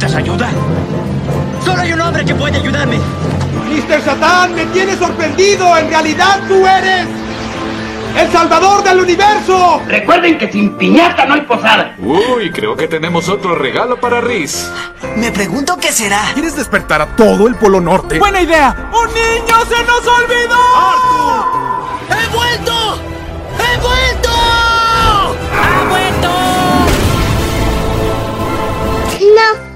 ¿Necesitas ayuda? Solo hay un hombre que puede ayudarme. Mr. Satan, me tienes sorprendido. En realidad tú eres el salvador del universo. Recuerden que sin piñata no hay posada. Uy, creo que tenemos otro regalo para Riz. Me pregunto qué será. ¿Quieres despertar a todo el Polo Norte? ¡Buena idea! ¡Un niño se nos olvidó! ¡Arthur! ¡He vuelto! ¡He vuelto! ¡Ha vuelto! No,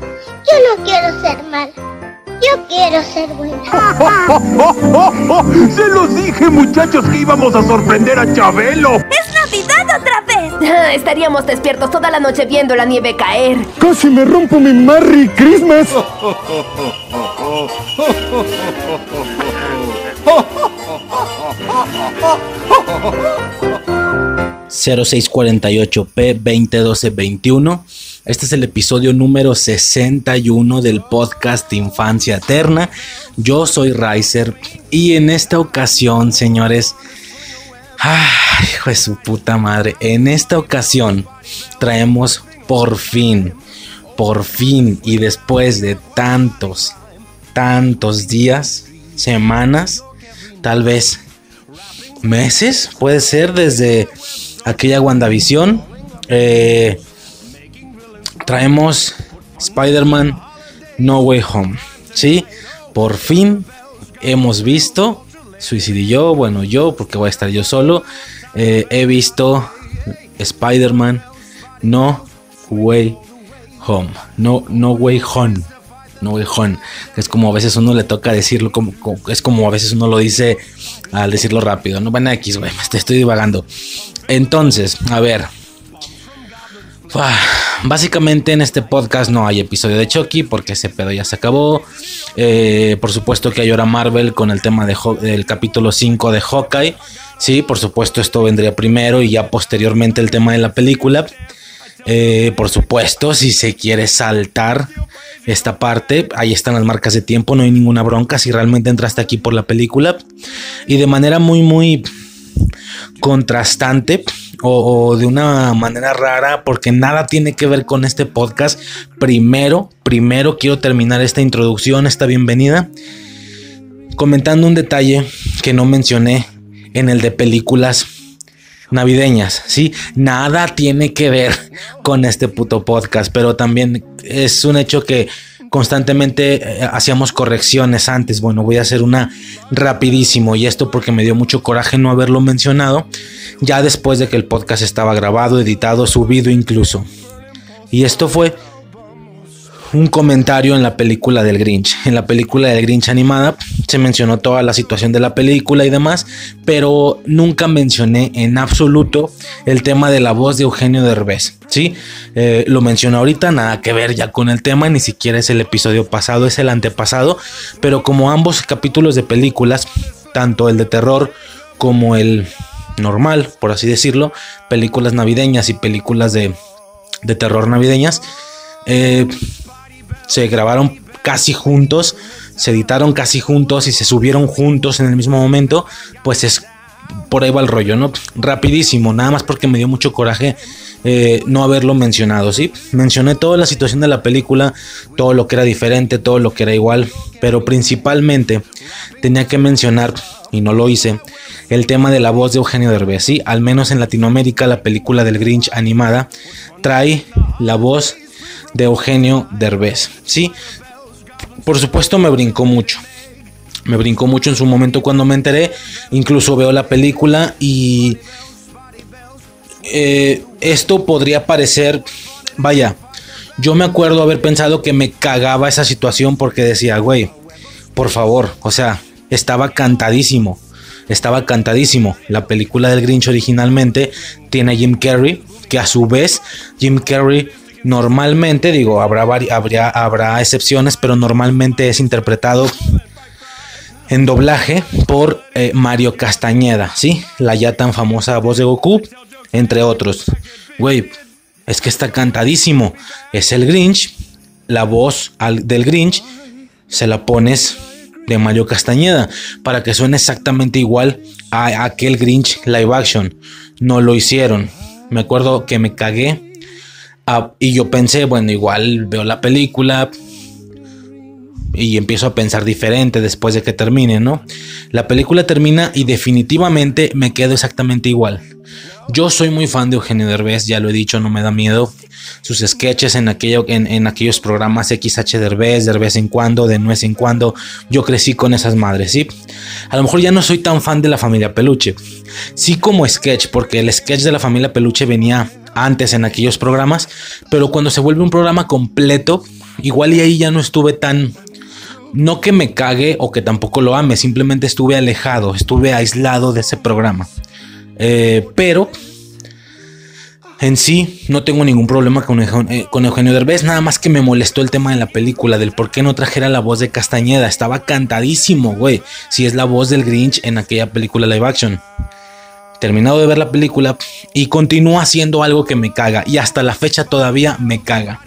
yo no quiero ser mal. Yo quiero ser buena. Se los dije, muchachos, que íbamos a sorprender a Chabelo. ¡Es Navidad otra vez! Estaríamos despiertos toda la noche viendo la nieve caer. Casi me rompo mi Merry Christmas. 0648P201221. Este es el episodio número 61 del podcast Infancia Eterna. Yo soy Riser y en esta ocasión, señores, ay, hijo de su puta madre, en esta ocasión traemos por fin, por fin y después de tantos, tantos días, semanas, tal vez meses, puede ser desde aquella WandaVision. Eh, traemos Spider-Man No Way Home. Sí, por fin hemos visto Suicide y yo, bueno, yo, porque voy a estar yo solo. eh, he visto Spider-Man No Way Home. No, no Way Home. No Way Home. Es como a veces uno le toca decirlo, como, es como a veces uno lo dice al decirlo rápido. No van X, güey, te estoy divagando. Entonces, a ver. Fua, Básicamente en este podcast no hay episodio de Chucky porque ese pedo ya se acabó. Eh, por supuesto que hay ahora Marvel con el tema del capítulo 5 de Hawkeye. Sí, por supuesto esto vendría primero y ya posteriormente el tema de la película. Eh, por supuesto, si se quiere saltar esta parte, ahí están las marcas de tiempo, no hay ninguna bronca si realmente entraste aquí por la película. Y de manera muy, muy contrastante o, de una manera rara porque nada tiene que ver con este podcast. Primero, primero quiero terminar esta introducción, esta bienvenida, comentando un detalle que no mencioné en el de películas navideñas, ¿sí? Nada tiene que ver con este puto podcast, pero también es un hecho que constantemente eh, hacíamos correcciones antes. Bueno, voy a hacer una rapidísimo y esto porque me dio mucho coraje no haberlo mencionado ya después de que el podcast estaba grabado, editado, subido incluso. Y esto fue un comentario en la película del Grinch. En la película del Grinch animada se mencionó toda la situación de la película y demás, pero nunca mencioné en absoluto el tema de la voz de Eugenio Derbez. Sí, Eh, lo menciono ahorita, nada que ver ya con el tema, ni siquiera es el episodio pasado, es el antepasado, pero como ambos capítulos de películas, tanto el de terror como el normal, por así decirlo, películas navideñas y películas de, de terror navideñas, eh, se grabaron casi juntos, se editaron casi juntos y se subieron juntos en el mismo momento, pues es por ahí va el rollo, ¿no? Rapidísimo, nada más porque me dio mucho coraje eh, no haberlo mencionado, ¿sí? Mencioné toda la situación de la película, todo lo que era diferente, todo lo que era igual, pero principalmente tenía que mencionar, y no lo hice, el tema de la voz de Eugenio Derbez, ¿sí? Al menos en Latinoamérica la película del Grinch animada trae la voz de Eugenio Derbez, ¿sí? Por supuesto me brincó mucho. Me brincó mucho en su momento cuando me enteré. Incluso veo la película y eh, esto podría parecer, vaya, yo me acuerdo haber pensado que me cagaba esa situación porque decía, güey, por favor, o sea, estaba cantadísimo. Estaba cantadísimo. La película del Grinch originalmente tiene a Jim Carrey, que a su vez Jim Carrey normalmente, digo, habrá, habrá excepciones, pero normalmente es interpretado en doblaje por eh, Mario Castañeda, ¿sí? La ya tan famosa voz de Goku, entre otros. Güey, es que está cantadísimo. Es el Grinch, la voz del Grinch se la pones de Mario Castañeda para que suene exactamente igual a aquel Grinch live action. No lo hicieron. Me acuerdo que me cagué Ah, y yo pensé, bueno, igual veo la película y empiezo a pensar diferente después de que termine, ¿no? La película termina y definitivamente me quedo exactamente igual. Yo soy muy fan de Eugenio Derbez, ya lo he dicho, no me da miedo. Sus sketches en, aquello, en, aquellos programas XH Derbez, de vez en cuando, de no vez en cuando, yo crecí con esas madres, ¿sí? A lo mejor ya no soy tan fan de la familia Peluche. Sí como sketch, porque el sketch de la familia Peluche venía antes en aquellos programas, pero cuando se vuelve un programa completo, igual y ahí ya no estuve tan... No que me cague o que tampoco lo ame, simplemente estuve alejado, estuve aislado de ese programa. Eh, pero en sí no tengo ningún problema con, eh, con, Eugenio Derbez, nada más que me molestó el tema de la película, del por qué no trajera la voz de Castañeda. Estaba cantadísimo, güey, si es la voz del Grinch en aquella película live action terminado de ver la película y continúa haciendo algo que me caga y hasta la fecha todavía me caga.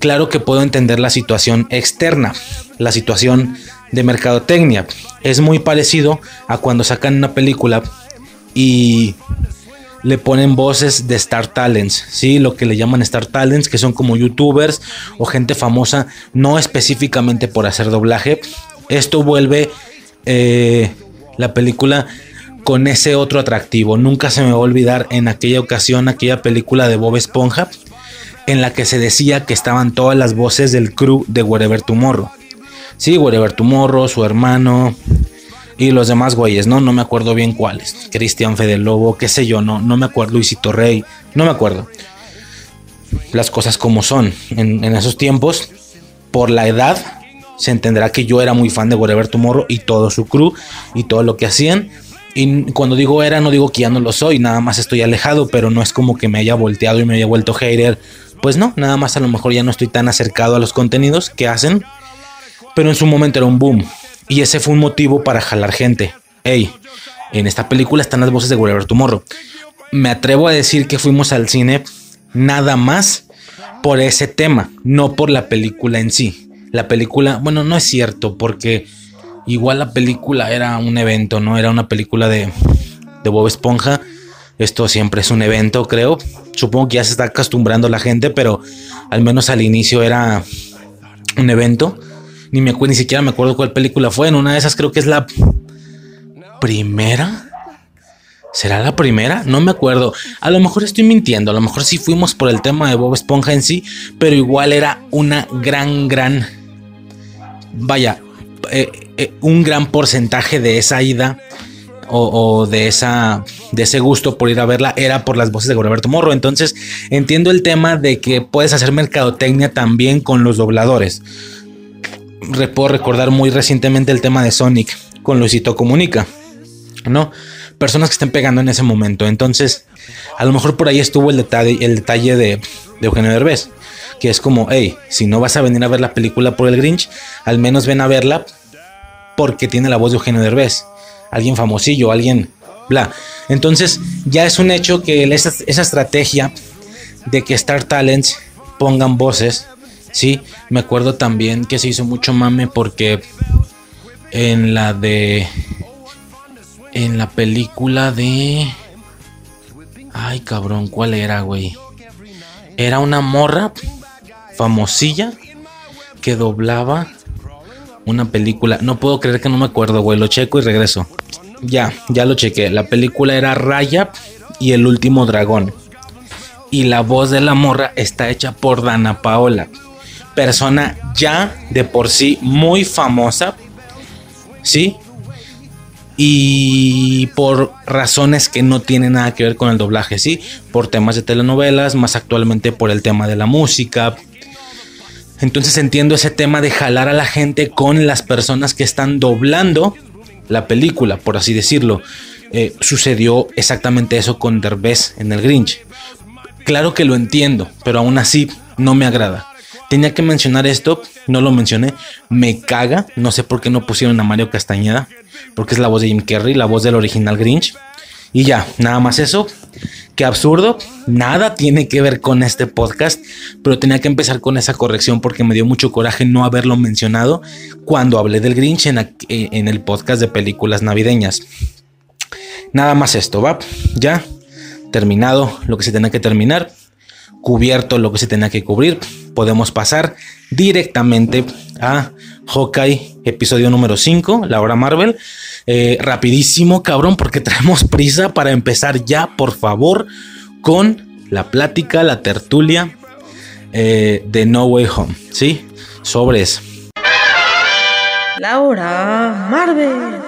Claro que puedo entender la situación externa, la situación de mercadotecnia. Es muy parecido a cuando sacan una película y le ponen voces de Star Talents, ¿sí? Lo que le llaman Star Talents, que son como youtubers o gente famosa, no específicamente por hacer doblaje. Esto vuelve eh, la película con ese otro atractivo. Nunca se me va a olvidar en aquella ocasión, aquella película de Bob Esponja, en la que se decía que estaban todas las voces del crew de Wherever Tomorrow. Sí, Wherever Tomorrow, su hermano y los demás güeyes, ¿no? No me acuerdo bien cuáles. Cristian Fede Lobo, qué sé yo, no, no me acuerdo. Luisito Rey, no me acuerdo. Las cosas como son. En, en esos tiempos, por la edad, se entenderá que yo era muy fan de Wherever Tomorrow y todo su crew y todo lo que hacían y cuando digo era, no digo que ya no lo soy, nada más estoy alejado, pero no es como que me haya volteado y me haya vuelto hater. Pues no, nada más a lo mejor ya no estoy tan acercado a los contenidos que hacen. Pero en su momento era un boom. Y ese fue un motivo para jalar gente. Hey, en esta película están las voces de Whatever Tomorrow. Me atrevo a decir que fuimos al cine nada más por ese tema, no por la película en sí. La película, bueno, no es cierto, porque Igual la película era un evento, ¿no? Era una película de, de Bob Esponja. Esto siempre es un evento, creo. Supongo que ya se está acostumbrando la gente, pero al menos al inicio era un evento. Ni, me, ni siquiera me acuerdo cuál película fue. En una de esas creo que es la primera. ¿Será la primera? No me acuerdo. A lo mejor estoy mintiendo. A lo mejor sí fuimos por el tema de Bob Esponja en sí. Pero igual era una gran, gran... Vaya, eh, eh, un gran porcentaje de esa ida o, de, esa, de ese gusto por ir a verla era por las voces de Roberto Morro. Entonces entiendo el tema de que puedes hacer mercadotecnia también con los dobladores. puedo recordar muy recientemente el tema de Sonic con Luisito Comunica, ¿no? Personas que estén pegando en ese momento. Entonces, a lo mejor por ahí estuvo el detalle, el detalle de, de Eugenio Derbez que es como, hey, si no vas a venir a ver la película por el Grinch, al menos ven a verla porque tiene la voz de Eugenio Derbez, alguien famosillo, alguien bla. Entonces, ya es un hecho que esa, esa estrategia de que Star Talents pongan voces, sí, me acuerdo también que se hizo mucho mame porque en la de en la película de ay cabrón, ¿cuál era, güey? Era una morra famosilla que doblaba una película. No puedo creer que no me acuerdo, güey. Lo checo y regreso. Ya, ya lo chequé. La película era Raya y el último dragón. Y la voz de la morra está hecha por Dana Paola. Persona ya de por sí muy famosa. ¿Sí? Y por razones que no tienen nada que ver con el doblaje, ¿sí? Por temas de telenovelas, más actualmente por el tema de la música, entonces entiendo ese tema de jalar a la gente con las personas que están doblando la película, por así decirlo. Eh, sucedió exactamente eso con Derbez en el Grinch. Claro que lo entiendo, pero aún así no me agrada. Tenía que mencionar esto, no lo mencioné. Me caga, no sé por qué no pusieron a Mario Castañeda, porque es la voz de Jim Carrey, la voz del original Grinch. Y ya, nada más eso. Qué absurdo, nada tiene que ver con este podcast, pero tenía que empezar con esa corrección porque me dio mucho coraje no haberlo mencionado cuando hablé del Grinch en, en el podcast de películas navideñas. Nada más esto, va, ya terminado lo que se tenía que terminar. cubierto lo que se tenía que cubrir, podemos pasar directamente a Hawkeye, episodio número 5, la hora Marvel. Eh, rapidísimo, cabrón, porque traemos prisa para empezar ya, por favor, con la plática, la tertulia eh, de No Way Home, ¿sí? Sobres. La hora Marvel.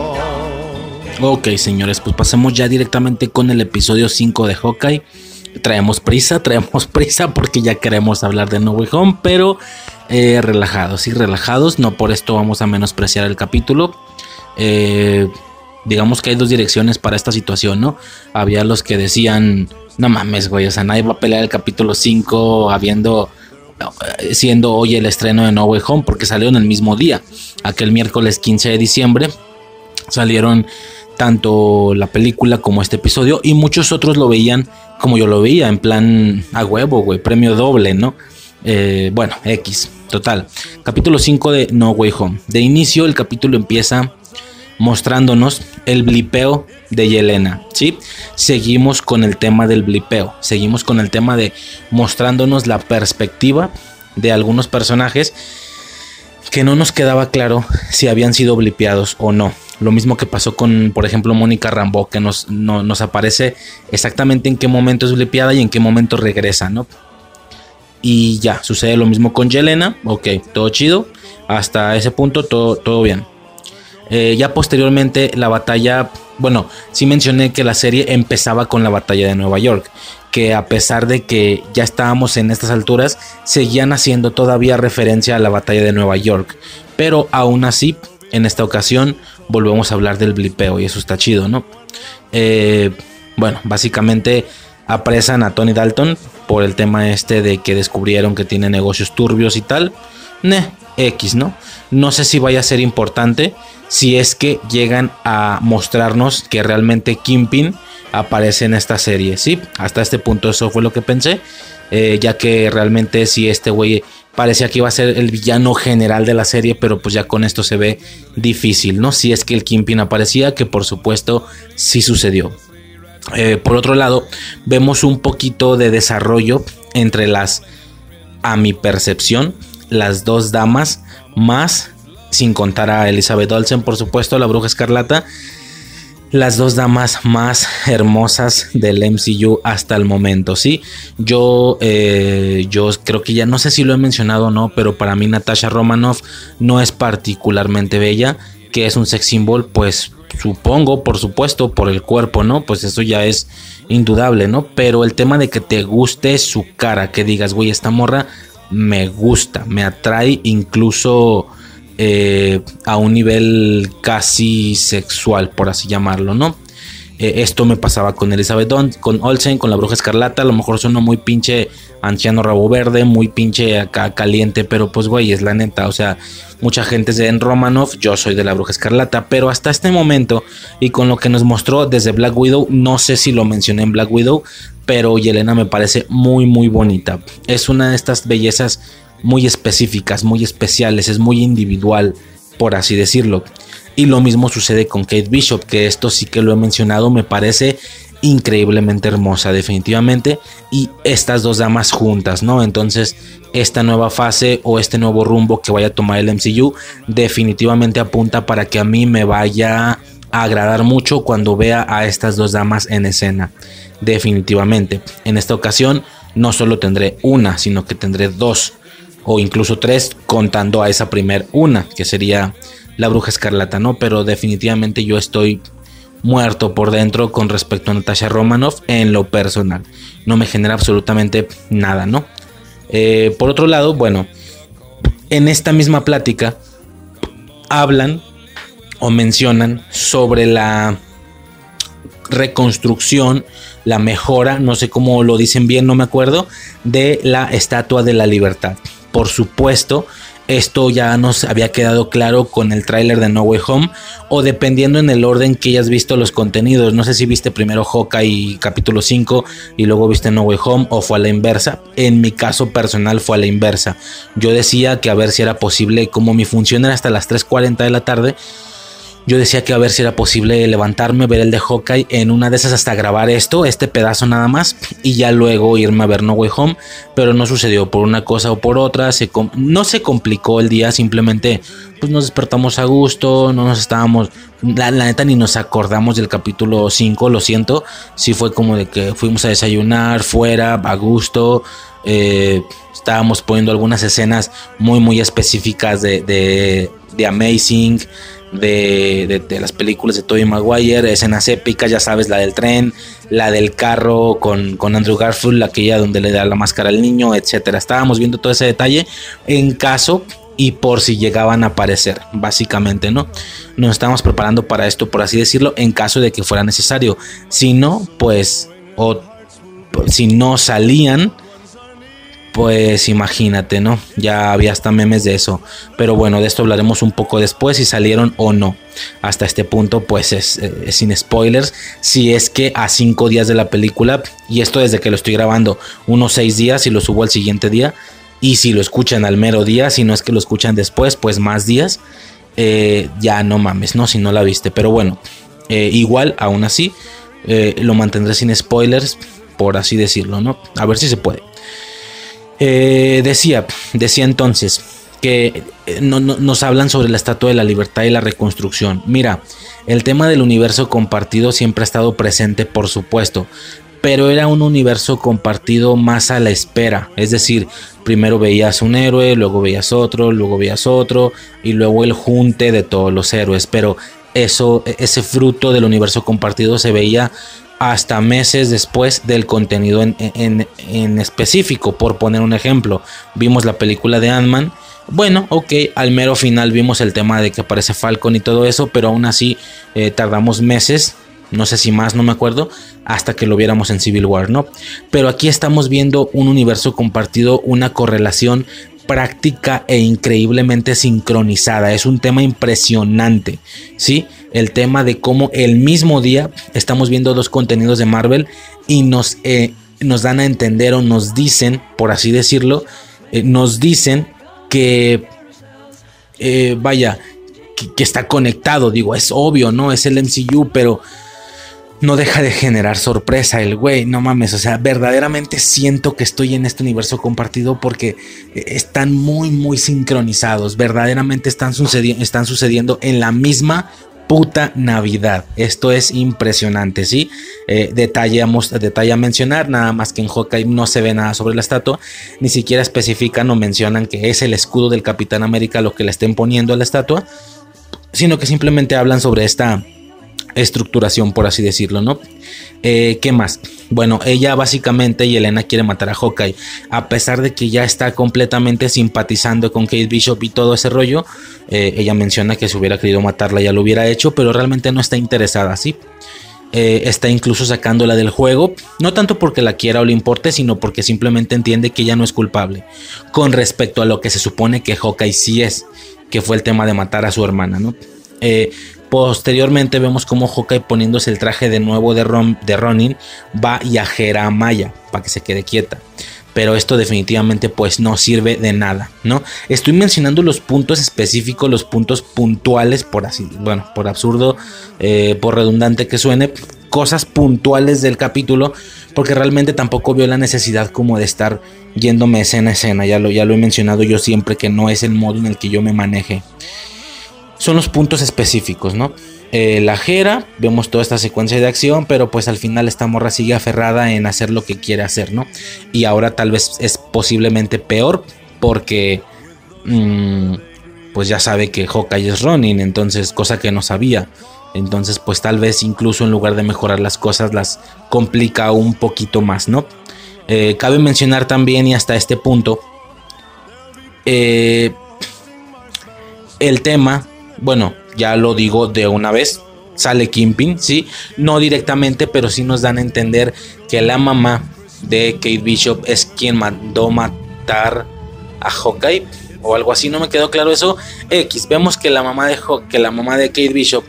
Ok, señores, pues pasemos ya directamente con el episodio 5 de Hawkeye. Traemos prisa, traemos prisa porque ya queremos hablar de No Way Home, pero eh, relajados y relajados. No por esto vamos a menospreciar el capítulo. Eh, digamos que hay dos direcciones para esta situación, ¿no? Había los que decían, no mames, güey, o sea, nadie va a pelear el capítulo 5 habiendo eh, siendo hoy el estreno de No Way Home porque salió en el mismo día, aquel miércoles 15 de diciembre salieron tanto la película como este episodio y muchos otros lo veían como yo lo veía, en plan a huevo, güey, premio doble, ¿no? Eh, bueno, X, total. Capítulo 5 de No Way Home. De inicio el capítulo empieza mostrándonos el blipeo de Yelena, ¿sí? Seguimos con el tema del blipeo, seguimos con el tema de mostrándonos la perspectiva de algunos personajes que no nos quedaba claro si habían sido blipeados o no. Lo mismo que pasó con, por ejemplo, Mónica Rambo, que nos, no, nos aparece exactamente en qué momento es blipeada y en qué momento regresa, ¿no? Y ya, sucede lo mismo con Yelena. Ok, todo chido. Hasta ese punto, todo, todo bien. Eh, ya posteriormente, la batalla. Bueno, sí mencioné que la serie empezaba con la batalla de Nueva York. Que a pesar de que ya estábamos en estas alturas, seguían haciendo todavía referencia a la batalla de Nueva York. Pero aún así, en esta ocasión, volvemos a hablar del blipeo. Y eso está chido, ¿no? Eh, bueno, básicamente apresan a Tony Dalton por el tema este de que descubrieron que tiene negocios turbios y tal. Ne, X, ¿no? No sé si vaya a ser importante si es que llegan a mostrarnos que realmente Kimpin aparece en esta serie, ¿sí? Hasta este punto eso fue lo que pensé, eh, ya que realmente si este güey parecía que iba a ser el villano general de la serie, pero pues ya con esto se ve difícil, ¿no? Si es que el Kimpin aparecía, que por supuesto sí sucedió. Eh, por otro lado, vemos un poquito de desarrollo entre las, a mi percepción, las dos damas, más, sin contar a Elizabeth Olsen, por supuesto, la bruja escarlata, las dos damas más hermosas del MCU hasta el momento, ¿sí? Yo, eh, yo creo que ya no sé si lo he mencionado o no, pero para mí Natasha Romanoff no es particularmente bella, que es un sex symbol, pues supongo, por supuesto, por el cuerpo, ¿no? Pues eso ya es indudable, ¿no? Pero el tema de que te guste su cara, que digas, güey, esta morra me gusta, me atrae incluso eh, a un nivel casi sexual, por así llamarlo, ¿no? Eh, esto me pasaba con Elizabeth Don, con Olsen, con la bruja escarlata. A lo mejor suena muy pinche anciano rabo verde, muy pinche acá caliente, pero pues güey, es la neta. O sea, mucha gente es de Romanoff, yo soy de la bruja escarlata, pero hasta este momento y con lo que nos mostró desde Black Widow, no sé si lo mencioné en Black Widow, pero Yelena me parece muy, muy bonita. Es una de estas bellezas muy específicas, muy especiales, es muy individual, por así decirlo. Y lo mismo sucede con Kate Bishop, que esto sí que lo he mencionado, me parece increíblemente hermosa, definitivamente. Y estas dos damas juntas, ¿no? Entonces, esta nueva fase o este nuevo rumbo que vaya a tomar el MCU, definitivamente apunta para que a mí me vaya a agradar mucho cuando vea a estas dos damas en escena. Definitivamente. En esta ocasión, no solo tendré una, sino que tendré dos o incluso tres, contando a esa primer una, que sería la bruja escarlata, ¿no? Pero definitivamente yo estoy muerto por dentro con respecto a Natasha Romanoff en lo personal. No me genera absolutamente nada, ¿no? Eh, por otro lado, bueno, en esta misma plática hablan o mencionan sobre la reconstrucción, la mejora, no sé cómo lo dicen bien, no me acuerdo, de la Estatua de la Libertad. Por supuesto, esto ya nos había quedado claro con el tráiler de No Way Home o dependiendo en el orden que hayas visto los contenidos. No sé si viste primero Hawkeye capítulo 5 y luego viste No Way Home o fue a la inversa. En mi caso personal fue a la inversa. Yo decía que a ver si era posible, como mi función era hasta las 3.40 de la tarde, yo decía que a ver si era posible levantarme, ver el de Hawkeye, en una de esas hasta grabar esto, este pedazo nada más, y ya luego irme a ver No Way Home, pero no sucedió por una cosa o por otra, no se complicó el día, simplemente pues nos despertamos a gusto, no nos estábamos, la, neta ni nos acordamos del capítulo 5, lo siento, sí fue como de que fuimos a desayunar fuera, a gusto, eh, estábamos poniendo algunas escenas muy muy específicas de, de, de Amazing, de, las películas de Tobey Maguire, escenas épicas, ya sabes, la del tren, la del carro con, con, Andrew Garfield, aquella donde le da la máscara al niño, etcétera. Estábamos viendo todo ese detalle en caso y por si llegaban a aparecer, básicamente, ¿no? Nos estábamos preparando para esto, por así decirlo, en caso de que fuera necesario. Si no, pues, o si no salían, pues imagínate, ¿no? Ya había hasta memes de eso. Pero bueno, de esto hablaremos un poco después, si salieron o no. Hasta este punto, pues es, sin spoilers. Si es que a cinco días de la película, y esto desde que lo estoy grabando, unos seis días y lo subo al siguiente día. Y si lo escuchan al mero día, si no es que lo escuchan después, pues más días. Eh, ya no mames, ¿no? Si no la viste. Pero bueno, eh, igual, aún así, eh, lo mantendré sin spoilers, por así decirlo, ¿no? A ver si se puede. Eh, decía, decía entonces que eh, nos hablan sobre la Estatua de la Libertad y la reconstrucción. Mira, el tema del universo compartido siempre ha estado presente, por supuesto, pero era un universo compartido más a la espera. Es decir, primero veías un héroe, luego veías otro, luego veías otro, y luego el junte de todos los héroes. Pero eso, e-, ese fruto del universo compartido se veía hasta meses después del contenido en, específico. Por poner un ejemplo, vimos la película de Ant-Man. Bueno, ok, al mero final vimos el tema de que aparece Falcon y todo eso, pero aún así eh, tardamos meses, no sé si más, no me acuerdo, hasta que lo viéramos en Civil War, ¿no? Pero aquí estamos viendo un universo compartido, una correlación práctica e increíblemente sincronizada. Es un tema impresionante, ¿sí? El tema de cómo el mismo día estamos viendo dos contenidos de Marvel y nos, eh, nos dan a entender o nos dicen, por así decirlo, eh, nos dicen que, eh, vaya, que está conectado. Digo, es obvio, ¿no? Es el MCU, pero no deja de generar sorpresa el güey, no mames, o sea, verdaderamente siento que estoy en este universo compartido porque están muy, muy sincronizados, verdaderamente están, están sucediendo en la misma puta Navidad. Esto es impresionante, ¿sí? Eh, detallamos, detalle a mencionar, nada más que en Hawkeye no se ve nada sobre la estatua, ni siquiera especifican o mencionan que es el escudo del Capitán América lo que le estén poniendo a la estatua, sino que simplemente hablan sobre esta estructuración, por así decirlo, ¿no? Eh, ¿Qué más? Bueno, ella básicamente y Elena quiere matar a Hawkeye, a pesar de que ya está completamente simpatizando con Kate Bishop y todo ese rollo. Eh, ella menciona que si hubiera querido matarla ya lo hubiera hecho, pero realmente no está interesada, ¿sí? Eh, está incluso sacándola del juego, no tanto porque la quiera o le importe, sino porque simplemente entiende que ella no es culpable, con respecto a lo que se supone que Hawkeye sí es, que fue el tema de matar a su hermana, ¿no? Posteriormente vemos como Hawkeye poniéndose el traje de nuevo de, de Ronin va y ajera a Maya para que se quede quieta. Pero esto definitivamente pues no sirve de nada, ¿no? Estoy mencionando los puntos específicos, los puntos puntuales, por así, bueno, por absurdo, eh, por redundante que suene, cosas puntuales del capítulo, porque realmente tampoco veo la necesidad como de estar yéndome escena a escena, ya lo, ya lo he mencionado yo siempre que no es el modo en el que yo me maneje son los puntos específicos, ¿no? Eh, la Jera, vemos toda esta secuencia de acción, pero pues al final esta morra sigue aferrada en hacer lo que quiere hacer, ¿no? Y ahora tal vez es posiblemente peor porque mm, pues ya sabe que Hawkeye es Ronin, entonces cosa que no sabía. Entonces pues tal vez incluso en lugar de mejorar las cosas las complica un poquito más, ¿no? Eh, cabe mencionar también y hasta este punto eh, el tema bueno, ya lo digo de una vez. sale Kimpin, ¿sí? No directamente, pero sí nos dan a entender que la mamá de Kate Bishop es quien mandó matar a Hawkeye o algo así, no me quedó claro eso. X, vemos que la mamá de, que la mamá de Kate Bishop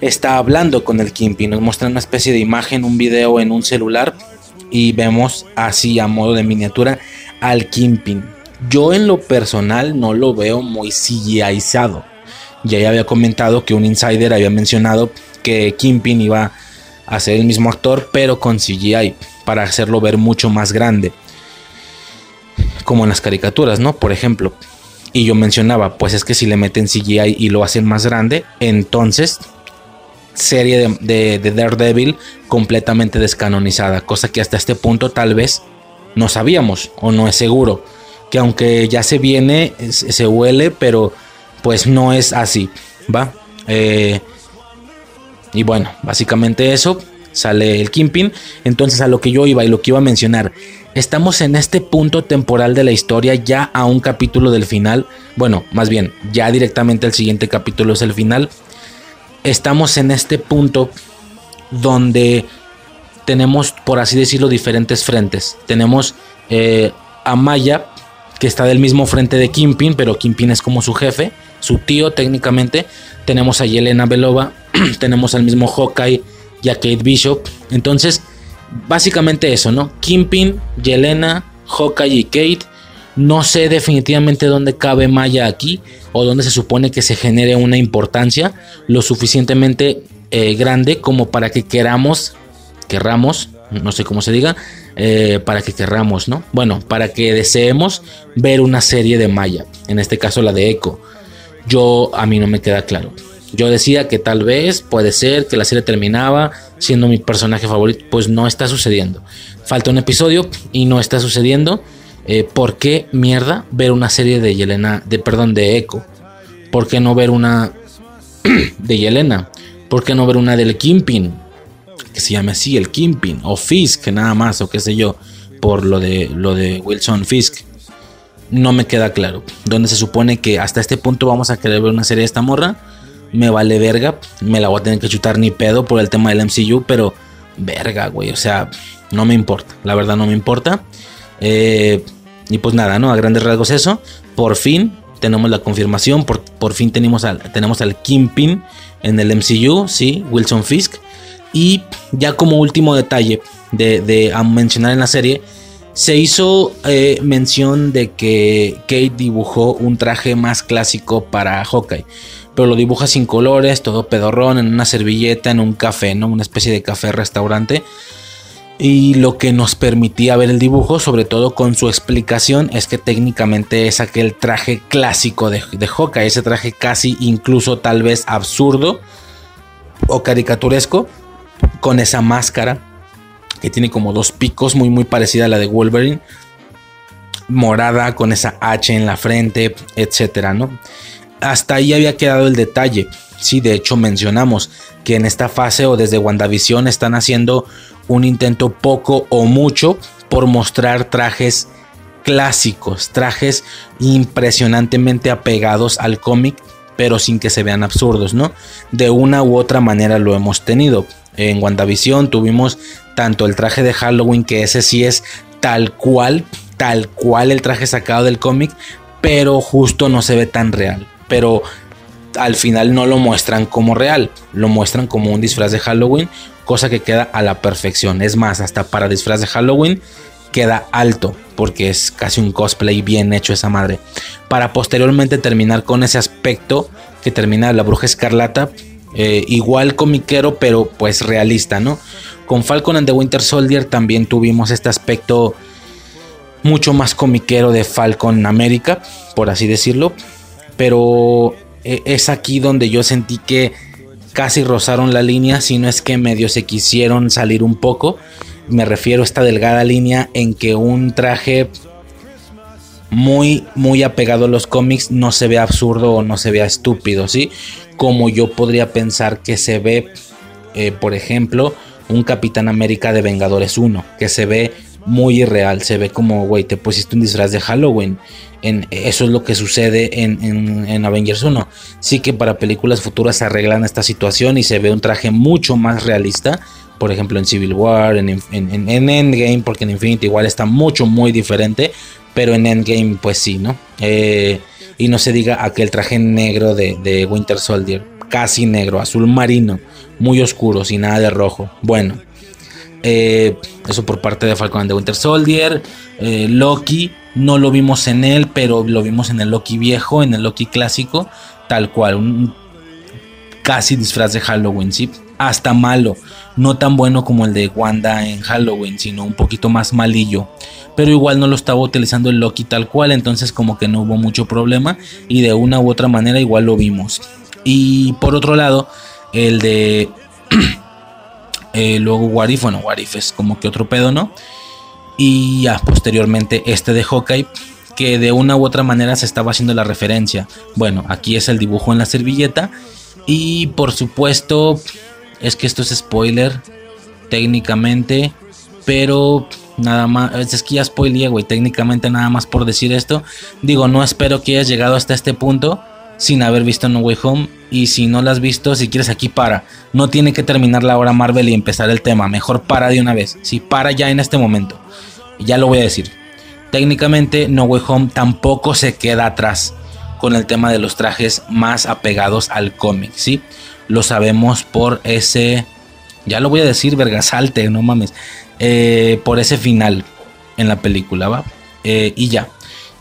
está hablando con el Kimpin, nos muestra una especie de imagen, un video en un celular y vemos así a modo de miniatura al Kimpin. Yo en lo personal no lo veo muy CGIizado. Ya había comentado que un insider había mencionado que Kimpin iba a ser el mismo actor, pero con CGI, para hacerlo ver mucho más grande. Como en las caricaturas, ¿no? Por ejemplo. Y yo mencionaba, pues es que si le meten CGI y lo hacen más grande, entonces serie de, Daredevil completamente descanonizada, cosa que hasta este punto tal vez no sabíamos o no es seguro, que aunque ya se viene, se huele, pero pues no es así, ¿va? Eh, y bueno, básicamente eso, sale el Kimpin, entonces a lo que yo iba y lo que iba a mencionar, estamos en este punto temporal de la historia ya a un capítulo del final, bueno, más bien, ya directamente el siguiente capítulo es el final, estamos en este punto donde tenemos, por así decirlo, diferentes frentes. Tenemos eh, a Maya, que está del mismo frente de Kimpin, pero Kimpin es como su jefe, su tío técnicamente. Tenemos a Yelena Belova, tenemos al mismo Hawkeye y a Kate Bishop. Entonces, básicamente eso, ¿no? Kimpin, Yelena, Hawkeye y Kate no sé definitivamente dónde cabe Maya aquí o dónde se supone que se genere una importancia lo suficientemente eh, grande como para que queramos, querramos, no sé cómo se diga, eh, para que querramos, ¿no? Bueno, para que deseemos ver una serie de Maya, en este caso la de Echo. Yo, a mí no me queda claro. Yo decía que tal vez puede ser que la serie terminaba siendo mi personaje favorito, pues no está sucediendo. Falta un episodio y no está sucediendo. Eh, ¿por qué mierda ver una serie de Yelena, de perdón, de Echo? ¿Por qué no ver una de Yelena? ¿Por qué no ver una del Kimpin? Que se llame así, el Kimpin, o Fisk, nada más, o qué sé yo, por lo de, lo de Wilson Fisk. No me queda claro. ¿Dónde se supone que hasta este punto vamos a querer ver una serie de esta morra? Me vale verga, me la voy a tener que chutar ni pedo por el tema del MCU, pero verga, güey, o sea, no me importa, la verdad no me importa. Eh, y pues nada, ¿no? A grandes rasgos eso. Por fin tenemos la confirmación, por, por fin tenemos al, tenemos al Kingpin en el MCU, sí, Wilson Fisk. Y ya como último detalle de, mencionar en la serie, se hizo eh, mención de que Kate dibujó un traje más clásico para Hawkeye. Pero lo dibuja sin colores, todo pedorrón, en una servilleta, en un café, ¿no? Una especie de café restaurante y lo que nos permitía ver el dibujo, sobre todo con su explicación, es que técnicamente es aquel traje clásico de, de Hawkeye, ese traje casi incluso tal vez absurdo o caricaturesco, con esa máscara que tiene como dos picos, muy muy parecida a la de Wolverine, morada con esa H en la frente, etcétera, ¿no? Hasta ahí había quedado el detalle. Sí, de hecho mencionamos que en esta fase o desde WandaVision están haciendo un intento poco o mucho por mostrar trajes clásicos, trajes impresionantemente apegados al cómic, pero sin que se vean absurdos, ¿no? De una u otra manera lo hemos tenido. En WandaVision tuvimos tanto el traje de Halloween, que ese sí es tal cual, tal cual el traje sacado del cómic, pero justo no se ve tan real. Pero al final no lo muestran como real, lo muestran como un disfraz de Halloween, cosa que queda a la perfección. Es más, hasta para disfraz de Halloween queda alto, porque es casi un cosplay bien hecho esa madre. Para posteriormente terminar con ese aspecto que termina la bruja escarlata, eh, igual comiquero, pero pues realista, ¿no? Con Falcon and the Winter Soldier también tuvimos este aspecto mucho más comiquero de Falcon América, por así decirlo. Pero eh, es aquí donde yo sentí que casi rozaron la línea, si no es que medio se quisieron salir un poco. Me refiero a esta delgada línea en que un traje muy, muy apegado a los cómics no se ve absurdo o no se vea estúpido, ¿sí? Como yo podría pensar que se ve, eh, por ejemplo, un Capitán América de Vengadores 1, que se ve muy irreal. Se ve como, güey, te pusiste un disfraz de Halloween. En, eso es lo que sucede en, Avengers 1. Sí que para películas futuras se arreglan esta situación y se ve un traje mucho más realista. Por ejemplo, en Civil War, en, Endgame, porque en Infinity igual está mucho, muy diferente. Pero en Endgame, pues sí, ¿no? Eh, y no se diga aquel traje negro de, de Winter Soldier. Casi negro, azul marino, muy oscuro, sin nada de rojo. Bueno, eh, eso por parte de Falcon and Winter Soldier. Eh, Loki, no lo vimos en él, pero lo vimos en el Loki viejo, en el Loki clásico, tal cual, casi disfraz de Halloween, ¿sí? Hasta malo, no tan bueno como el de Wanda en Halloween, sino un poquito más malillo. Pero igual no lo estaba utilizando el Loki tal cual, entonces como que no hubo mucho problema y de una u otra manera igual lo vimos. Y por otro lado, el de Eh, luego Warif, bueno, Warif es como que otro pedo, ¿no? Y ya posteriormente este de Hawkeye, que de una u otra manera se estaba haciendo la referencia. Bueno, aquí es el dibujo en la servilleta. Y por supuesto, es que esto es spoiler técnicamente, pero nada más, es que ya spoileé, güey, técnicamente nada más por decir esto. Digo, no espero que hayas llegado hasta este punto sin haber visto No Way Home. Y si no la has visto, si quieres aquí para. No tiene que terminar la hora Marvel y empezar el tema. Mejor para de una vez. Si para ya en este momento. Ya lo voy a decir. Técnicamente No Way Home tampoco se queda atrás con el tema de los trajes más apegados al cómic, ¿sí? Lo sabemos por ese... Ya lo voy a decir, vergasalte, no mames. Eh, por ese final en la película, ¿va? Eh, y ya.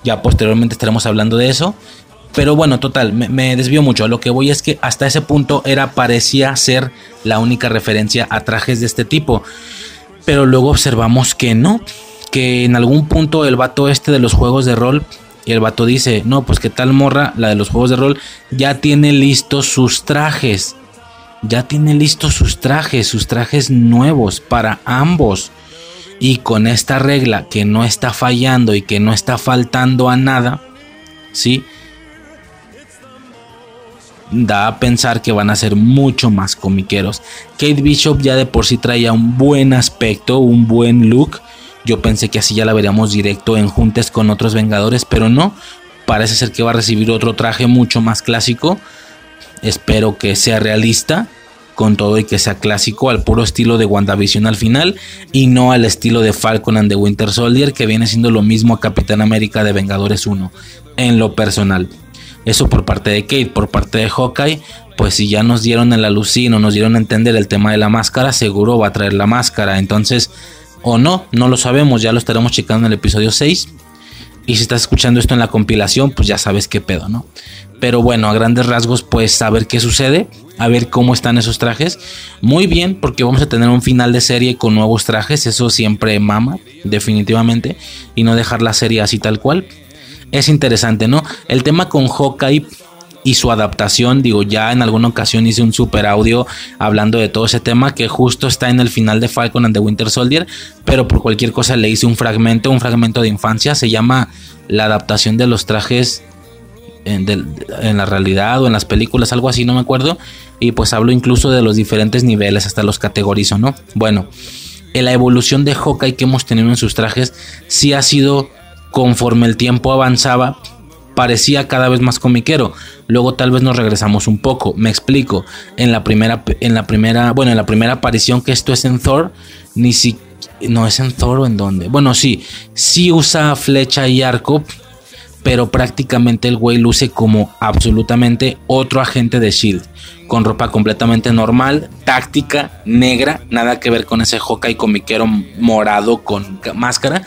Ya posteriormente estaremos hablando de eso. Pero bueno, total, me, desvío mucho. Lo que voy es que hasta ese punto era, parecía ser la única referencia a trajes de este tipo. Pero luego observamos que no. Que en algún punto el vato este de los juegos de rol. Y el vato dice, no, pues que tal morra, la de los juegos de rol, ya tiene listos sus trajes. Ya tiene listos sus trajes, sus trajes nuevos para ambos. Y con esta regla que no está fallando y que no está faltando a nada, ¿sí? Da a pensar que van a ser mucho más comiqueros. Kate Bishop ya de por sí traía un buen aspecto, un buen look. Yo pensé que así ya la veríamos directo en juntes con otros Vengadores, pero no. Parece ser que va a recibir otro traje mucho más clásico. Espero que sea realista con todo y que sea clásico al puro estilo de WandaVision al final y no al estilo de Falcon and the Winter Soldier que viene siendo lo mismo a Capitán América de Vengadores 1 en lo personal. Eso por parte de Kate, por parte de Hawkeye, pues si ya nos dieron el alucino, nos dieron a entender el tema de la máscara, seguro va a traer la máscara. Entonces, o no, no lo sabemos, ya lo estaremos checando en el episodio 6. Y si estás escuchando esto en la compilación, pues ya sabes qué pedo, ¿no? Pero bueno, a grandes rasgos, pues saber qué sucede, a ver cómo están esos trajes. Muy bien, porque vamos a tener un final de serie con nuevos trajes, eso siempre mama, definitivamente, y no dejar la serie así tal cual es interesante, ¿no? El tema con Hawkeye y su adaptación, digo, ya en alguna ocasión hice un super audio hablando de todo ese tema que justo está en el final de Falcon and the Winter Soldier, pero por cualquier cosa le hice un fragmento, un fragmento de infancia, se llama la adaptación de los trajes en, en, la realidad o en las películas, algo así, no me acuerdo, y pues hablo incluso de los diferentes niveles, hasta los categorizo, ¿no? Bueno, en la evolución de Hawkeye que hemos tenido en sus trajes sí ha sido conforme el tiempo avanzaba, parecía cada vez más comiquero. Luego tal vez nos regresamos un poco. Me explico. En la primera, en la primera, bueno, en la primera aparición que esto es en Thor, ni si no es en Thor o en dónde. Bueno, sí, sí usa flecha y arco, pero prácticamente el güey luce como absolutamente otro agente de Shield, con ropa completamente normal, táctica, negra, nada que ver con ese y comiquero morado con máscara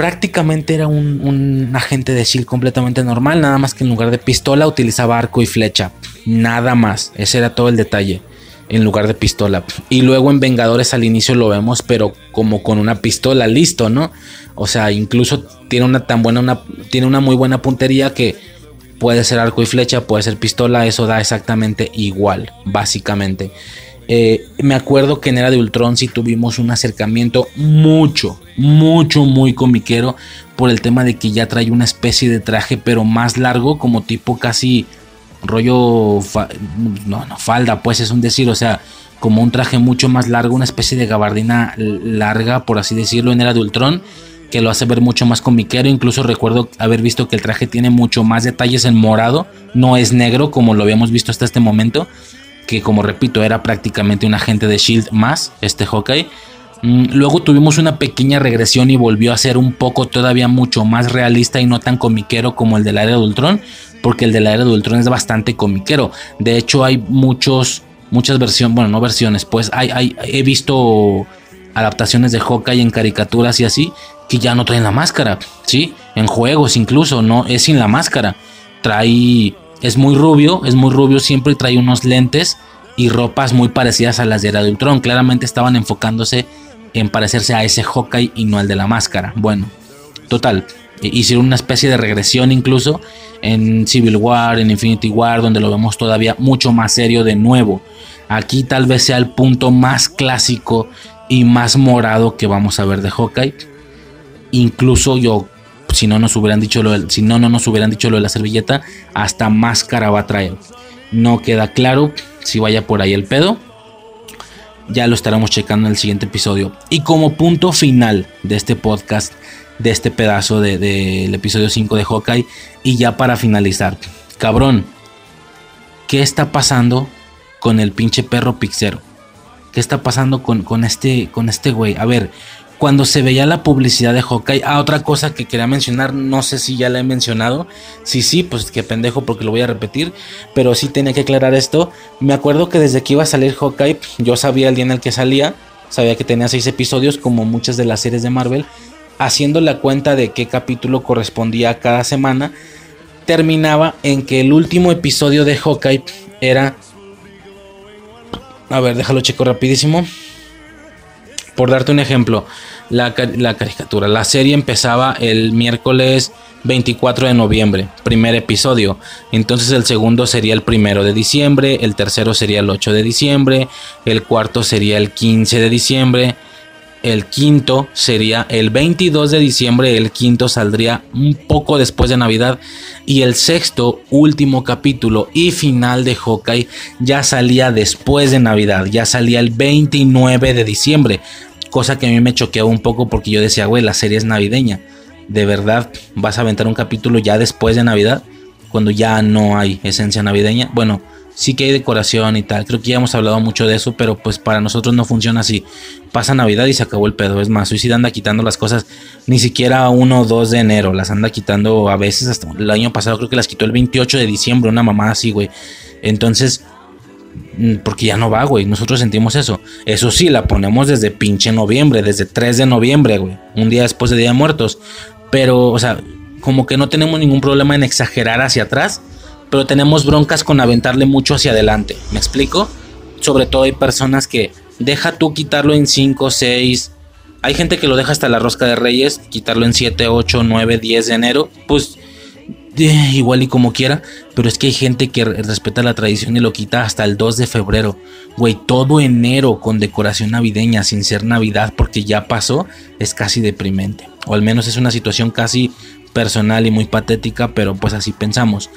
prácticamente era un, agente de Shield completamente normal, nada más que en lugar de pistola utilizaba arco y flecha, nada más, ese era todo el detalle, en lugar de pistola. Y luego en Vengadores al inicio lo vemos, pero como con una pistola, listo, ¿no? O sea, incluso tiene una tan buena, una, tiene una muy buena puntería que puede ser arco y flecha, puede ser pistola, eso da exactamente igual, básicamente. Eh, me acuerdo que en Era de Ultron sí tuvimos un acercamiento mucho, mucho, muy comiquero por el tema de que ya trae una especie de traje, pero más largo, como tipo casi rollo. no, no, falda, pues es un decir, o sea, como un traje mucho más largo, una especie de gabardina larga, por así decirlo, en Era de Ultron, que lo hace ver mucho más comiquero. Incluso recuerdo haber visto que el traje tiene mucho más detalles en morado, no es negro como lo habíamos visto hasta este momento, que como repito, era prácticamente un agente de Shield más, este Hawkeye. Mm, luego tuvimos una pequeña regresión y volvió a ser un poco todavía mucho más realista y no tan comiquero como el del Era de Ultron, porque el del Era de Ultron es bastante comiquero. De hecho, hay muchos muchas versiones, bueno, no versiones, pues hay, he visto adaptaciones de Hawkeye en caricaturas y así que ya no traen la máscara, ¿sí? En juegos incluso, no, es sin la máscara. Trae, es muy rubio, es muy rubio, siempre trae unos lentes y ropas muy parecidas a las de Ultron. Claramente estaban enfocándose en parecerse a ese Hawkeye y no al de la máscara. Bueno, total, hicieron una especie de regresión incluso en Civil War, en Infinity War, donde lo vemos todavía mucho más serio de nuevo. Aquí tal vez sea el punto más clásico y más morado que vamos a ver de Hawkeye. Incluso yo, si no nos hubieran dicho lo si no, no nos hubieran dicho lo de la servilleta, hasta máscara va a traer. No queda claro si vaya por ahí el pedo. Ya lo estaremos checando en el siguiente episodio. Y como punto final de este podcast, de este pedazo del de, episodio 5 de Hawkeye, y ya para finalizar, cabrón, ¿qué está pasando con el pinche perro pixero. ¿Qué está pasando con, con este con este güey? A ver, cuando se veía la publicidad de Hawkeye, ah, otra cosa que quería mencionar, no sé si ya la he mencionado. Sí, sí, pues qué pendejo porque lo voy a repetir, pero sí tenía que aclarar esto. Me acuerdo que desde que iba a salir Hawkeye, yo sabía el día en el que salía, sabía que tenía seis episodios como muchas de las series de Marvel, haciendo la cuenta de qué capítulo correspondía cada semana, terminaba en que el último episodio de Hawkeye era a ver, déjalo checo rapidísimo. Por darte un ejemplo, la, caricatura, la serie empezaba el miércoles 24 de noviembre, primer episodio. Entonces el segundo sería el primero de diciembre, el tercero sería el 8 de diciembre, el cuarto sería el 15 de diciembre, el quinto sería el 22 de diciembre, el quinto saldría un poco después de Navidad y el sexto, último capítulo y final de Hawkeye ya salía después de Navidad, ya salía el 29 de diciembre, cosa que a mí me choqueaba un poco porque yo decía, güey, la serie es navideña, ¿de verdad vas a aventar un capítulo ya después de Navidad? Cuando ya no hay esencia navideña. Bueno, sí que hay decoración y tal. Creo que ya hemos hablado mucho de eso, pero pues para nosotros no funciona así. Pasa Navidad y se acabó el pedo. Es más, Suicida anda quitando las cosas ni siquiera 1 o 2 de enero. Las anda quitando a veces hasta el año pasado creo que las quitó el 28 de diciembre, una mamá así, güey. Entonces, porque ya no va, güey. Nosotros sentimos eso. Eso sí, la ponemos desde pinche noviembre, desde 3 de noviembre, güey. Un día después de Día de Muertos. Pero, o sea, como que no tenemos ningún problema en exagerar hacia atrás pero tenemos broncas con aventarle mucho hacia adelante. ¿Me explico? Sobre todo hay personas que deja tú quitarlo en 5, 6. Hay gente que lo deja hasta la rosca de reyes, quitarlo en 7, 8, 9, 10 de enero. Pues eh, igual y como quiera, pero es que hay gente que respeta la tradición y lo quita hasta el 2 de febrero. Güey, todo enero con decoración navideña sin ser Navidad porque ya pasó, es casi deprimente. O al menos es una situación casi personal y muy patética, pero pues así pensamos.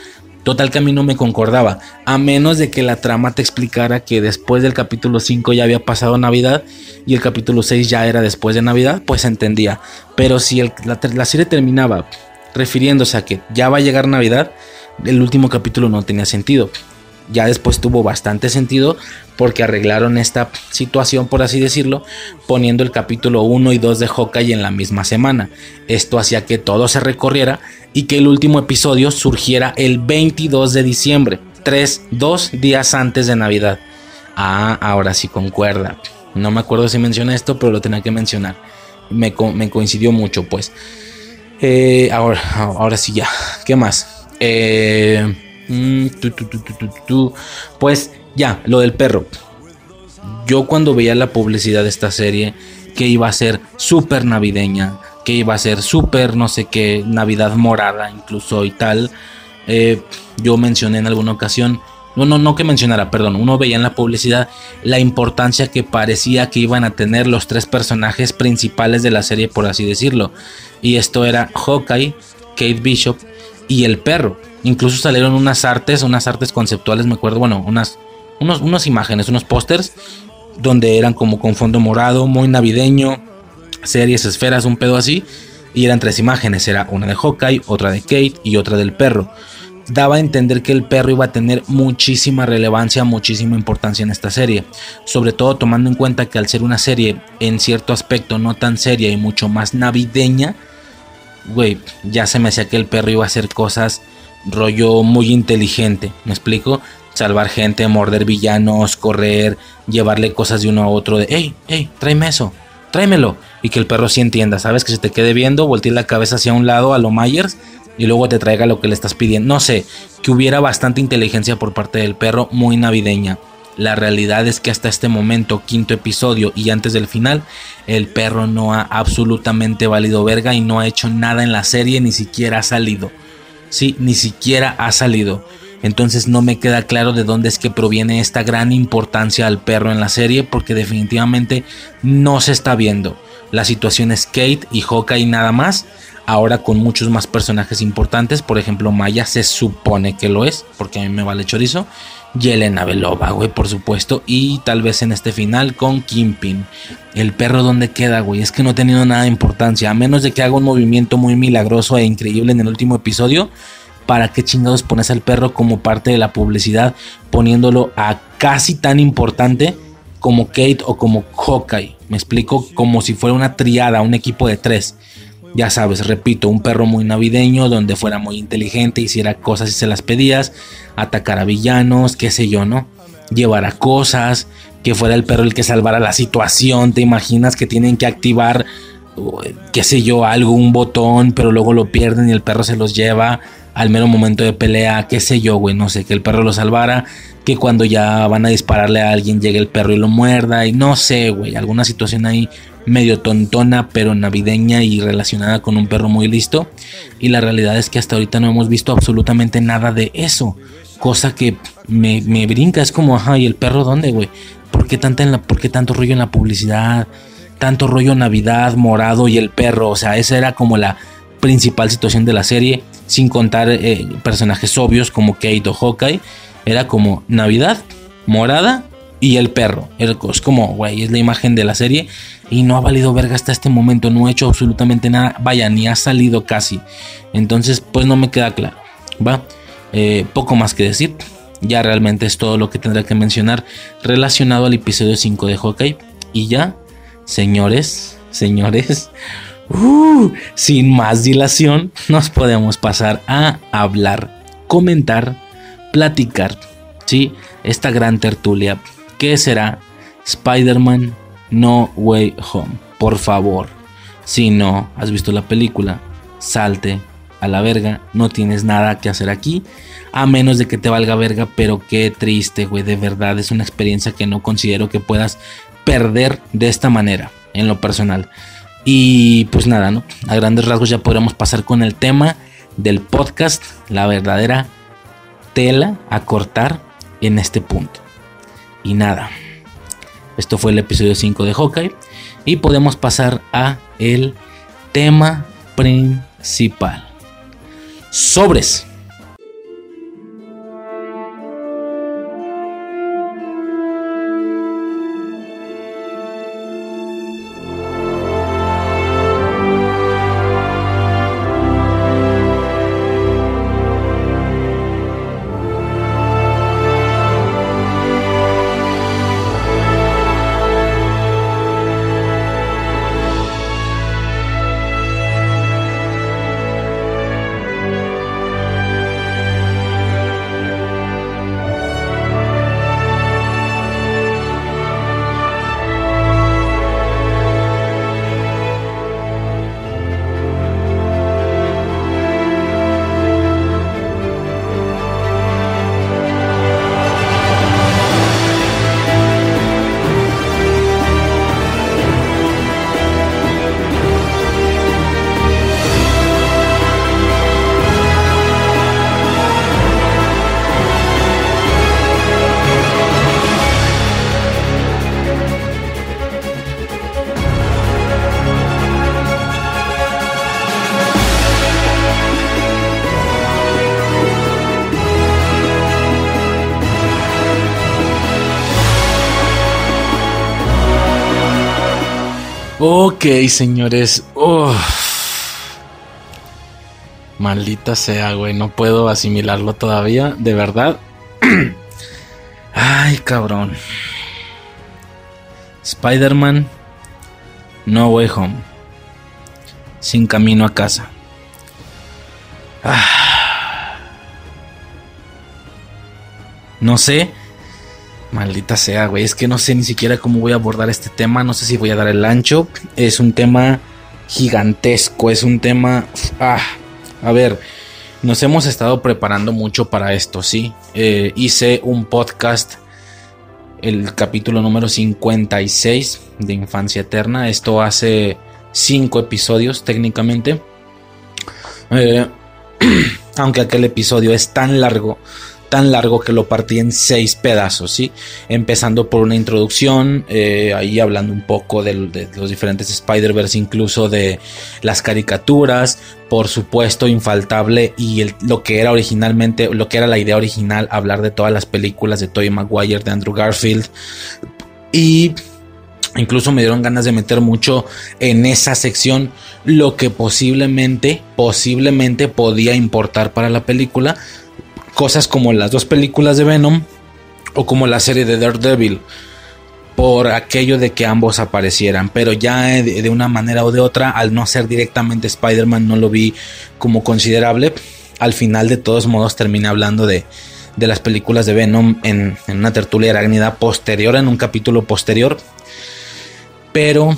Total que a mí no me concordaba, a menos de que la trama te explicara que después del capítulo 5 ya había pasado Navidad y el capítulo 6 ya era después de Navidad, pues entendía. Pero si la, serie terminaba refiriéndose a que ya va a llegar Navidad, el último capítulo no tenía sentido. Ya después tuvo bastante sentido porque arreglaron esta situación, por así decirlo, poniendo el capítulo 1 y 2 de Hawkeye en la misma semana. Esto hacía que todo se recorriera y que el último episodio surgiera el 22 de diciembre, tres, dos días antes de Navidad. Ah, ahora sí concuerda. No me acuerdo si menciona esto, pero lo tenía que mencionar. Me, coincidió mucho, pues. Eh, ahora, ahora sí ya. ¿Qué más? Eh, mm, pues ya, lo del perro. Yo cuando veía la publicidad de esta serie, que iba a ser súper navideña, que iba a ser súper, no sé qué, Navidad morada incluso y tal. Eh, yo mencioné en alguna ocasión, no, no, no que mencionara, perdón, uno veía en la publicidad la importancia que parecía que iban a tener los tres personajes principales de la serie, por así decirlo. Y esto era Hawkeye, Kate Bishop y el perro. Incluso salieron unas artes, unas artes conceptuales, me acuerdo, bueno, unas, unos, unas imágenes, unos pósters donde eran como con fondo morado, muy navideño, series, esferas, un pedo así. Y eran tres imágenes, era una de Hawkeye, otra de Kate y otra del perro. Daba a entender que el perro iba a tener muchísima relevancia, muchísima importancia en esta serie. Sobre todo tomando en cuenta que al ser una serie en cierto aspecto no tan seria y mucho más navideña, güey, ya se me hacía que el perro iba a hacer cosas rollo muy inteligente, ¿me explico? Salvar gente, morder villanos, correr, llevarle cosas de uno a otro de, hey, hey, tráeme eso, tráemelo. Y que el perro sí entienda, ¿sabes? Que se te quede viendo, voltee la cabeza hacia un lado a lo Myers y luego te traiga lo que le estás pidiendo. No sé, que hubiera bastante inteligencia por parte del perro, muy navideña. La realidad es que hasta este momento, quinto episodio y antes del final, el perro no ha absolutamente valido verga y no ha hecho nada en la serie, ni siquiera ha salido. Sí, ni siquiera ha salido. Entonces no me queda claro de dónde es que proviene esta gran importancia al perro en la serie, porque definitivamente no se está viendo. La situación es Kate y Hawkeye nada más. Ahora con muchos más personajes importantes, por ejemplo Maya se supone que lo es, porque a mí me vale chorizo. Yelena Belova, güey, por supuesto. Y tal vez en este final con Kimpin. El perro donde queda, güey. Es que no ha tenido nada de importancia. A menos de que haga un movimiento muy milagroso e increíble en el último episodio. ¿Para qué chingados pones al perro como parte de la publicidad? Poniéndolo a casi tan importante como Kate o como Hawkeye. Me explico como si fuera una triada, un equipo de tres ya sabes, repito, un perro muy navideño donde fuera muy inteligente, hiciera cosas y se las pedías, atacar a villanos, qué sé yo, ¿no? Llevar a cosas, que fuera el perro el que salvara la situación, te imaginas que tienen que activar, qué sé yo, algo, un botón, pero luego lo pierden y el perro se los lleva al mero momento de pelea, qué sé yo, güey, no sé, que el perro lo salvara, que cuando ya van a dispararle a alguien llegue el perro y lo muerda, y no sé, güey, alguna situación ahí medio tontona, pero navideña y relacionada con un perro muy listo. Y la realidad es que hasta ahorita no hemos visto absolutamente nada de eso. Cosa que me, brinca, es como, ajá, ¿y el perro dónde, güey? ¿Por qué, en la, ¿Por qué tanto rollo en la publicidad? Tanto rollo Navidad, morado y el perro. O sea, esa era como la principal situación de la serie. Sin contar eh, personajes obvios como Kate o Hawkeye. Era como Navidad, morada y el perro. Es como, güey, es la imagen de la serie y no ha valido verga hasta este momento. No ha hecho absolutamente nada. Vaya, ni ha salido casi. Entonces, pues no me queda claro. Va, eh, poco más que decir. Ya realmente es todo lo que tendré que mencionar relacionado al episodio 5 de Hawkeye. Y ya, señores, señores, uh, sin más dilación, nos podemos pasar a hablar, comentar, platicar, ¿sí? Esta gran tertulia ¿Qué será Spider-Man No Way Home? Por favor, si no has visto la película, salte a la verga, no tienes nada que hacer aquí, a menos de que te valga verga, pero qué triste, güey, de verdad es una experiencia que no considero que puedas perder de esta manera, en lo personal. Y pues nada, ¿no? A grandes rasgos ya podríamos pasar con el tema del podcast, la verdadera tela a cortar en este punto. Y nada. Esto fue el episodio 5 de Hawkeye. Y podemos pasar a el tema principal. Sobres. Ok, señores. Maldita sea, güey. No puedo asimilarlo todavía. De verdad. Ay, cabrón. Spider-Man. No Way Home. Sin camino a casa. Ah. No sé. Maldita sea, güey. Es que no sé ni siquiera cómo voy a abordar este tema. No sé si voy a dar el ancho. Es un tema gigantesco. Es un tema... Ah. A ver. Nos hemos estado preparando mucho para esto, ¿sí? Eh, hice un podcast, el capítulo número 56 de Infancia Eterna. Esto hace cinco episodios técnicamente. Eh, aunque aquel episodio es tan largo tan largo que lo partí en seis pedazos, ¿sí? Empezando por una introducción, eh, ahí hablando un poco de, los diferentes Spider-Verse, incluso de las caricaturas, por supuesto, infaltable, y lo que era originalmente, lo que era la idea original, hablar de todas las películas de Tobey Maguire, de Andrew Garfield, y Incluso me dieron ganas de meter mucho en esa sección lo que posiblemente, posiblemente podía importar para la película, cosas como las dos películas de Venom o como la serie de Daredevil por aquello de que ambos aparecieran, pero ya de, una manera o de otra, al no ser directamente Spider-Man, no lo vi como considerable. Al final, de todos modos, terminé hablando de, de las películas de Venom en, en una tertulia arácnida posterior, en un capítulo posterior, pero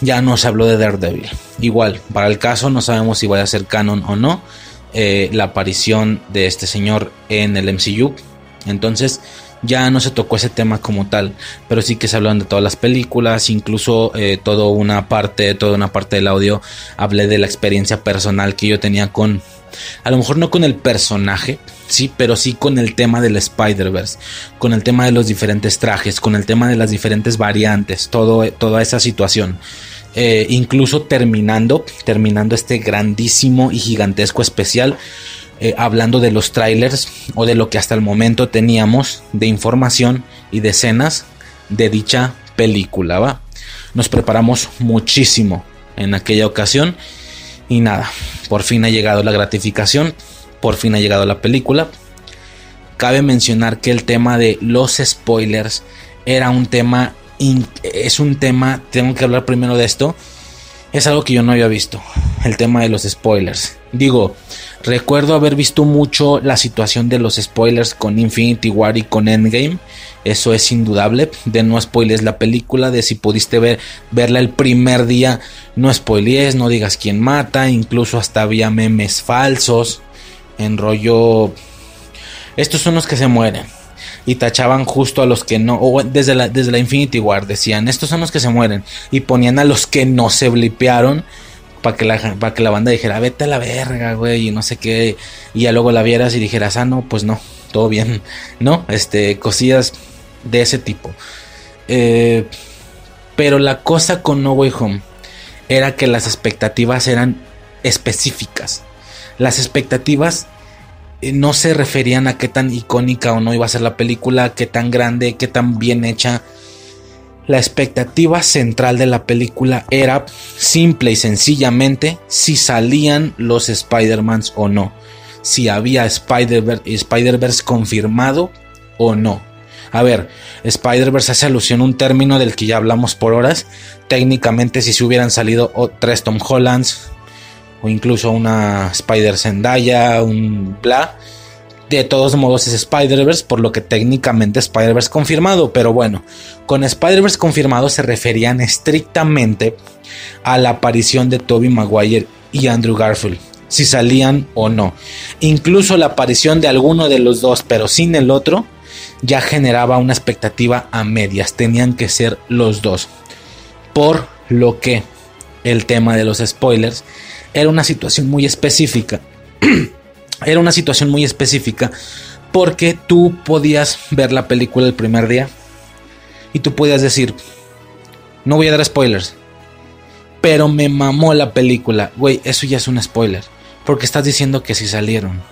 ya no se habló de Daredevil. Igual, para el caso, no sabemos si vaya a ser canon o no. Eh, la aparición de este señor en el MCU. Entonces ya no se tocó ese tema como tal, pero sí que se hablaron de todas las películas, incluso eh, toda una parte, toda una parte del audio hablé de la experiencia personal que yo tenía con, a lo mejor no con el personaje, sí, pero sí con el tema del Spider-Verse, con el tema de los diferentes trajes, con el tema de las diferentes variantes, todo, toda esa situación. Eh, incluso terminando, terminando este grandísimo y gigantesco especial, eh, hablando de los trailers o de lo que hasta el momento teníamos de información y de escenas de dicha película, ¿va? Nos preparamos muchísimo en aquella ocasión y nada, por fin ha llegado la gratificación, por fin ha llegado la película. Cabe mencionar que el tema de los spoilers era un tema es un tema, tengo que hablar primero de esto, es algo que yo no había visto, el tema de los spoilers. Digo, recuerdo haber visto mucho la situación de los spoilers con Infinity War y con Endgame, eso es indudable, de no spoilers la película, de si pudiste ver, verla el primer día, no spoilees, no digas quién mata, incluso hasta había memes falsos, en rollo... Estos son los que se mueren y tachaban justo a los que no, o desde la, desde la Infinity War decían, estos son los que se mueren y ponían a los que no se blipearon para que, la, para que la banda dijera, vete a la verga, güey, y no sé qué, y ya luego la vieras y dijeras, ah, no, pues no, todo bien, ¿no? Este, cosillas de ese tipo. Eh, pero la cosa con No Way Home era que las expectativas eran específicas. Las expectativas no se referían a qué tan icónica o no iba a ser la película, qué tan grande, qué tan bien hecha. La expectativa central de la película era simple y sencillamente si salían los Spider-Mans o no. Si había Spider-Verse confirmado o no. A ver, Spider-Verse hace alusión a un término del que ya hablamos por horas. Técnicamente, si se hubieran salido tres Tom Hollands, o incluso una Spider Zendaya, un bla. De todos modos es Spider-Verse, por lo que técnicamente Spider-Verse confirmado, pero bueno, con Spider-Verse confirmado se referían estrictamente a la aparición de Tobey Maguire y Andrew Garfield, si salían o no. Incluso la aparición de alguno de los dos, pero sin el otro, ya generaba una expectativa a medias, tenían que ser los dos. Por lo que el tema de los spoilers era una situación muy específica. era una situación muy específica porque tú podías ver la película el primer día y tú podías decir, no voy a dar spoilers, pero me mamó la película. Güey, eso ya es un spoiler, porque estás diciendo que si salieron.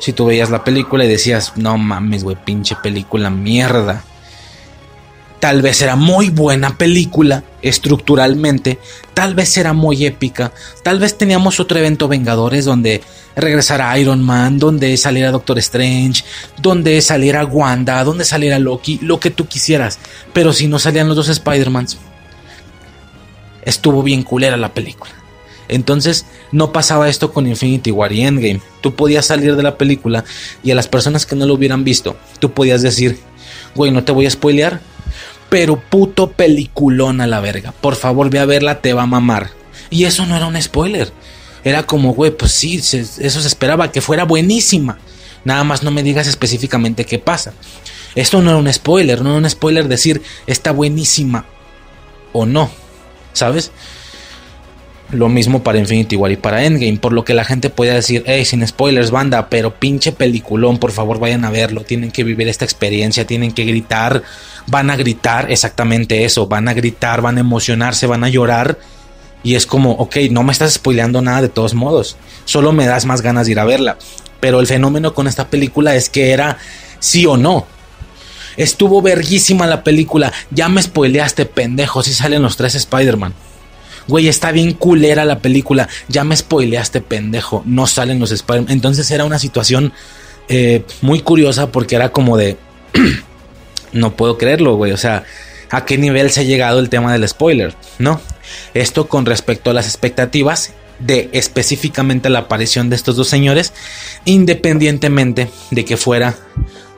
Si tú veías la película y decías, no mames, güey, pinche película mierda. Tal vez era muy buena película estructuralmente, tal vez era muy épica, tal vez teníamos otro evento Vengadores donde regresara Iron Man, donde saliera Doctor Strange, donde saliera Wanda, donde saliera Loki, lo que tú quisieras. Pero si no salían los dos Spider-Mans, estuvo bien culera la película. Entonces no pasaba esto con Infinity War y Endgame. Tú podías salir de la película y a las personas que no lo hubieran visto, tú podías decir, güey, no te voy a spoilear, pero puto peliculón a la verga. Por favor, ve a verla, te va a mamar. Y eso no era un spoiler. Era como, güey, pues sí, eso se esperaba, que fuera buenísima. Nada más no me digas específicamente qué pasa. Esto no era un spoiler, no era un spoiler decir está buenísima o no, ¿sabes? Lo mismo para Infinity War y para Endgame, por lo que la gente puede decir, hey, sin spoilers, banda, pero pinche peliculón, por favor vayan a verlo, tienen que vivir esta experiencia, tienen que gritar, van a gritar exactamente eso, van a gritar, van a emocionarse, van a llorar. Y es como, ok, no me estás spoileando nada de todos modos, solo me das más ganas de ir a verla. Pero el fenómeno con esta película es que era sí o no. Estuvo verguísima la película, ya me spoileaste, pendejo, si salen los tres Spider-Man. Güey, está bien culera la película. Ya me spoileaste, pendejo. No salen los Spider-Man. Entonces era una situación eh, muy curiosa porque era como de. no puedo creerlo, güey. O sea, ¿a qué nivel se ha llegado el tema del spoiler? ¿No? Esto con respecto a las expectativas de específicamente la aparición de estos dos señores, independientemente de que fuera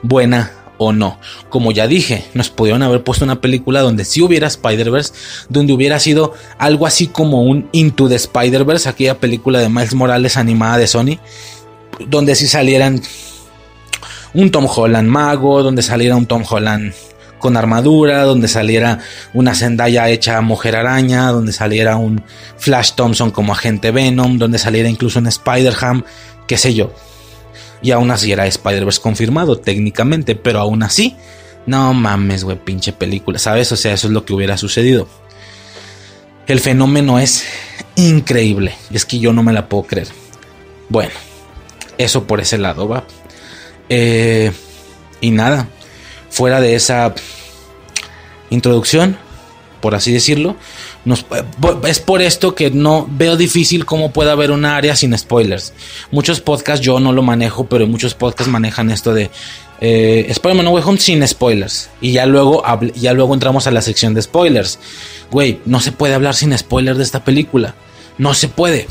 buena o no. Como ya dije, nos pudieron haber puesto una película donde si hubiera Spider-Verse, donde hubiera sido algo así como un Into the Spider-Verse, aquella película de Miles Morales animada de Sony, donde si salieran un Tom Holland mago, donde saliera un Tom Holland con armadura, donde saliera una Zendaya hecha mujer araña, donde saliera un Flash Thompson como agente Venom, donde saliera incluso un Spider-Ham, qué sé yo. Y aún así era Spider-Verse confirmado técnicamente, pero aún así, no mames, güey, pinche película, ¿sabes? O sea, eso es lo que hubiera sucedido. El fenómeno es increíble, es que yo no me la puedo creer. Bueno, eso por ese lado, va. Eh, y nada, fuera de esa introducción, por así decirlo, eh, es por esto que no veo difícil cómo puede haber una área sin spoilers. Muchos podcasts yo no lo manejo, pero muchos podcasts manejan esto de eh, Spider-Man No Way Home sin spoilers. Y ya luego, ya luego entramos a la sección de spoilers. Güey, no se puede hablar sin spoilers de esta película. No se puede.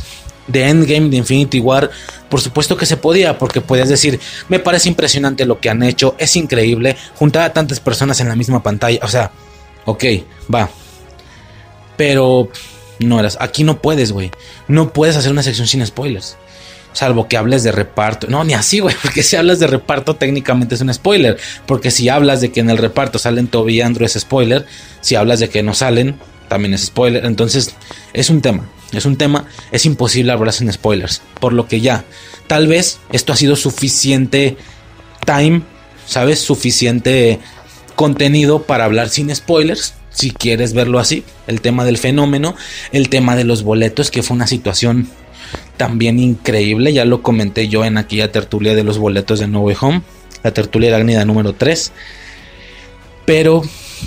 De Endgame, de Infinity War, por supuesto que se podía, porque puedes decir, me parece impresionante lo que han hecho, es increíble, juntar a tantas personas en la misma pantalla, o sea, ok, va, pero no eras. Aquí no puedes, güey. No puedes hacer una sección sin spoilers. Salvo que hables de reparto. No, ni así, güey. Porque si hablas de reparto, técnicamente es un spoiler. Porque si hablas de que en el reparto salen Toby y Andrew, es spoiler. Si hablas de que no salen, también es spoiler. Entonces, es un tema. Es un tema. Es imposible hablar sin spoilers. Por lo que ya. Tal vez esto ha sido suficiente time. ¿Sabes? Suficiente contenido para hablar sin spoilers si quieres verlo así, el tema del fenómeno, el tema de los boletos, que fue una situación también increíble, ya lo comenté yo en aquella tertulia de los boletos de No Way Home, la tertulia arácnida número 3, pero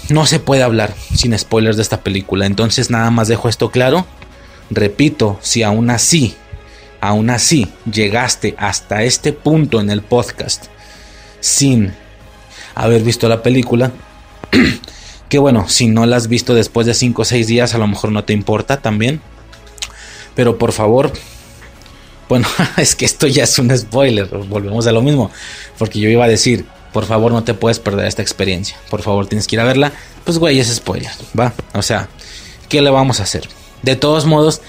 no se puede hablar sin spoilers de esta película, entonces nada más dejo esto claro, repito, si aún así, aún así llegaste hasta este punto en el podcast sin haber visto la película, Que bueno, si no la has visto después de 5 o 6 días, a lo mejor no te importa también. Pero por favor, bueno, es que esto ya es un spoiler, volvemos a lo mismo. Porque yo iba a decir, por favor no te puedes perder esta experiencia. Por favor tienes que ir a verla. Pues güey, es spoiler, ¿va? O sea, ¿qué le vamos a hacer? De todos modos,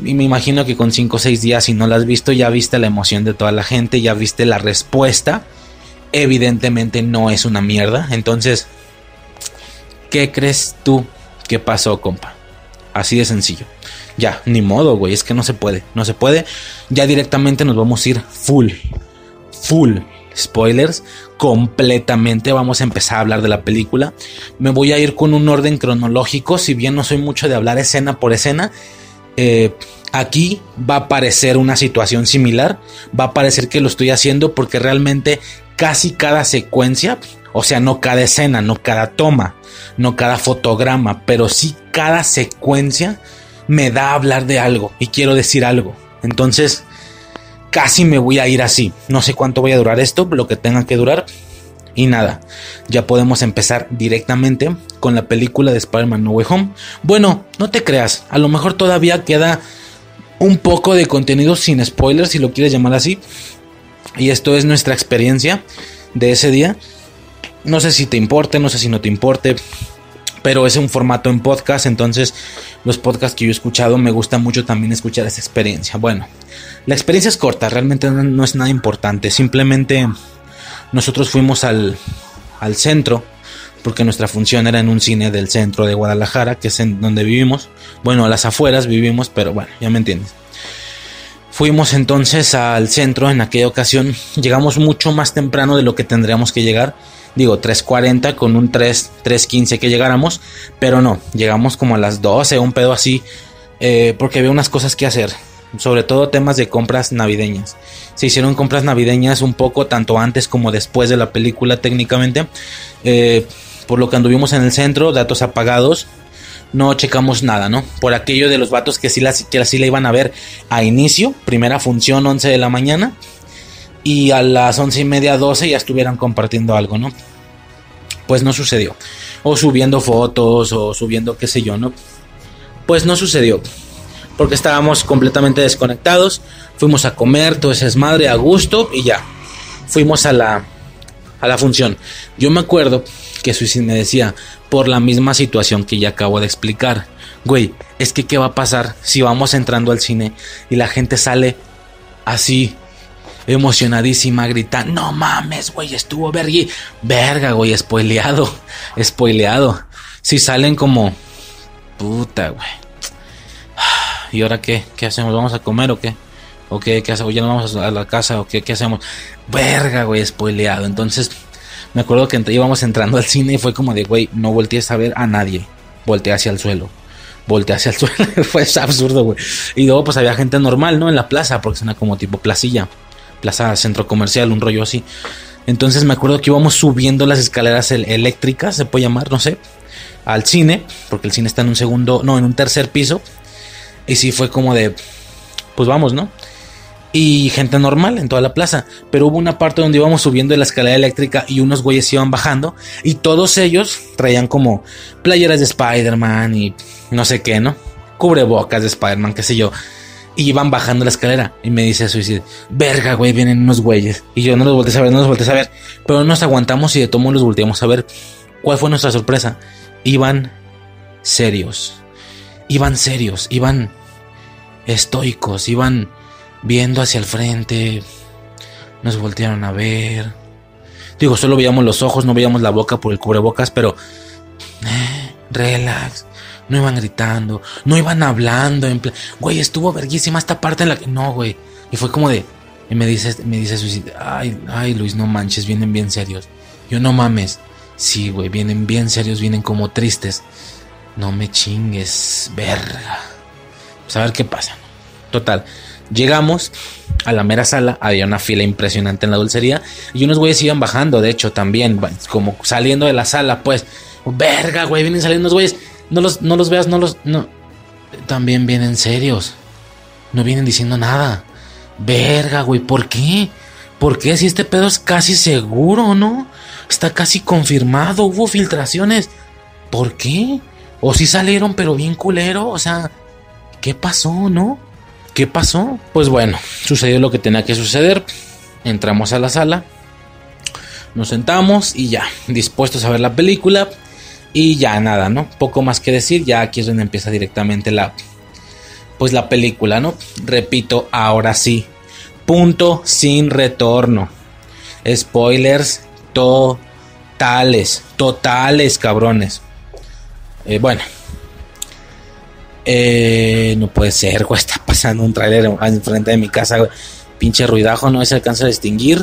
me imagino que con 5 o 6 días, si no la has visto, ya viste la emoción de toda la gente, ya viste la respuesta. Evidentemente no es una mierda. Entonces, ¿Qué crees tú que pasó, compa? Así de sencillo. Ya, ni modo, güey, es que no se puede, no se puede. Ya directamente nos vamos a ir full, full spoilers, completamente. Vamos a empezar a hablar de la película. Me voy a ir con un orden cronológico, si bien no soy mucho de hablar escena por escena. Eh, aquí va a aparecer una situación similar. Va a parecer que lo estoy haciendo porque realmente casi cada secuencia O sea, no cada escena, no cada toma, no cada fotograma, pero sí cada secuencia me da a hablar de algo y quiero decir algo. Entonces, casi me voy a ir así. No sé cuánto voy a durar esto, lo que tenga que durar. Y nada, ya podemos empezar directamente con la película de Spider-Man No Way Home. Bueno, no te creas, a lo mejor todavía queda un poco de contenido sin spoilers, si lo quieres llamar así. Y esto es nuestra experiencia de ese día. No sé si te importe, no sé si no te importe, pero es un formato en podcast, entonces los podcasts que yo he escuchado me gusta mucho también escuchar esa experiencia. Bueno, la experiencia es corta, realmente no es nada importante, simplemente nosotros fuimos al, al centro porque nuestra función era en un cine del centro de Guadalajara, que es en donde vivimos. Bueno, a las afueras vivimos, pero bueno, ya me entiendes. Fuimos entonces al centro en aquella ocasión. Llegamos mucho más temprano de lo que tendríamos que llegar. Digo, 3.40 con un 3, 3.15 que llegáramos. Pero no, llegamos como a las 12, un pedo así. Eh, porque había unas cosas que hacer. Sobre todo temas de compras navideñas. Se hicieron compras navideñas un poco tanto antes como después de la película técnicamente. Eh, por lo que anduvimos en el centro, datos apagados no checamos nada, ¿no? Por aquello de los vatos que sí la, que la iban a ver a inicio, primera función 11 de la mañana, y a las 11 y media 12 ya estuvieran compartiendo algo, ¿no? Pues no sucedió. O subiendo fotos, o subiendo qué sé yo, ¿no? Pues no sucedió. Porque estábamos completamente desconectados. Fuimos a comer, todo ese desmadre a gusto y ya. Fuimos a la, a la función. Yo me acuerdo que Suicide me decía, por la misma situación que ya acabo de explicar. Güey, es que qué va a pasar si vamos entrando al cine y la gente sale así emocionadísima, grita, no mames, güey, estuvo vergui. Verga, güey, spoileado, spoileado. Si salen como, puta, güey. ¿Y ahora qué? ¿Qué hacemos? ¿Vamos a comer o qué? ¿O qué, qué hacemos? ¿Ya no vamos a la casa o qué? ¿Qué hacemos? Verga, güey, spoileado. Entonces, me acuerdo que íbamos entrando al cine y fue como de, güey, no voltees a ver a nadie. Volteé hacia el suelo. Volteé hacia el suelo. fue absurdo, güey. Y luego pues había gente normal, ¿no? En la plaza, porque es una como tipo placilla. Plaza centro comercial, un rollo así. Entonces me acuerdo que íbamos subiendo las escaleras eléctricas, se puede llamar, no sé, al cine, porque el cine está en un segundo, no, en un tercer piso. Y sí fue como de, pues vamos, ¿no? Y gente normal en toda la plaza. Pero hubo una parte donde íbamos subiendo la escalera eléctrica y unos güeyes iban bajando y todos ellos traían como playeras de Spider-Man y no sé qué, ¿no? Cubrebocas de Spider-Man, qué sé yo. Y iban bajando la escalera y me dice Suicide, verga, güey, vienen unos güeyes. Y yo no los volteé a ver, no los volteé a ver. Pero nos aguantamos y de todo los volteamos a ver. ¿Cuál fue nuestra sorpresa? Iban serios. Iban serios, iban estoicos, iban viendo hacia el frente. Nos voltearon a ver. Digo, solo veíamos los ojos, no veíamos la boca por el cubrebocas, pero... Eh, relax. No iban gritando, no iban hablando. Güey, estuvo verguísima esta parte en la que... No, güey. Y fue como de... Y me dice, me dice ay, ay, Luis, no manches, vienen bien serios. Yo no mames. Sí, güey, vienen bien serios, vienen como tristes. No me chingues, verga. Pues a ver qué pasa. Total, Llegamos a la mera sala, había una fila impresionante en la dulcería y unos güeyes iban bajando, de hecho, también, como saliendo de la sala, pues, verga, güey, vienen saliendo unos güeyes, no los, no los veas, no los, no, también vienen serios, no vienen diciendo nada, verga, güey, ¿por qué? ¿Por qué si este pedo es casi seguro, no? Está casi confirmado, hubo filtraciones, ¿por qué? O si salieron, pero bien culero, o sea, ¿qué pasó, no? ¿Qué pasó? Pues bueno, sucedió lo que tenía que suceder. Entramos a la sala, nos sentamos y ya, dispuestos a ver la película. Y ya nada, ¿no? Poco más que decir, ya aquí es donde empieza directamente la pues la película, ¿no? Repito, ahora sí. Punto sin retorno. Spoilers totales, totales, cabrones. Eh, bueno, eh, no puede ser, güey. Está pasando un trailer enfrente de mi casa, Pinche ruidajo, no se alcanza a distinguir.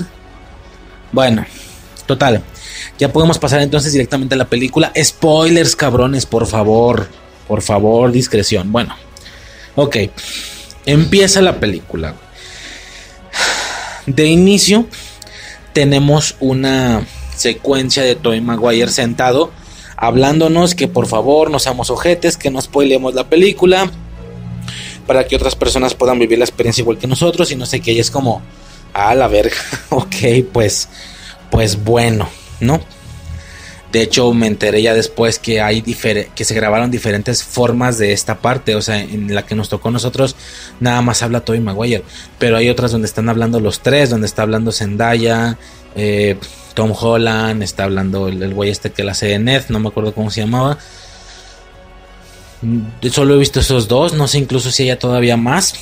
Bueno, total. Ya podemos pasar entonces directamente a la película. Spoilers, cabrones, por favor. Por favor, discreción. Bueno, ok. Empieza la película. De inicio, tenemos una secuencia de Tobey Maguire sentado hablándonos que por favor no seamos ojetes, que no spoilemos la película para que otras personas puedan vivir la experiencia igual que nosotros y no sé qué, y es como a la verga. ok, pues pues bueno, ¿no? De hecho, me enteré ya después que hay que se grabaron diferentes formas de esta parte. O sea, en la que nos tocó nosotros, nada más habla Tobey Maguire. Pero hay otras donde están hablando los tres, donde está hablando Zendaya, eh, Tom Holland, está hablando el, güey este que la hace de Ned, no me acuerdo cómo se llamaba. Mm, solo he visto esos dos, no sé incluso si haya todavía más.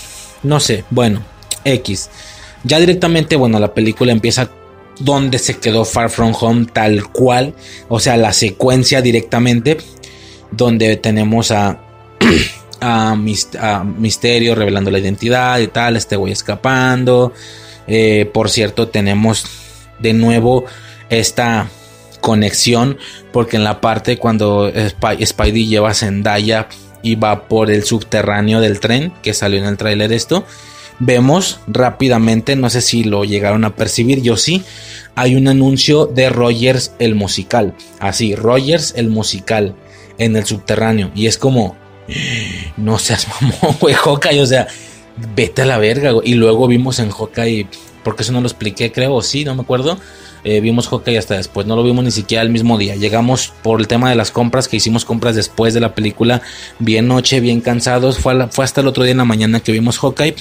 No sé, bueno, X. Ya directamente, bueno, la película empieza donde se quedó Far From Home tal cual, o sea, la secuencia directamente, donde tenemos a, a, Misterio revelando la identidad y tal, este güey escapando. Eh, por cierto, tenemos de nuevo esta conexión, porque en la parte cuando Spidey lleva a Zendaya y va por el subterráneo del tren, que salió en el tráiler esto, vemos rápidamente, no sé si lo llegaron a percibir, yo sí, hay un anuncio de Rogers el musical, así, Rogers el musical en el subterráneo. Y es como, no seas mamón, güey, o sea, vete a la verga, y luego vimos en Hawkeye, porque eso no lo expliqué, creo, sí, no me acuerdo, eh, vimos Hawkeye hasta después, no lo vimos ni siquiera el mismo día. Llegamos por el tema de las compras, que hicimos compras después de la película, bien noche, bien cansados. Fue, hasta el otro día en la mañana que vimos Hawkeye.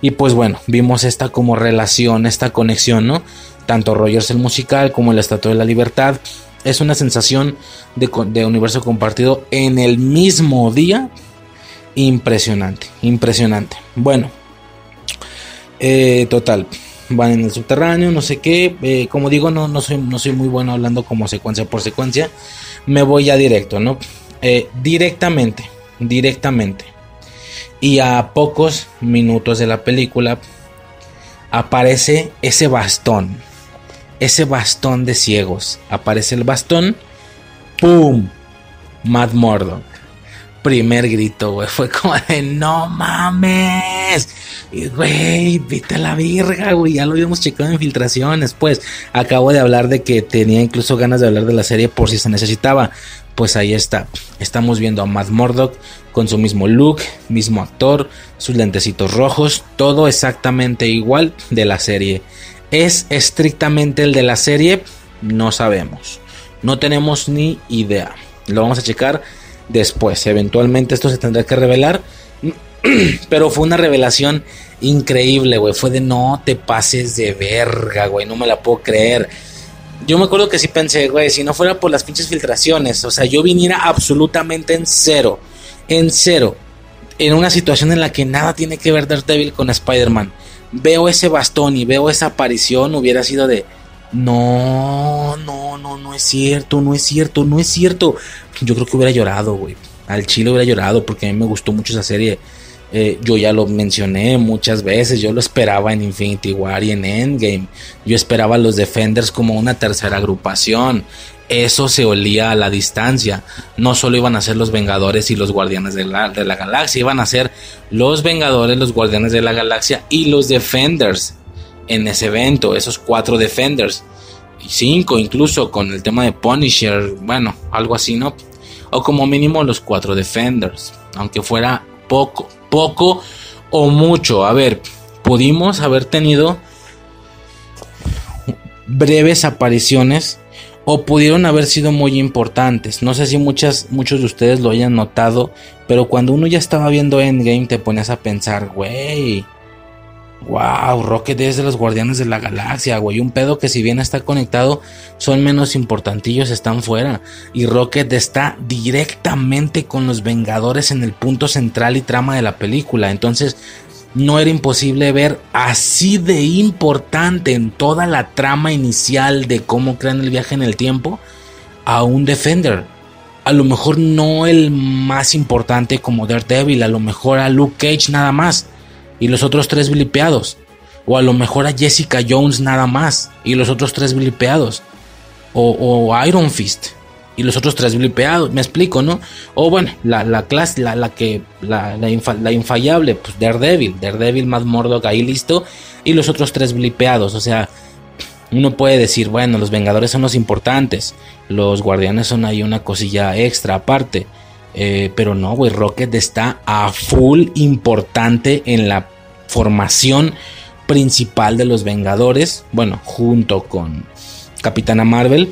Y pues bueno, vimos esta como relación, esta conexión, ¿no? Tanto Rogers el musical como el Estatua de la Libertad. Es una sensación de, de universo compartido en el mismo día. Impresionante, impresionante. Bueno, eh, total van en el subterráneo, no sé qué. Eh, como digo, no, no, soy, no soy muy bueno hablando como secuencia por secuencia. Me voy ya directo, ¿no? Eh, directamente, directamente. Y a pocos minutos de la película aparece ese bastón. Ese bastón de ciegos. Aparece el bastón. ¡Pum! Matt Murdock primer grito, güey, fue como de no mames. Y, güey, a la verga, güey. Ya lo habíamos checado en filtraciones. Pues acabo de hablar de que tenía incluso ganas de hablar de la serie por si se necesitaba. Pues ahí está. Estamos viendo a Matt Murdock con su mismo look, mismo actor, sus lentecitos rojos, todo exactamente igual de la serie. ¿Es estrictamente el de la serie? No sabemos. No tenemos ni idea. Lo vamos a checar después. Eventualmente esto se tendrá que revelar. Pero fue una revelación increíble, güey. Fue de no te pases de verga, güey. No me la puedo creer. Yo me acuerdo que sí pensé, güey, si no fuera por las pinches filtraciones, o sea, yo viniera absolutamente en cero, en cero, en una situación en la que nada tiene que ver Daredevil con Spider-Man. Veo ese bastón y veo esa aparición, hubiera sido de, no, no, no, no es cierto, no es cierto, no es cierto. Yo creo que hubiera llorado, güey. Al chile hubiera llorado porque a mí me gustó mucho esa serie. Eh, yo ya lo mencioné muchas veces. Yo lo esperaba en Infinity War y en Endgame. Yo esperaba a los Defenders como una tercera agrupación. Eso se olía a la distancia. No solo iban a ser los Vengadores y los Guardianes de la, de la Galaxia, iban a ser los Vengadores, los Guardianes de la Galaxia y los Defenders en ese evento, esos cuatro Defenders, cinco incluso con el tema de Punisher, bueno, algo así, ¿no? O como mínimo los cuatro Defenders, aunque fuera poco, poco o mucho. A ver, pudimos haber tenido breves apariciones o pudieron haber sido muy importantes. No sé si muchos de ustedes lo hayan notado, pero cuando uno ya estaba viendo Endgame te pones a pensar, güey, Wow, Rocket es de los guardianes de la galaxia, güey. Un pedo que si bien está conectado, son menos importantillos, están fuera. Y Rocket está directamente con los Vengadores en el punto central y trama de la película. Entonces, no era imposible ver así de importante en toda la trama inicial de cómo crean el viaje en el tiempo a un Defender. A lo mejor no el más importante como Daredevil, a lo mejor a Luke Cage nada más y los otros tres blipeados. O a lo mejor a Jessica Jones nada más y los otros tres blipeados. O, Iron Fist y los otros tres blipeados. Me explico, ¿no? O bueno, la, la clase, la, la que, la, la, infallable, pues Daredevil, Daredevil, más Murdock ahí listo. Y los otros tres blipeados. O sea, uno puede decir, bueno, los Vengadores son los importantes, los Guardianes son ahí una cosilla extra aparte. Eh, pero no, güey, Rocket está a full importante en la formación principal de los Vengadores. Bueno, junto con Capitana Marvel.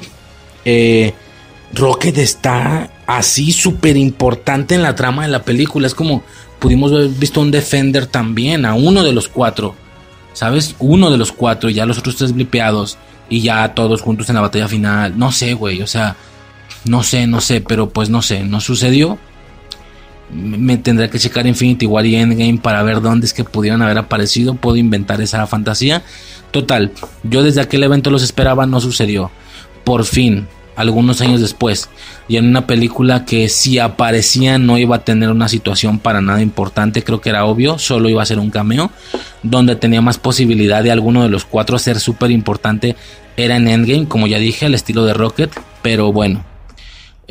Eh, Rocket está así súper importante en la trama de la película. Es como pudimos haber visto un Defender también, a uno de los cuatro. ¿Sabes? Uno de los cuatro y ya los otros tres blipeados. Y ya todos juntos en la batalla final. No sé, güey. O sea, no sé, no sé. Pero pues no sé. No sucedió. Me tendré que checar Infinity War y Endgame para ver dónde es que pudieran haber aparecido. Puedo inventar esa fantasía. Total, yo desde aquel evento los esperaba, no sucedió. Por fin, algunos años después, y en una película que si aparecía no iba a tener una situación para nada importante, creo que era obvio, solo iba a ser un cameo, donde tenía más posibilidad de alguno de los cuatro ser súper importante, era en Endgame, como ya dije, al estilo de Rocket, pero bueno,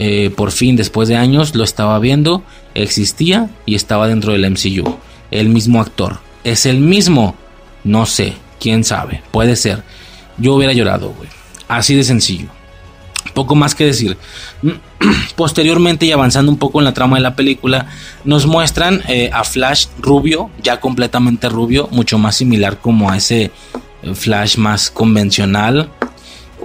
eh, por fin después de años lo estaba viendo, existía y estaba dentro del MCU, el mismo actor, es el mismo, no sé, quién sabe, puede ser, yo hubiera llorado, güey, así de sencillo. Poco más que decir. Posteriormente y avanzando un poco en la trama de la película, nos muestran eh, a Flash rubio, ya completamente rubio, mucho más similar como a ese eh, Flash más convencional,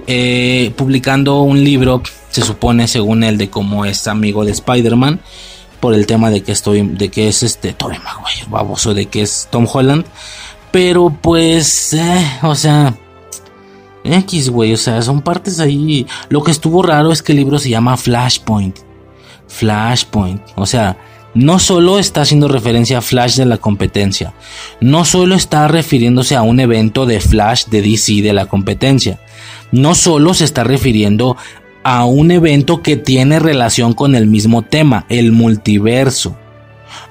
eh, publicando un libro, se supone según él, de cómo es amigo de Spider-Man, por el tema de que estoy, de que es este Tobey Maguire, baboso, de que es Tom Holland, pero pues, o sea, X, güey, o sea, son partes ahí. Lo que estuvo raro es que el libro se llama Flashpoint. Flashpoint, o sea, no solo está haciendo referencia a Flash de la competencia, no solo está refiriéndose a un evento de Flash de DC de la competencia, no solo se está refiriendo a un evento que tiene relación con el mismo tema, el multiverso.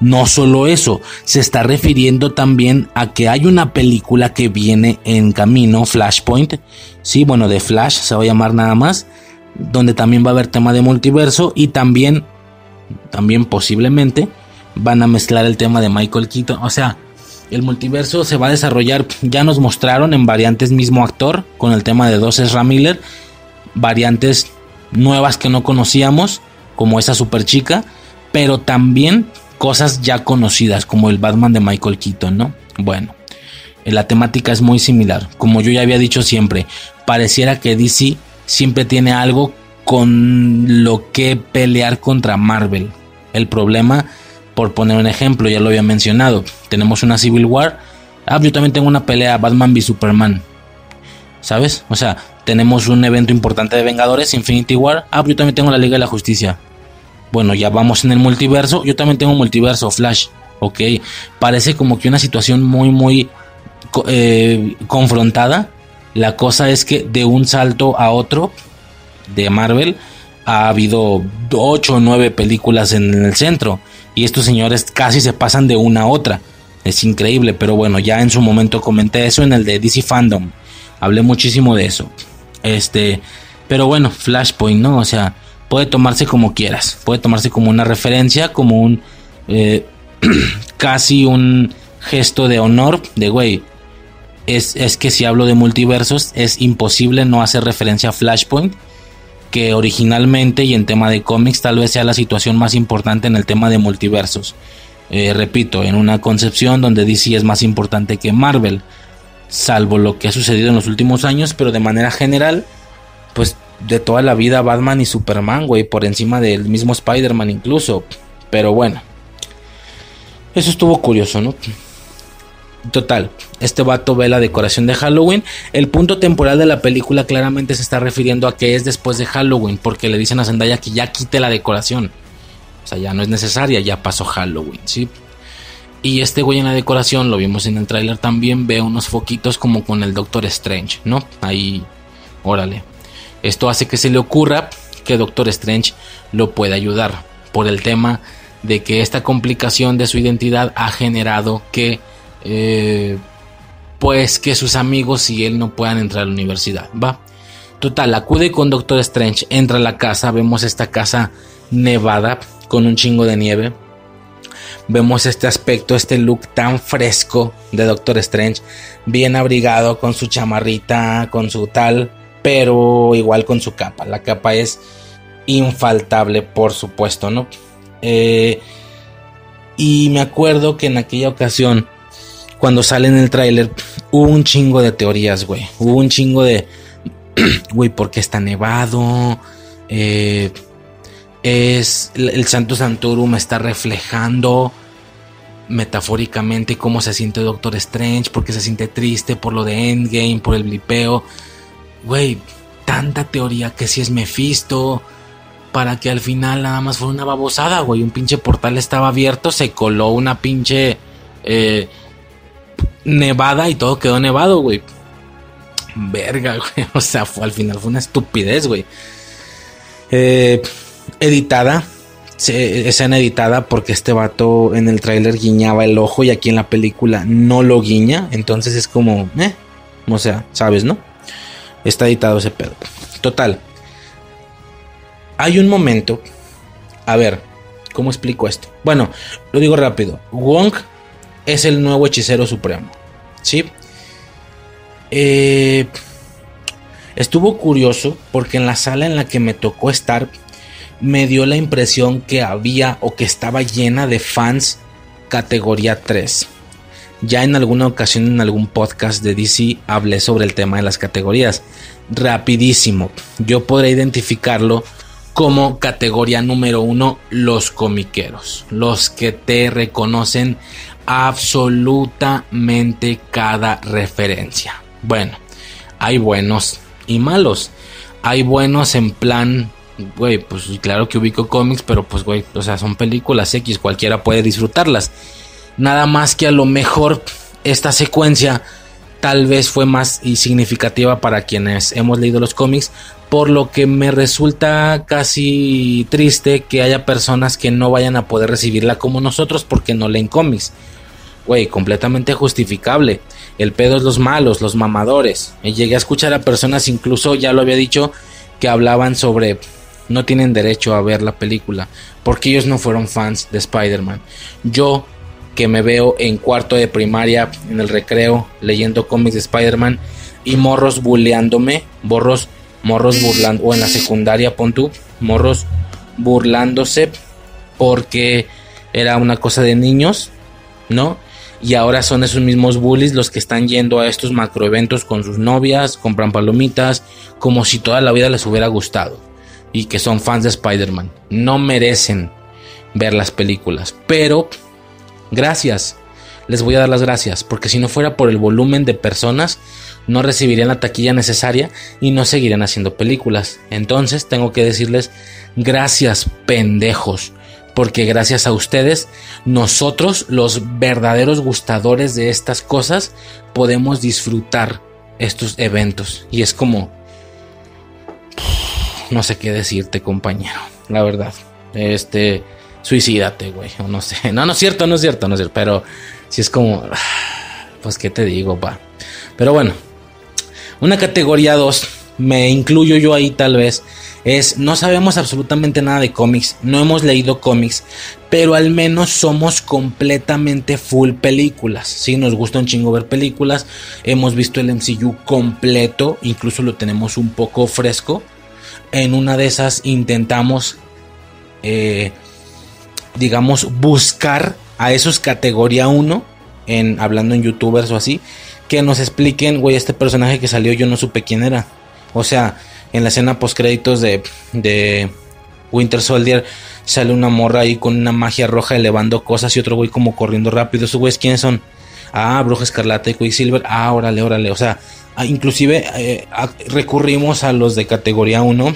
No solo eso, se está refiriendo también a que hay una película que viene en camino, Flashpoint, sí, bueno, de Flash se va a llamar nada más, donde también va a haber tema de multiverso y también, también posiblemente van a mezclar el tema de Michael Keaton, o sea, el multiverso se va a desarrollar, ya nos mostraron en variantes mismo actor, con el tema de dos Ezra Miller, variantes nuevas que no conocíamos, como esa super chica, pero también cosas ya conocidas como el Batman de Michael Keaton, ¿no? Bueno, la temática es muy similar. Como yo ya había dicho siempre, pareciera que DC siempre tiene algo con lo que pelear contra Marvel. El problema, por poner un ejemplo, ya lo había mencionado, tenemos una Civil War. Ah, yo también tengo una pelea Batman v Superman. ¿Sabes? O sea, tenemos un evento importante de Vengadores, Infinity War. Ah, yo también tengo la Liga de la Justicia. Bueno, ya vamos en el multiverso. Yo también tengo multiverso, Flash. Ok. Parece como que una situación muy, muy eh, confrontada. La cosa es que de un salto a otro de Marvel ha habido 8 o 9 películas en el centro. Y estos señores casi se pasan de una a otra. Es increíble, pero bueno, ya en su momento comenté eso en el de DC Fandom. Hablé muchísimo de eso. Este, pero bueno, Flashpoint, ¿no? O sea, puede tomarse como quieras, puede tomarse como una referencia, como un eh, casi un gesto de honor, de güey, es, es, que si hablo de multiversos es imposible no hacer referencia a Flashpoint, que originalmente y en tema de cómics tal vez sea la situación más importante en el tema de multiversos. Eh, repito, en una concepción donde DC es más importante que Marvel, salvo lo que ha sucedido en los últimos años, pero de manera general, pues de toda la vida Batman y Superman, güey, por encima del mismo Spider-Man incluso. Pero bueno, eso estuvo curioso, ¿no? Total, este vato ve la decoración de Halloween. El punto temporal de la película claramente se está refiriendo a que es después de Halloween, porque le dicen a Zendaya que ya quite la decoración. O sea, ya no es necesaria, ya pasó Halloween, ¿sí? Y este güey en la decoración, lo vimos en el tráiler también, ve unos foquitos como con el Doctor Strange, ¿no? Ahí, órale, esto hace que se le ocurra que Doctor Strange lo pueda ayudar por el tema de que esta complicación de su identidad ha generado que eh, pues que sus amigos y él no puedan entrar a la universidad, ¿va? Total, acude con Doctor Strange, entra a la casa, vemos esta casa nevada con un chingo de nieve. vemos este aspecto, este look tan fresco de Doctor Strange, bien abrigado con su chamarrita, con su tal, pero igual con su capa. La capa es infaltable, por supuesto, ¿no? Eh, y me acuerdo que en aquella ocasión, cuando sale en el tráiler, hubo un chingo de teorías, güey. Hubo un chingo de, güey, ¿por qué está nevado? Eh, es el Santo Santorum está reflejando metafóricamente cómo se siente Doctor Strange, porque se siente triste por lo de Endgame, por el blipeo. Güey, tanta teoría que si es Mephisto, para que al final nada más fue una babosada, güey. Un pinche portal estaba abierto, se coló una pinche eh, nevada y todo quedó nevado, güey. Verga, güey. O sea, al final fue una estupidez, güey. Eh, editada. Escena editada porque este vato en el tráiler guiñaba el ojo y aquí en la película no lo guiña. Entonces es como, eh, o sea, sabes, ¿no? Está editado ese pedo. Total. Hay un momento. A ver, ¿cómo explico esto? Bueno, lo digo rápido. Wong es el nuevo hechicero supremo. ¿Sí? Eh, estuvo curioso porque en la sala en la que me tocó estar me dio la impresión que había o que estaba llena de fans categoría 3. Ya en alguna ocasión en algún podcast de DC hablé sobre el tema de las categorías. Rapidísimo. Yo podré identificarlo como categoría número uno los comiqueros. Los que te reconocen absolutamente cada referencia. Bueno, hay buenos y malos. Hay buenos en plan güey, pues claro que ubico cómics, pero pues, güey, o sea, son películas X, cualquiera puede disfrutarlas. Nada más que a lo mejor esta secuencia tal vez fue más significativa para quienes hemos leído los cómics, por lo que me resulta casi triste que haya personas que no vayan a poder recibirla como nosotros porque no leen cómics. Güey, completamente justificable. El pedo es los malos, los mamadores. Llegué a escuchar a personas, incluso ya lo había dicho, que hablaban sobre no tienen derecho a ver la película porque ellos no fueron fans de Spider-Man. Yo que me veo en cuarto de primaria en el recreo leyendo cómics de Spider-Man y morros bulleándome, borros, morros burlando, o en la secundaria pon morros burlándose porque era una cosa de niños, ¿no? Y ahora son esos mismos bullies los que están yendo a estos macroeventos con sus novias, compran palomitas, como si toda la vida les hubiera gustado y que son fans de Spider-Man. No merecen ver las películas, pero gracias. Les voy a dar las gracias, porque si no fuera por el volumen de personas, no recibirían la taquilla necesaria y no seguirían haciendo películas. Entonces tengo que decirles gracias, pendejos, porque gracias a ustedes, nosotros, los verdaderos gustadores de estas cosas, podemos disfrutar estos eventos. Y es como, no sé qué decirte, compañero. La verdad. Este, suicídate, güey. No sé. No, no es cierto, no es cierto, no es cierto. Pero si es como, pues qué te digo, pa. Pero bueno, una categoría 2, me incluyo yo ahí tal vez, es no sabemos absolutamente nada de cómics, no hemos leído cómics, pero al menos somos completamente full películas. Sí, nos gusta un chingo ver películas, hemos visto el MCU completo, incluso lo tenemos un poco fresco en una de esas intentamos, eh, digamos, buscar a esos categoría 1, en, hablando en youtubers o así, que nos expliquen, güey, este personaje que salió yo no supe quién era. O sea, en la escena post créditos de, de Winter Soldier sale una morra ahí con una magia roja elevando cosas y otro güey como corriendo rápido. ¿Esos güeyes quiénes son? Ah, Bruja Escarlata y Quicksilver. Ah, órale, órale. O sea, Ah, inclusive eh, recurrimos a los de categoría 1,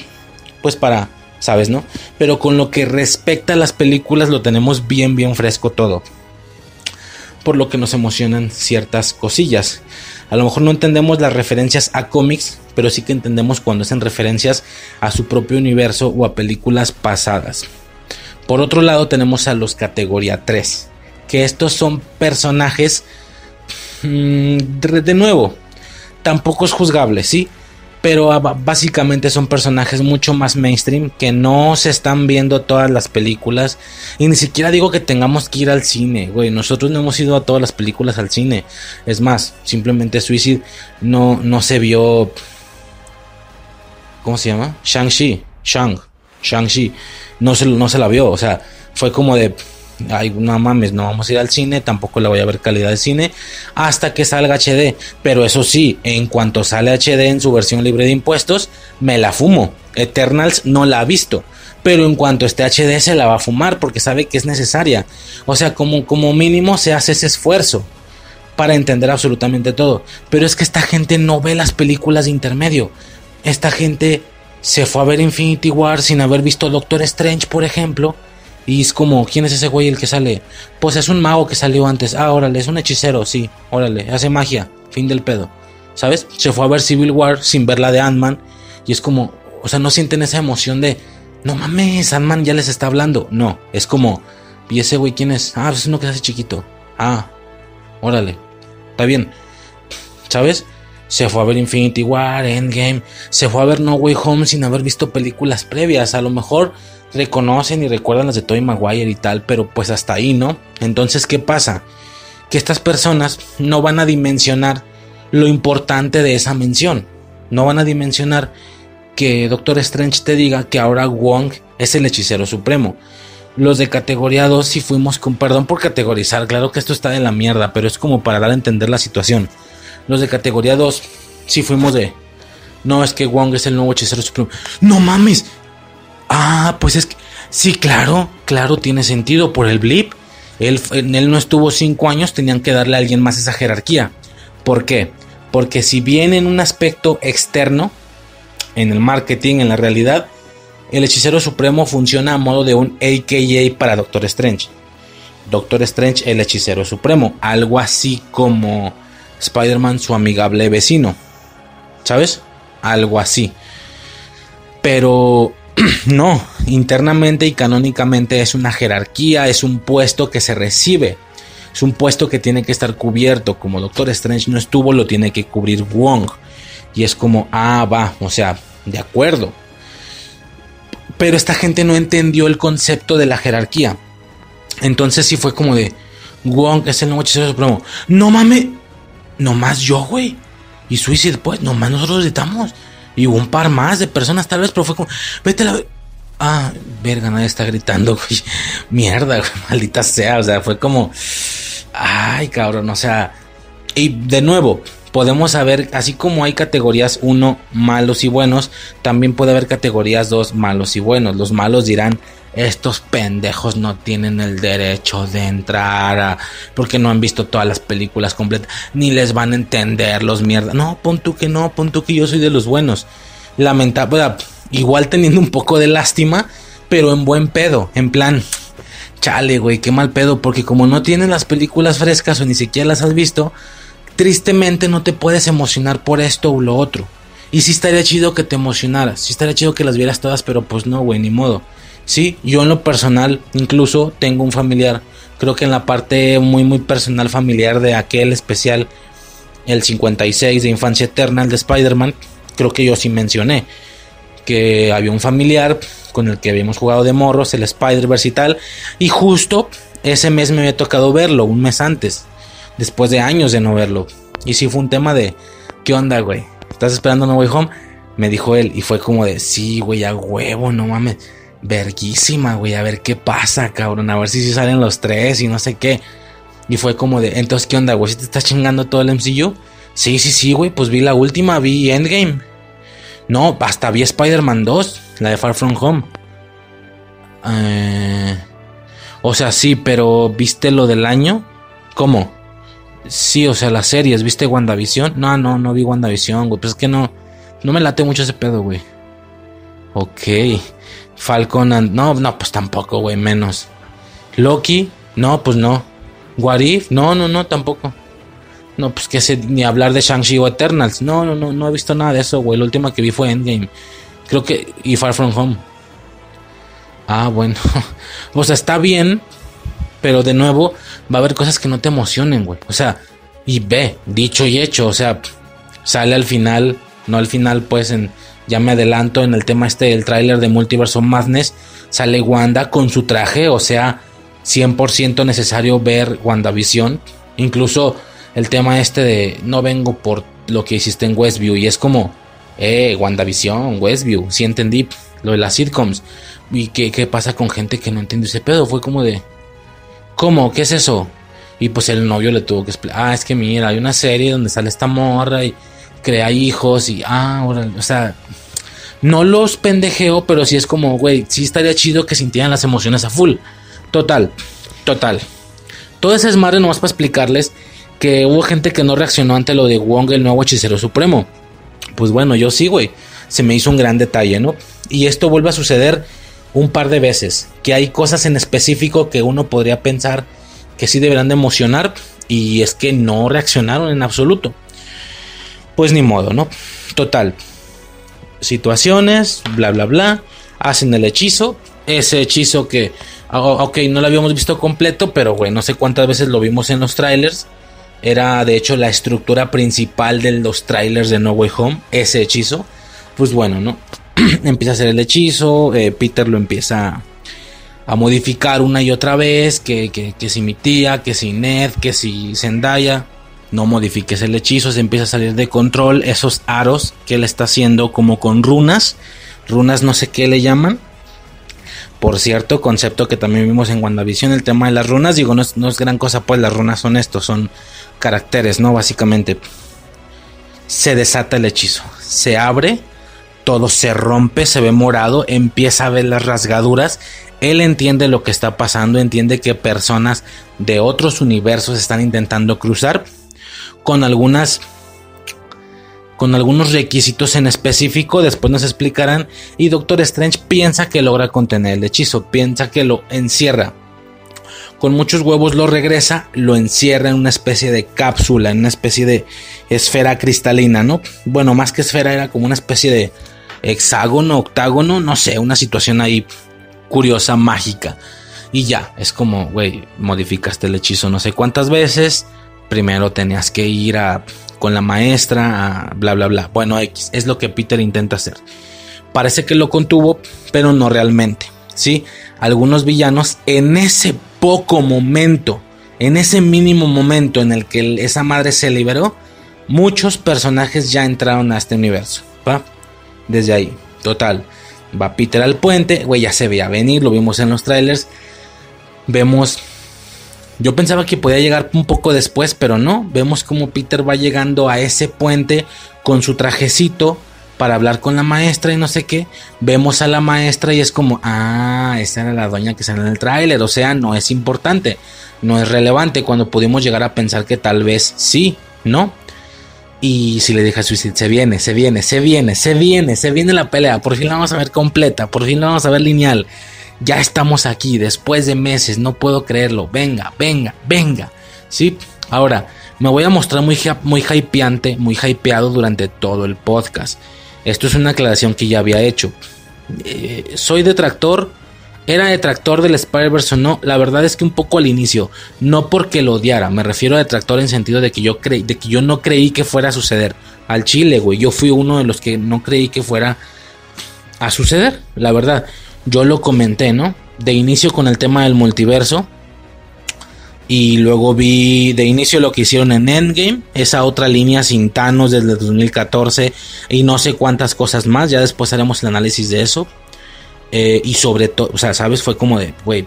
pues para, ¿sabes, no? Pero con lo que respecta a las películas lo tenemos bien, bien fresco todo. Por lo que nos emocionan ciertas cosillas. A lo mejor no entendemos las referencias a cómics, pero sí que entendemos cuando hacen referencias a su propio universo o a películas pasadas. Por otro lado tenemos a los categoría 3, que estos son personajes mm, de nuevo, tampoco es juzgable, sí, Pero básicamente son personajes mucho más mainstream que no se están viendo todas las películas. Y ni siquiera digo que tengamos que ir al cine, güey. Nosotros no hemos ido a todas las películas al cine. Es más, simplemente Suicide no, no se vio. ¿Cómo se llama? Shang-Chi. Shang. Shang-Chi. No se, no se la vio. O sea, fue como de ay, no mames, no vamos a ir al cine, tampoco la voy a ver calidad de cine hasta que salga HD. Pero eso sí, en cuanto sale HD en su versión libre de impuestos, me la fumo. Eternals no la ha visto. Pero en cuanto esté HD se la va a fumar porque sabe que es necesaria. O sea, como, como mínimo se hace ese esfuerzo para entender absolutamente todo. Pero es que esta gente no ve las películas de intermedio. Esta gente se fue a ver Infinity War sin haber visto Doctor Strange, por ejemplo y es como, ¿quién es ese güey el que sale? Pues es un mago que salió antes. Ah, órale, es un hechicero, sí, órale, hace magia, fin del pedo. ¿Sabes? Se fue a ver Civil War sin ver la de Ant-Man. Y es como, o sea, no sienten esa emoción de, no mames, Ant-Man ya les está hablando. No, es como, ¿y ese güey quién es? Ah, pues es uno que se hace chiquito. Ah, órale, está bien. ¿Sabes? Se fue a ver Infinity War, Endgame. Se fue a ver No Way Home sin haber visto películas previas. A lo mejor reconocen y recuerdan las de Tobey Maguire y tal, pero pues hasta ahí, ¿no? Entonces, ¿qué pasa? Que estas personas no van a dimensionar lo importante de esa mención. No van a dimensionar que Doctor Strange te diga que ahora Wong es el hechicero supremo. Los de categoría 2 si fuimos con perdón por categorizar, claro que esto está de la mierda, pero es como para dar a entender la situación. Los de categoría 2 si fuimos de no, es que Wong es el nuevo hechicero supremo. No mames, Ah, pues es que. Sí, claro, claro, tiene sentido. Por el blip. Él, él no estuvo cinco años, tenían que darle a alguien más esa jerarquía. ¿Por qué? Porque si bien en un aspecto externo, en el marketing, en la realidad, el hechicero supremo funciona a modo de un AKA para Doctor Strange. Doctor Strange, el hechicero supremo. Algo así como Spider-Man, su amigable vecino. ¿Sabes? Algo así. Pero no, internamente y canónicamente es una jerarquía, es un puesto que se recibe. Es un puesto que tiene que estar cubierto. Como Doctor Strange no estuvo, lo tiene que cubrir Wong. Y es como, ah, va, o sea, de acuerdo. Pero esta gente no entendió el concepto de la jerarquía. Entonces sí fue como de, Wong es el nuevo hechicero supremo. No mames, nomás yo, güey. Y Suicide, pues, nomás nosotros estamos. Y un par más de personas tal vez, pero fue como, vete a la... Ah, verga, nadie está gritando, güey. Mierda, maldita sea. O sea, fue como... Ay, cabrón, o sea... Y de nuevo, podemos saber, así como hay categorías 1 malos y buenos, también puede haber categorías 2 malos y buenos. Los malos dirán, estos pendejos no tienen el derecho de entrar porque no han visto todas las películas completas, ni les van a entender los mierdas. No, pon tú que no, pon tú que yo soy de los buenos. Lamentable, igual teniendo un poco de lástima, pero en buen pedo, en plan, chale, güey, qué mal pedo, porque como no tienes las películas frescas o ni siquiera las has visto, tristemente no te puedes emocionar por esto o lo otro. Y sí estaría chido que te emocionaras, sí estaría chido que las vieras todas, pero pues no, güey, ni modo. Sí, yo en lo personal incluso tengo un familiar, creo que en la parte muy muy personal familiar de aquel especial, el 56 de Infancia Eterna, de Spider-Man, creo que yo sí mencioné que había un familiar con el que habíamos jugado de morros, el Spider-Verse y tal, y justo ese mes me había tocado verlo, un mes antes, después de años de no verlo. Y sí fue un tema de, ¿qué onda, güey? ¿Estás esperando No Way Home? Me dijo él, y fue como de, sí, güey, a huevo, no mames verguísima, güey, a ver qué pasa, cabrón, a ver si, si salen los tres y no sé qué. Y fue como de, entonces, ¿qué onda, güey? ¿Si te estás chingando todo el MCU? Sí, sí, sí, güey, pues vi la última, vi Endgame. No, hasta vi Spider-Man 2, la de Far From Home. Eh, o sea, sí, pero ¿viste lo del año? ¿Cómo? Sí, o sea, las series, ¿viste WandaVision? No, no, no vi WandaVision, güey, pues es que no, no me late mucho ese pedo, güey. Ok. Falcon No, no, pues tampoco, güey, menos. Loki, no, pues no. Warif, no, no, no, tampoco. No, pues que sé, ni hablar de Shang-Chi o Eternals. No, no, no, no he visto nada de eso, güey. La última que vi fue Endgame. Creo que. Y Far From Home. Ah, bueno. o sea, está bien. Pero de nuevo, va a haber cosas que no te emocionen, güey. O sea, y ve, dicho y hecho. O sea, sale al final No al final, pues en, ya me adelanto en el tema este del tráiler de Multiverse of Madness, sale Wanda con su traje, o sea, 100% necesario ver WandaVision. Incluso el tema este de no vengo por lo que hiciste en Westview y es como, eh, WandaVision, Westview, sí entendí lo de las sitcoms. ¿Y qué, qué pasa con gente que no entiende ese pedo? Fue como de, ¿cómo? ¿Qué es eso? Y pues el novio le tuvo que explicar, ah, es que mira, hay una serie donde sale esta morra y crea hijos y, ah, o sea, no los pendejeo, pero sí es como, güey, sí estaría chido que sintieran las emociones a full. Total, total. Todo ese no nomás para explicarles que hubo gente que no reaccionó ante lo de Wong, el nuevo hechicero supremo. Pues bueno, yo sí, güey. Se me hizo un gran detalle, ¿no? Y esto vuelve a suceder un par de veces. Que hay cosas en específico que uno podría pensar que sí deberán de emocionar. Y es que no reaccionaron en absoluto. Pues ni modo, ¿no? Total. Situaciones, bla, bla, bla. Hacen el hechizo. Ese hechizo que, ah, ok, no lo habíamos visto completo, pero güey, no sé cuántas veces lo vimos en los trailers. Era de hecho la estructura principal de los trailers de No Way Home, ese hechizo. Pues bueno, ¿no? empieza a hacer el hechizo, eh, Peter lo empieza a modificar una y otra vez, que, que, que, si mi tía, que si Ned, que si Zendaya, no modifiques el hechizo, se empieza a salir de control esos aros que él está haciendo como con runas, runas no sé qué le llaman. Por cierto, concepto que también vimos en WandaVision, el tema de las runas, digo, no es, no es gran cosa, pues las runas son estos, son caracteres, ¿no? Básicamente. Se desata el hechizo. Se abre. Todo se rompe, se ve morado, empieza a ver las rasgaduras. Él entiende lo que está pasando, entiende que personas de otros universos están intentando cruzar con algunas con algunos requisitos en específico, después nos explicarán y Doctor Strange piensa que logra contener el hechizo, piensa que lo encierra con muchos huevos lo regresa, lo encierra en una especie de cápsula, en una especie de esfera cristalina, ¿no? Bueno, más que esfera era como una especie de hexágono, octágono, no sé, una situación ahí curiosa, mágica. Y ya, es como, güey, modificaste el hechizo no sé cuántas veces. Primero tenías que ir a con la maestra, a bla bla bla. Bueno, X, es lo que Peter intenta hacer. Parece que lo contuvo, pero no realmente. ¿Sí? Algunos villanos en ese poco momento, en ese mínimo momento en el que esa madre se liberó, muchos personajes ya entraron a este universo. ¿va? Desde ahí, total. Va Peter al puente, güey, ya se veía venir, lo vimos en los trailers. Vemos. Yo pensaba que podía llegar un poco después, pero no. Vemos como Peter va llegando a ese puente con su trajecito para hablar con la maestra y no sé qué. Vemos a la maestra y es como, ah, esa era la doña que sale en el tráiler, o sea, no es importante, no es relevante cuando pudimos llegar a pensar que tal vez sí, ¿no? Y si le dije a Suicide, se viene, se viene, se viene, se viene, se viene la pelea, por fin la vamos a ver completa, por fin la vamos a ver lineal. Ya estamos aquí, después de meses, no puedo creerlo. Venga, venga, venga. ¿Sí? Ahora, me voy a mostrar muy, muy hypeante, muy hypeado durante todo el podcast. Esto es una aclaración que ya había hecho. Eh, soy detractor. ¿Era detractor del Spider-Verse o no? La verdad es que un poco al inicio. No porque lo odiara. Me refiero a detractor en sentido de que yo, de que yo no creí que fuera a suceder. Al Chile, güey. Yo fui uno de los que no creí que fuera a suceder. La verdad. Yo lo comenté, ¿no? De inicio con el tema del multiverso. Y luego vi de inicio lo que hicieron en Endgame, esa otra línea sin Thanos desde 2014 y no sé cuántas cosas más. Ya después haremos el análisis de eso. Eh, y sobre todo, o sea, ¿sabes? Fue como de, güey,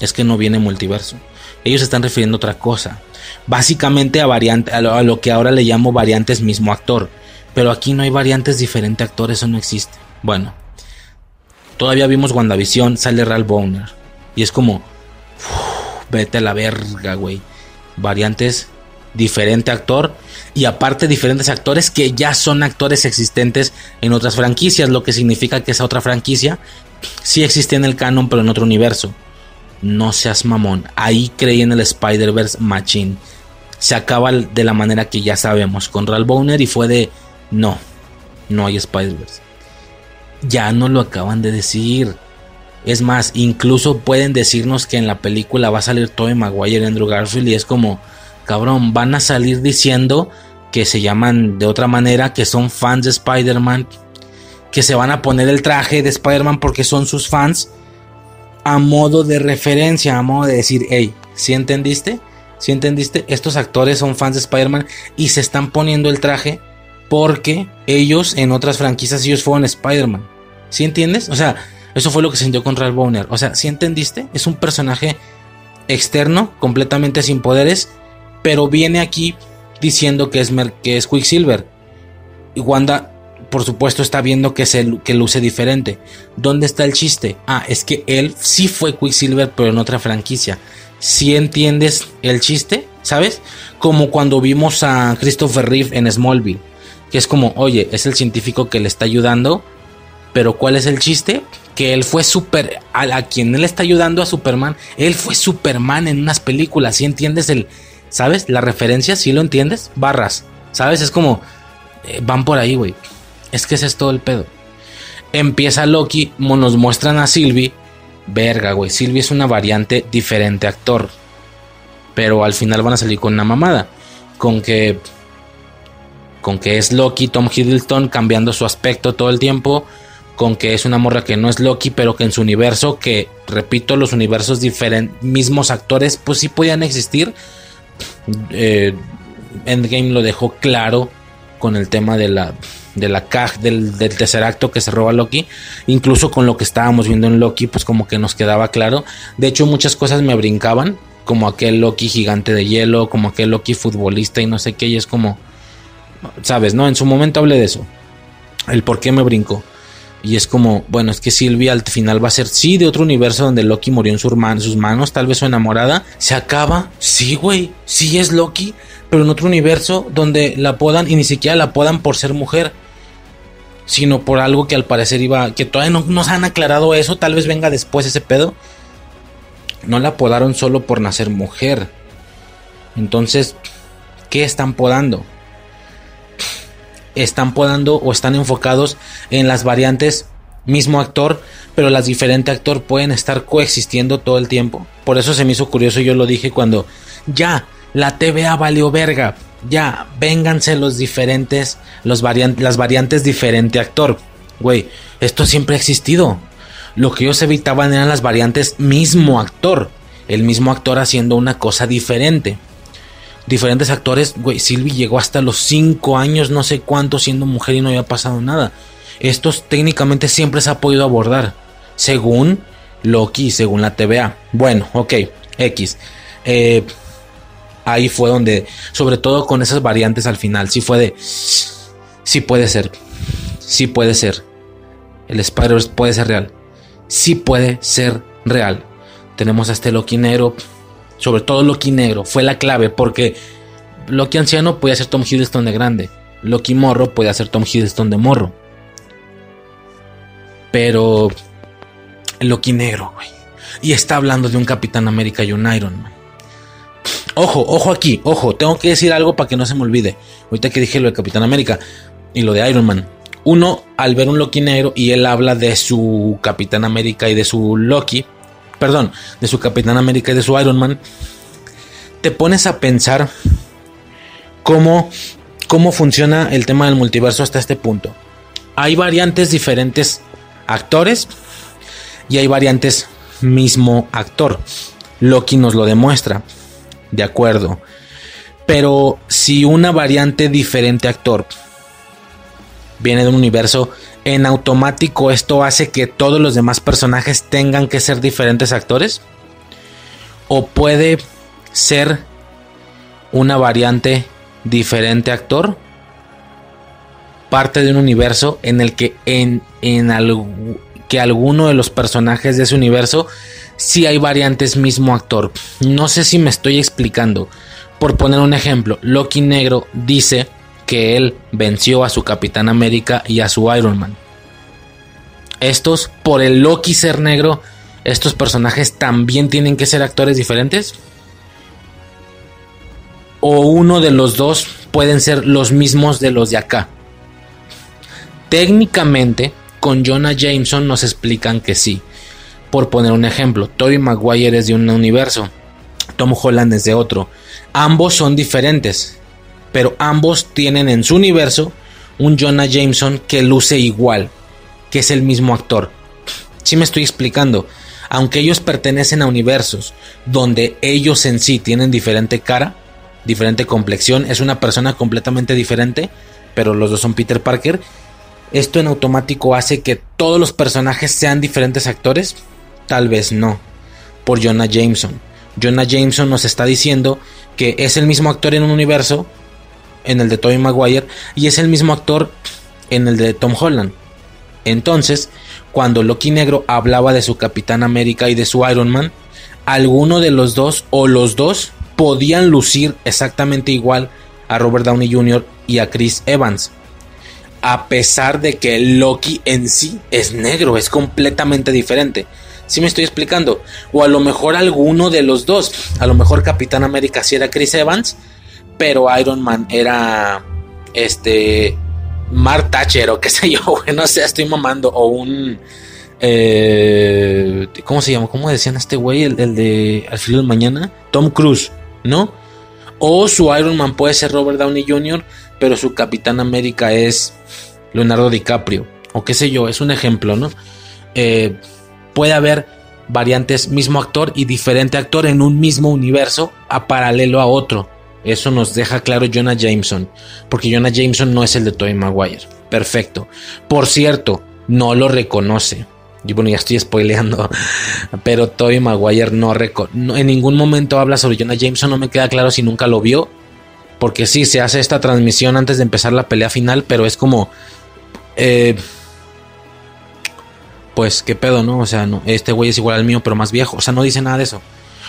es que no viene multiverso. Ellos están refiriendo a otra cosa. Básicamente a, variante, a lo, a lo que ahora le llamo variantes mismo actor. Pero aquí no hay variantes diferente actor, eso no existe. Bueno, todavía vimos WandaVision, sale Ralph Bowner. Y es como, vete a la verga, güey. Variantes, diferente actor y aparte diferentes actores que ya son actores existentes en otras franquicias, lo que significa que esa otra franquicia sí existe en el canon, pero en otro universo. No seas mamón. Ahí creí en el Spider-Verse Machine. Se acaba de la manera que ya sabemos, con Ralph Bowner y fue de no, no hay Spider-Verse. Ya no lo acaban de decir. Es más, incluso pueden decirnos que en la película va a salir Tobey Maguire y Andrew Garfield y es como, cabrón, van a salir diciendo que se llaman de otra manera, que son fans de Spider-Man, que se van a poner el traje de Spider-Man porque son sus fans, a modo de referencia, a modo de decir, hey, ¿sí entendiste? ¿Sí entendiste? Estos actores son fans de Spider-Man y se están poniendo el traje porque ellos en otras franquicias ellos fueron Spider-Man. ¿Sí entiendes? O sea, eso fue lo que sintió contra el Boner. O sea, ¿sí entendiste? Es un personaje externo, completamente sin poderes, pero viene aquí diciendo que es, que es Quicksilver. Y Wanda, por supuesto, está viendo que, se, que luce diferente. ¿Dónde está el chiste? Ah, es que él sí fue Quicksilver, pero en otra franquicia. Si entiendes el chiste, ¿sabes? Como cuando vimos a Christopher Reeve en Smallville. Que es como, oye, es el científico que le está ayudando. Pero ¿cuál es el chiste? Que él fue super. A, quien él está ayudando a Superman. Él fue Superman en unas películas. Si entiendes el, ¿Sabes? La referencia, si lo entiendes? Barras. ¿Sabes? Es como... Eh, van por ahí, güey. Es que ese es todo el pedo. Empieza Loki, nos muestran a Sylvie. Verga, güey. Sylvie es una variante diferente actor. Pero al final van a salir con una mamada. Con que... Con que es Loki, Tom Hiddleston cambiando su aspecto todo el tiempo. Con que es una morra que no es Loki, pero que en su universo, que repito, los universos diferentes, mismos actores, pues sí podían existir eh, Endgame lo dejó claro con el tema de la de la caja del, tercer acto que se roba Loki, incluso con lo que estábamos viendo en Loki, pues como que nos quedaba claro. De hecho, muchas cosas me brincaban, como aquel Loki gigante de hielo, como aquel Loki futbolista y no sé qué, y es como, sabes, ¿no? En su momento hablé de eso, el por qué me brincó. Y es como, bueno, es que Silvia al final va a ser, sí, de otro universo donde Loki murió en sus manos, tal vez su enamorada. Se acaba, sí, güey, sí es Loki, pero en otro universo donde la podan y ni siquiera la podan por ser mujer, sino por algo que al parecer iba, que todavía no nos han aclarado eso, tal vez venga después ese pedo. No la podaron solo por nacer mujer. Entonces, ¿qué están podando? están podando o están enfocados en las variantes mismo actor, pero las diferentes actor pueden estar coexistiendo todo el tiempo. Por eso se me hizo curioso, yo lo dije cuando ya la TVA valió verga, ya vénganse los diferentes, los las variantes diferente actor. Güey, esto siempre ha existido. Lo que ellos evitaban eran las variantes mismo actor, el mismo actor haciendo una cosa diferente diferentes actores, güey, Sylvie llegó hasta los 5 años, no sé cuánto, siendo mujer y no había pasado nada. Estos técnicamente siempre se ha podido abordar, según Loki, según la TVA. Bueno, ok, X. Eh, ahí fue donde, sobre todo con esas variantes al final, sí fue de, sí puede ser, sí puede ser. El spider puede ser real, sí puede ser real. Tenemos a este Loki negro sobre todo Loki negro, fue la clave porque Loki anciano podía ser Tom Hiddleston de grande, Loki morro podía ser Tom Hiddleston de morro. Pero Loki negro, güey. Y está hablando de un Capitán América y un Iron Man. Ojo, ojo aquí, ojo, tengo que decir algo para que no se me olvide. Ahorita que dije lo de Capitán América y lo de Iron Man. Uno, al ver un Loki negro y él habla de su Capitán América y de su Loki, perdón, de su Capitán América y de su Iron Man, te pones a pensar cómo, cómo funciona el tema del multiverso hasta este punto. Hay variantes diferentes actores y hay variantes mismo actor. Loki nos lo demuestra, de acuerdo. Pero si una variante diferente actor viene de un universo en automático esto hace que todos los demás personajes tengan que ser diferentes actores? ¿O puede ser una variante diferente actor? Parte de un universo en el que en, en que alguno de los personajes de ese universo sí hay variantes mismo actor. No sé si me estoy explicando. Por poner un ejemplo, Loki Negro dice que él venció a su Capitán América y a su Iron Man. Estos, por el Loki ser negro, estos personajes también tienen que ser actores diferentes. O uno de los dos pueden ser los mismos de los de acá. Técnicamente, con Jonah Jameson nos explican que sí. Por poner un ejemplo, Tobey Maguire es de un universo, Tom Holland es de otro. Ambos son diferentes Pero ambos tienen en su universo un Jonah Jameson que luce igual, que es el mismo actor. Si me estoy explicando. Aunque ellos pertenecen a universos donde ellos en sí tienen diferente cara, diferente complexión, es una persona completamente diferente, pero los dos son Peter Parker. ¿Esto en automático hace que todos los personajes sean diferentes actores? Tal vez no, por Jonah Jameson. Jonah Jameson nos está diciendo que es el mismo actor en un universo, en el de Tobey Maguire, y es el mismo actor en el de Tom Holland. Entonces, cuando Loki Negro hablaba de su Capitán América y de su Iron Man, alguno de los dos o los dos podían lucir exactamente igual a Robert Downey Jr. y a Chris Evans. A pesar de que Loki en sí es negro, es completamente diferente. Si me estoy explicando? O a lo mejor alguno de los dos. A lo mejor Capitán América sí era Chris Evans, pero Iron Man era este Mark Thatcher o qué sé yo, no sé, estoy mamando. O un. Eh, ¿Cómo se llama? ¿Cómo decían este güey? El, el, de Al filo del mañana. Tom Cruise, ¿no? O su Iron Man puede ser Robert Downey Jr., pero su Capitán América es Leonardo DiCaprio. O qué sé yo, es un ejemplo, ¿no? Eh, puede haber variantes, mismo actor y diferente actor en un mismo universo a paralelo a otro. Eso nos deja claro Jonah Jameson, porque Jonah Jameson no es el de Tobey Maguire. Perfecto. Por cierto, no lo reconoce. Y bueno, ya estoy spoileando, pero Tobey Maguire no, no en ningún momento habla sobre Jonah Jameson, no me queda claro si nunca lo vio, porque sí, se hace esta transmisión antes de empezar la pelea final, pero es como... Eh, pues qué pedo, ¿no? O sea, no, este güey es igual al mío, pero más viejo. O sea, no dice nada de eso.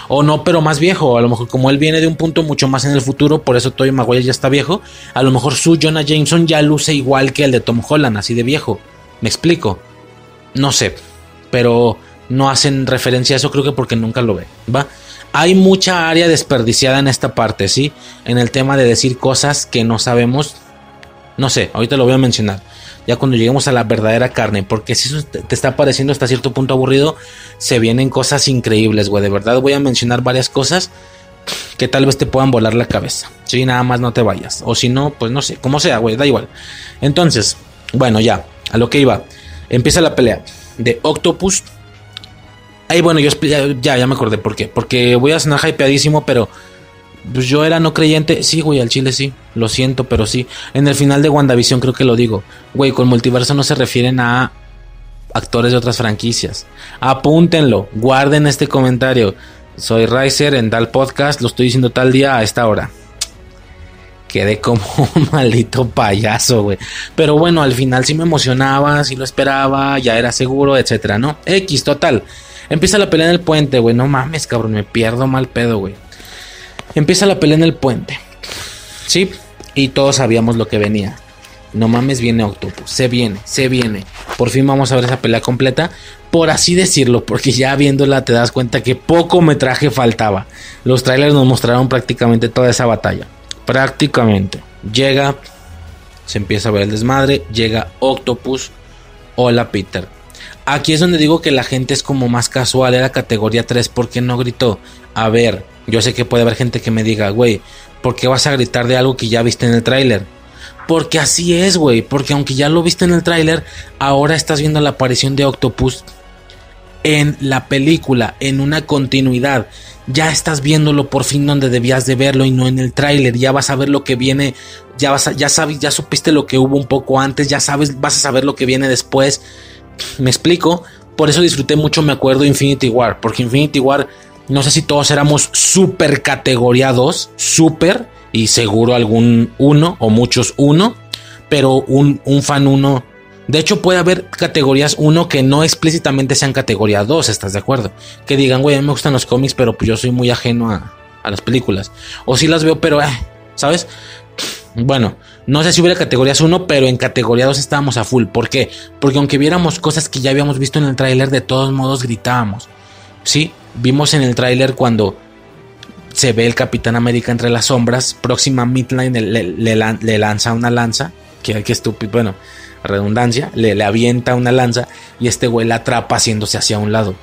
O no, pero más viejo. A lo mejor como él viene de un punto mucho más en el futuro, por eso Tobey Maguire ya está viejo. A lo mejor su Jonah Jameson ya luce igual que el de Tom Holland, así de viejo. ¿Me explico? No sé. Pero no hacen referencia a eso, creo que porque nunca lo ve. ¿Va? Hay mucha área desperdiciada en esta parte, ¿sí? En el tema de decir cosas que no sabemos. No sé, ahorita lo voy a mencionar ya cuando lleguemos a la verdadera carne, porque si eso te está pareciendo hasta cierto punto aburrido, se vienen cosas increíbles, güey, de verdad voy a mencionar varias cosas que tal vez te puedan volar la cabeza. Si nada más no te vayas, o si no, pues no sé, como sea, güey, da igual. Entonces, bueno, ya, a lo que iba. Empieza la pelea de Octopus. Ahí bueno, yo ya, ya me acordé por qué. Porque voy a sonar hypeadísimo, pero pues yo era no creyente. Sí, güey, al chile sí. Lo siento, pero sí. En el final de WandaVision creo que lo digo. Güey, con multiverso no se refieren a actores de otras franquicias. Apúntenlo. Guarden este comentario. Soy Riser en Dal Podcast. Lo estoy diciendo tal día a esta hora. Quedé como un maldito payaso, güey. Pero bueno, al final sí me emocionaba, sí lo esperaba, ya era seguro, etcétera, ¿no? X, total. Empieza la pelea en el puente, güey. No mames, cabrón, me pierdo mal pedo, güey. Empieza la pelea en el puente. Sí, y todos sabíamos lo que venía. No mames, viene Octopus. Se viene, se viene. Por fin vamos a ver esa pelea completa. Por así decirlo, porque ya viéndola te das cuenta que poco metraje faltaba. Los trailers nos mostraron prácticamente toda esa batalla. Prácticamente. Llega, se empieza a ver el desmadre. Llega Octopus. Hola Peter. Aquí es donde digo que la gente es como más casual. Era categoría 3 porque no gritó. A ver, yo sé que puede haber gente que me diga, güey, ¿por qué vas a gritar de algo que ya viste en el tráiler? Porque así es, güey. Porque aunque ya lo viste en el tráiler, ahora estás viendo la aparición de Octopus en la película, en una continuidad. Ya estás viéndolo por fin donde debías de verlo y no en el tráiler. Ya vas a ver lo que viene. Ya vas a, ya sabes, ya supiste lo que hubo un poco antes. Ya sabes, vas a saber lo que viene después. Me explico. Por eso disfruté mucho, me acuerdo, Infinity War. Porque Infinity War no sé si todos éramos super categoría 2, super, y seguro algún 1 o muchos 1, pero un, fan 1. De hecho, puede haber categorías 1 que no explícitamente sean categoría 2, ¿estás de acuerdo? Que digan, güey, a mí me gustan los cómics, pero pues yo soy muy ajeno a, a las películas. O si las veo, pero, eh, ¿sabes? Bueno, no sé si hubiera categorías 1, pero en categoría 2 estábamos a full. ¿Por qué? Porque aunque viéramos cosas que ya habíamos visto en el tráiler, de todos modos gritábamos. Sí, Vimos en el tráiler cuando se ve el Capitán América entre las sombras, próxima midline le, lanza una lanza, que, estúpido, bueno, redundancia, le, avienta una lanza y este güey la atrapa haciéndose hacia un lado.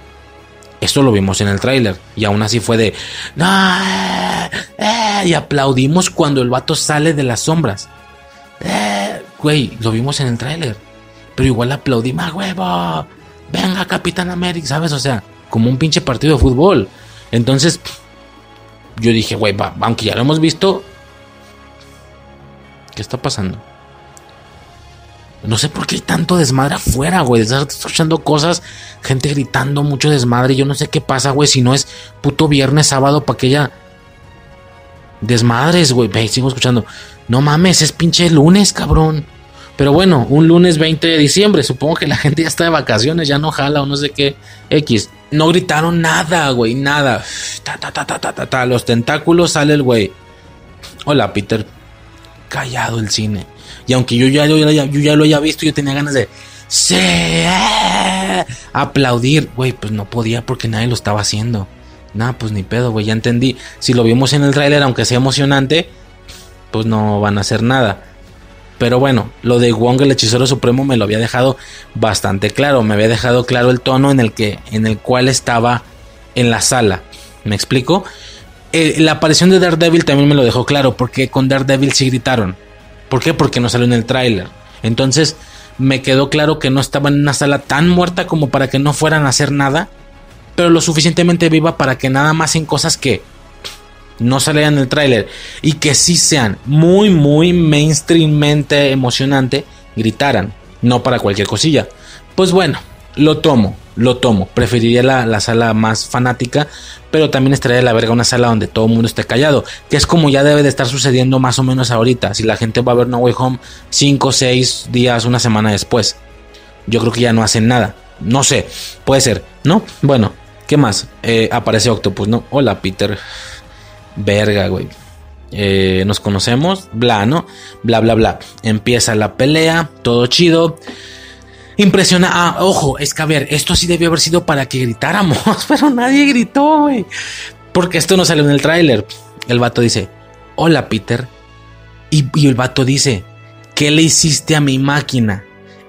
Esto lo vimos en el tráiler. Y aún así fue de... Eh, eh", y aplaudimos cuando el vato sale de las sombras. Eh, güey, lo vimos en el tráiler. Pero igual aplaudimos, ¡Ah, huevo. Venga, Capitán América, ¿sabes? O sea, como un pinche partido de fútbol. Entonces, yo dije, güey, aunque ya lo hemos visto, ¿qué está pasando? No sé por qué hay tanto desmadre afuera, güey. Estás escuchando cosas, gente gritando, mucho desmadre. Yo no sé qué pasa, güey. Si no es puto viernes, sábado, para que ya. Desmadres, güey. Ve, sigo escuchando. No mames, es pinche lunes, cabrón. Pero bueno, un lunes 20 de diciembre. Supongo que la gente ya está de vacaciones, ya no jala o no sé qué. X. No gritaron nada, güey, nada. Ta, ta, ta, ta, ta, ta, Los tentáculos sale el güey. Hola, Peter. Callado el cine. Y aunque yo ya, yo ya, lo haya visto, yo tenía ganas de... ¡Sí! Aplaudir. Güey, pues no podía porque nadie lo estaba haciendo. Nada, pues ni pedo, güey, ya entendí. Si lo vimos en el tráiler, aunque sea emocionante, pues no van a hacer nada. Pero bueno, lo de Wong el hechicero supremo me lo había dejado bastante claro. Me había dejado claro el tono en el que, en el cual estaba en la sala. ¿Me explico? Eh, la aparición de Daredevil también me lo dejó claro, porque con Daredevil sí gritaron. ¿Por qué? Porque no salió en el tráiler. Entonces me quedó claro que no estaba en una sala tan muerta como para que no fueran a hacer nada, pero lo suficientemente viva para que nada más en cosas que no salieran en el tráiler y que sí sean muy, muy mainstreammente emocionante, gritaran, no para cualquier cosilla. Pues bueno, lo tomo, lo tomo. Preferiría la, sala más fanática, pero también estaría de la verga una sala donde todo el mundo esté callado, que es como ya debe de estar sucediendo más o menos ahorita. Si la gente va a ver No Way Home 5, 6 días, una semana después, yo creo que ya no hacen nada. No sé, puede ser, ¿no? Bueno, ¿qué más? Eh, aparece Octopus, ¿no? Hola, Peter. Verga, güey. Eh, nos conocemos, bla, ¿no? Bla, bla, bla. Empieza la pelea, todo chido. Impresiona. Ah, ojo, es que a ver, esto sí debió haber sido para que gritáramos, pero nadie gritó, güey. Porque esto no salió en el tráiler. El vato dice, hola Peter. Y, y el vato dice, ¿qué le hiciste a mi máquina?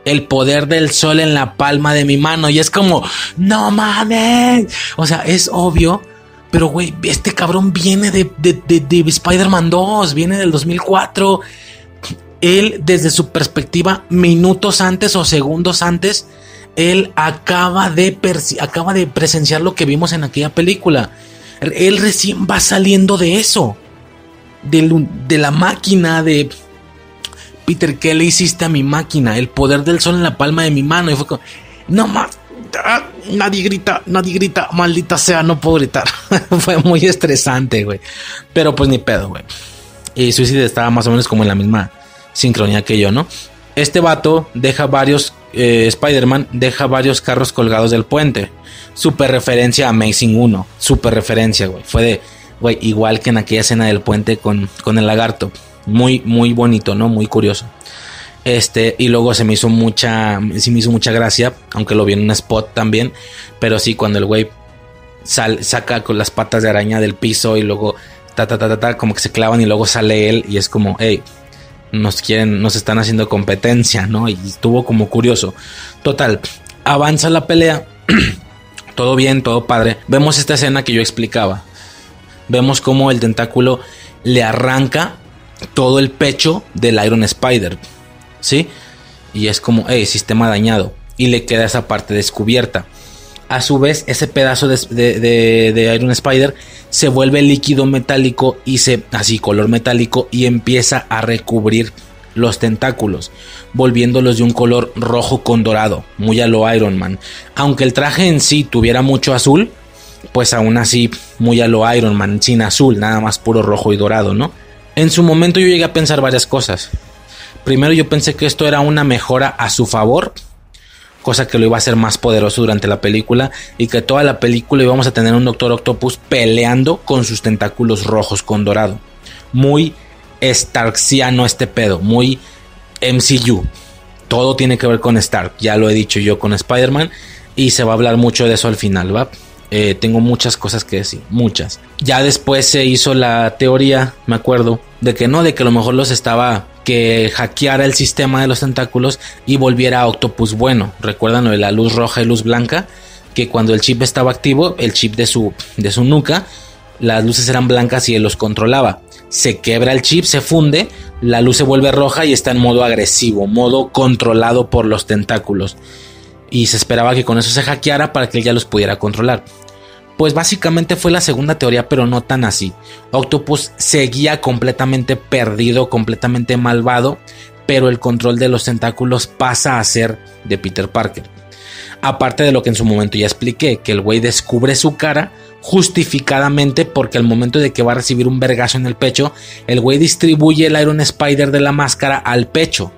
el poder del sol en la palma de mi mano. Y es como, no mames. O sea, es obvio. Pero, güey, este cabrón viene de, de, de, de Spider-Man 2, viene del 2004 él desde su perspectiva, minutos antes o segundos antes, él acaba de, acaba de presenciar lo que vimos en aquella película. Él recién va saliendo de eso, de, la máquina de... Peter, ¿qué le hiciste a mi máquina? El poder del sol en la palma de mi mano. Y fue como, no más, ah, nadie grita, nadie grita, maldita sea, no puedo gritar. fue muy estresante, güey. Pero pues ni pedo, güey. Y Suicide estaba más o menos como en la misma sincronía que yo, ¿no? Este vato deja varios, eh, Spider-Man deja varios carros colgados del puente. Super referencia a Amazing 1. Super referencia, güey. Fue de, güey, igual que en aquella escena del puente con, con el lagarto. Muy, muy bonito, ¿no? Muy curioso. Este, y luego se me hizo mucha, me hizo mucha gracia, aunque lo vi en un spot también. Pero sí, cuando el güey saca con las patas de araña del piso y luego ta, ta, ta, ta, ta, como que se clavan y luego sale él y es como, hey, nos quieren, nos están haciendo competencia, ¿no? Y estuvo como curioso. Total, avanza la pelea, todo bien, todo padre. Vemos esta escena que yo explicaba. Vemos cómo el tentáculo le arranca todo el pecho del Iron Spider, ¿sí? Y es como, hey, sistema dañado. Y le queda esa parte descubierta. A su vez, ese pedazo de, Iron Spider se vuelve líquido metálico y se, así color metálico y empieza a recubrir los tentáculos, volviéndolos de un color rojo con dorado, muy a lo Iron Man. Aunque el traje en sí tuviera mucho azul, pues aún así muy a lo Iron Man, sin azul, nada más puro rojo y dorado, ¿no? En su momento yo llegué a pensar varias cosas. Primero yo pensé que esto era una mejora a su favor cosa que lo iba a hacer más poderoso durante la película y que toda la película íbamos a tener un Doctor Octopus peleando con sus tentáculos rojos con dorado. Muy Starksiano este pedo, muy MCU. Todo tiene que ver con Stark, ya lo he dicho yo con Spider-Man y se va a hablar mucho de eso al final, ¿va? Eh, tengo muchas cosas que decir, muchas. Ya después se hizo la teoría, me acuerdo, de que no, de que a lo mejor los estaba que hackeara el sistema de los tentáculos y volviera a Octopus bueno. ¿Recuerdan lo de la luz roja y luz blanca? que cuando el chip estaba activo, el chip de su, de su nuca, las luces eran blancas y él los controlaba. Se quebra el chip, se funde, la luz se vuelve roja y está en modo agresivo, modo controlado por los tentáculos. Y se esperaba que con eso se hackeara para que él ya los pudiera controlar. Pues básicamente fue la segunda teoría, pero no tan así. Octopus seguía completamente perdido, completamente malvado, pero el control de los tentáculos pasa a ser de Peter Parker. Aparte de lo que en su momento ya expliqué, que el güey descubre su cara justificadamente porque al momento de que va a recibir un vergazo en el pecho, el güey distribuye el Iron Spider de la máscara al pecho,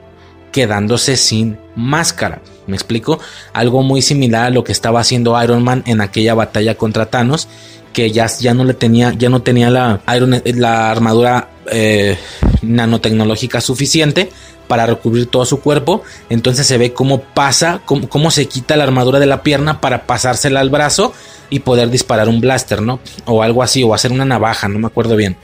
quedándose sin máscara. ¿Me explico? Algo muy similar a lo que estaba haciendo Iron Man en aquella batalla contra Thanos, que ya, ya no le tenía, ya no tenía la, la armadura eh, nanotecnológica suficiente para recubrir todo su cuerpo. Entonces se ve cómo pasa, cómo, cómo, se quita la armadura de la pierna para pasársela al brazo y poder disparar un blaster, ¿no? O algo así, o hacer una navaja, no me acuerdo bien.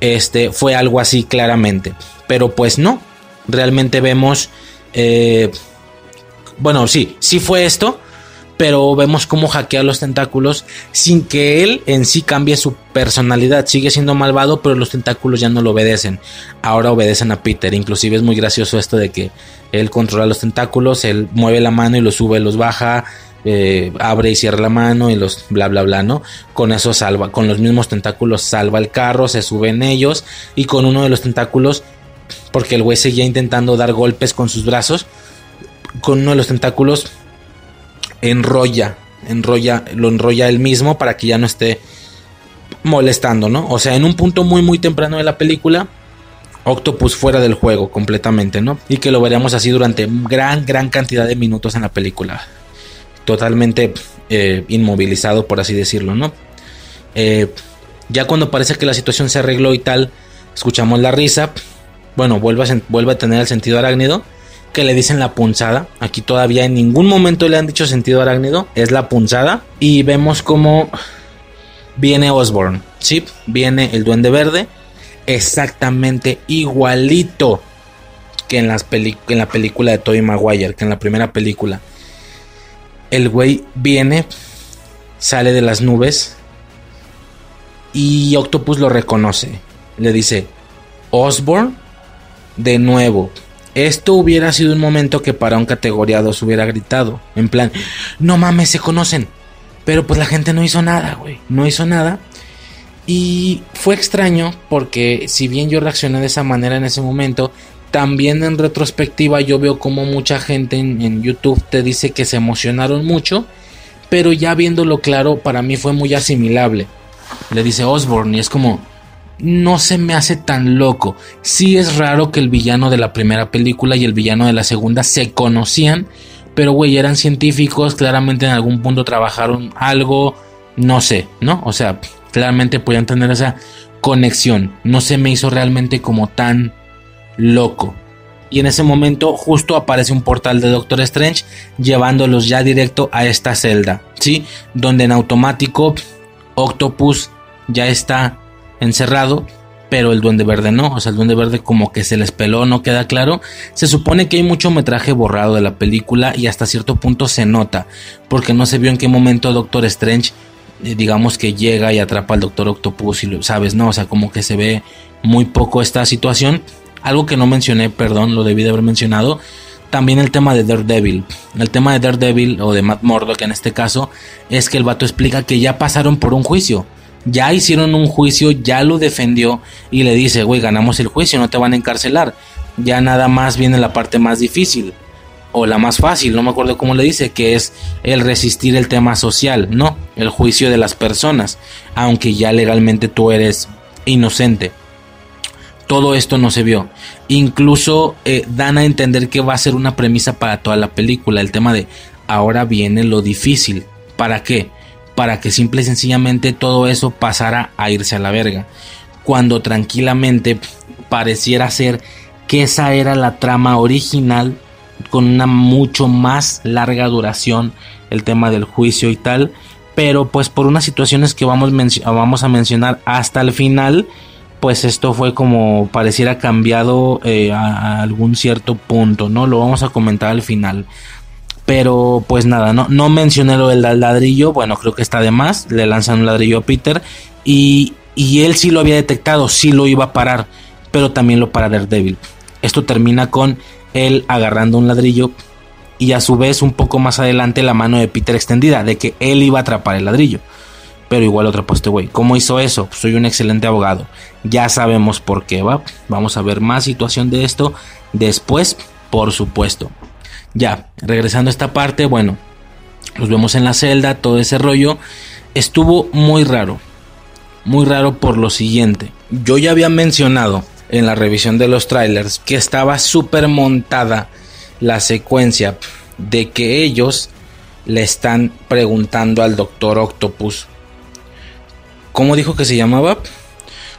Este fue algo así claramente. Pero pues no. Realmente vemos. Eh, bueno, sí, sí fue esto pero vemos cómo hackea los tentáculos sin que él en sí cambie su personalidad. Sigue siendo malvado, pero los tentáculos ya no lo obedecen. Ahora obedecen a Peter. Inclusive es muy gracioso esto de que él controla los tentáculos, él mueve la mano y los sube, los baja. Eh, abre y cierra la mano y los bla bla bla, ¿no? Con eso salva, con los mismos tentáculos salva el carro, se sube en ellos y con uno de los tentáculos, porque el güey seguía intentando dar golpes con sus brazos, con uno de los tentáculos enrolla, enrolla, lo enrolla él mismo para que ya no esté molestando, ¿no? O sea, en un punto muy muy temprano de la película, Octopus fuera del juego completamente, ¿no? Y que lo veremos así durante gran, gran cantidad de minutos en la película. Totalmente eh, inmovilizado, por así decirlo, ¿no? Eh, ya cuando parece que la situación se arregló y tal, escuchamos la risa. Bueno, a, vuelve a tener el sentido arácnido que le dicen la punzada. Aquí todavía en ningún momento le han dicho sentido arácnido. Es la punzada. Y vemos como viene Osborn. Sí, viene el duende verde. Exactamente igualito que en, las en la película de Tobey Maguire. Que en la primera película. El güey viene. Sale de las nubes. Y Octopus lo reconoce. Le dice. Osborn. De nuevo esto hubiera sido un momento que para un categoría 2 hubiera gritado. En plan, no mames, se conocen. Pero pues la gente no hizo nada, güey. No hizo nada. Y fue extraño porque si bien yo reaccioné de esa manera en ese momento, también en retrospectiva yo veo como mucha gente en, en, YouTube te dice que se emocionaron mucho, pero ya viéndolo claro, para mí fue muy asimilable. Le dice Osborne y es como, no se me hace tan loco. Sí es raro que el villano de la primera película y el villano de la segunda se conocían, pero güey, eran científicos, claramente en algún punto trabajaron algo, no sé, ¿no? O sea, claramente podían tener esa conexión. No se me hizo realmente como tan loco. Y en ese momento justo aparece un portal de Doctor Strange llevándolos ya directo a esta celda, ¿sí? Donde en automático Octopus ya está encerrado, pero el Duende Verde no, o sea, el Duende Verde como que se les peló, no queda claro. Se supone que hay mucho metraje borrado de la película y hasta cierto punto se nota, porque no se vio en qué momento Doctor Strange, eh, digamos que llega y atrapa al Doctor Octopus y lo sabes, no, o sea, como que se ve muy poco esta situación. Algo que no mencioné, perdón, lo debí de haber mencionado. También el tema de Daredevil. El tema de Daredevil o de Matt Murdock en este caso es que el vato explica que ya pasaron por un juicio ya hicieron un juicio, ya lo defendió y le dice, güey, ganamos el juicio, no te van a encarcelar. Ya nada más viene la parte más difícil o la más fácil, no me acuerdo cómo le dice, que es el resistir el tema social, no, el juicio de las personas, aunque ya legalmente tú eres inocente. Todo esto no se vio. Incluso eh, dan a entender que va a ser una premisa para toda la película, el tema de ahora viene lo difícil. ¿Para qué? Para que simple y sencillamente todo eso pasara a irse a la verga. Cuando tranquilamente pareciera ser que esa era la trama original con una mucho más larga duración el tema del juicio y tal. Pero pues por unas situaciones que vamos, vamos a mencionar hasta el final pues esto fue como pareciera cambiado eh, a, a, algún cierto punto no lo vamos a comentar al final Pero pues nada, no, no mencioné lo del ladrillo. Bueno, creo que está de más. Le lanzan un ladrillo a Peter. Y, y él sí lo había detectado, sí lo iba a parar. Pero también lo para Daredevil. Esto termina con él agarrando un ladrillo. Y a su vez, un poco más adelante, la mano de Peter extendida. De que él iba a atrapar el ladrillo. Pero igual otro poste, güey. ¿Cómo hizo eso? Soy un excelente abogado. Ya sabemos por qué va. Vamos a ver más situación de esto después, por supuesto. Ya, regresando a esta parte, bueno, los vemos en la celda, todo ese rollo. Estuvo muy raro. Muy raro por lo siguiente. Yo ya había mencionado en la revisión de los trailers que estaba súper montada la secuencia de que ellos le están preguntando al doctor Octopus ¿Cómo dijo que se llamaba?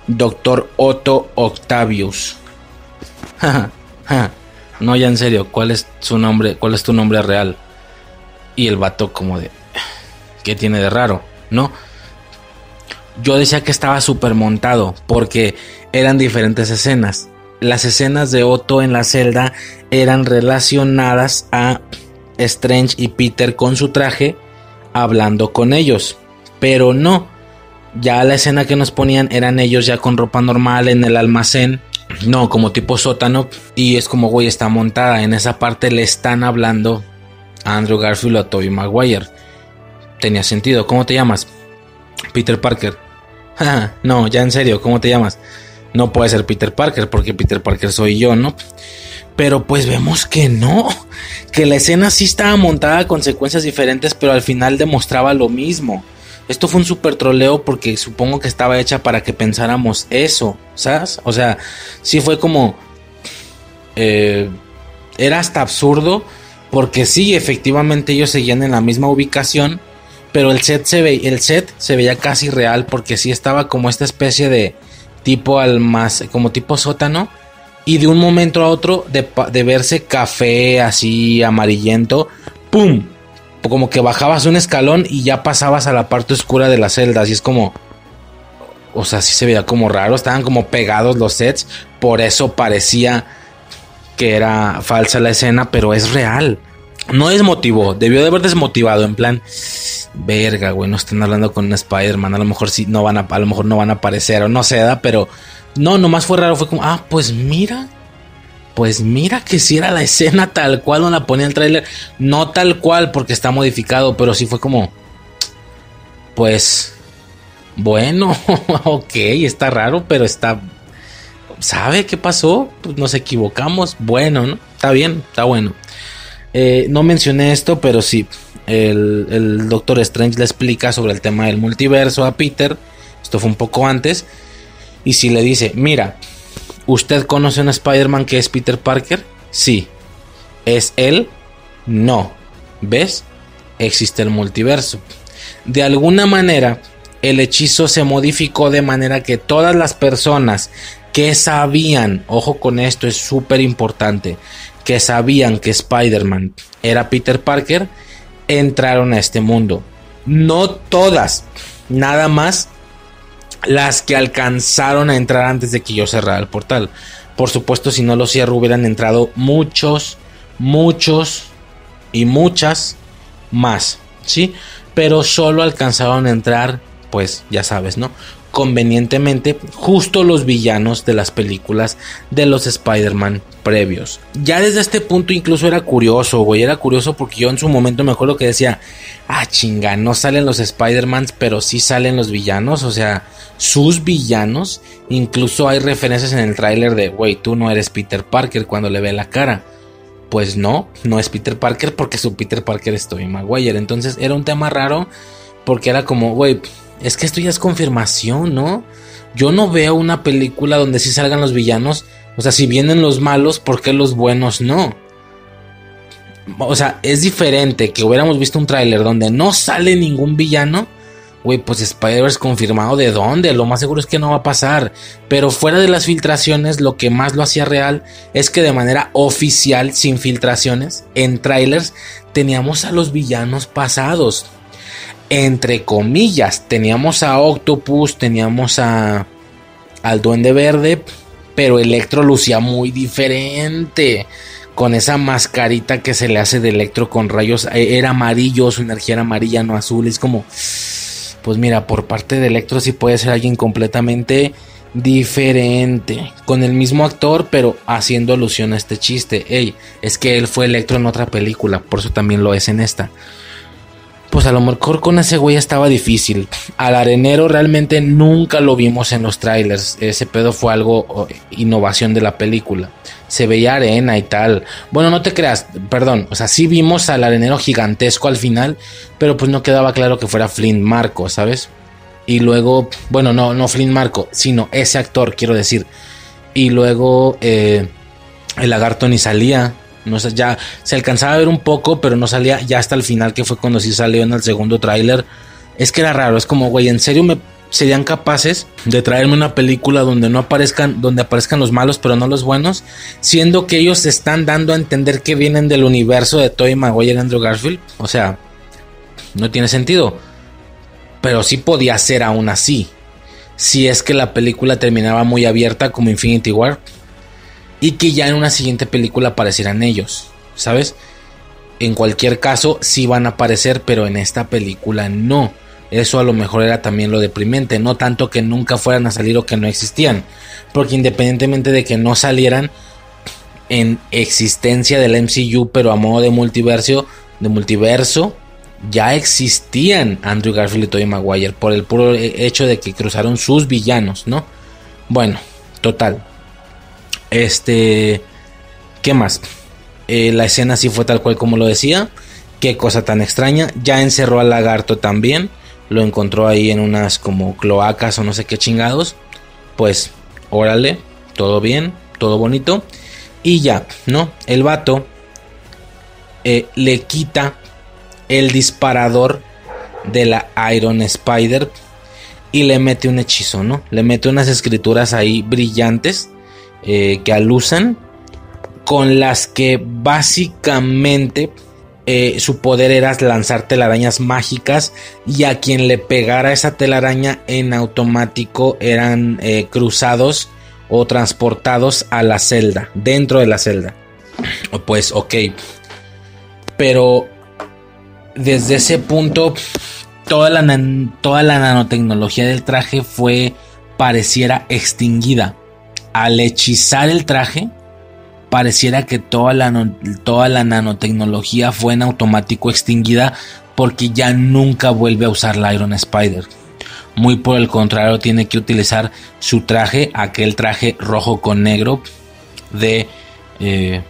Doctor Otto Octavius. no, ya en serio, ¿cuál es su nombre? ¿Cuál es tu nombre real? Y el vato como de... ¿Qué tiene de raro? ¿No? Yo decía que estaba súper montado porque eran diferentes escenas. Las escenas de Otto en la celda eran relacionadas a Strange y Peter con su traje hablando con ellos. Pero no, ya la escena que nos ponían eran ellos ya con ropa normal en el almacén. No, como tipo sótano. Y es como, güey, está montada. En esa parte le están hablando a Andrew Garfield o a Tobey Maguire. Tenía sentido. ¿Cómo te llamas? Peter Parker. no, ya en serio, ¿cómo te llamas? No puede ser Peter Parker porque Peter Parker soy yo, ¿no? Pero pues vemos que no, que la escena sí estaba montada con secuencias diferentes, pero al final demostraba lo mismo. Esto fue un super troleo porque supongo que estaba hecha para que pensáramos eso, ¿sabes? O sea, sí fue como... Eh, era hasta absurdo porque sí, efectivamente ellos seguían en la misma ubicación, pero el set se, ve, el set se veía casi real porque sí estaba como esta especie de tipo más como tipo sótano, y de un momento a otro de, de verse café así amarillento, ¡pum! Como que bajabas un escalón y ya pasabas a la parte oscura de la celda. Así es como. O sea, sí se veía como raro. Estaban como pegados los sets. Por eso parecía que era falsa la escena, pero es real. No desmotivó, debió de haber desmotivado. En plan, verga, güey, no están hablando con un Spider-Man. A lo mejor sí no van a, a lo mejor no van a aparecer o no se da, pero no, nomás fue raro. Fue como, ah, pues mira, pues mira que si era la escena tal cual no la ponía el tráiler, no tal cual porque está modificado, pero sí fue como, pues, bueno, ok, está raro, pero está, ¿sabe qué pasó? Pues nos equivocamos, bueno, ¿no? Está bien, está bueno. Eh, no mencioné esto, pero sí, el, el Doctor Strange le explica sobre el tema del multiverso a Peter, esto fue un poco antes, y si le dice, mira, ¿Usted conoce a un Spider-Man que es Peter Parker? Sí. ¿Es él? No. ¿Ves? Existe el multiverso. De alguna manera, el hechizo se modificó de manera que todas las personas que sabían, ojo con esto, es súper importante, que sabían que Spider-Man era Peter Parker, entraron a este mundo. No todas, nada más las que alcanzaron a entrar antes de que yo cerrara el portal. Por supuesto, si no lo cierro, hubieran entrado muchos, muchos y muchas más, ¿sí? Pero solo alcanzaron a entrar, pues ya sabes, ¿no? Convenientemente justo los villanos de las películas de los Spider-Man previos. Ya desde este punto incluso era curioso, güey, era curioso porque yo en su momento me acuerdo que decía, ah, chinga, no salen los Spider-Mans, pero sí salen los villanos, o sea, sus villanos. Incluso hay referencias en el tráiler de, güey, tú no eres Peter Parker cuando le ve la cara. Pues no, no es Peter Parker porque su Peter Parker es Tobey Maguire. Entonces era un tema raro porque era como, güey, es que esto ya es confirmación, ¿no? Yo no veo una película donde sí salgan los villanos. O sea, si vienen los malos, ¿por qué los buenos no? O sea, es diferente que hubiéramos visto un tráiler donde no sale ningún villano. Güey, pues Spider-Verse confirmado de dónde. Lo más seguro es que no va a pasar. Pero fuera de las filtraciones, lo que más lo hacía real es que de manera oficial, sin filtraciones, en trailers, teníamos a los villanos pasados entre comillas, teníamos a Octopus, teníamos a al Duende Verde, pero Electro lucía muy diferente. con esa mascarita que se le hace de electro con rayos, eh, era amarillo, su energía era amarilla, no azul, es como, pues mira, por parte de electro sí puede ser alguien completamente diferente, con el mismo actor, pero haciendo alusión a este chiste. Ey, es que él fue Electro en otra película, por eso también lo es en esta. Pues a lo mejor con ese güey estaba difícil. Al arenero realmente nunca lo vimos en los trailers. Ese pedo fue algo innovación de la película. Se veía arena y tal. Bueno, no te creas, perdón. O sea, sí vimos al arenero gigantesco al final, pero pues no quedaba claro que fuera Flynn Marco, ¿sabes? Y luego, bueno, no, no Flynn Marco, sino ese actor, quiero decir. Y luego eh, el lagarto ni salía. No sé, ya se alcanzaba a ver un poco, pero no salía ya hasta el final, que fue cuando sí salió en el segundo tráiler. Es que era raro, es como, güey, ¿en serio me serían capaces de traerme una película donde no aparezcan, donde aparezcan los malos, pero no los buenos? Siendo que ellos están dando a entender que vienen del universo de Toy Maguire y Andrew Garfield. O sea, no tiene sentido pero sí podía ser aún así. Si es que la película terminaba muy abierta como Infinity War y que ya en una siguiente película aparecieran ellos, ¿sabes? En cualquier caso, sí van a aparecer, pero en esta película no. Eso a lo mejor era también lo deprimente, no tanto que nunca fueran a salir o que no existían, porque independientemente de que no salieran en existencia del MCU, pero a modo de multiverso, de multiverso, ya existían Andrew Garfield y Tobey Maguire por el puro hecho de que cruzaron sus villanos, ¿no? Bueno, total. Este, ¿qué más? Eh, la escena sí fue tal cual como lo decía. Qué cosa tan extraña. Ya encerró al lagarto también. Lo encontró ahí en unas como cloacas o no sé qué chingados. Pues, órale, todo bien, todo bonito. Y ya, ¿no? El vato eh, le quita el disparador de la Iron Spider y le mete un hechizo, ¿no? Le mete unas escrituras ahí brillantes eh, que alusan con las que básicamente eh, su poder era lanzar telarañas mágicas y a quien le pegara esa telaraña en automático eran eh, cruzados o transportados a la celda, dentro de la celda. Pues ok, pero desde ese punto toda la, toda la nanotecnología del traje fue pareciera extinguida. Al hechizar el traje, pareciera que toda la, toda la nanotecnología fue en automático extinguida porque ya nunca vuelve a usar la Iron Spider. Muy por el contrario, tiene que utilizar su traje, aquel traje rojo con negro de, eh,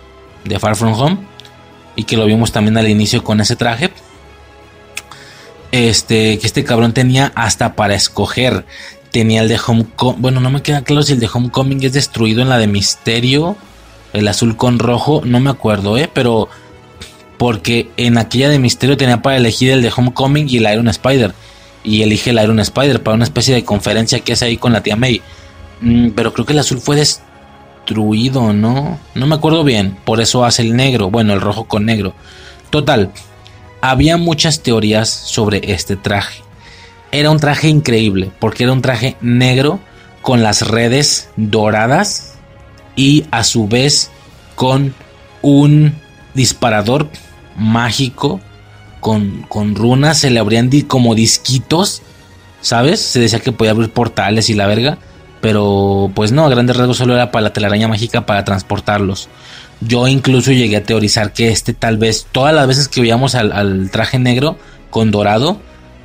de Far From Home. Y que lo vimos también al inicio con ese traje este, que este cabrón tenía hasta para escoger. Tenía el de Homecoming. Bueno, no me queda claro si el de Homecoming es destruido en la de Misterio. El azul con rojo. No me acuerdo, ¿eh? Pero. Porque en aquella de Misterio tenía para elegir el de Homecoming y el Iron Spider. Y elige el Iron Spider para una especie de conferencia que hace ahí con la tía May. Mm, pero creo que el azul fue destruido, ¿no? No me acuerdo bien. Por eso hace el negro. Bueno, el rojo con negro. Total. Había muchas teorías sobre este traje. Era un traje increíble porque era un traje negro con las redes doradas y a su vez con un disparador mágico con, con runas, se le abrían como disquitos, ¿sabes? Se decía que podía abrir portales y la verga, pero pues no, a grandes rasgos solo era para la telaraña mágica para transportarlos. Yo incluso llegué a teorizar que este tal vez, todas las veces que veíamos al, traje negro con dorado,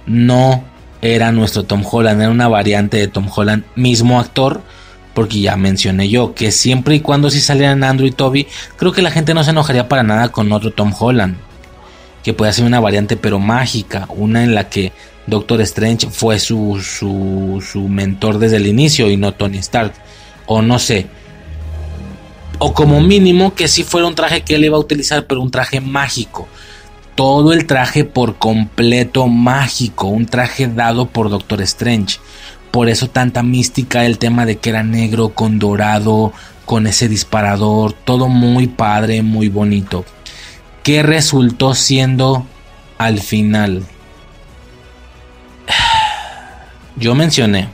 no era nuestro Tom Holland, era una variante de Tom Holland, mismo actor, porque ya mencioné yo que siempre y cuando si salieran Andrew y Toby, creo que la gente no se enojaría para nada con otro Tom Holland, que puede ser una variante pero mágica, una en la que Doctor Strange fue su, su, su mentor desde el inicio y no Tony Stark, o no sé, o como mínimo que si fuera un traje que él iba a utilizar, pero un traje mágico. Todo el traje por completo mágico, un traje dado por Doctor Strange. Por eso tanta mística el tema de que era negro con dorado, con ese disparador, todo muy padre, muy bonito. ¿Qué resultó siendo al final? Yo mencioné,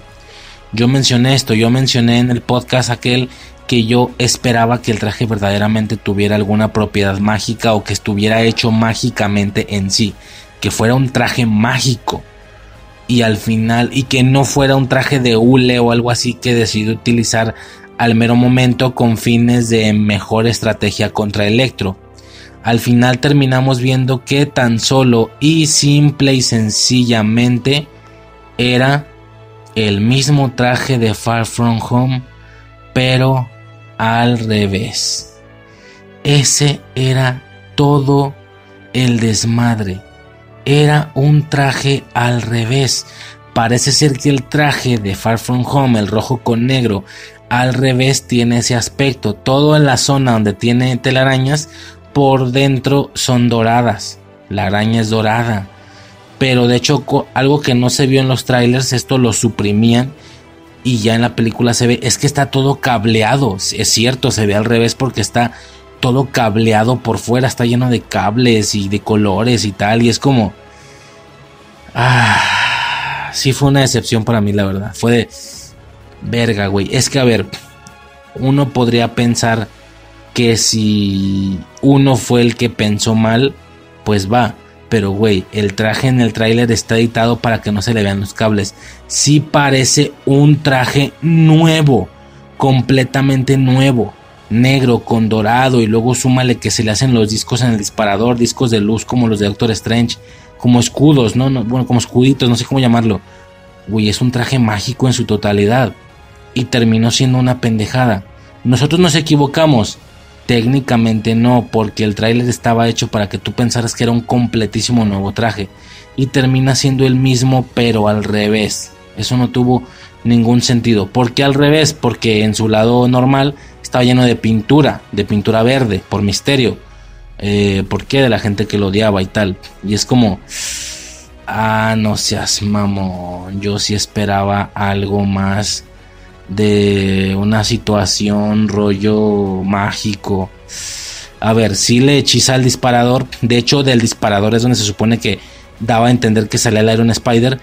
yo mencioné esto, yo mencioné en el podcast aquel que yo esperaba que el traje verdaderamente tuviera alguna propiedad mágica o que estuviera hecho mágicamente en sí, que fuera un traje mágico y al final y que no fuera un traje de hule o algo así que decidió utilizar al mero momento con fines de mejor estrategia contra Electro. Al final terminamos viendo que tan solo y simple y sencillamente era el mismo traje de Far From Home, pero al revés. Ese era todo el desmadre. Era un traje al revés. Parece ser que el traje de Far From Home, el rojo con negro, al revés tiene ese aspecto. Todo en la zona donde tiene telarañas, por dentro son doradas. La araña es dorada. Pero de hecho algo que no se vio en los trailers, esto lo suprimían y ya en la película se ve, es que está todo cableado. Es cierto, se ve al revés porque está todo cableado por fuera, está lleno de cables y de colores y tal. Y es como... Ah, sí fue una decepción para mí, la verdad. Fue de Verga, güey. Es que, a ver, uno podría pensar que si uno fue el que pensó mal, pues va. Pero, güey, el traje en el tráiler está editado para que no se le vean los cables. Sí parece un traje nuevo, completamente nuevo. Negro con dorado y luego súmale que se le hacen los discos en el disparador, discos de luz como los de Doctor Strange, como escudos, ¿no? no bueno, como escuditos, no sé cómo llamarlo. Güey, es un traje mágico en su totalidad y terminó siendo una pendejada. Nosotros nos equivocamos. Técnicamente no, porque el tráiler estaba hecho para que tú pensaras que era un completísimo nuevo traje y termina siendo el mismo pero al revés. Eso no tuvo ningún sentido. ¿Por qué al revés? Porque en su lado normal estaba lleno de pintura, de pintura verde, por misterio. Eh, ¿Por qué? De la gente que lo odiaba y tal. Y es como... Ah, no seas mamón. Yo sí esperaba algo más de una situación rollo mágico. A ver, si le hechiza al disparador. De hecho, del disparador es donde se supone que daba a entender que salía el Iron Spider.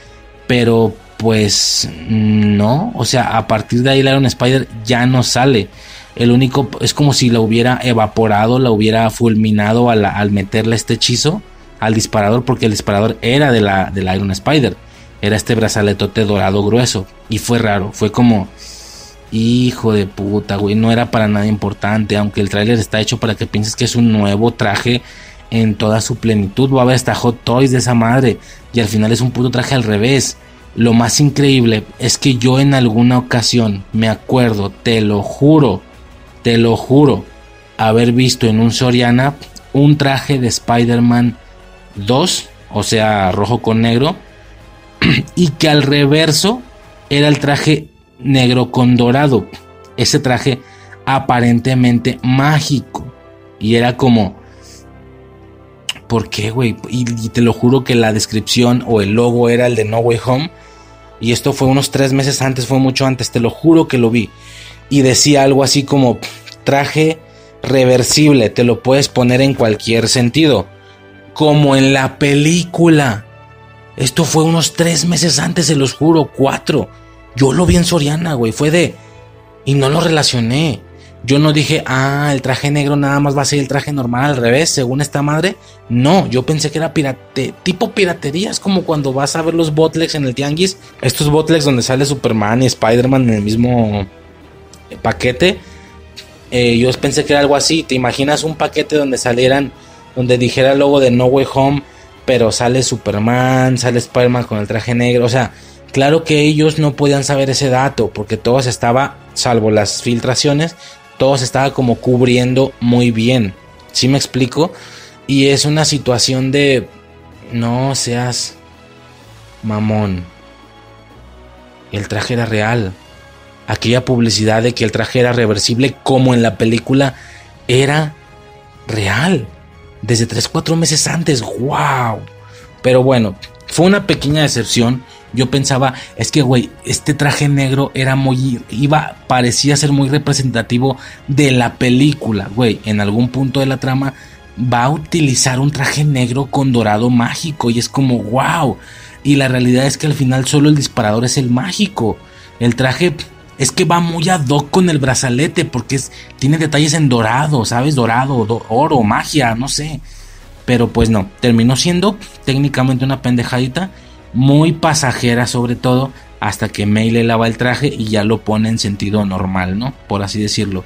Pero pues no. O sea, a partir de ahí el Iron Spider ya no sale. El único es como si la hubiera evaporado, la hubiera fulminado al, al meterle este hechizo al disparador. Porque el disparador era de la, del Iron Spider. Era este brazaletote dorado grueso. Y fue raro. Fue como Hijo de puta, güey, no era para nada importante, aunque el tráiler está hecho para que pienses que es un nuevo traje en toda su plenitud. Va a haber hasta Hot Toys de esa madre y al final es un puto traje al revés. Lo más increíble es que yo en alguna ocasión me acuerdo, te lo juro, te lo juro, haber visto en un Soriana un traje de Spider-Man 2, o sea, rojo con negro, y que al reverso era el traje negro con dorado. Ese traje aparentemente mágico. Y era como... ¿Por qué, güey? Y, te lo juro que la descripción o el logo era el de No Way Home. Y esto fue unos tres meses antes, fue mucho antes, te lo juro que lo vi. Y decía algo así como traje reversible, te lo puedes poner en cualquier sentido. Como en la película. Esto fue unos tres meses antes, se los juro, cuatro. Yo lo vi en Soriana, güey. Fue de. Y no lo relacioné. Yo no dije, ah, el traje negro nada más va a ser el traje normal al revés, según esta madre. No, yo pensé que era pirate, tipo piratería. Es como cuando vas a ver los botlegs en el tianguis. Estos botlegs donde sale Superman y Spider-Man en el mismo paquete. Eh, yo pensé que era algo así. ¿Te imaginas un paquete donde salieran, donde dijera el logo de No Way Home, pero sale Superman, sale Spider-Man con el traje negro? O sea, Claro que ellos no podían saber ese dato porque todo se estaba, salvo las filtraciones, todo se estaba como cubriendo muy bien. ¿Sí me explico? Y es una situación de no seas mamón. El traje era real. Aquella publicidad de que el traje era reversible como en la película era real. Desde 3-4 meses antes. ¡Wow! Pero bueno, fue una pequeña decepción yo pensaba, es que, güey, este traje negro era muy, iba, parecía ser muy representativo de la película, güey. En algún punto de la trama va a utilizar un traje negro con dorado mágico y es como, wow. Y la realidad es que al final solo el disparador es el mágico. El traje es que va muy ad hoc con el brazalete porque tiene detalles en dorado, ¿sabes? Dorado, oro, magia, no sé. Pero pues no, terminó siendo técnicamente una pendejadita, muy pasajera sobre todo, hasta que May le lava el traje y ya lo pone en sentido normal, ¿no? Por así decirlo.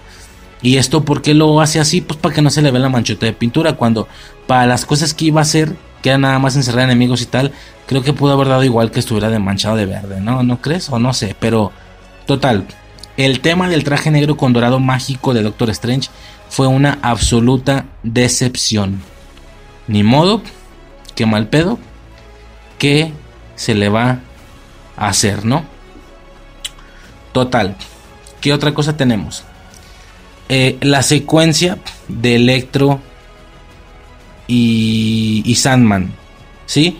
¿Y esto por qué lo hace así? Pues para que no se le vea la manchota de pintura. Cuando para las cosas que iba a hacer, que era nada más encerrar enemigos y tal, creo que pudo haber dado igual que estuviera de manchado de verde, ¿no? ¿No crees? O no sé, pero total. El tema del traje negro con dorado mágico de Doctor Strange fue una absoluta decepción. Ni modo, qué mal pedo, que se le va a hacer, ¿no? Total. ¿Qué otra cosa tenemos? Eh, la secuencia de Electro y, Sandman, ¿sí?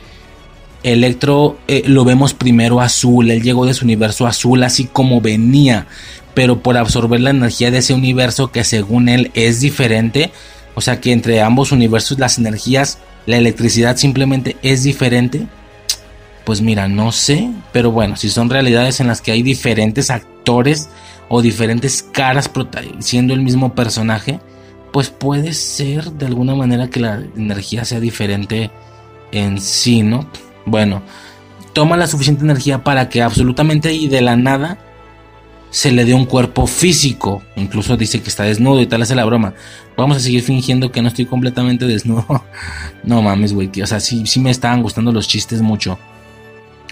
Electro eh, lo vemos primero azul, él llegó de su universo azul así como venía, pero por absorber la energía de ese universo que según él es diferente, o sea que entre ambos universos las energías, la electricidad simplemente es diferente. Pues mira, no sé, pero bueno, si son realidades en las que hay diferentes actores o diferentes caras siendo el mismo personaje, pues puede ser de alguna manera que la energía sea diferente en sí, ¿no? Bueno, toma la suficiente energía para que absolutamente y de la nada se le dé un cuerpo físico. Incluso dice que está desnudo y tal, hace la broma. Vamos a seguir fingiendo que no estoy completamente desnudo. no mames, güey. O sea, sí, sí me estaban gustando los chistes mucho.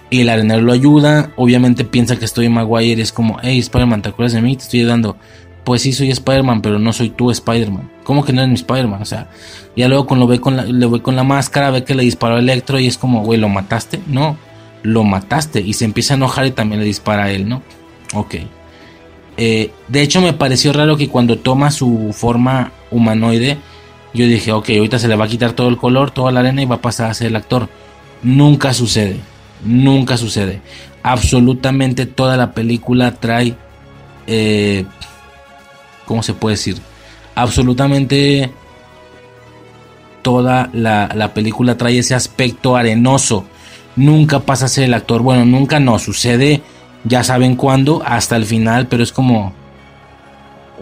Y el arenero lo ayuda. Obviamente piensa que estoy Maguire. Es como, hey, Spider-Man, ¿te acuerdas de mí? Te estoy ayudando. Pues sí, soy Spider-Man, pero no soy tú, Spider-Man. ¿Cómo que no eres mi Spider-Man? O sea, ya luego cuando lo ve con la, le ve con la máscara, ve que le disparó Electro y es como, güey, ¿lo mataste? No, lo mataste. Y se empieza a enojar y también le dispara a él, ¿no? Ok. Eh, de hecho, me pareció raro que cuando toma su forma humanoide, yo dije, ok, ahorita se le va a quitar todo el color, toda la arena y va a pasar a ser el actor. Nunca sucede. Nunca sucede. Absolutamente toda la película trae... Eh, ¿Cómo se puede decir? Absolutamente toda la, película trae ese aspecto arenoso. Nunca pasa a ser el actor. Bueno, nunca no. Sucede, ya saben cuándo, hasta el final, pero es como...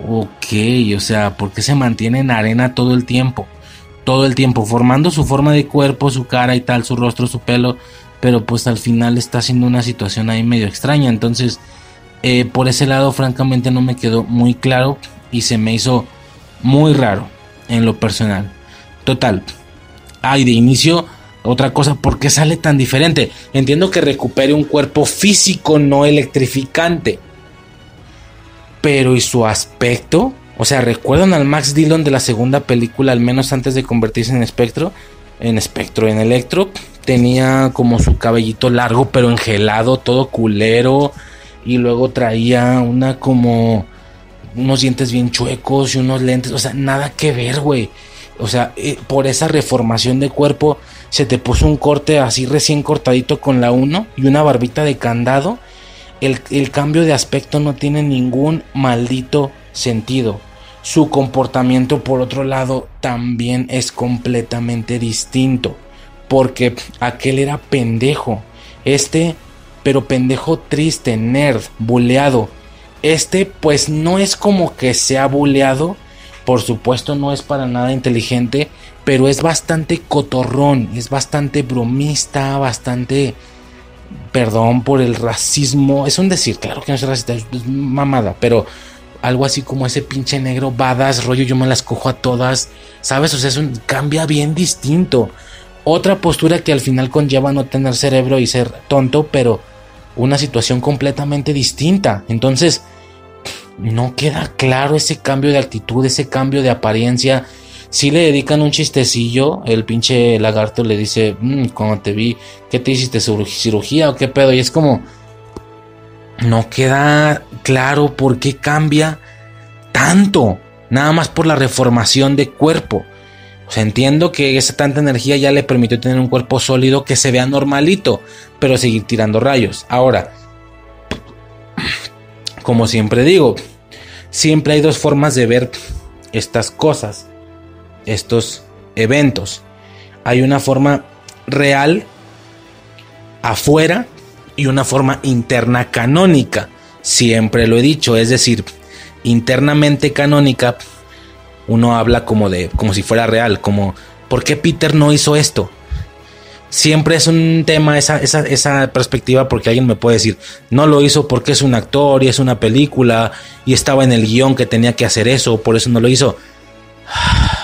Ok, o sea, ¿por qué se mantiene en arena todo el tiempo? Todo el tiempo, formando su forma de cuerpo, su cara y tal, su rostro, su pelo pero pues al final está siendo una situación ahí medio extraña. Entonces, eh, por ese lado, francamente, no me quedó muy claro y se me hizo muy raro en lo personal. Total. Ay, de inicio, otra cosa, ¿por qué sale tan diferente? Entiendo que recupere un cuerpo físico no electrificante. Pero ¿y su aspecto? O sea, ¿recuerdan al Max Dillon de la segunda película, al menos antes de convertirse en espectro? En espectro, en electro tenía como su cabellito largo pero engelado, todo culero. Y luego traía una como unos dientes bien chuecos y unos lentes. O sea, nada que ver, güey. O sea, eh, por esa reformación de cuerpo se te puso un corte así recién cortadito con la 1 y una barbita de candado. El, el cambio de aspecto no tiene ningún maldito sentido. Su comportamiento, por otro lado, también es completamente distinto porque aquel era pendejo. Este, pero pendejo triste, nerd, buleado. Este, pues no es como que sea buleado. Por supuesto, no es para nada inteligente, pero es bastante cotorrón, es bastante bromista, bastante. Perdón por el racismo. Es un decir, claro que no es racista, es mamada, pero algo así como ese pinche negro badass, rollo, yo me las cojo a todas, ¿sabes? O sea, es un, cambia bien distinto. Otra postura que al final conlleva no tener cerebro y ser tonto, pero una situación completamente distinta. Entonces, no queda claro ese cambio de actitud, ese cambio de apariencia. Si le dedican un chistecillo, el pinche lagarto le dice, mm, cuando te vi, ¿qué te hiciste? ¿Cirugía o qué pedo? Y es como, no queda claro por qué cambia tanto, nada más por la reformación de cuerpo. Entiendo que esa tanta energía ya le permitió tener un cuerpo sólido que se vea normalito, pero seguir tirando rayos. Ahora, como siempre digo, siempre hay dos formas de ver estas cosas, estos eventos. Hay una forma real afuera y una forma interna canónica. Siempre lo he dicho, es decir, internamente canónica, uno habla como de, como si fuera real, como, ¿por qué Peter no hizo esto? Siempre es un tema esa, esa, esa perspectiva porque alguien me puede decir, no lo hizo porque es un actor y es una película y estaba en el guion que tenía que hacer eso, por eso no lo hizo.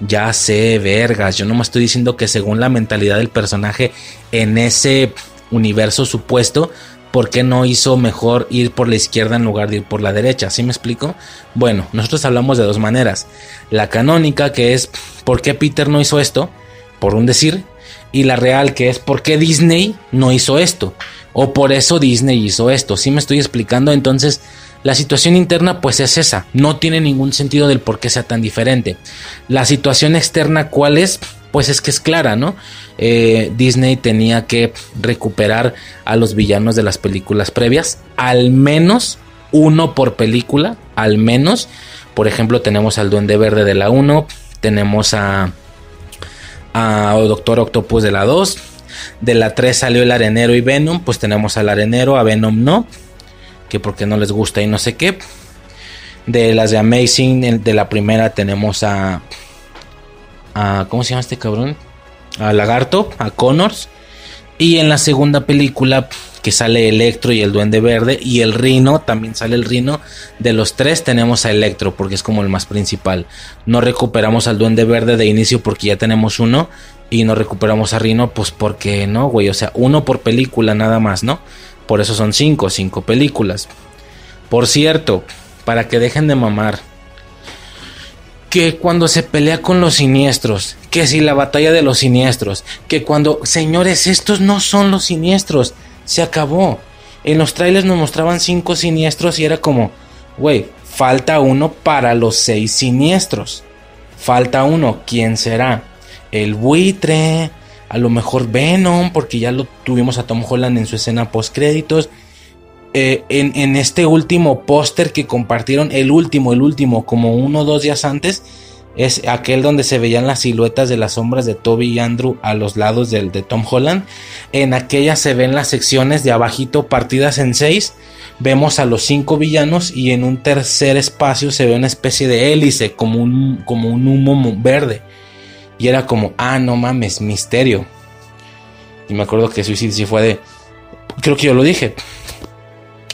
Ya sé, vergas, yo no me estoy diciendo que según la mentalidad del personaje en ese universo supuesto, ¿por qué no hizo mejor ir por la izquierda en lugar de ir por la derecha? ¿Sí me explico? Bueno, nosotros hablamos de dos maneras. La canónica, que es ¿por qué Peter no hizo esto? Por un decir. Y la real, que es ¿por qué Disney no hizo esto? O por eso Disney hizo esto. ¿Sí me estoy explicando? Entonces, la situación interna pues es esa. No tiene ningún sentido del por qué sea tan diferente. La situación externa, ¿cuál es? Pues es que es clara, ¿no? Eh, Disney tenía que recuperar a los villanos de las películas previas, al menos uno por película, al menos. Por ejemplo, tenemos al Duende Verde de la 1, tenemos a, Doctor Octopus de la 2, de la 3 salió el Arenero y Venom, pues tenemos al Arenero, a Venom no, que porque no les gusta y no sé qué. De las de Amazing, de la primera tenemos a, a ¿cómo se llama este cabrón? A Lagarto, a Connors. Y en la segunda película que sale Electro y el Duende Verde y el Rino, también sale el Rino. De los tres tenemos a Electro porque es como el más principal. No recuperamos al Duende Verde de inicio porque ya tenemos uno. Y no recuperamos a Rino pues porque no, güey. O sea, uno por película nada más, ¿no? Por eso son cinco, cinco películas. Por cierto, para que dejen de mamar que cuando se pelea con los siniestros, que si la batalla de los siniestros, que cuando, señores, estos no son los siniestros, se acabó. En los trailers nos mostraban cinco siniestros y era como, güey, falta uno para los seis siniestros. Falta uno, ¿quién será? El buitre, a lo mejor Venom, porque ya lo tuvimos a Tom Holland en su escena post créditos. Eh, en, este último póster que compartieron, el último, el último, como uno o dos días antes, es aquel donde se veían las siluetas de las sombras de Toby y Andrew a los lados del de Tom Holland. En aquella se ven las secciones de abajito partidas en seis. Vemos a los cinco villanos y en un tercer espacio se ve una especie de hélice, como un, como un humo verde. Y era como, ah, no mames, misterio. Y me acuerdo que Suicide sí fue de. Creo que yo lo dije.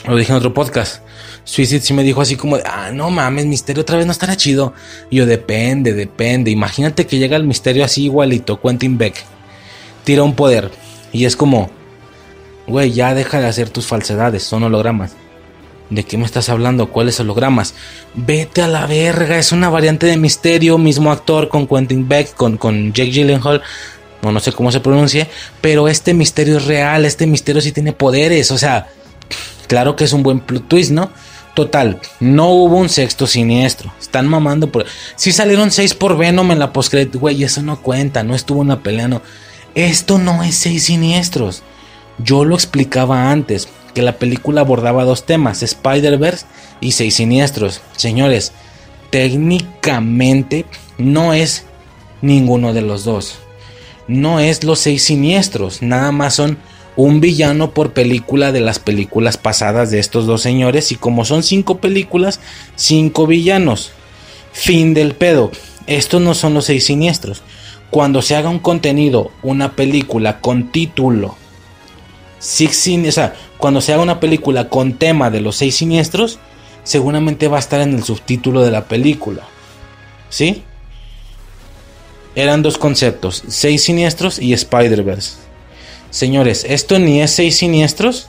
Lo dije en otro podcast. Suicide sí me dijo así como, ah, no mames, misterio otra vez no estará chido. Y yo, depende, depende. Imagínate que llega el misterio así igualito, Quentin Beck. Tira un poder. Y es como, güey, ya deja de hacer tus falsedades, son hologramas. ¿De qué me estás hablando? ¿Cuáles hologramas? Vete a la verga, es una variante de misterio, mismo actor con Quentin Beck, con, con Jake Gyllenhaal. No, no sé cómo se pronuncie, pero este misterio es real, este misterio sí tiene poderes, o sea, Claro que es un buen twist, ¿no? Total, no hubo un sexto siniestro. Están mamando por. Si salieron seis por Venom en la postcredit, güey, eso no cuenta, no estuvo una pelea, no. Esto no es seis siniestros. Yo lo explicaba antes, que la película abordaba dos temas, Spider-Verse y seis siniestros. Señores, técnicamente no es ninguno de los dos. No es los seis siniestros, nada más son un villano por película de las películas pasadas de estos dos señores y como son cinco películas, cinco villanos. Fin del pedo. Estos no son los seis siniestros. Cuando se haga un contenido, una película con título, six o sea, cuando se haga una película con tema de los seis siniestros, seguramente va a estar en el subtítulo de la película. ¿Sí? Eran dos conceptos, seis siniestros y Spider-Verse. Señores, esto ni es seis siniestros.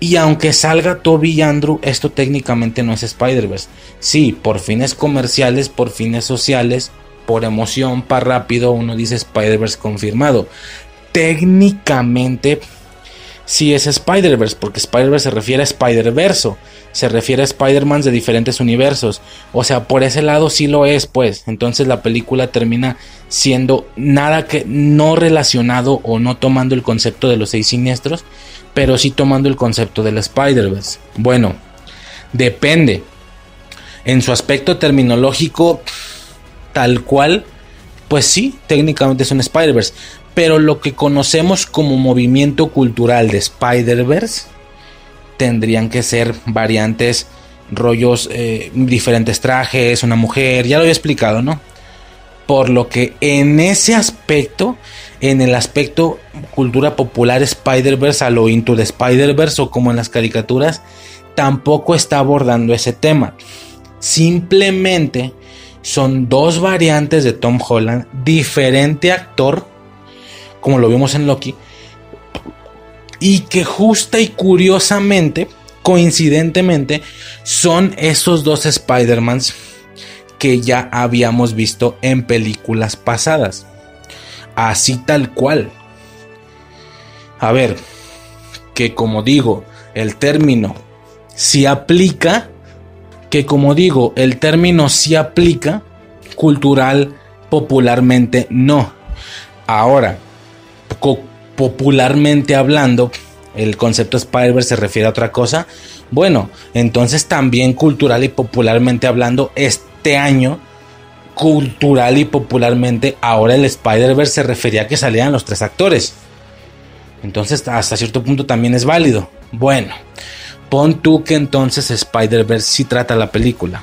Y aunque salga Toby y Andrew, esto técnicamente no es Spider-Verse. Sí, por fines comerciales, por fines sociales, por emoción, para rápido, uno dice Spider-Verse confirmado. Técnicamente sí es Spider-Verse, porque Spider-Verse se refiere a Spider-Verso, se refiere a Spider-Man de diferentes universos. O sea, por ese lado sí lo es, pues. Entonces la película termina siendo nada que no relacionado o no tomando el concepto de los seis siniestros, pero sí tomando el concepto del Spider-Verse. Bueno, depende. En su aspecto terminológico, tal cual, pues sí, técnicamente es un Spider-Verse. Pero lo que conocemos como movimiento cultural de Spider-Verse, tendrían que ser variantes, rollos, eh, diferentes trajes, una mujer, ya lo había explicado, ¿no? Por lo que en ese aspecto, en el aspecto cultura popular Spider-Verse a lo Into Spider-Verse o como en las caricaturas, tampoco está abordando ese tema. Simplemente son dos variantes de Tom Holland, diferente actor, como lo vimos en Loki, y que justa y curiosamente, coincidentemente, son esos dos Spider-Mans que ya habíamos visto en películas pasadas. Así tal cual. A ver, que como digo, el término si aplica, que como digo, el término si aplica, cultural, popularmente no. Ahora, popularmente hablando, el concepto spider se refiere a otra cosa. Bueno, entonces también cultural y popularmente hablando, este año, cultural y popularmente, ahora el Spider-Verse se refería a que salían los tres actores. Entonces, hasta cierto punto también es válido. Bueno, pon tú que entonces Spider-Verse sí trata la película,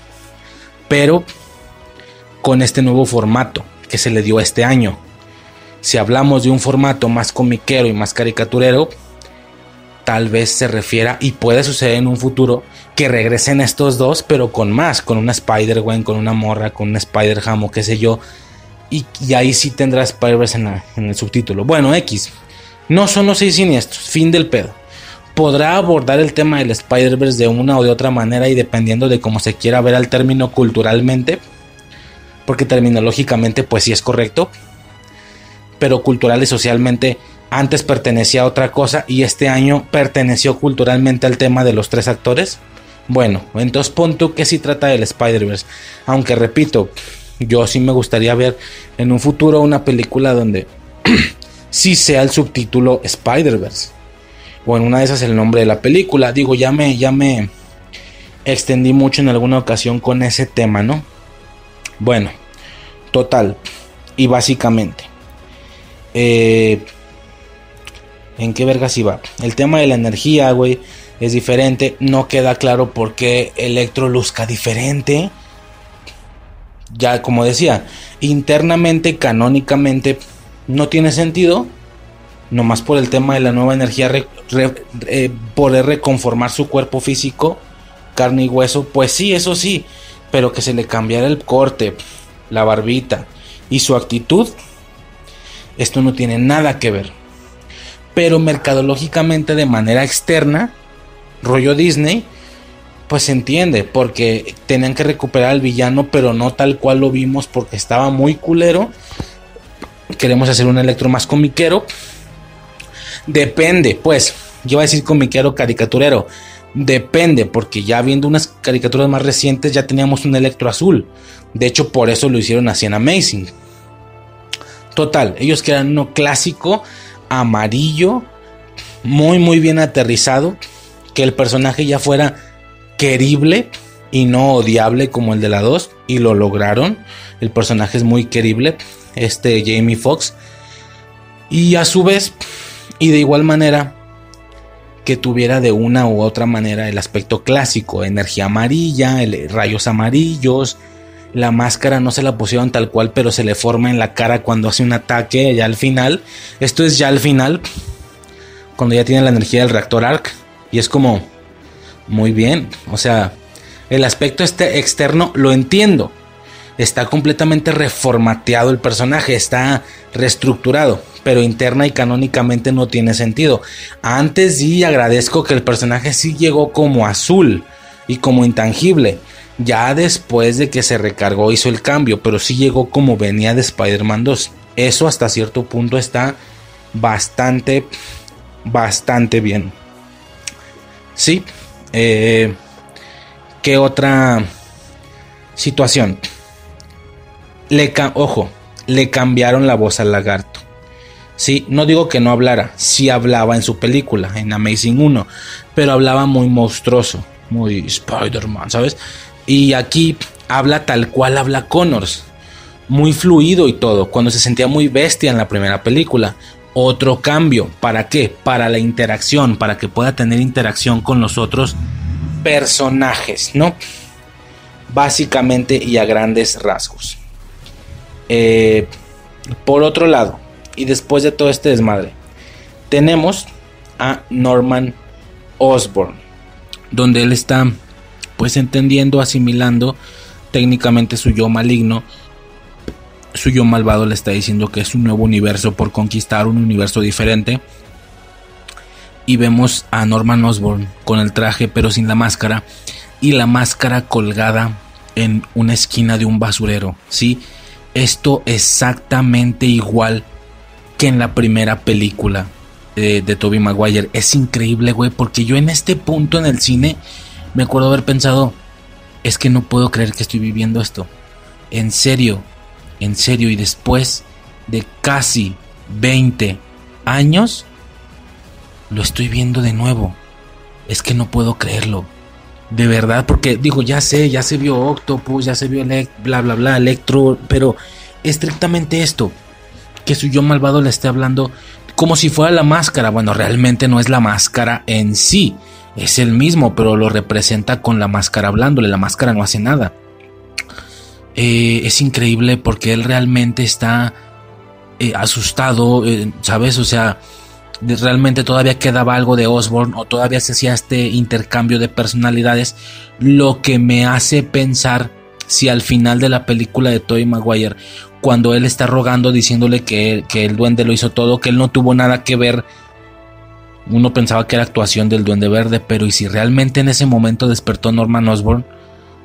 pero con este nuevo formato que se le dio este año. Si hablamos de un formato más comiquero y más caricaturero, tal vez se refiera y puede suceder en un futuro que regresen estos dos, pero con más, con una Spider-Gwen, con una morra, con un Spider-Ham o qué sé yo. Y, ahí sí tendrá Spider-Verse en, en, el subtítulo. Bueno, X. No son los seis siniestros, fin del pedo. Podrá abordar el tema del Spider-Verse de una o de otra manera y dependiendo de cómo se quiera ver al término culturalmente, porque terminológicamente pues sí es correcto, pero cultural y socialmente antes pertenecía a otra cosa y este año perteneció culturalmente al tema de los tres actores. Bueno, entonces pon tú que sí trata del Spider-Verse. Aunque repito, yo sí me gustaría ver en un futuro una película donde sí sea el subtítulo Spider-Verse. O en una de esas el nombre de la película. Digo, ya me, ya me extendí mucho en alguna ocasión con ese tema, ¿no? Bueno, total. Y básicamente. Eh, ¿En qué vergas iba? El tema de la energía, güey, es diferente. No queda claro por qué Electro luzca diferente. Ya, como decía, internamente, canónicamente, no tiene sentido. Nomás por el tema de la nueva energía, eh, poder reconformar su cuerpo físico, carne y hueso. Pues sí, eso sí. Pero que se le cambiara el corte, la barbita y su actitud. Esto no tiene nada que ver pero mercadológicamente de manera externa, rollo Disney, pues se entiende, porque tenían que recuperar al villano, pero no tal cual lo vimos porque estaba muy culero. Queremos hacer un electro más comiquero. Depende, pues, yo iba a decir comiquero caricaturero. Depende, porque ya viendo unas caricaturas más recientes ya teníamos un electro azul. De hecho, por eso lo hicieron así en Amazing. Total, ellos quedan uno clásico amarillo, muy muy bien aterrizado, que el personaje ya fuera querible y no odiable como el de la 2 y lo lograron. El personaje es muy querible, este Jamie Foxx. Y a su vez, y de igual manera, que tuviera de una u otra manera el aspecto clásico, energía amarilla, rayos amarillos, la máscara no se la pusieron tal cual, pero se le forma en la cara cuando hace un ataque ya al final. Esto es ya al final, cuando ya tiene la energía del reactor ARC. Y es como, muy bien, o sea, el aspecto este externo lo entiendo. Está completamente reformateado el personaje, está reestructurado, pero interna y canónicamente no tiene sentido. Antes sí agradezco que el personaje sí llegó como azul y como intangible ya después de que se recargó hizo el cambio, pero sí llegó como venía de Spider-Man 2. Eso hasta cierto punto está bastante, bastante bien. Sí. Eh, ¿Qué otra situación? Le ojo, le cambiaron la voz al lagarto. Sí, no digo que no hablara, sí hablaba en su película, en Amazing 1, pero hablaba muy monstruoso, muy Spider-Man, ¿sabes? Y aquí habla tal cual habla Connors. Muy fluido y todo, cuando se sentía muy bestia en la primera película. otro cambio. ¿Para qué? Para la interacción, para que pueda tener interacción con los otros personajes, ¿no? Básicamente y a grandes rasgos. Eh, por otro lado, y después de todo este desmadre, tenemos a Norman Osborn, donde él está pues entendiendo, asimilando técnicamente su yo maligno, su yo malvado le está diciendo que es un nuevo universo por conquistar, un universo diferente. Y vemos a Norman Osborn con el traje pero sin la máscara y la máscara colgada en una esquina de un basurero, ¿sí? Esto exactamente igual que en la primera película de, de Tobey Maguire. Es increíble, güey, porque yo en este punto en el cine me acuerdo haber pensado, es que no puedo creer que estoy viviendo esto. En serio, en serio, y después de casi 20 años, lo estoy viendo de nuevo. Es que no puedo creerlo. De verdad, porque digo, ya sé, ya se vio Octopus, ya se vio bla bla bla, Electro, pero estrictamente esto, que su yo malvado le esté hablando como si fuera la máscara. Bueno, realmente no es la máscara en sí, es el mismo, pero lo representa con la máscara hablándole. La máscara no hace nada. Eh, es increíble porque él realmente está eh, asustado, eh, ¿sabes? O sea, realmente todavía quedaba algo de Osborne o todavía se hacía este intercambio de personalidades, lo que me hace pensar si al final de la película de Tobey Maguire, cuando él está rogando diciéndole que, que el duende lo hizo todo, que él no tuvo nada que ver uno pensaba que era actuación del Duende Verde, pero ¿y si realmente en ese momento despertó Norman Osborn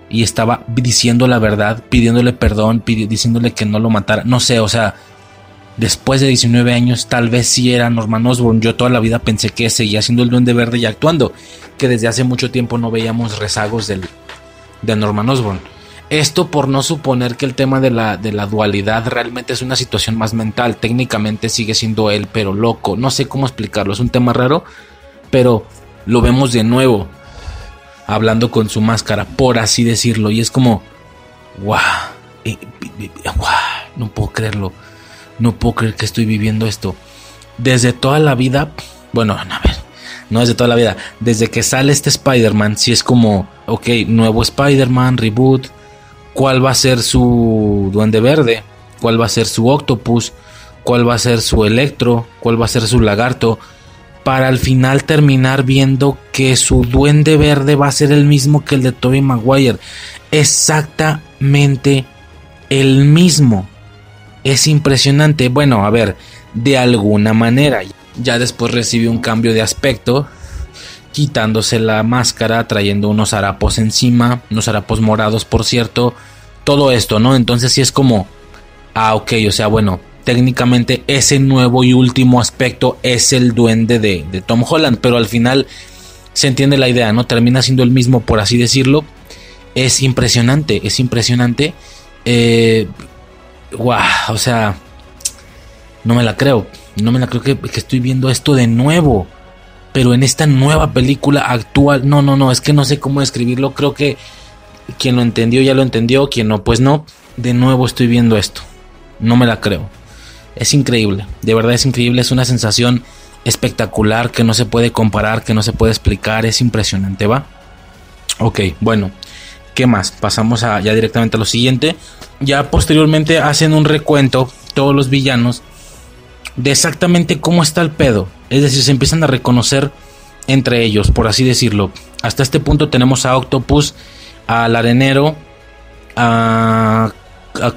y estaba diciendo la verdad, pidiéndole perdón, diciéndole que no lo matara? No sé, o sea, después de 19 años tal vez sí era Norman Osborn. Yo toda la vida pensé que seguía siendo el Duende Verde y actuando, que desde hace mucho tiempo no veíamos rezagos del, de Norman Osborn. Esto por no suponer que el tema de la, de la dualidad realmente es una situación más mental. Técnicamente sigue siendo él, pero loco. No sé cómo explicarlo. Es un tema raro, pero lo vemos de nuevo hablando con su máscara, por así decirlo. Y es como, wow, no puedo creerlo. No puedo creer que estoy viviendo esto. Desde toda la vida, bueno, a ver, no desde toda la vida, desde que sale este Spider-Man, si es como, ok, nuevo Spider-Man, reboot, cuál va a ser su duende verde, cuál va a ser su octopus, cuál va a ser su electro, cuál va a ser su lagarto, para al final terminar viendo que su duende verde va a ser el mismo que el de Tobey Maguire. Exactamente el mismo. Es impresionante. Bueno, a ver, de alguna manera. Ya después recibió un cambio de aspecto quitándose la máscara, trayendo unos harapos encima, unos harapos morados, por cierto, todo esto, ¿no? Entonces sí es como, ah, ok, o sea, bueno, técnicamente ese nuevo y último aspecto es el duende de, Tom Holland, pero al final se entiende la idea, ¿no? Termina siendo el mismo, por así decirlo. Es impresionante, es impresionante. Eh, o sea, no me la creo, no me la creo que estoy viendo esto de nuevo pero en esta nueva película actual, no, no, no, es que no sé cómo describirlo, creo que quien lo entendió ya lo entendió, quien no, pues no, de nuevo estoy viendo esto, no me la creo, es increíble, de verdad es increíble, es una sensación espectacular que no se puede comparar, que no se puede explicar, es impresionante, ¿va? Ok, bueno, ¿qué más? Pasamos a, ya directamente a lo siguiente, ya posteriormente hacen un recuento todos los villanos de exactamente cómo está el pedo. Es decir, se empiezan a reconocer entre ellos, por así decirlo. Hasta este punto tenemos a Octopus, al Arenero, a,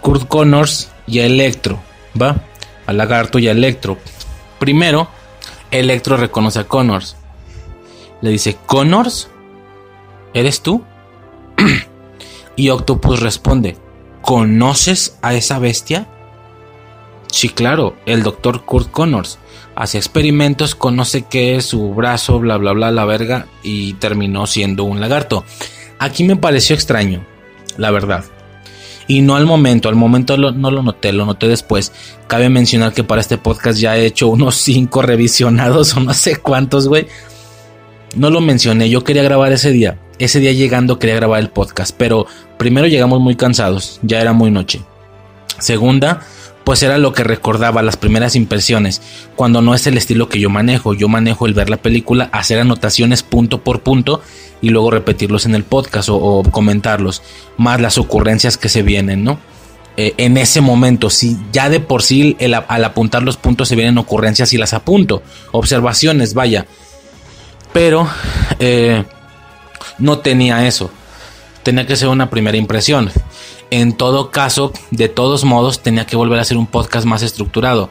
Kurt Connors y a Electro, ¿va? A Lagarto y a Electro. Primero, Electro reconoce a Connors. Le dice, ¿Connors? ¿Eres tú? y Octopus responde, ¿conoces a esa bestia? Sí, claro, el doctor Kurt Connors hace experimentos con no sé qué, su brazo, bla, bla, bla, la verga, y terminó siendo un lagarto. Aquí me pareció extraño, la verdad. Y no al momento, al momento no lo noté, lo noté después. Cabe mencionar que para este podcast ya he hecho unos 5 revisionados o no sé cuántos, güey. No lo mencioné, yo quería grabar ese día. Ese día llegando quería grabar el podcast, pero primero llegamos muy cansados, ya era muy noche. Segunda, pues era lo que recordaba las primeras impresiones, cuando no es el estilo que yo manejo. Yo manejo el ver la película, hacer anotaciones punto por punto y luego repetirlos en el podcast o, comentarlos, más las ocurrencias que se vienen, ¿no? Eh, en ese momento, si ya de por sí al apuntar los puntos se vienen ocurrencias y las apunto, observaciones, vaya. Pero eh, no tenía eso, tenía que ser una primera impresión. En todo caso, de todos modos, tenía que volver a hacer un podcast más estructurado.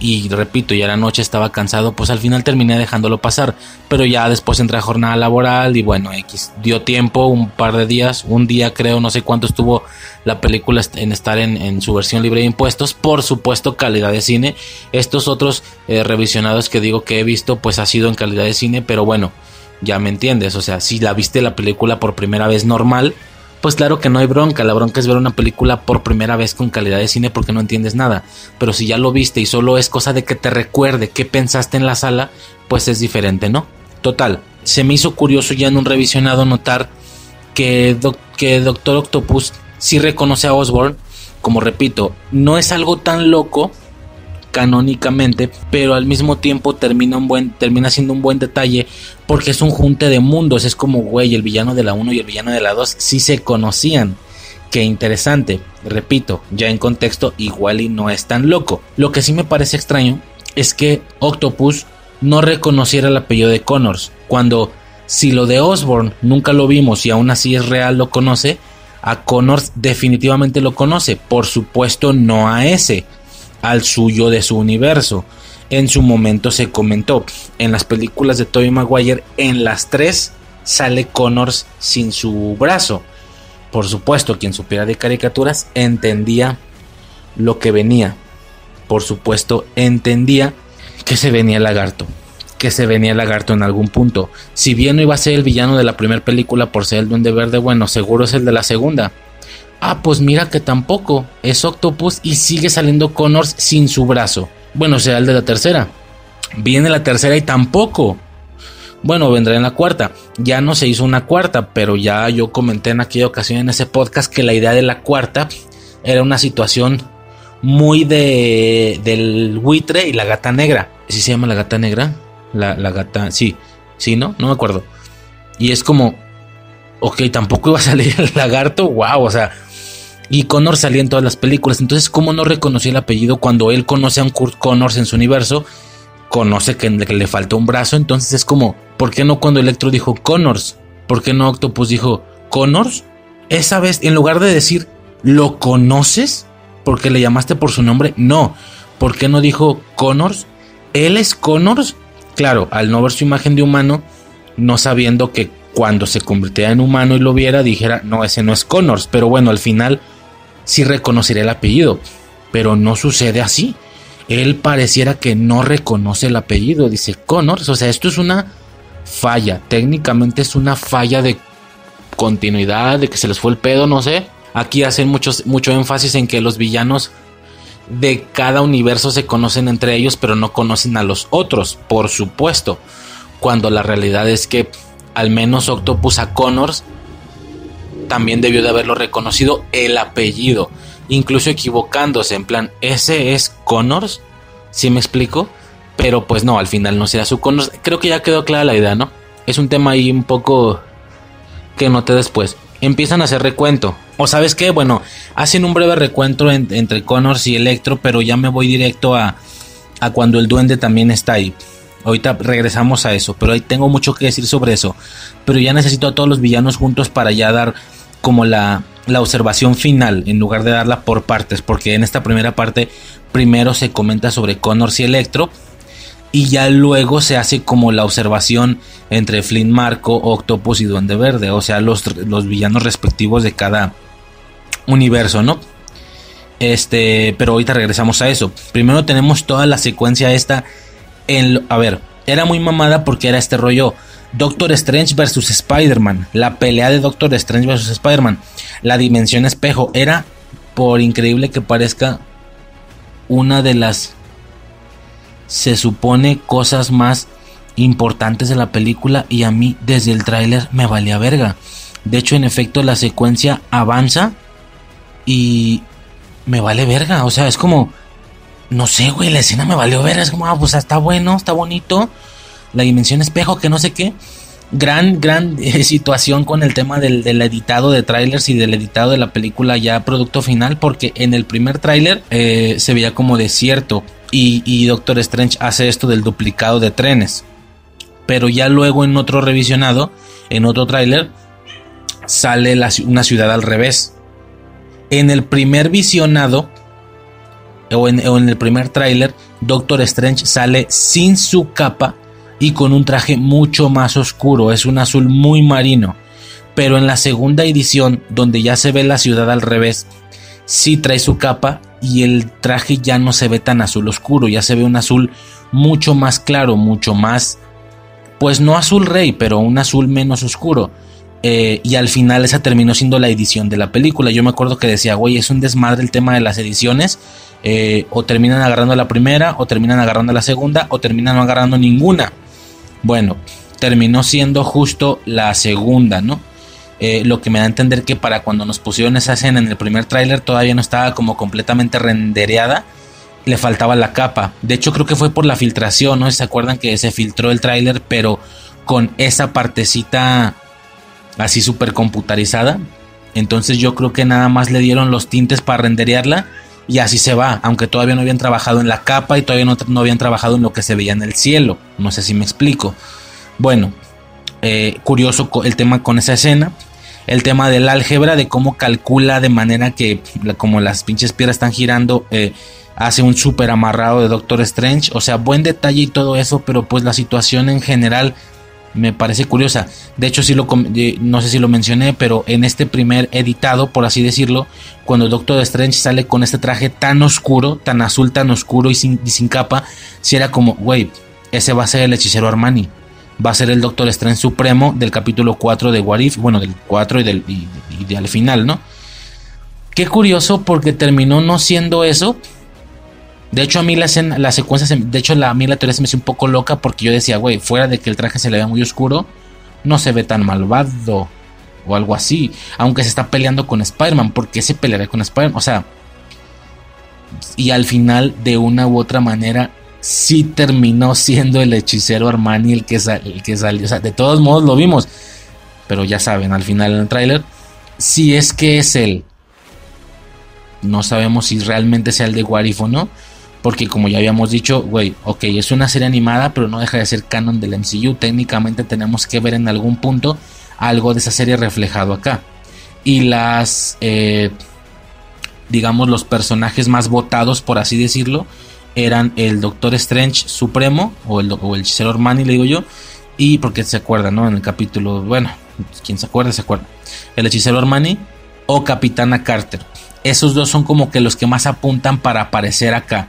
Y repito, ya la noche estaba cansado, pues al final terminé dejándolo pasar. Pero ya después entré a jornada laboral y bueno, X dio tiempo, un par de días, un día creo, no sé cuánto estuvo la película en estar en, su versión libre de impuestos. Por supuesto, calidad de cine. Estos otros eh, revisionados que digo que he visto, pues ha sido en calidad de cine, pero bueno, ya me entiendes. O sea, si la viste la película por primera vez normal, pues claro que no hay bronca, la bronca es ver una película por primera vez con calidad de cine porque no entiendes nada. Pero si ya lo viste y solo es cosa de que te recuerde qué pensaste en la sala, pues es diferente, ¿no? Total, se me hizo curioso ya en un revisionado notar que, que Doctor Octopus sí reconoce a Osborn, como repito, no es algo tan loco canónicamente, pero al mismo tiempo termina, un buen, termina siendo un buen detalle porque es un junte de mundos, es como, güey, el villano de la 1 y el villano de la 2 sí se conocían. Qué interesante, repito, ya en contexto igual y no es tan loco. Lo que sí me parece extraño es que Octopus no reconociera el apellido de Connors, cuando si lo de Osborn nunca lo vimos y aún así es real lo conoce, a Connors definitivamente lo conoce, por supuesto no a ese, al suyo de su universo. En su momento se comentó, en las películas de Tobey Maguire, en las tres sale Connors sin su brazo. Por supuesto, quien supiera de caricaturas entendía lo que venía. Por supuesto, entendía que se venía el lagarto. Que se venía el lagarto en algún punto. Si bien no iba a ser el villano de la primera película por ser el duende verde, bueno, seguro es el de la segunda. Ah, pues mira que tampoco. Es Octopus y sigue saliendo Connors sin su brazo. Bueno, sea el de la tercera. Viene la tercera y tampoco. Bueno, vendrá en la cuarta. Ya no se hizo una cuarta, pero ya yo comenté en aquella ocasión en ese podcast que la idea de la cuarta era una situación muy de del buitre y la gata negra. ¿Sí se llama la gata negra? La, la gata, sí, sí, ¿no? No me acuerdo. Y es como, ok, tampoco iba a salir el lagarto, wow, o sea, y Connor salía en todas las películas. Entonces, ¿cómo no reconoció el apellido cuando él conoce a un Kurt Connors en su universo? Conoce que, le faltó un brazo. Entonces es como, ¿por qué no cuando Electro dijo Connors? ¿Por qué no Octopus dijo Connors? Esa vez, en lugar de decir, ¿lo conoces? Porque le llamaste por su nombre. No. ¿Por qué no dijo Connors? ¿Él es Connors? Claro, al no ver su imagen de humano, no sabiendo que cuando se convirtiera en humano y lo viera, dijera, no, ese no es Connors. Pero bueno, al final sí reconocería el apellido, pero no sucede así. Él pareciera que no reconoce el apellido, dice Connors, o sea, esto es una falla, técnicamente es una falla de continuidad, de que se les fue el pedo, no sé. Aquí hacen muchos, mucho énfasis en que los villanos de cada universo se conocen entre ellos, pero no conocen a los otros, por supuesto. Cuando la realidad es que al menos Octopus a Connors también debió de haberlo reconocido el apellido, incluso equivocándose, en plan, ¿ese es Connors? ¿Sí me explico? Pero pues no, al final no será su Connors. Creo que ya quedó clara la idea, ¿no? Es un tema ahí un poco que noté después. Empiezan a hacer recuento. O sabes qué, bueno, hacen un breve recuento entre Connors y Electro, pero ya me voy directo a, a cuando el duende también está ahí. Ahorita regresamos a eso, pero ahí tengo mucho que decir sobre eso. Pero ya necesito a todos los villanos juntos para ya dar como la, la observación final en lugar de darla por partes, porque en esta primera parte primero se comenta sobre Connors y Electro y ya luego se hace como la observación entre Flynn Marco, Octopus y Duende Verde, o sea, los, los villanos respectivos de cada universo, ¿no? Este, pero ahorita regresamos a eso. Primero tenemos toda la secuencia esta en a ver, era muy mamada porque era este rollo Doctor Strange versus Spider-Man. La pelea de Doctor Strange versus Spider-Man. La dimensión espejo. Era, por increíble que parezca, una de las, se supone, cosas más importantes de la película. Y a mí, desde el tráiler, me valía verga. De hecho, en efecto, la secuencia avanza y me vale verga. O sea, es como, no sé, güey, la escena me valió ver. Es como, ah, pues está bueno, está bonito. La dimensión espejo, que no sé qué. Gran, gran eh, situación con el tema del, editado de trailers y del editado de la película ya producto final, porque en el primer tráiler eh, se veía como desierto y, y Doctor Strange hace esto del duplicado de trenes. Pero ya luego en otro revisionado, en otro tráiler, sale una ciudad al revés. En el primer visionado, o en, el primer tráiler, Doctor Strange sale sin su capa y con un traje mucho más oscuro, es un azul muy marino. Pero en la segunda edición, donde ya se ve la ciudad al revés, sí trae su capa y el traje ya no se ve tan azul oscuro, ya se ve un azul mucho más claro, mucho más, pues no azul rey, pero un azul menos oscuro. Eh, y al final esa terminó siendo la edición de la película. Yo me acuerdo que decía, güey, es un desmadre el tema de las ediciones. Eh, o terminan agarrando la primera, o terminan agarrando la segunda, o terminan no agarrando ninguna. Bueno, terminó siendo justo la segunda, ¿no? Eh, lo que me da a entender que para cuando nos pusieron esa escena en el primer tráiler todavía no estaba como completamente rendereada, le faltaba la capa. De hecho creo que fue por la filtración, ¿no? ¿Se acuerdan que se filtró el tráiler pero con esa partecita así súper computarizada. Entonces yo creo que nada más le dieron los tintes para renderearla y así se va, aunque todavía no habían trabajado en la capa y todavía no, habían trabajado en lo que se veía en el cielo. No sé si me explico. Bueno, eh, curioso el tema con esa escena. El tema del álgebra, de cómo calcula de manera que, como las pinches piedras están girando, eh, hace un súper amarrado de Doctor Strange. O sea, buen detalle y todo eso, pero pues la situación en general me parece curiosa. De hecho, sí lo, no sé si lo mencioné, pero en este primer editado, por así decirlo, cuando Doctor Strange sale con este traje tan oscuro, tan azul, tan oscuro y sin, sin capa, si era como, güey, ese va a ser el hechicero Armani. Va a ser el Doctor Strange Supremo del capítulo 4 de Warif, bueno, del 4 y del y, al final, ¿no? Qué curioso porque terminó no siendo eso, de hecho, a mí la, escena, la secuencia, de hecho, a mí la teoría se me hizo un poco loca porque yo decía, güey, fuera de que el traje se le vea muy oscuro, no se ve tan malvado o algo así. Aunque se está peleando con Spider-Man, ¿por qué se peleará con Spider-Man? O sea, y al final, de una u otra manera, sí terminó siendo el hechicero Armani el que, el que salió. O sea, de todos modos lo vimos. Pero ya saben, al final en el tráiler, si es que es él. No sabemos si realmente sea el de Warif o no porque como ya habíamos dicho, güey, ok, es una serie animada, pero no deja de ser canon del MCU. Técnicamente tenemos que ver en algún punto algo de esa serie reflejado acá. Y las, eh, digamos, los personajes más votados, por así decirlo, eran el Doctor Strange Supremo, o el, el hechicero Armani, le digo yo, y porque se acuerda, ¿no? En el capítulo, bueno, quien se acuerda, se acuerda. El hechicero Armani o Capitana Carter. Esos dos son como que los que más apuntan para aparecer acá.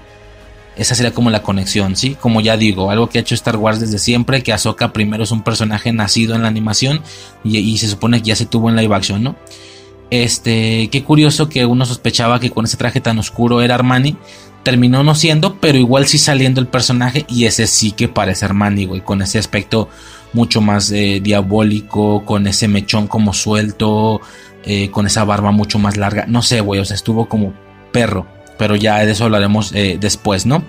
Esa sería como la conexión, ¿sí? Como ya digo, algo que ha hecho Star Wars desde siempre, que Ahsoka primero es un personaje nacido en la animación y, se supone que ya se tuvo en live action, ¿no? Este, qué curioso que uno sospechaba que con ese traje tan oscuro era Armani, terminó no siendo, pero igual sí saliendo el personaje y ese sí que parece Armani, güey, con ese aspecto mucho más eh, diabólico, con ese mechón como suelto, eh, con esa barba mucho más larga, no sé, güey, o sea, estuvo como perro pero ya de eso hablaremos eh, después, ¿no?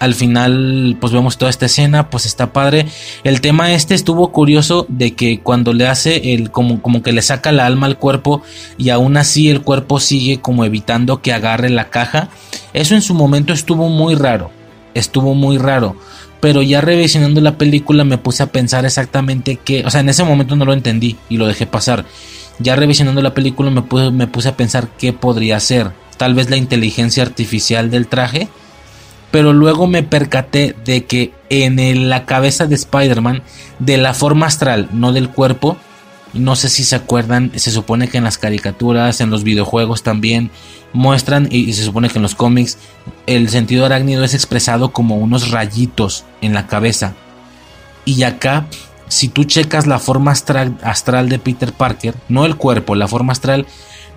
Al final, pues vemos toda esta escena, pues está padre. El tema este estuvo curioso de que cuando le hace el, como, como que le saca la alma al cuerpo y aún así el cuerpo sigue como evitando que agarre la caja. Eso en su momento estuvo muy raro, estuvo muy raro. Pero ya revisionando la película me puse a pensar exactamente qué, o sea, en ese momento no lo entendí y lo dejé pasar. Ya revisionando la película me puse, a pensar qué podría ser tal vez la inteligencia artificial del traje, pero luego me percaté de que en la cabeza de Spider-Man, de la forma astral, no del cuerpo, no sé si se acuerdan, se supone que en las caricaturas, en los videojuegos también muestran, y se supone que en los cómics, el sentido arácnido es expresado como unos rayitos en la cabeza. Y acá, si tú checas la forma astral, de Peter Parker, no el cuerpo, la forma astral,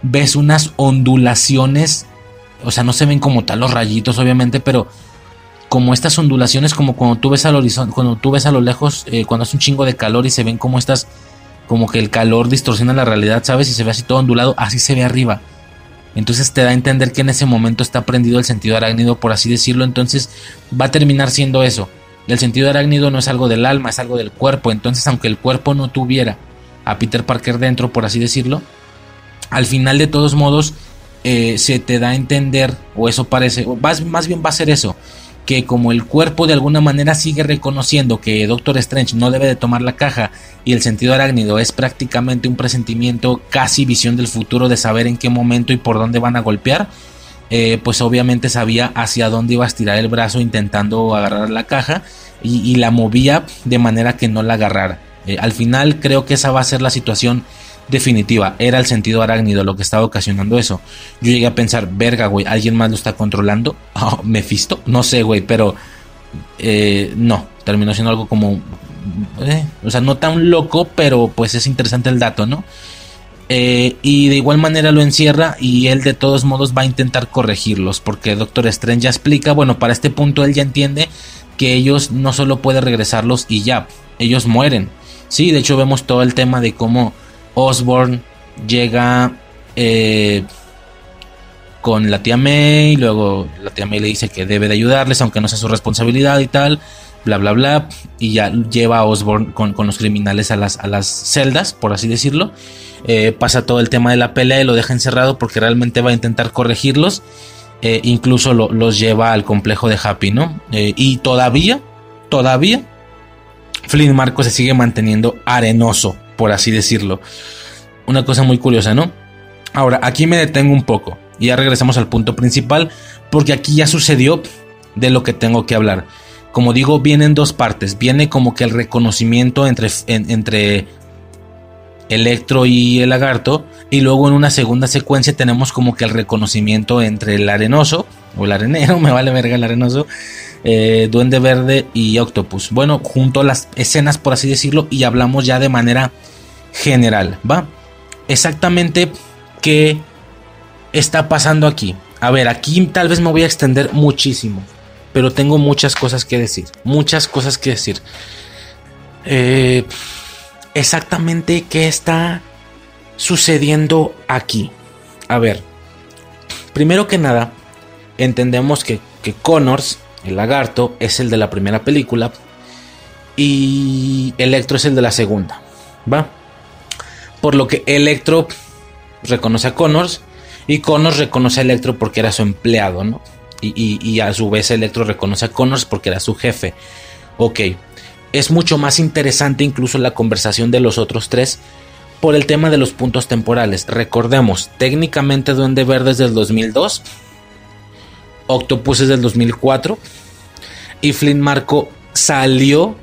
ves unas ondulaciones, o sea, no se ven como tal los rayitos, obviamente, pero como estas ondulaciones, como cuando tú ves al horizonte, cuando tú ves a lo lejos, eh, cuando hace un chingo de calor y se ven como estas, como que el calor distorsiona la realidad, ¿sabes? Y se ve así todo ondulado, así se ve arriba. Entonces te da a entender que en ese momento está prendido el sentido arácnido, por así decirlo. Entonces va a terminar siendo eso. El sentido arácnido no es algo del alma, es algo del cuerpo. Entonces, aunque el cuerpo no tuviera a Peter Parker dentro, por así decirlo, al final de todos modos eh, se te da a entender, o eso parece, o más, más bien va a ser eso, que como el cuerpo de alguna manera sigue reconociendo que Doctor Strange no debe de tomar la caja y el sentido arácnido es prácticamente un presentimiento casi visión del futuro de saber en qué momento y por dónde van a golpear, eh, pues obviamente sabía hacia dónde iba a estirar el brazo intentando agarrar la caja y, la movía de manera que no la agarrara. Eh, al final creo que esa va a ser la situación definitiva. Era el sentido arácnido lo que estaba ocasionando eso. Yo llegué a pensar, verga, güey, ¿alguien más lo está controlando? Oh, ¿Mefisto? No sé, güey, pero eh, no. Terminó siendo algo como... O sea, no tan loco, pero pues es interesante el dato, ¿no? Eh, y de igual manera lo encierra y él de todos modos va a intentar corregirlos porque Doctor Strange ya explica, bueno, para este punto él ya entiende que ellos no solo puede regresarlos y ya, ellos mueren. Sí, de hecho vemos todo el tema de cómo Osborn llega eh, con la tía May, luego la tía May le dice que debe de ayudarles, aunque no sea su responsabilidad y tal, bla, bla, bla, y ya lleva a Osborn con, los criminales a las, a las celdas, por así decirlo. Eh, pasa todo el tema de la pelea y lo deja encerrado porque realmente va a intentar corregirlos. Eh, incluso los lleva al complejo de Happy, ¿no? y todavía, todavía, Flynn Marco se sigue manteniendo arenoso por así decirlo. Una cosa muy curiosa, ¿no? Ahora, aquí me detengo un poco y ya regresamos al punto principal, porque aquí ya sucedió de lo que tengo que hablar. Como digo, viene en dos partes. Viene como que el reconocimiento entre, entre Electro y el lagarto. Y luego en una segunda secuencia tenemos como que el reconocimiento entre el arenoso, o el arenero, me vale verga el arenoso, eh, Duende Verde y Octopus. Bueno, junto a las escenas, por así decirlo, y hablamos ya de manera general, ¿va? Exactamente qué está pasando aquí. A ver, aquí tal vez me voy a extender muchísimo, pero tengo muchas cosas que decir, muchas cosas que decir. Eh, exactamente qué está sucediendo aquí. A ver, primero que nada, entendemos que, que Connors, el lagarto, es el de la primera película y Electro es el de la segunda. ¿Va? Por lo que Electro reconoce a Connors y Connors reconoce a Electro porque era su empleado, ¿no? Y, a su vez Electro reconoce a Connors porque era su jefe. Ok, es mucho más interesante incluso la conversación de los otros tres por el tema de los puntos temporales. Recordemos, técnicamente Duende Verde es del 2002, Octopus es del 2004 y Flynn Marco salió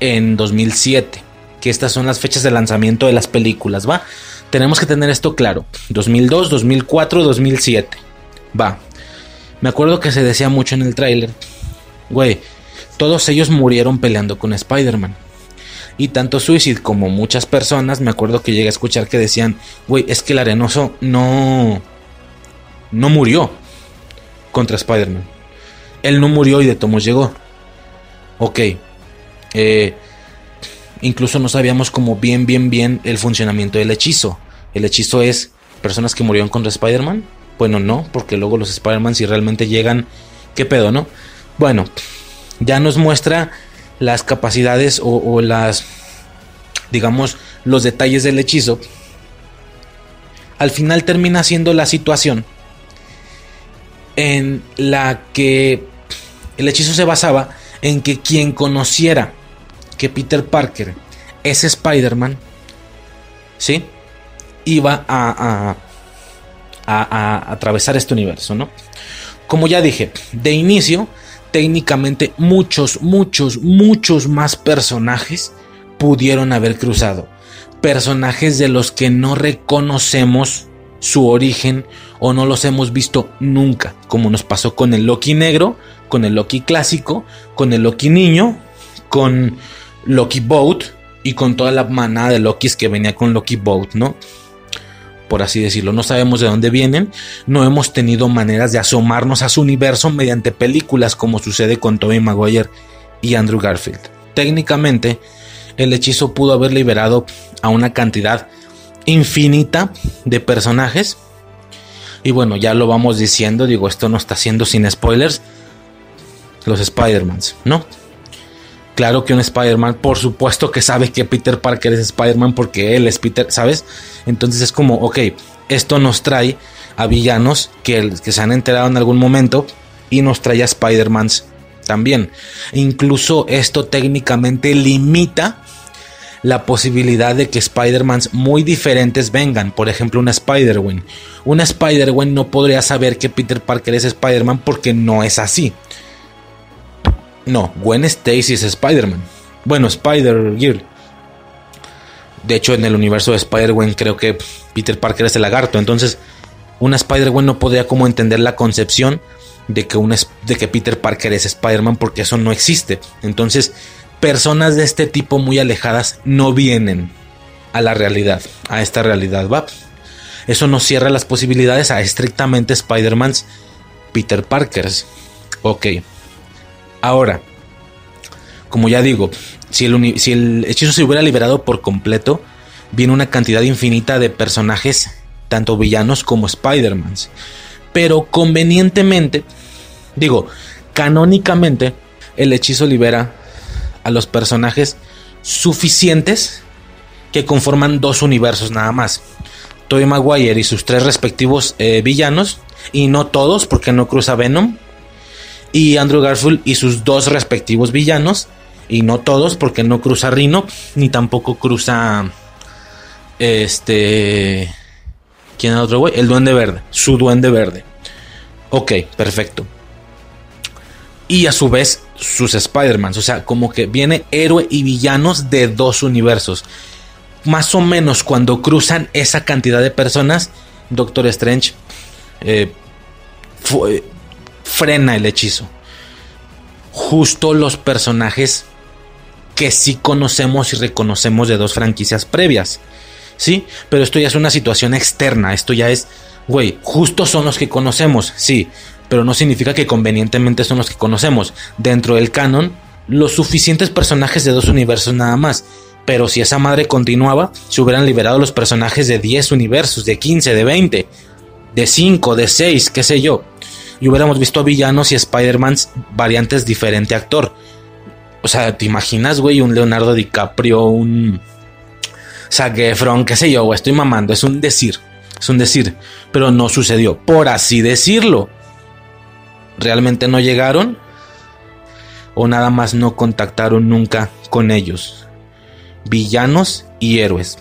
en 2007 que estas son las fechas de lanzamiento de las películas, ¿va? Tenemos que tener esto claro. 2002, 2004, 2007. Va. Me acuerdo que se decía mucho en el tráiler. Güey, todos ellos murieron peleando con Spider-Man. Y tanto Suicide como muchas personas, me acuerdo que llegué a escuchar que decían, güey, es que el arenoso no... No murió contra Spider-Man. Él no murió y de Tomos llegó. Ok. Eh, incluso no sabíamos como bien, bien, bien el funcionamiento del hechizo. El hechizo es personas que murieron contra Spider-Man. Bueno, no, porque luego los Spider-Man si realmente llegan, ¿qué pedo, no? Bueno, ya nos muestra las capacidades o, las, digamos, los detalles del hechizo. Al final termina siendo la situación en la que el hechizo se basaba en que quien conociera que Peter Parker es Spider-Man, ¿sí? Iba a, a, atravesar este universo, ¿no? Como ya dije, de inicio, técnicamente muchos, muchos, muchos más personajes pudieron haber cruzado. Personajes de los que no reconocemos su origen o no los hemos visto nunca, como nos pasó con el Loki negro, con el Loki clásico, con el Loki niño, con Loki Boat y con toda la manada de Lokis que venía con Loki Boat, ¿no? Por así decirlo, no sabemos de dónde vienen, no hemos tenido maneras de asomarnos a su universo mediante películas como sucede con Tobey Maguire y Andrew Garfield. Técnicamente, el hechizo pudo haber liberado a una cantidad infinita de personajes Y bueno, ya lo vamos diciendo, digo, esto no está siendo sin spoilers. Los Spider-Mans, ¿no? Claro que un Spider-Man, por supuesto que sabe que Peter Parker es Spider-Man porque él es Peter, ¿sabes? Entonces es como, ok, esto nos trae a villanos que, que se han enterado en algún momento y nos trae a Spider-Mans también. Incluso esto técnicamente limita la posibilidad de que Spider-Mans muy diferentes vengan. Por ejemplo, una Spider-Gwen. Una Spider-Gwen no podría saber que Peter Parker es Spider-Man porque no es así. No, Gwen Stacy es Spider-Man. Bueno, Spider-Girl. De hecho, en el universo de Spider-Gwen creo que Peter Parker es el lagarto. Entonces, una Spider-Gwen no podría como entender la concepción de que, de que Peter Parker es Spider-Man porque eso no existe. Entonces, personas de este tipo muy alejadas no vienen a la realidad, a esta realidad, ¿va? Eso no cierra las posibilidades a estrictamente Spider-Man's Peter Parkers. Ok. Ahora, como ya digo, si el, hechizo se hubiera liberado por completo, viene una cantidad infinita de personajes, tanto villanos como Spider-Mans. Pero convenientemente, digo, canónicamente, el hechizo libera a los personajes suficientes que conforman dos universos nada más. Tobey Maguire y sus tres respectivos eh, villanos, y no todos porque no cruza Venom, y Andrew Garfield y sus dos respectivos villanos, y no todos porque no cruza Rhino, ni tampoco cruza este ¿Quién es otro güey? El duende verde, su duende verde. Ok, perfecto. Y a su vez sus Spider-Man. O sea, como que viene héroe y villanos de dos universos. Más o menos cuando cruzan esa cantidad de personas, Doctor Strange eh, frena el hechizo. Justo los personajes que sí conocemos y reconocemos de dos franquicias previas. Sí, pero esto ya es una situación externa. Esto ya es, güey, justo son los que conocemos. Sí, pero no significa que convenientemente son los que conocemos. Dentro del canon, los suficientes personajes de dos universos nada más. Pero si esa madre continuaba, se hubieran liberado los personajes de 10 universos, de 15, de 20, de 5, de 6, qué sé yo. Y hubiéramos visto villanos y Spider-Man variantes diferente actor. O sea, ¿te imaginas, güey? Un Leonardo DiCaprio, un Zac qué sé yo, estoy mamando. Es un decir, es un decir. Pero no sucedió, por así decirlo realmente no llegaron o nada más no contactaron nunca con ellos. Villanos y héroes.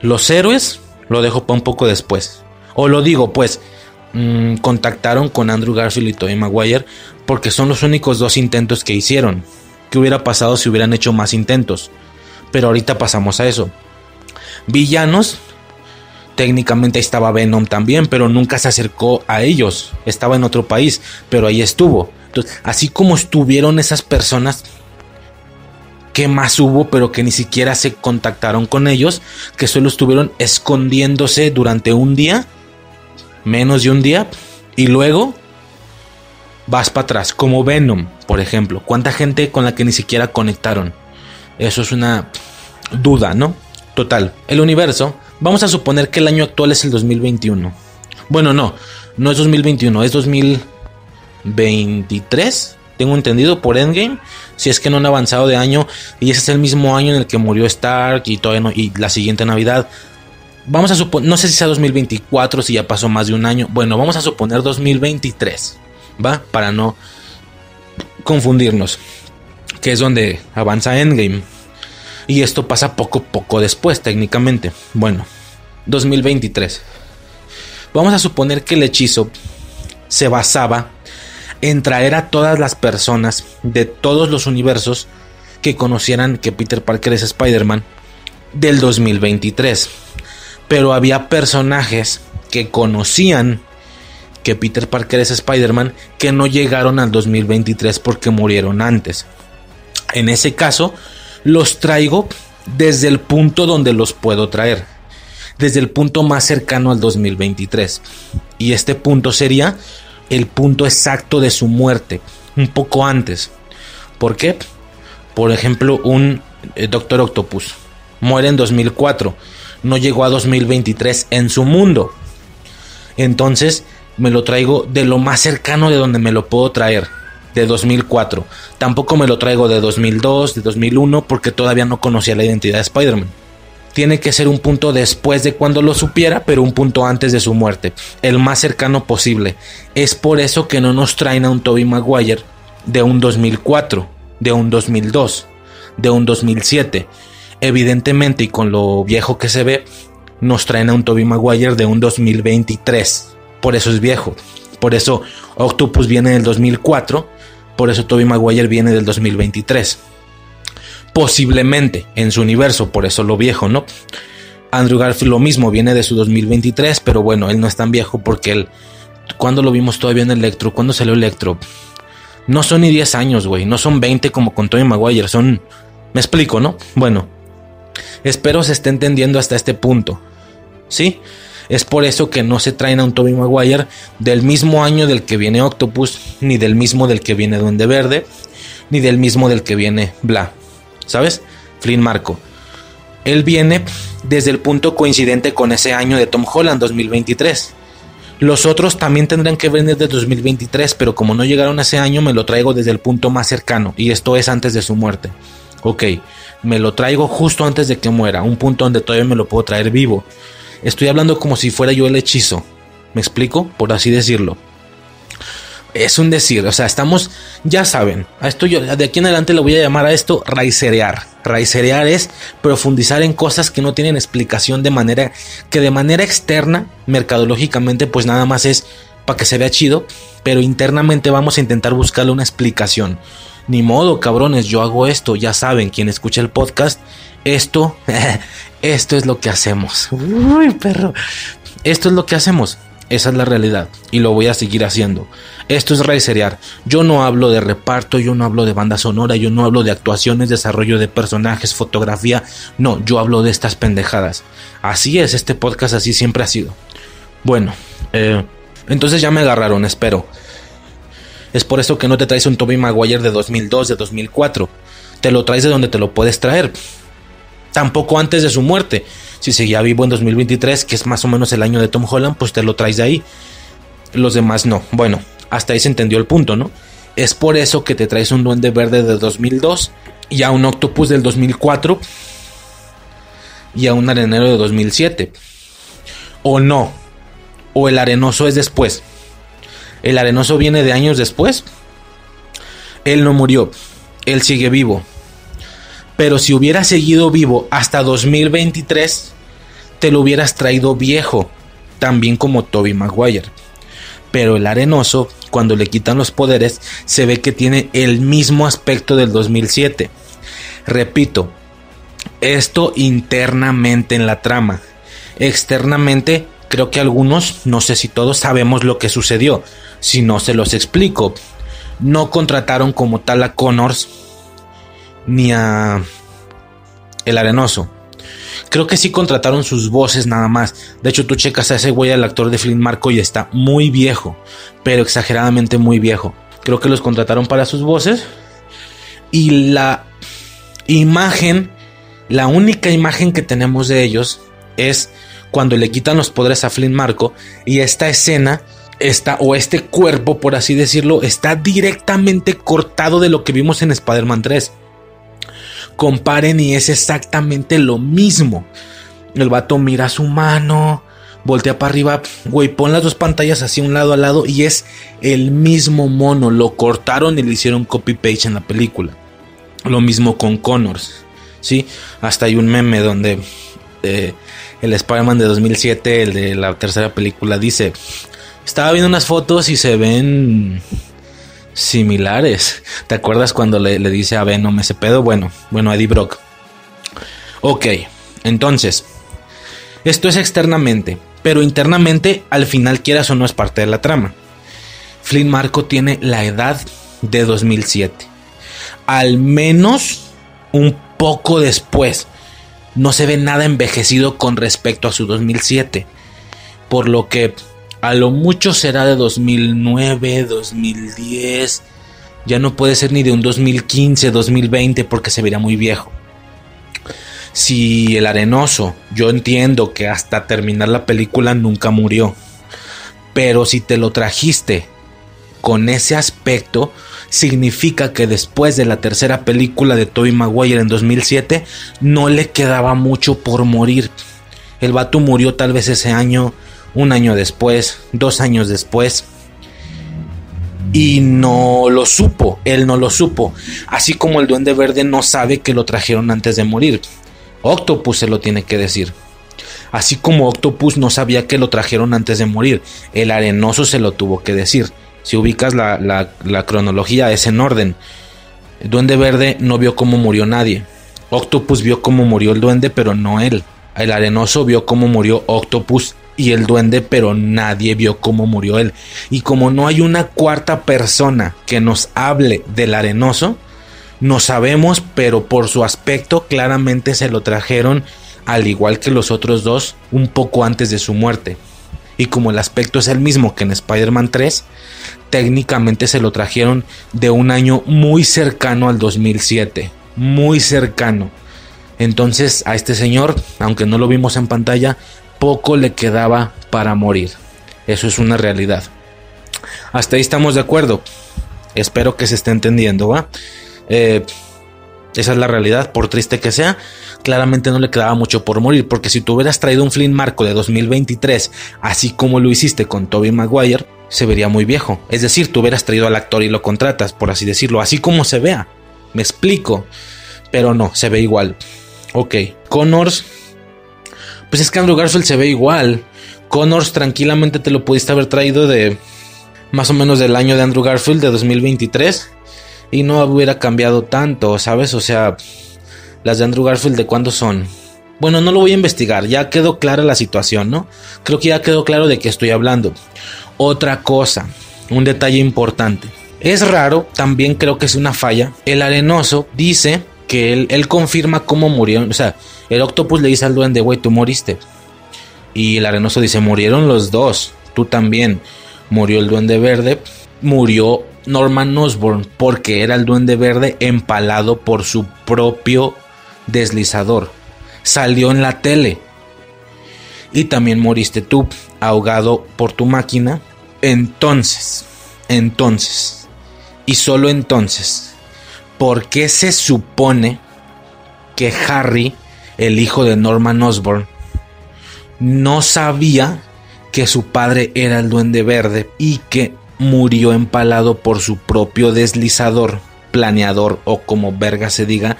Los héroes lo dejo para un poco después. O lo digo pues, mm, contactaron con Andrew Garfield y Tobey Maguire porque son los únicos dos intentos que hicieron. ¿Qué hubiera pasado si hubieran hecho más intentos? Pero ahorita pasamos a eso. Villanos Técnicamente estaba Venom también, pero nunca se acercó a ellos. Estaba en otro país, pero ahí estuvo. Así como estuvieron esas personas, ¿qué más hubo? Pero que ni siquiera se contactaron con ellos, que solo estuvieron escondiéndose durante un día, menos de un día, y luego vas para atrás, como Venom, por ejemplo. ¿Cuánta gente con la que ni siquiera conectaron? Eso es una duda, ¿no? Total, el universo Vamos a suponer que el año actual es el 2021. Bueno, no, no es 2021, es 2023. Tengo entendido por Endgame. Si es que no han avanzado de año. Y ese es el mismo año en el que murió Stark y, todavía y la siguiente Navidad. Vamos a suponer, no sé si sea 2024, si ya pasó más de un año. Bueno, vamos a suponer 2023. ¿Va? Para no confundirnos. Que es donde avanza Endgame. Y esto pasa poco poco después, técnicamente. Bueno, 2023. Vamos a suponer que el hechizo se basaba en traer a todas las personas de todos los universos que conocieran que Peter Parker es Spider-Man del 2023. Pero había personajes que conocían que Peter Parker es Spider-Man que no llegaron al 2023 porque murieron antes. En ese caso, los traigo desde el punto donde los puedo traer, desde el punto más cercano al 2023. Y este punto sería el punto exacto de su muerte, un poco antes. ¿Por qué? Por ejemplo, un eh, Doctor Octopus muere en 2004, no llegó a 2023 en su mundo. Entonces me lo traigo de lo más cercano de donde me lo puedo traer, de 2004. Tampoco me lo traigo de 2002, de 2001, porque todavía no conocía la identidad de Spider-Man. Tiene que ser un punto después de cuando lo supiera, pero un punto antes de su muerte, el más cercano posible. Es por eso que no nos traen a un Toby Maguire de un 2004, de un 2002, de un 2007. Evidentemente, y con lo viejo que se ve, nos traen a un Toby Maguire de un 2023. Por eso es viejo. Por eso Octopus viene del 2004. Por eso Toby Maguire viene del 2023. Posiblemente en su universo, por eso lo viejo, ¿no? Andrew Garfield lo mismo, viene de su 2023, pero bueno, él no es tan viejo porque él... cuando lo vimos todavía en Electro? ¿Cuándo salió Electro? No son ni 10 años, güey. No son 20 como con Toby Maguire. Son... Me explico, ¿no? Bueno. Espero se esté entendiendo hasta este punto. ¿Sí? Es por eso que no se traen a un Toby Maguire del mismo año del que viene Octopus, ni del mismo del que viene Duende Verde, ni del mismo del que viene Bla. ¿Sabes? Flynn Marco. Él viene desde el punto coincidente con ese año de Tom Holland 2023. Los otros también tendrán que venir desde 2023, pero como no llegaron ese año, me lo traigo desde el punto más cercano, y esto es antes de su muerte. Ok, me lo traigo justo antes de que muera, un punto donde todavía me lo puedo traer vivo. Estoy hablando como si fuera yo el hechizo. ¿Me explico? Por así decirlo es un decir, o sea, estamos, ya saben, a esto yo de aquí en adelante le voy a llamar a esto raicerear. Raicerear es profundizar en cosas que no tienen explicación de manera que de manera externa, mercadológicamente, pues nada más es para que se vea chido, pero internamente vamos a intentar buscarle una explicación. Ni modo, cabrones, yo hago esto, ya saben, quien escucha el podcast, esto, esto es lo que hacemos. Uy, perro. Esto es lo que hacemos. Esa es la realidad y lo voy a seguir haciendo. Esto es reiserear. Yo no hablo de reparto, yo no hablo de banda sonora, yo no hablo de actuaciones, desarrollo de personajes, fotografía. No, yo hablo de estas pendejadas. Así es, este podcast así siempre ha sido. Bueno, eh, entonces ya me agarraron, espero. Es por eso que no te traes un Toby Maguire de 2002, de 2004. Te lo traes de donde te lo puedes traer. Tampoco antes de su muerte si seguía vivo en 2023, que es más o menos el año de Tom Holland, pues te lo traes de ahí. Los demás no. Bueno, hasta ahí se entendió el punto, ¿no? Es por eso que te traes un duende verde de 2002 y a un octopus del 2004 y a un arenero de 2007. O no. O el arenoso es después. El arenoso viene de años después. Él no murió. Él sigue vivo. Pero si hubiera seguido vivo hasta 2023, te lo hubieras traído viejo, también como Toby Maguire. Pero el arenoso, cuando le quitan los poderes, se ve que tiene el mismo aspecto del 2007. Repito, esto internamente en la trama. Externamente, creo que algunos, no sé si todos sabemos lo que sucedió. Si no, se los explico. No contrataron como tal a Connors ni a El Arenoso. Creo que sí contrataron sus voces nada más. De hecho, tú checas a ese güey, al actor de Flynn Marco, y está muy viejo, pero exageradamente muy viejo. Creo que los contrataron para sus voces. Y la imagen, la única imagen que tenemos de ellos es cuando le quitan los poderes a Flynn Marco. Y esta escena está, o este cuerpo, por así decirlo, está directamente cortado de lo que vimos en Spider-Man 3 comparen y es exactamente lo mismo. El vato mira su mano, voltea para arriba, güey, pon las dos pantallas así un lado a lado y es el mismo mono. Lo cortaron y le hicieron copy paste en la película. Lo mismo con Connors, ¿sí? Hasta hay un meme donde eh, el Spider-Man de 2007, el de la tercera película, dice: Estaba viendo unas fotos y se ven similares. ¿Te acuerdas cuando le, dice a Venom ese pedo? Bueno, bueno, Eddie Brock. Ok, entonces, esto es externamente, pero internamente, al final, quieras o no, es parte de la trama. Flynn Marco tiene la edad de 2007. Al menos un poco después. No se ve nada envejecido con respecto a su 2007. Por lo que a lo mucho será de 2009, 2010. Ya no puede ser ni de un 2015, 2020 porque se verá muy viejo. Si el arenoso, yo entiendo que hasta terminar la película nunca murió. Pero si te lo trajiste con ese aspecto, significa que después de la tercera película de Tobey Maguire en 2007, no le quedaba mucho por morir. El vato murió tal vez ese año, un año después, dos años después. Y no lo supo, él no lo supo. Así como el duende verde no sabe que lo trajeron antes de morir. Octopus se lo tiene que decir. Así como Octopus no sabía que lo trajeron antes de morir. El arenoso se lo tuvo que decir. Si ubicas la, la cronología es en orden. El duende verde no vio cómo murió nadie. Octopus vio cómo murió el duende, pero no él. El arenoso vio cómo murió Octopus y el duende, pero nadie vio cómo murió él. Y como no hay una cuarta persona que nos hable del arenoso, no sabemos, pero por su aspecto claramente se lo trajeron, al igual que los otros dos, un poco antes de su muerte. Y como el aspecto es el mismo que en Spider-Man 3, técnicamente se lo trajeron de un año muy cercano al 2007. Muy cercano. Entonces a este señor, aunque no lo vimos en pantalla, poco le quedaba para morir. Eso es una realidad. Hasta ahí estamos de acuerdo. Espero que se esté entendiendo, ¿va? Eh, esa es la realidad, por triste que sea. Claramente no le quedaba mucho por morir, porque si tú hubieras traído un Flynn Marco de 2023, así como lo hiciste con Toby Maguire, se vería muy viejo. Es decir, tú hubieras traído al actor y lo contratas, por así decirlo, así como se vea. Me explico. Pero no, se ve igual. Ok, Connors pues es que Andrew Garfield se ve igual. Connors tranquilamente te lo pudiste haber traído de más o menos del año de Andrew Garfield de 2023 y no hubiera cambiado tanto, ¿sabes? O sea, las de Andrew Garfield de cuándo son. Bueno, no lo voy a investigar, ya quedó clara la situación, ¿no? Creo que ya quedó claro de qué estoy hablando. Otra cosa, un detalle importante. Es raro, también creo que es una falla. El arenoso dice que él, confirma cómo murió. O sea, el octopus le dice al duende, güey, tú moriste. Y el arenoso dice, murieron los dos. Tú también. Murió el duende verde. Murió Norman Osborn porque era el duende verde empalado por su propio deslizador. Salió en la tele. Y también moriste tú, ahogado por tu máquina. Entonces, entonces, y solo entonces, ¿por qué se supone que Harry el hijo de Norman Osborn, no sabía que su padre era el duende verde y que murió empalado por su propio deslizador, planeador o como verga se diga,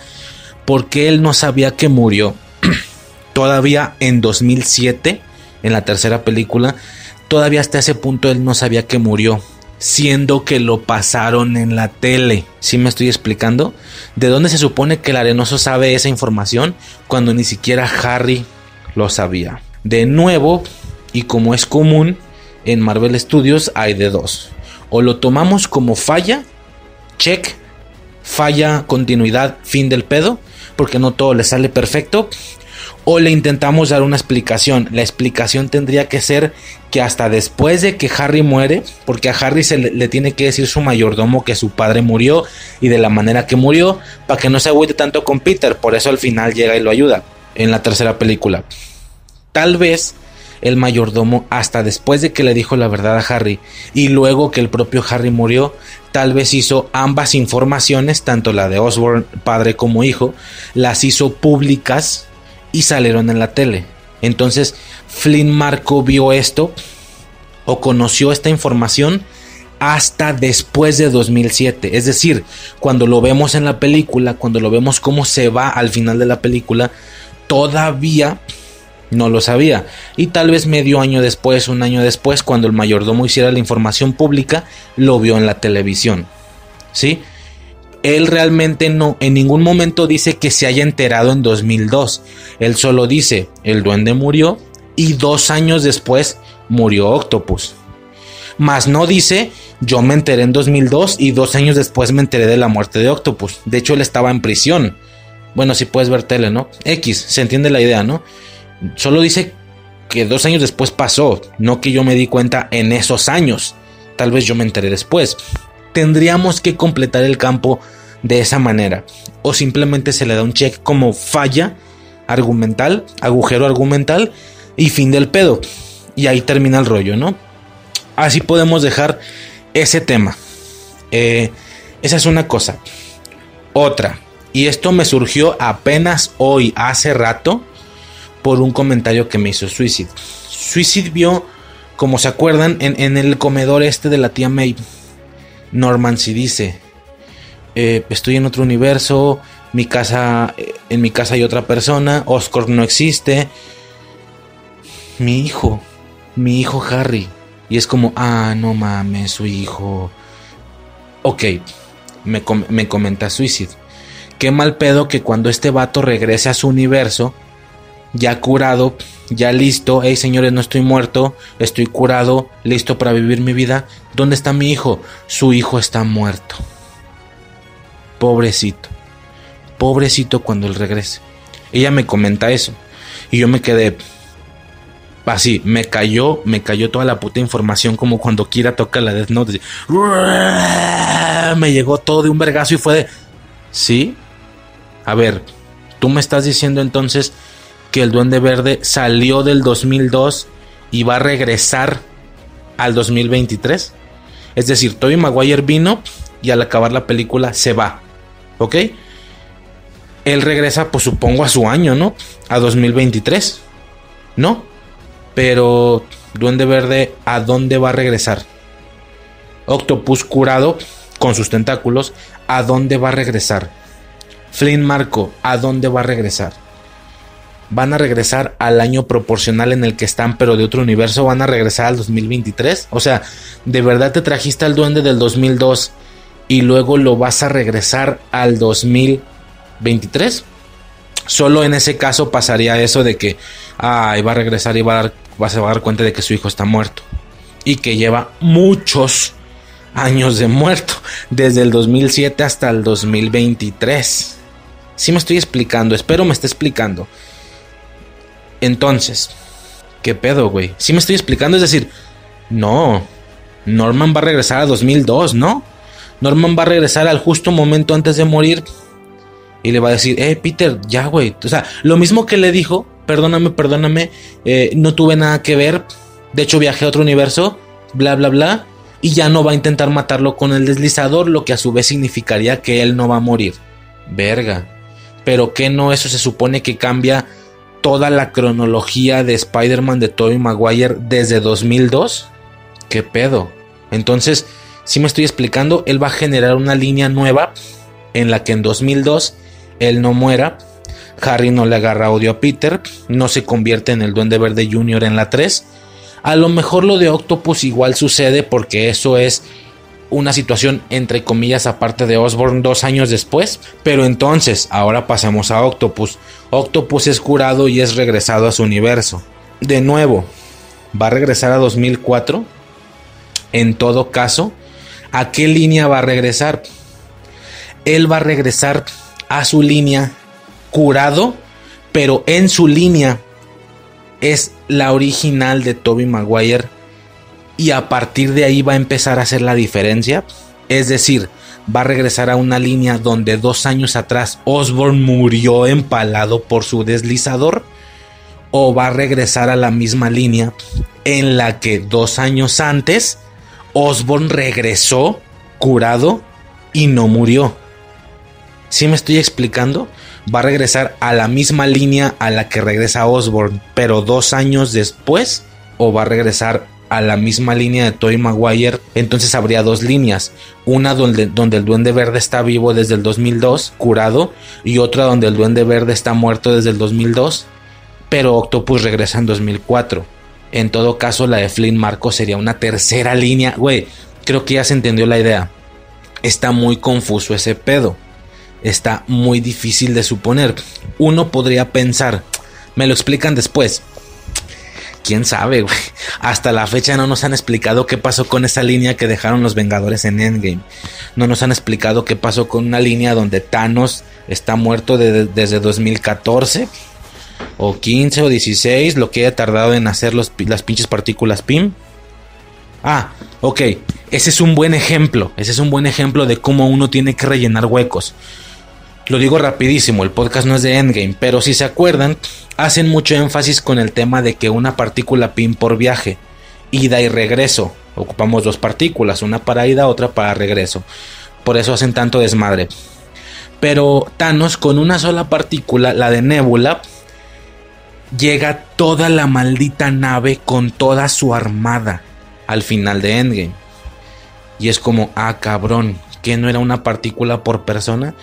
porque él no sabía que murió. todavía en 2007, en la tercera película, todavía hasta ese punto él no sabía que murió siendo que lo pasaron en la tele. ¿Sí me estoy explicando? ¿De dónde se supone que el arenoso sabe esa información cuando ni siquiera Harry lo sabía? De nuevo, y como es común, en Marvel Studios hay de dos. O lo tomamos como falla, check, falla, continuidad, fin del pedo, porque no todo le sale perfecto o le intentamos dar una explicación. La explicación tendría que ser que hasta después de que Harry muere, porque a Harry se le, tiene que decir su mayordomo que su padre murió y de la manera que murió, para que no se agüite tanto con Peter, por eso al final llega y lo ayuda en la tercera película. Tal vez el mayordomo hasta después de que le dijo la verdad a Harry y luego que el propio Harry murió, tal vez hizo ambas informaciones, tanto la de Osborn padre como hijo, las hizo públicas y salieron en la tele. Entonces Flynn Marco vio esto o conoció esta información hasta después de 2007. Es decir, cuando lo vemos en la película, cuando lo vemos cómo se va al final de la película, todavía no lo sabía. Y tal vez medio año después, un año después, cuando el mayordomo hiciera la información pública, lo vio en la televisión. ¿Sí? Él realmente no, en ningún momento dice que se haya enterado en 2002. Él solo dice, el duende murió y dos años después murió Octopus. Mas no dice, yo me enteré en 2002 y dos años después me enteré de la muerte de Octopus. De hecho, él estaba en prisión. Bueno, si puedes ver tele, ¿no? X, se entiende la idea, ¿no? Solo dice que dos años después pasó, no que yo me di cuenta en esos años. Tal vez yo me enteré después tendríamos que completar el campo de esa manera. O simplemente se le da un check como falla argumental, agujero argumental y fin del pedo. Y ahí termina el rollo, ¿no? Así podemos dejar ese tema. Eh, esa es una cosa. Otra. Y esto me surgió apenas hoy, hace rato, por un comentario que me hizo Suicide. Suicide vio, como se acuerdan, en, el comedor este de la tía May. Norman si dice, eh, estoy en otro universo, mi casa, eh, en mi casa hay otra persona, Oscar no existe. Mi hijo, mi hijo Harry. Y es como, ah, no mames, su hijo. Ok, me, me comenta Suicide. Qué mal pedo que cuando este vato regrese a su universo, ya curado, ya listo, hey señores, no estoy muerto, estoy curado, listo para vivir mi vida. ¿Dónde está mi hijo? Su hijo está muerto. Pobrecito. Pobrecito cuando él regrese. Ella me comenta eso. Y yo me quedé así, me cayó, me cayó toda la puta información como cuando quiera toca la Death Note. Me llegó todo de un vergazo y fue de... ¿Sí? A ver, tú me estás diciendo entonces que el Duende Verde salió del 2002 y va a regresar al 2023. Es decir, Tobey Maguire vino y al acabar la película se va. ¿Ok? Él regresa, pues supongo, a su año, ¿no? A 2023. ¿No? Pero Duende Verde, ¿a dónde va a regresar? Octopus curado con sus tentáculos, ¿a dónde va a regresar? Flynn Marco, ¿a dónde va a regresar? Van a regresar al año proporcional en el que están, pero de otro universo, van a regresar al 2023. O sea, ¿de verdad te trajiste al duende del 2002 y luego lo vas a regresar al 2023? Solo en ese caso pasaría eso de que, ah, va a regresar y va a dar, a dar cuenta de que su hijo está muerto. Y que lleva muchos años de muerto, desde el 2007 hasta el 2023. Si me estoy explicando, espero me esté explicando. Entonces, ¿qué pedo, güey? Si me estoy explicando, es decir, no, Norman va a regresar a 2002, ¿no? Norman va a regresar al justo momento antes de morir y le va a decir, eh, Peter, ya, güey. O sea, lo mismo que le dijo, perdóname, perdóname, eh, no tuve nada que ver, de hecho viajé a otro universo, bla, bla, bla, y ya no va a intentar matarlo con el deslizador, lo que a su vez significaría que él no va a morir. Verga. Pero que no, eso se supone que cambia toda la cronología de Spider-Man de Tobey Maguire desde 2002. ¿Qué pedo? Entonces, si me estoy explicando, él va a generar una línea nueva en la que en 2002 él no muera, Harry no le agarra odio a Peter, no se convierte en el Duende Verde Jr. en la 3. A lo mejor lo de Octopus igual sucede porque eso es una situación entre comillas aparte de Osborn dos años después. Pero entonces, ahora pasemos a Octopus. Octopus es curado y es regresado a su universo. De nuevo, va a regresar a 2004. En todo caso, ¿a qué línea va a regresar? Él va a regresar a su línea curado, pero en su línea es la original de Toby Maguire y a partir de ahí va a empezar a hacer la diferencia. Es decir, va a regresar a una línea donde dos años atrás Osborn murió empalado por su deslizador. O va a regresar a la misma línea en la que dos años antes Osborn regresó curado y no murió. Si me estoy explicando? Va a regresar a la misma línea a la que regresa Osborn, pero dos años después, o va a regresar a la misma línea de Toy Maguire, entonces habría dos líneas, una donde, donde el Duende Verde está vivo desde el 2002, curado, y otra donde el Duende Verde está muerto desde el 2002, pero Octopus regresa en 2004. En todo caso, la de Flynn Marco sería una tercera línea. Güey, creo que ya se entendió la idea. Está muy confuso ese pedo está muy difícil de suponer. Uno podría pensar, me lo explican después. Quién sabe, güey. Hasta la fecha no nos han explicado qué pasó con esa línea que dejaron los Vengadores en Endgame. No nos han explicado qué pasó con una línea donde Thanos está muerto desde 2014 o 15 o 16, lo que haya tardado en hacer los, las pinches partículas PIM. Ah, ok. Ese es un buen ejemplo. Ese es un buen ejemplo de cómo uno tiene que rellenar huecos. Lo digo rapidísimo, el podcast no es de Endgame, pero si se acuerdan, hacen mucho énfasis con el tema de que una partícula PIN por viaje ida y regreso. Ocupamos dos partículas, una para ida, otra para regreso. Por eso hacen tanto desmadre. Pero Thanos con una sola partícula, la de Nebula, llega toda la maldita nave con toda su armada al final de Endgame. Y es como, ah, cabrón, que no era una partícula por persona,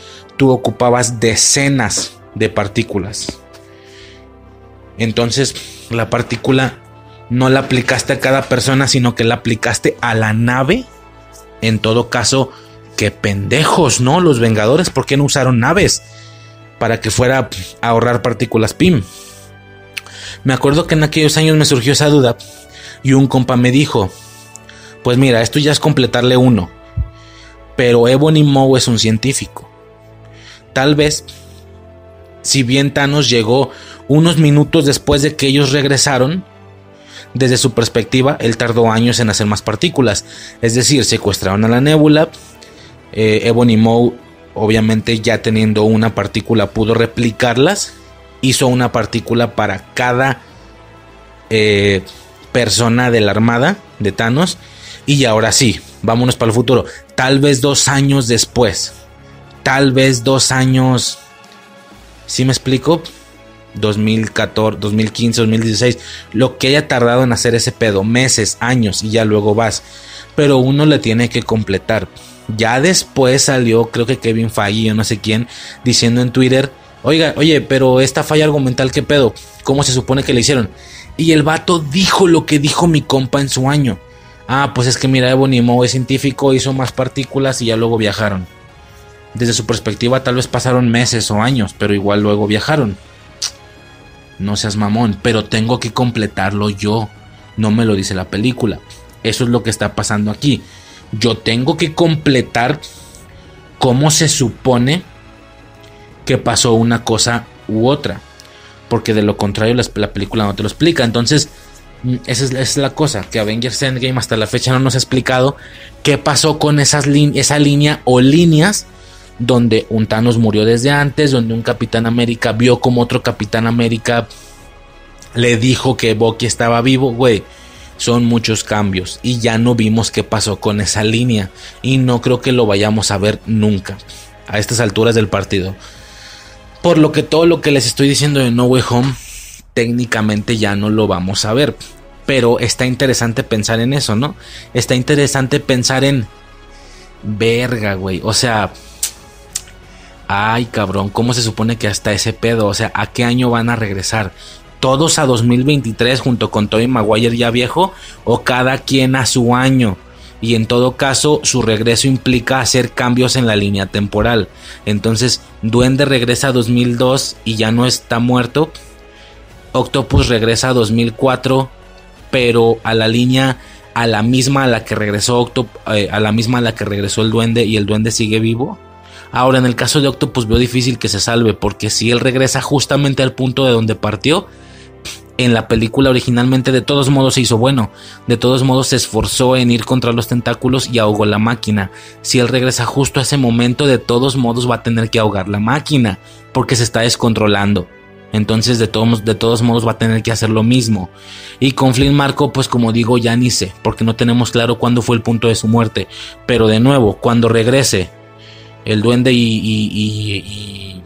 tú ocupabas decenas de partículas. Entonces, la partícula no la aplicaste a cada persona, sino que la aplicaste a la nave. En todo caso, qué pendejos, ¿no? Los Vengadores, ¿por qué no usaron naves? Para que fuera a ahorrar partículas PIM. Me acuerdo que en aquellos años me surgió esa duda y un compa me dijo, pues mira, esto ya es completarle uno, pero Ebony Moe es un científico. Tal vez, si bien Thanos llegó unos minutos después de que ellos regresaron, desde su perspectiva, él tardó años en hacer más partículas. Es decir, secuestraron a la nébula. Eh, Ebony obviamente ya teniendo una partícula, pudo replicarlas hizo una partícula para cada eh, persona de la armada de Thanos. Y ahora sí, vámonos para el futuro. Tal vez dos años después. Tal vez dos años. ¿Sí me explico? 2014, 2015, 2016. Lo que haya tardado en hacer ese pedo. Meses, años y ya luego vas. Pero uno le tiene que completar. Ya después salió, creo que Kevin Feige o no sé quién, diciendo en Twitter Oiga, oye, pero esta falla argumental, ¿qué pedo? ¿Cómo se supone que le hicieron? Y el vato dijo lo que dijo mi compa en su año. Ah, pues es que mira, Ebony Moe es científico, hizo más partículas y ya luego viajaron. Desde su perspectiva tal vez pasaron meses o años, pero igual luego viajaron. No seas mamón, pero tengo que completarlo yo. No me lo dice la película. Eso es lo que está pasando aquí. Yo tengo que completar cómo se supone que pasó una cosa u otra. Porque de lo contrario la, película no te lo explica. Entonces, mm, esa es, la cosa, que Avengers Endgame hasta la fecha no nos ha explicado qué pasó con esa línea o líneas donde un Thanos murió desde antes, donde un Capitán América vio como otro Capitán América le dijo que Bucky estaba vivo, güey. Son muchos cambios y ya no vimos qué pasó con esa línea y no creo que lo vayamos a ver nunca a estas alturas del partido. Por lo que todo lo que les estoy diciendo de No Way Home, técnicamente ya no lo vamos a ver. Pero está interesante pensar en eso, ¿no? Está interesante pensar en... Verga, güey. O sea... Ay, cabrón, ¿cómo se supone que hasta ese pedo? O sea, ¿a qué año van a regresar? ¿Todos a 2023 junto con Tobey Maguire ya viejo? ¿O cada quien a su año? y en todo caso su regreso implica hacer cambios en la línea temporal. Entonces, Duende regresa a 2002 y ya no está muerto. Octopus regresa a 2004, pero a la línea a la misma a la que regresó eh, a la misma a la que regresó el Duende y el Duende sigue vivo. Ahora, en el caso de Octopus veo difícil que se salve porque si él regresa justamente al punto de donde partió, en la película originalmente de todos modos se hizo bueno, de todos modos se esforzó en ir contra los tentáculos y ahogó la máquina. Si él regresa justo a ese momento, de todos modos va a tener que ahogar la máquina, porque se está descontrolando. Entonces de todos, de todos modos va a tener que hacer lo mismo. Y con Flynn Marco, pues como digo, ya ni sé, porque no tenemos claro cuándo fue el punto de su muerte. Pero de nuevo, cuando regrese, el duende y, y, y,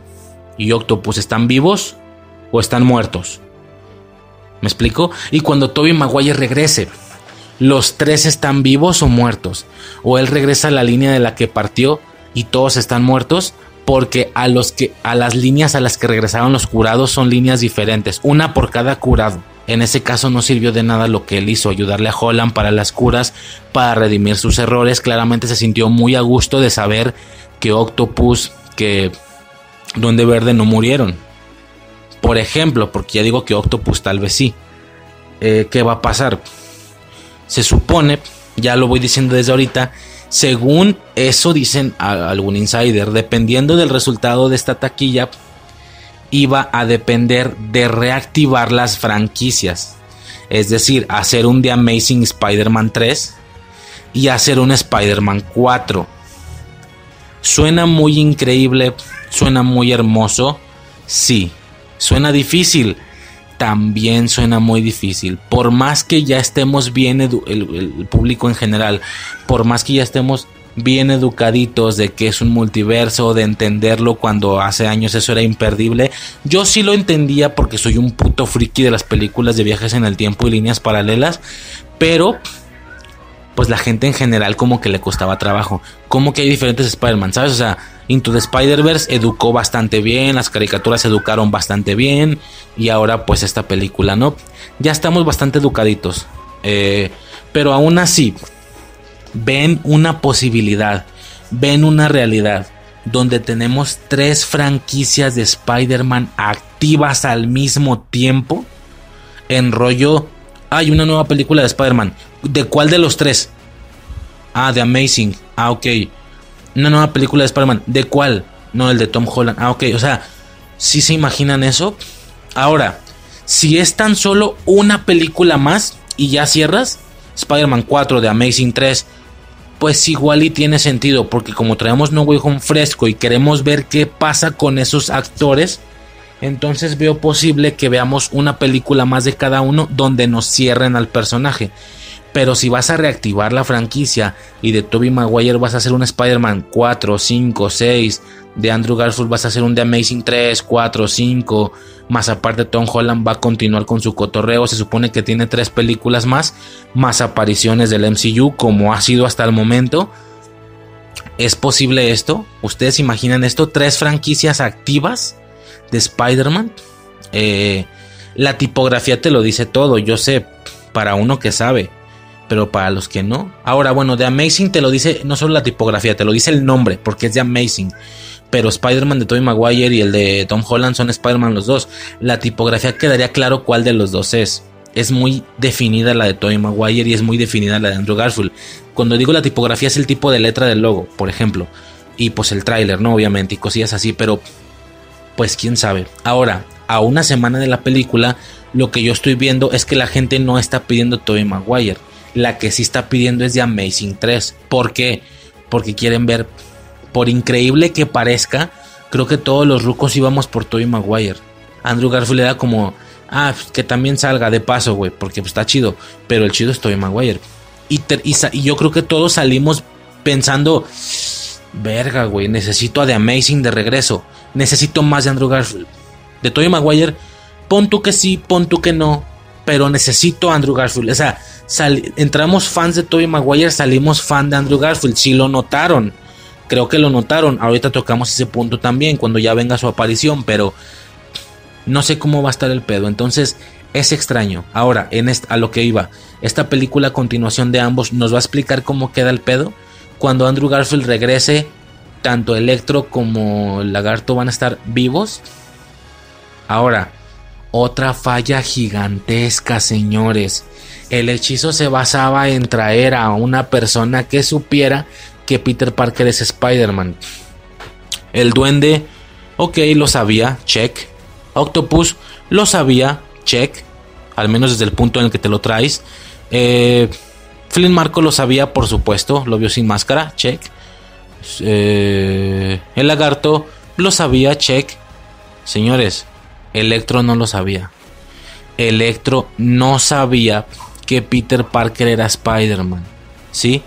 y Octopus están vivos o están muertos. ¿Me explico? Y cuando Toby Maguire regrese, los tres están vivos o muertos. O él regresa a la línea de la que partió y todos están muertos. Porque a los que a las líneas a las que regresaron los curados son líneas diferentes, una por cada curado. En ese caso no sirvió de nada lo que él hizo, ayudarle a Holland para las curas, para redimir sus errores. Claramente se sintió muy a gusto de saber que Octopus, que Duende Verde no murieron. Por ejemplo, porque ya digo que Octopus tal vez sí. Eh, ¿Qué va a pasar? Se supone, ya lo voy diciendo desde ahorita, según eso dicen algún insider, dependiendo del resultado de esta taquilla, iba a depender de reactivar las franquicias. Es decir, hacer un The Amazing Spider-Man 3 y hacer un Spider-Man 4. Suena muy increíble, suena muy hermoso, sí, Suena difícil. también suena muy difícil. Por más que ya estemos bien, el, el, público en general, por más que ya estemos bien educaditos de que es un multiverso, de entenderlo cuando hace años eso era imperdible. Yo sí lo entendía porque soy un puto friki de las películas de viajes en el tiempo y líneas paralelas, pero pues la gente en general como que le costaba trabajo. Como que hay diferentes Spider-Man, ¿sabes? O sea, Into the Spider-Verse educó bastante bien, las caricaturas educaron bastante bien y ahora pues esta película, ¿no? Ya estamos bastante educaditos. Eh, pero aún así, ven una posibilidad, ven una realidad donde tenemos tres franquicias de Spider-Man activas al mismo tiempo. En rollo, hay una nueva película de Spider-Man. ¿De cuál de los tres? Ah, de Amazing. Ah, ok. Una nueva película de Spider-Man. ¿De cuál? No, el de Tom Holland. Ah, ok. O sea, si se imaginan eso? Ahora, si es tan solo una película más y ya cierras, Spider-Man 4 de Amazing 3 pues igual y tiene sentido, porque como traemos No Way Home fresco y queremos ver qué pasa con esos actores, entonces veo posible que veamos una película más de cada uno donde nos cierren al personaje. Pero si vas a reactivar la franquicia y de Toby Maguire vas a hacer un Spider-Man 4, 5, 6, de Andrew Garfield vas a hacer un The Amazing 3, 4, 5, más aparte Tom Holland va a continuar con su cotorreo, se supone que tiene tres películas más, más apariciones del MCU como ha sido hasta el momento. ¿Es posible esto? ¿Ustedes imaginan esto? Tres franquicias activas de Spider-Man. Eh, la tipografía te lo dice todo, yo sé, para uno que sabe pero para los que no. Ahora, bueno, de Amazing te lo dice no solo la tipografía, te lo dice el nombre, porque es de Amazing. Pero Spider-Man de Tobey Maguire y el de Tom Holland son Spider-Man los dos. La tipografía quedaría claro cuál de los dos es. Es muy definida la de Tobey Maguire y es muy definida la de Andrew Garfield. Cuando digo la tipografía es el tipo de letra del logo, por ejemplo. Y pues el tráiler, ¿no? Obviamente, y cosillas así, pero pues quién sabe. Ahora, a una semana de la película, lo que yo estoy viendo es que la gente no está pidiendo Tobey Maguire la que sí está pidiendo es de Amazing 3. ¿Por qué? Porque quieren ver, por increíble que parezca, creo que todos los rucos íbamos por Tobey Maguire. Andrew Garfield era como, ah, pues, que también salga de paso, güey, porque pues, está chido. Pero el chido es Tobey Maguire. Y, y, yo creo que todos salimos pensando, verga, güey, necesito a The Amazing de regreso. Necesito más de Andrew Garfield. De Tobey Maguire, pon tú que sí, pon tú que no. Pero necesito a Andrew Garfield. O sea, entramos fans de Tobey Maguire, salimos fan de Andrew Garfield. Si lo notaron, creo que lo notaron. Ahorita tocamos ese punto también cuando ya venga su aparición, pero no sé cómo va a estar el pedo. Entonces es extraño. Ahora, en a lo que iba, esta película a continuación de ambos nos va a explicar cómo queda el pedo. Cuando Andrew Garfield regrese, tanto Electro como lagarto van a estar vivos. Ahora, otra falla gigantesca, señores. El hechizo se basaba en traer a una persona que supiera que Peter Parker es Spider-Man. El duende, ok, lo sabía, check. Octopus, lo sabía, check. Al menos desde el punto en el que te lo traes. Eh, Flynn Marco lo sabía, por supuesto, lo vio sin máscara, check. Eh, el lagarto lo sabía, check. Señores, Electro no lo sabía. Electro no sabía que Peter Parker era Spider-Man. ¿Sí?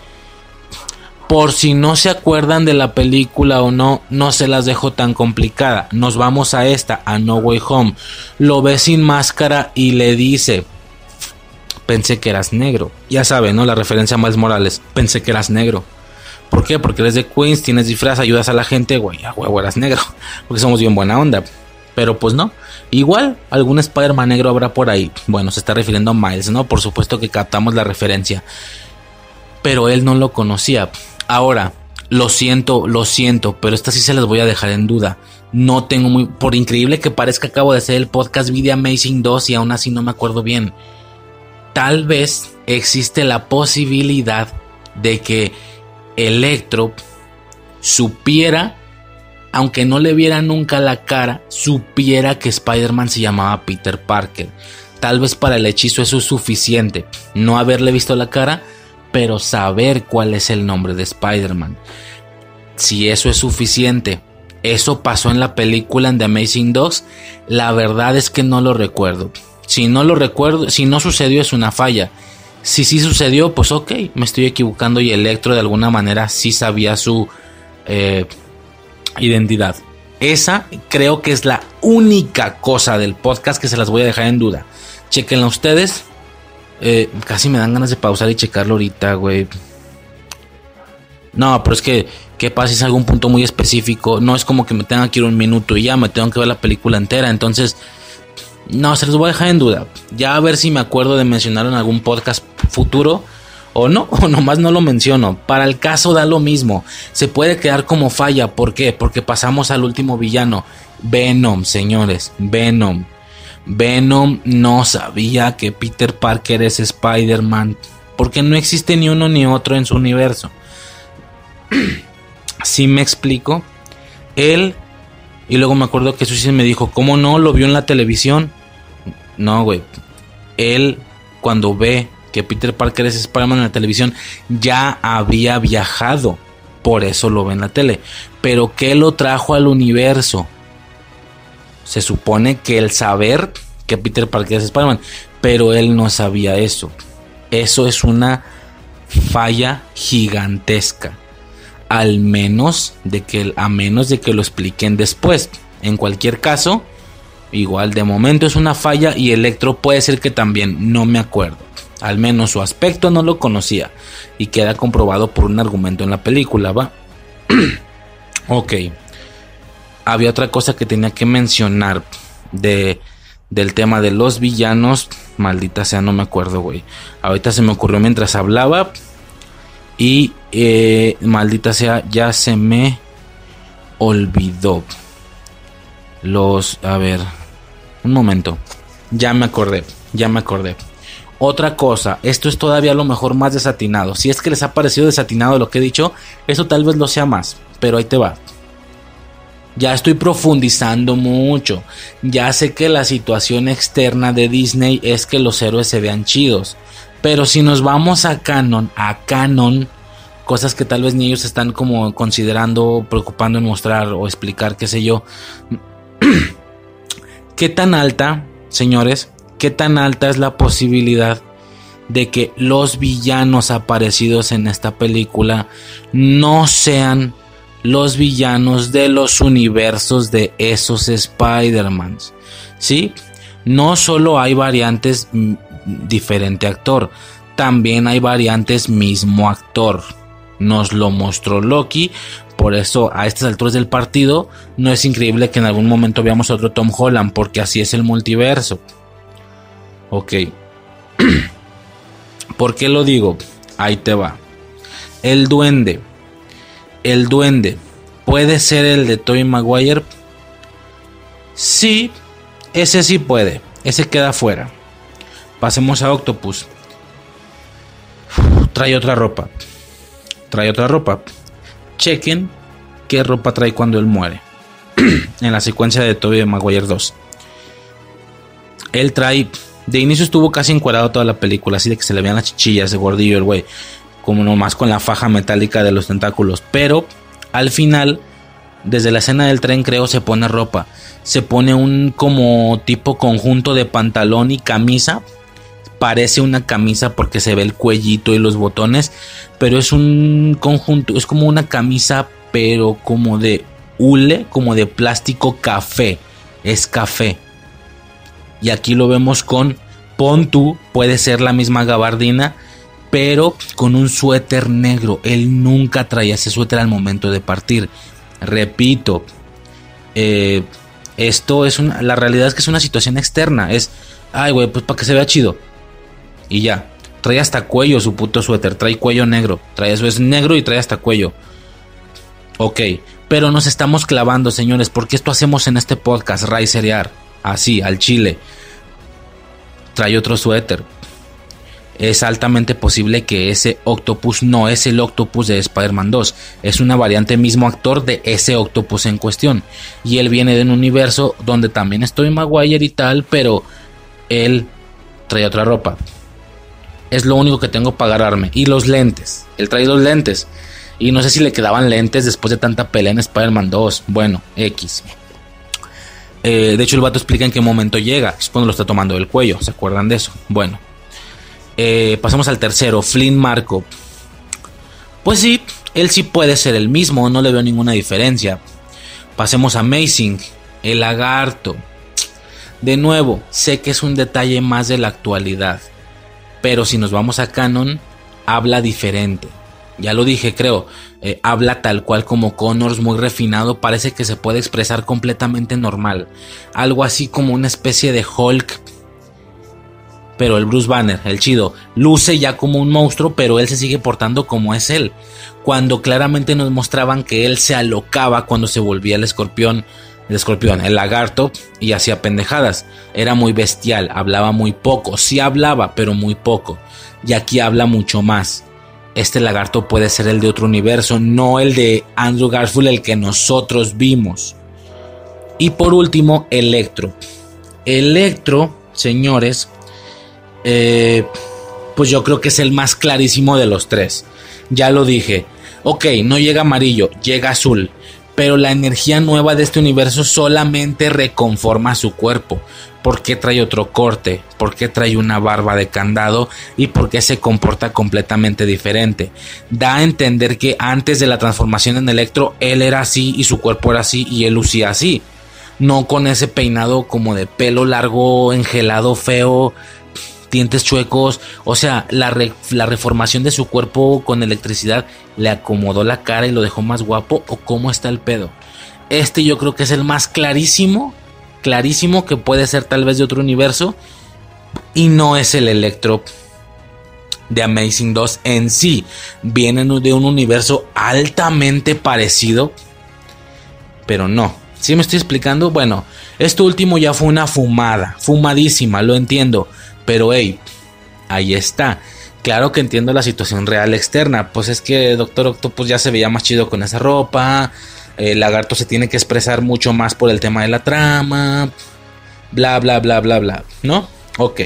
Por si no se acuerdan de la película o no, no se las dejo tan complicada. Nos vamos a esta, a No Way Home. Lo ve sin máscara y le dice, pensé que eras negro. Ya saben, ¿no? La referencia a Miles Morales, pensé que eras negro. ¿Por qué? Porque eres de Queens, tienes disfraz, ayudas a la gente, güey, a huevo eras negro. Porque somos bien buena onda. Pero pues no. Igual algún Spider-Man negro habrá por ahí. Bueno, se está refiriendo a Miles, ¿no? Por supuesto que captamos la referencia. Pero él no lo conocía. Ahora, lo siento, lo siento, pero esta sí se las voy a dejar en duda. No tengo muy... Por increíble que parezca, acabo de hacer el podcast Video Amazing 2 y aún así no me acuerdo bien. Tal vez existe la posibilidad de que Electro supiera aunque no le viera nunca la cara, supiera que Spider-Man se llamaba Peter Parker. Tal vez para el hechizo eso es suficiente, no haberle visto la cara, pero saber cuál es el nombre de Spider-Man. Si eso es suficiente, eso pasó en la película en The Amazing Dogs, la verdad es que no lo recuerdo. Si no lo recuerdo, si no sucedió es una falla. Si sí sucedió, pues ok, me estoy equivocando y Electro de alguna manera sí sabía su eh, identidad. Esa creo que es la única cosa del podcast que se las voy a dejar en duda. Chequenla ustedes. Eh, casi me dan ganas de pausar y checarlo ahorita, güey. No, pero es que, ¿qué pasa si es algún punto muy específico? No es como que me tenga que ir un minuto y ya me tengo que ver la película entera. Entonces, no, se los voy a dejar en duda. Ya a ver si me acuerdo de mencionar en algún podcast futuro o no, o nomás no lo menciono. Para el caso da lo mismo. Se puede quedar como falla. ¿Por qué? Porque pasamos al último villano. Venom, señores. Venom. Venom no sabía que Peter Parker es Spider-Man. Porque no existe ni uno ni otro en su universo. Si me explico. Él. Y luego me acuerdo que Suicide me dijo, ¿cómo no? Lo vio en la televisión. No, güey. Él, cuando ve que Peter Parker es Spider-Man en la televisión, ya había viajado. Por eso lo ve en la tele. Pero ¿qué lo trajo al universo? Se supone que el saber que Peter Parker es Spider-Man. Pero él no sabía eso. Eso es una falla gigantesca. Al menos de que, a menos de que lo expliquen después. En cualquier caso, igual de momento es una falla y Electro puede ser que también, no me acuerdo. Al menos su aspecto no lo conocía y queda comprobado por un argumento en la película, ¿va? ok. Había otra cosa que tenía que mencionar de, del tema de los villanos. Maldita sea, no me acuerdo, güey. Ahorita se me ocurrió mientras hablaba. Y eh, maldita sea, ya se me olvidó. Los, a ver, un momento. Ya me acordé, ya me acordé. Otra cosa, esto es todavía a lo mejor más desatinado. Si es que les ha parecido desatinado lo que he dicho, eso tal vez lo sea más, pero ahí te va. Ya estoy profundizando mucho. Ya sé que la situación externa de Disney es que los héroes se vean chidos. Pero si nos vamos a canon, a canon, cosas que tal vez ni ellos están como considerando, preocupando en mostrar o explicar, qué sé yo. ¿Qué tan alta, señores, qué tan alta es la posibilidad de que los villanos aparecidos en esta película no sean los villanos de los universos de esos Spider-Mans? ¿Sí? No solo hay variantes mm, diferente actor, también hay variantes mismo actor. Nos lo mostró Loki, por eso a estas alturas del partido no es increíble que en algún momento veamos otro Tom Holland, porque así es el multiverso. Ok. ¿Por qué lo digo? Ahí te va. El duende. El duende. ¿Puede ser el de Tobey Maguire? Sí, ese sí puede. Ese queda fuera. Pasemos a Octopus. trae otra ropa. Trae otra ropa. Chequen qué ropa trae cuando él muere. en la secuencia de Tobey Maguire 2. Él trae de inicio estuvo casi encuadrado toda la película, así de que se le veían las chichillas de gordillo el güey, como nomás con la faja metálica de los tentáculos. Pero al final, desde la escena del tren, creo, se pone ropa. Se pone un como tipo conjunto de pantalón y camisa. Parece una camisa porque se ve el cuellito y los botones, pero es un conjunto, es como una camisa, pero como de hule, como de plástico café. Es café y aquí lo vemos con Pontu, puede ser la misma gabardina, pero con un suéter negro. Él nunca traía ese suéter al momento de partir. Repito, eh, esto es una. La realidad es que es una situación externa. Es, ay, güey, pues para que se vea chido. Y ya. Trae hasta cuello su puto suéter. Trae cuello negro. Trae eso, es negro y trae hasta cuello. Ok. Pero nos estamos clavando, señores, porque esto hacemos en este podcast, Ray Seriar así, al chile, trae otro suéter. Es altamente posible que ese Octopus no es el Octopus de Spider-Man 2, es una variante mismo actor de ese Octopus en cuestión. Y él viene de un universo donde también estoy Maguire y tal, pero él trae otra ropa. Es lo único que tengo para agarrarme. Y los lentes. Él trae dos lentes. Y no sé si le quedaban lentes después de tanta pelea en Spider-Man 2. Bueno, X. Eh, de hecho, el vato explica en qué momento llega. Es cuando lo está tomando del cuello. ¿Se acuerdan de eso? Bueno. Eh, pasamos al tercero, Flynn Marco. Pues sí, él sí puede ser el mismo, no le veo ninguna diferencia. Pasemos a Amazing, el lagarto. De nuevo, sé que es un detalle más de la actualidad, pero si nos vamos a Canon, habla diferente. Ya lo dije, creo, eh, habla tal cual como Connors, muy refinado, parece que se puede expresar completamente normal. Algo así como una especie de Hulk pero el Bruce Banner, el chido, luce ya como un monstruo, pero él se sigue portando como es él. Cuando claramente nos mostraban que él se alocaba cuando se volvía el escorpión, el escorpión, el lagarto, y hacía pendejadas. Era muy bestial, hablaba muy poco, sí hablaba, pero muy poco. Y aquí habla mucho más. Este lagarto puede ser el de otro universo, no el de Andrew Garfield, el que nosotros vimos. Y por último, Electro. Electro, señores, eh, pues yo creo que es el más clarísimo de los tres. Ya lo dije. Ok, no llega amarillo, llega azul. Pero la energía nueva de este universo solamente reconforma su cuerpo. ¿Por qué trae otro corte? ¿Por qué trae una barba de candado? ¿Y por qué se comporta completamente diferente? Da a entender que antes de la transformación en Electro, él era así y su cuerpo era así y él lucía así. No con ese peinado como de pelo largo, engelado, feo, dientes chuecos, o sea, la, la, reformación de su cuerpo con electricidad le acomodó la cara y lo dejó más guapo o cómo está el pedo. Este yo creo que es el más clarísimo, clarísimo que puede ser tal vez de otro universo y no es el Electro de Amazing 2 en sí. Vienen de un universo altamente parecido, pero no. Si me estoy explicando? Bueno, esto último ya fue una fumada, fumadísima, lo entiendo. Pero hey, ahí está. Claro que entiendo la situación real externa. Pues es que Doctor Octopus ya se veía más chido con esa ropa. El lagarto se tiene que expresar mucho más por el tema de la trama. Bla, bla, bla, bla, bla. ¿No? Ok.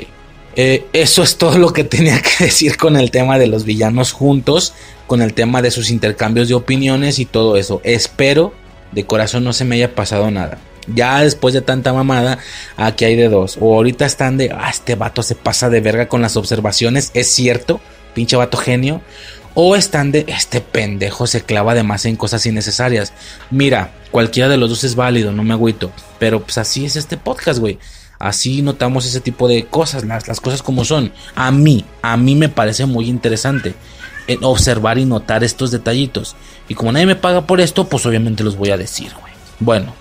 Eh, eso es todo lo que tenía que decir con el tema de los villanos juntos. Con el tema de sus intercambios de opiniones y todo eso. Espero de corazón no se me haya pasado nada. Ya después de tanta mamada, aquí hay de dos. O ahorita están de, ah, este vato se pasa de verga con las observaciones, es cierto, pinche vato genio. O están de, este pendejo se clava de más en cosas innecesarias. Mira, cualquiera de los dos es válido, no me agüito. Pero pues así es este podcast, güey. Así notamos ese tipo de cosas, las, las cosas como son. A mí, a mí me parece muy interesante en observar y notar estos detallitos. Y como nadie me paga por esto, pues obviamente los voy a decir, güey. Bueno,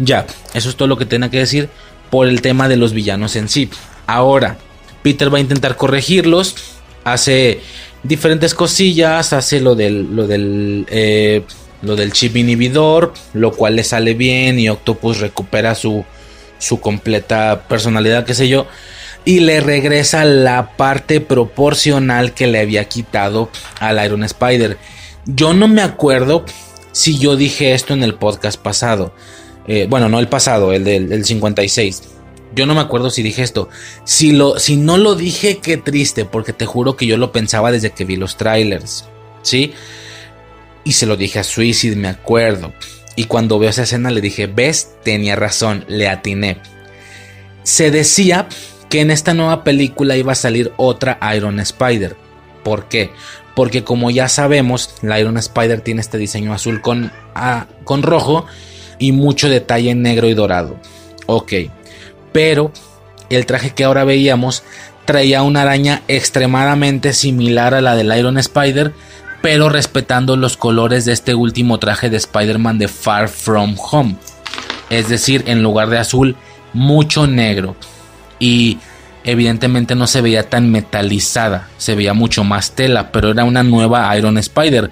ya, eso es todo lo que tenía que decir por el tema de los villanos en sí. Ahora, Peter va a intentar corregirlos, hace diferentes cosillas, hace lo del, lo del, eh, lo del chip inhibidor, lo cual le sale bien y Octopus recupera su, su completa personalidad, qué sé yo, y le regresa la parte proporcional que le había quitado al Iron Spider. Yo no me acuerdo si yo dije esto en el podcast pasado. Eh, bueno, no el pasado, el del 56. Yo no me acuerdo si dije esto. Si, lo, si no lo dije, qué triste, porque te juro que yo lo pensaba desde que vi los trailers. ¿Sí? Y se lo dije a Suicide, me acuerdo. Y cuando veo esa escena le dije, ves, tenía razón, le atiné. Se decía que en esta nueva película iba a salir otra Iron Spider. ¿Por qué? Porque como ya sabemos, la Iron Spider tiene este diseño azul con, ah, con rojo y mucho detalle negro y dorado. Ok, pero el traje que ahora veíamos traía una araña extremadamente similar a la del Iron Spider, pero respetando los colores de este último traje de Spider-Man de Far From Home. Es decir, en lugar de azul, mucho negro. Y evidentemente no se veía tan metalizada, se veía mucho más tela, pero era una nueva Iron Spider.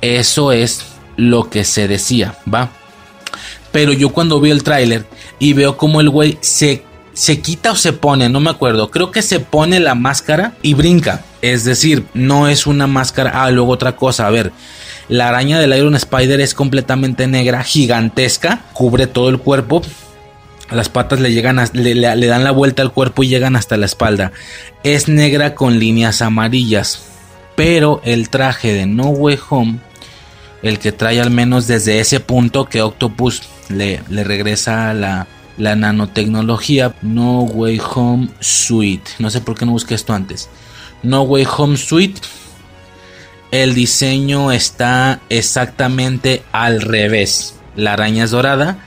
Eso es lo que se decía, ¿va? Pero yo cuando veo el tráiler y veo como el güey se, se quita o se pone, no me acuerdo. Creo que se pone la máscara y brinca. Es decir, no es una máscara. Ah, luego otra cosa. A ver, la araña del Iron Spider es completamente negra, gigantesca, cubre todo el cuerpo. Las patas le llegan le, le, dan la vuelta al cuerpo y llegan hasta la espalda. Es negra con líneas amarillas. Pero el traje de No Way Home, el que trae al menos desde ese punto que Octopus le, le regresa la, la nanotecnología No Way Home Suite. No sé por qué no busqué esto antes. No Way Home Suite. El diseño está exactamente al revés. La araña es dorada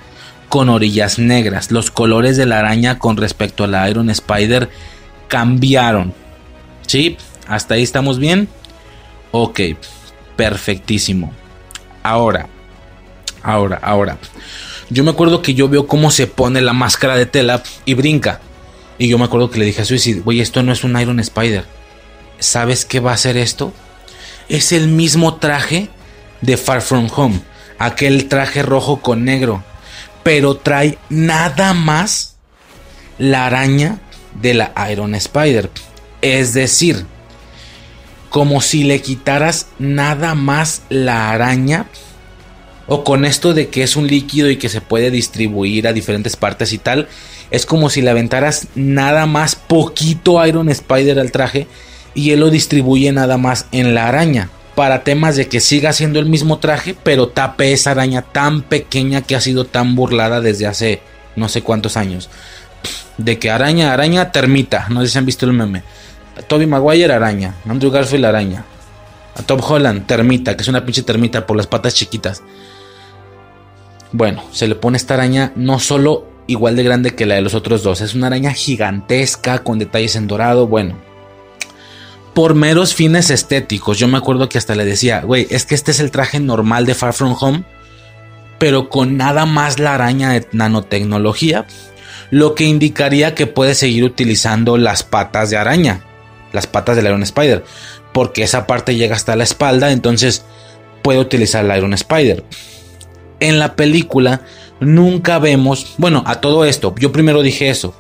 con orillas negras. Los colores de la araña con respecto a la Iron Spider cambiaron. ¿Sí? ¿Hasta ahí estamos bien? Ok, perfectísimo. Ahora, ahora, ahora. Yo me acuerdo que yo veo cómo se pone la máscara de tela y brinca. Y yo me acuerdo que le dije a Suicide, oye, esto no es un Iron Spider. ¿Sabes qué va a ser esto? Es el mismo traje de Far From Home. Aquel traje rojo con negro. Pero trae nada más la araña de la Iron Spider. Es decir, como si le quitaras nada más la araña o con esto de que es un líquido y que se puede distribuir a diferentes partes y tal, es como si le aventaras nada más poquito Iron Spider al traje y él lo distribuye nada más en la araña. Para temas de que siga siendo el mismo traje, pero tape esa araña tan pequeña que ha sido tan burlada desde hace no sé cuántos años. De que araña, araña, termita. No sé si han visto el meme. Toby Maguire, araña. Andrew Garfield, araña. A Tom Holland, termita, que es una pinche termita por las patas chiquitas. Bueno, se le pone esta araña no solo igual de grande que la de los otros dos, es una araña gigantesca con detalles en dorado, bueno. Por meros fines estéticos, yo me acuerdo que hasta le decía, güey, es que este es el traje normal de Far From Home, pero con nada más la araña de nanotecnología, lo que indicaría que puede seguir utilizando las patas de araña, las patas del Iron Spider, porque esa parte llega hasta la espalda, entonces puede utilizar el Iron Spider en la película nunca vemos, bueno, a todo esto, yo primero dije eso.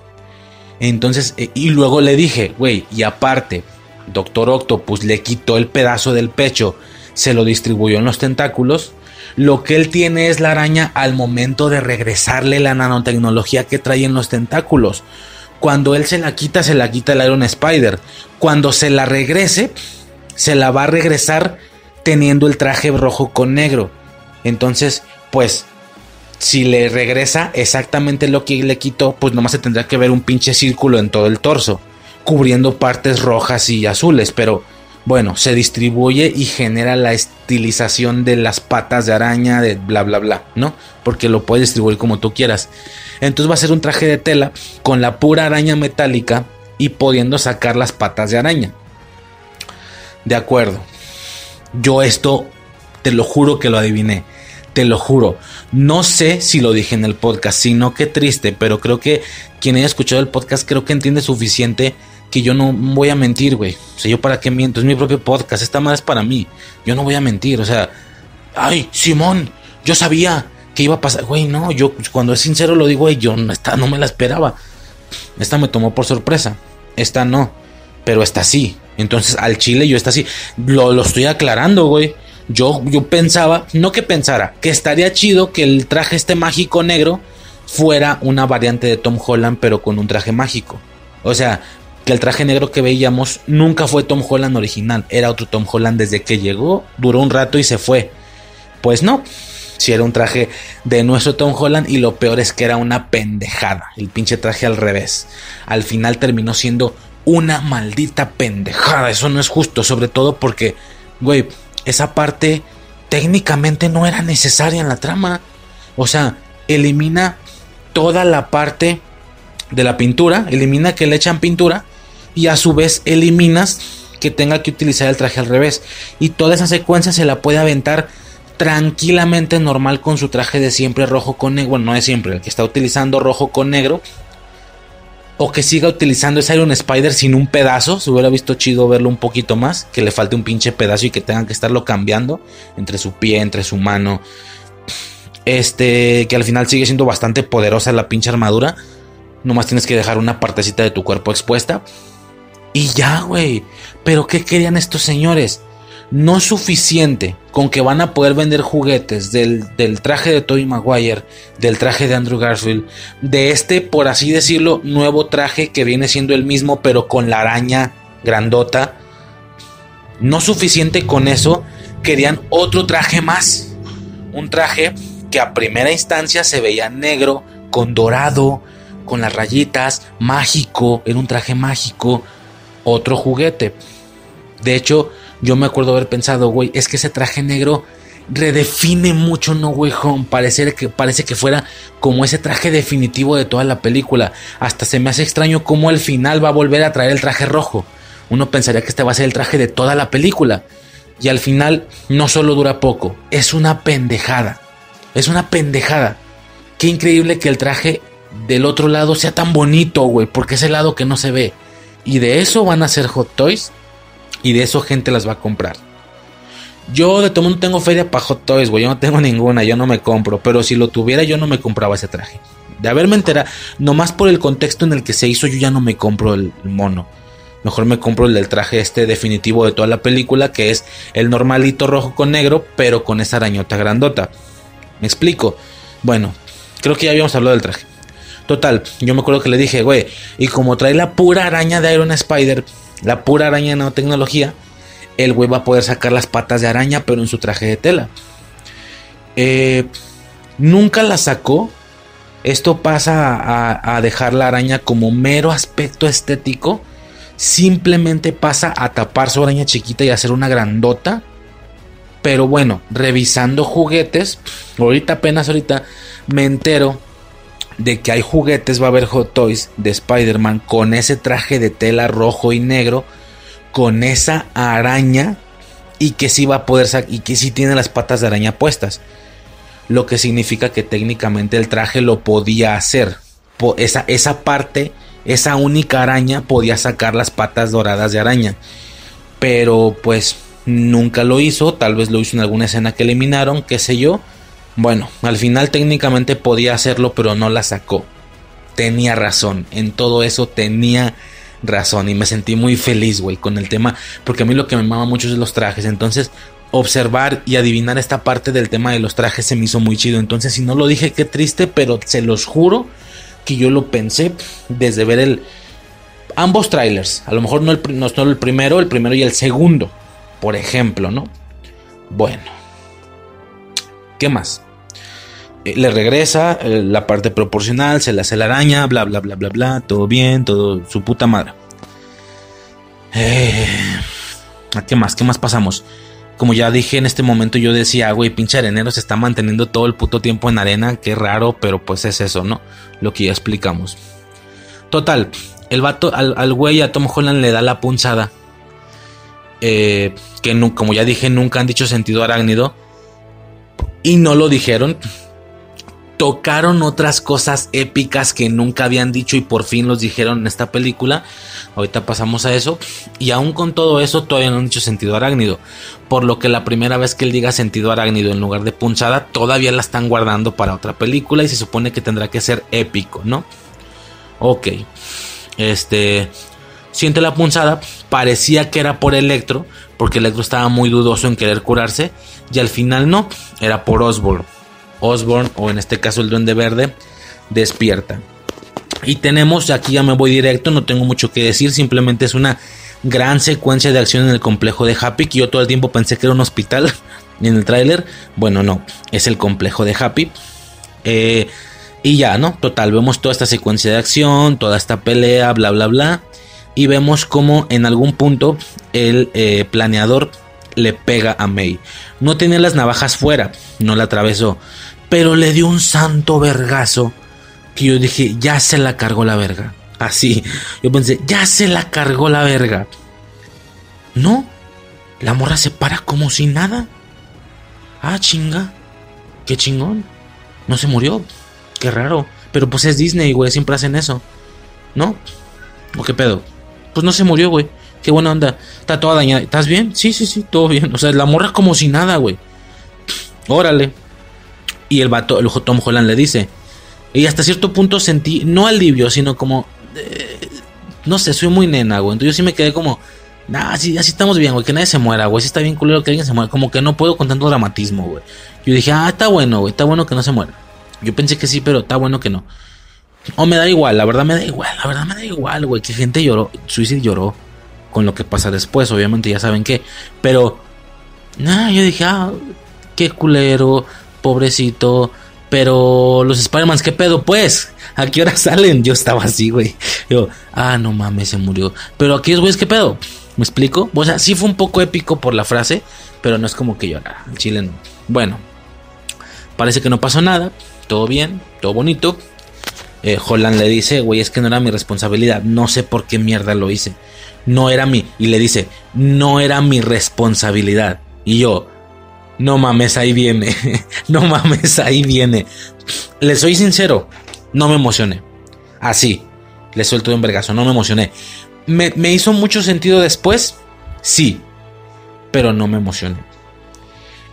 Entonces, eh, y luego le dije, güey, y aparte, Doctor Octopus le quitó el pedazo del pecho, se lo distribuyó en los tentáculos. Lo que él tiene es la araña al momento de regresarle la nanotecnología que trae en los tentáculos. Cuando él se la quita, se la quita el Iron Spider. Cuando se la regrese, se la va a regresar teniendo el traje rojo con negro. Entonces, pues si le regresa exactamente lo que le quitó, pues nomás se tendrá que ver un pinche círculo en todo el torso, cubriendo partes rojas y azules, pero bueno, se distribuye y genera la estilización de las patas de araña, de bla bla bla, ¿no? Porque lo puedes distribuir como tú quieras. Entonces va a ser un traje de tela con la pura araña metálica y pudiendo sacar las patas de araña. De acuerdo. Yo esto te lo juro que lo adiviné te lo juro. No sé si lo dije en el podcast, sino que triste, pero creo que quien haya escuchado el podcast creo que entiende suficiente que yo no voy a mentir, güey. O sea, yo para qué miento, es mi propio podcast, esta madre es para mí. Yo no voy a mentir, o sea, ay, Simón, yo sabía que iba a pasar, güey, no, yo cuando es sincero lo digo, güey, yo no, esta no me la esperaba. Esta me tomó por sorpresa, esta no, pero esta sí. Entonces al chile yo esta sí, lo, lo estoy aclarando, güey. Yo, yo pensaba, no que pensara, que estaría chido que el traje este mágico negro fuera una variante de Tom Holland, pero con un traje mágico. O sea, que el traje negro que veíamos nunca fue Tom Holland original, era otro Tom Holland desde que llegó, duró un rato y se fue. Pues no, si era un traje de nuestro Tom Holland y lo peor es que era una pendejada, el pinche traje al revés. Al final terminó siendo una maldita pendejada, eso no es justo, sobre todo porque, güey, esa parte técnicamente no era necesaria en la trama. O sea, elimina toda la parte de la pintura, elimina que le echan pintura y a su vez eliminas que tenga que utilizar el traje al revés. Y toda esa secuencia se la puede aventar tranquilamente normal con su traje de siempre rojo con negro. No es siempre, el que está utilizando rojo con negro o que siga utilizando ese Iron Spider sin un pedazo. Se hubiera visto chido verlo un poquito más. Que le falte un pinche pedazo y que tengan que estarlo cambiando entre su pie, entre su mano. Este, que al final sigue siendo bastante poderosa la pinche armadura. Nomás tienes que dejar una partecita de tu cuerpo expuesta. Y ya, güey. Pero ¿qué querían estos señores? No suficiente con que van a poder vender juguetes del, traje de Tobey Maguire, del traje de Andrew Garfield, de este, por así decirlo, nuevo traje que viene siendo el mismo, pero con la araña grandota. No suficiente con eso, querían otro traje más. Un traje que a primera instancia se veía negro, con dorado, con las rayitas, mágico, era un traje mágico, otro juguete. De hecho, yo me acuerdo haber pensado, güey, es que ese traje negro redefine mucho No Way Home. Parece que, parece que fuera como ese traje definitivo de toda la película. Hasta se me hace extraño cómo al final va a volver a traer el traje rojo. Uno pensaría que este va a ser el traje de toda la película. Y al final no solo dura poco, es una pendejada. Es una pendejada. Qué increíble que el traje del otro lado sea tan bonito, güey, porque es el lado que no se ve. Y de eso van a ser Hot Toys y de eso gente las va a comprar. Yo de todo mundo tengo feria para Hot Toys, güey. Yo no tengo ninguna, yo no me compro. Pero si lo tuviera, yo no me compraba ese traje. De haberme enterado, nomás por el contexto en el que se hizo, yo ya no me compro el mono. Mejor me compro el del traje este definitivo de toda la película, que es el normalito rojo con negro, pero con esa arañota grandota. ¿Me explico? Bueno, creo que ya habíamos hablado del traje. Total, yo me acuerdo que le dije, güey, y como trae la pura araña de Iron Spider, la pura araña nanotecnología, el güey va a poder sacar las patas de araña, pero en su traje de tela. Eh, nunca la sacó. Esto pasa a, a, dejar la araña como mero aspecto estético. Simplemente pasa a tapar su araña chiquita y hacer una grandota. Pero bueno, revisando juguetes, ahorita apenas ahorita me entero de que hay juguetes, va a haber Hot Toys de Spider-Man con ese traje de tela rojo y negro con esa araña y que sí va a poder y que sí tiene las patas de araña puestas. Lo que significa que técnicamente el traje lo podía hacer. esa, esa parte, esa única araña podía sacar las patas doradas de araña. Pero pues nunca lo hizo. Tal vez lo hizo en alguna escena que eliminaron, qué sé yo. Bueno, al final técnicamente podía hacerlo, pero no la sacó. Tenía razón. En todo eso tenía razón y me sentí muy feliz, güey, con el tema, porque a mí lo que me mama mucho es los trajes, entonces observar y adivinar esta parte del tema de los trajes se me hizo muy chido, entonces si no lo dije, qué triste, pero se los juro que yo lo pensé desde ver el ambos trailers, a lo mejor no, el, no solo el primero, el primero y el segundo, por ejemplo, ¿no? Bueno, ¿qué más? Eh, le regresa eh, la parte proporcional, se le hace la araña, bla, bla, bla, bla, bla, todo bien, todo su puta madre. Eh, ¿Qué más? ¿Qué más pasamos? Como ya dije en este momento, yo decía, güey, pinche arenero se está manteniendo todo el puto tiempo en arena, qué raro, pero pues es eso, ¿no? Lo que ya explicamos. Total, el vato, al, güey, a Tom Holland le da la punzada. que como ya dije, nunca han dicho sentido arácnido. Y no lo dijeron tocaron otras cosas épicas que nunca habían dicho y por fin los dijeron en esta película. Ahorita pasamos a eso. Y aún con todo eso todavía no han dicho sentido arácnido. Por lo que la primera vez que él diga sentido arácnido en lugar de punzada, todavía la están guardando para otra película y se supone que tendrá que ser épico, ¿no? Ok. Este... Siente la punzada, parecía que era por Electro, porque Electro estaba muy dudoso en querer curarse, y al final no, era por Osborn. Osborn, o en este caso el Duende Verde, despierta. Y tenemos, aquí ya me voy directo, no tengo mucho que decir, simplemente es una gran secuencia de acción en el complejo de Happy, que yo todo el tiempo pensé que era un hospital en el tráiler. Bueno, no, es el complejo de Happy. Eh, y ya, ¿no? Total, vemos toda esta secuencia de acción, toda esta pelea, bla, bla, bla. Y vemos como en algún punto el eh, planeador le pega a May. No tenía las navajas fuera, no la atravesó pero le dio un santo vergazo que yo dije, ya se la cargó la verga. Así, yo pensé, ya se la cargó la verga. No, la morra se para como si nada. Ah, chinga, qué chingón. No se murió, qué raro. Pero pues es Disney, güey, siempre hacen eso. ¿No? ¿O qué pedo? Pues no se murió, güey. Qué buena onda. Está toda dañada. ¿Estás bien? Sí, sí, sí, todo bien. O sea, la morra como si nada, güey. Órale. Y el vato, el Tom Holland le dice. Y hasta cierto punto sentí, no alivio, sino como. Eh, no sé, soy muy nena, güey. Entonces yo sí me quedé como. Nah, así, así estamos bien, güey. Que nadie se muera, güey. Si está bien culero que alguien se muera. Como que no puedo con tanto dramatismo, güey. Yo dije, ah, está bueno, güey. Está bueno que no se muera. Yo pensé que sí, pero está bueno que no. O me da igual, la verdad me da igual. La verdad me da igual, güey. Que gente lloró. Suicide lloró con lo que pasa después. Obviamente ya saben qué. Pero. Nah, yo dije, ah, qué culero pobrecito, Pero los Spider-Man, ¿qué pedo? Pues, ¿a qué hora salen? Yo estaba así, güey. Yo, ah, no mames, se murió. Pero aquellos güeyes, ¿qué pedo? ¿Me explico? O sea, sí fue un poco épico por la frase, pero no es como que llorara. El chile no. Bueno, parece que no pasó nada. Todo bien, todo bonito. Eh, Holland le dice, güey, es que no era mi responsabilidad. No sé por qué mierda lo hice. No era mi. Y le dice, no era mi responsabilidad. Y yo, no mames, ahí viene. no mames, ahí viene. Le soy sincero, no me emocioné. Así, le suelto un vergazo, no me emocioné. ¿Me, ¿Me, hizo mucho sentido después? Sí, pero no me emocioné.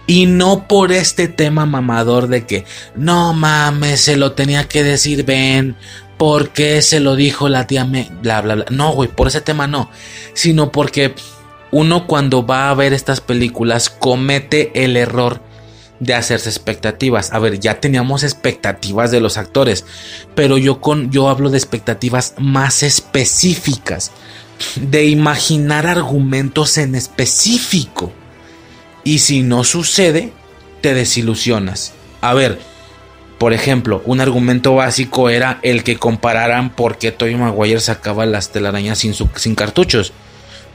Y no por este tema mamador de que, no mames, se lo tenía que decir Ben, porque se lo dijo la tía me, bla, bla, bla. No, güey, por ese tema no, sino porque uno cuando va a ver estas películas comete el error de hacerse expectativas. A ver, ya teníamos expectativas de los actores, pero yo con yo hablo de expectativas más específicas, de imaginar argumentos en específico. Y si no sucede, te desilusionas. A ver, por ejemplo, un argumento básico era el que compararan por qué Tobey Maguire sacaba las telarañas sin, sin cartuchos.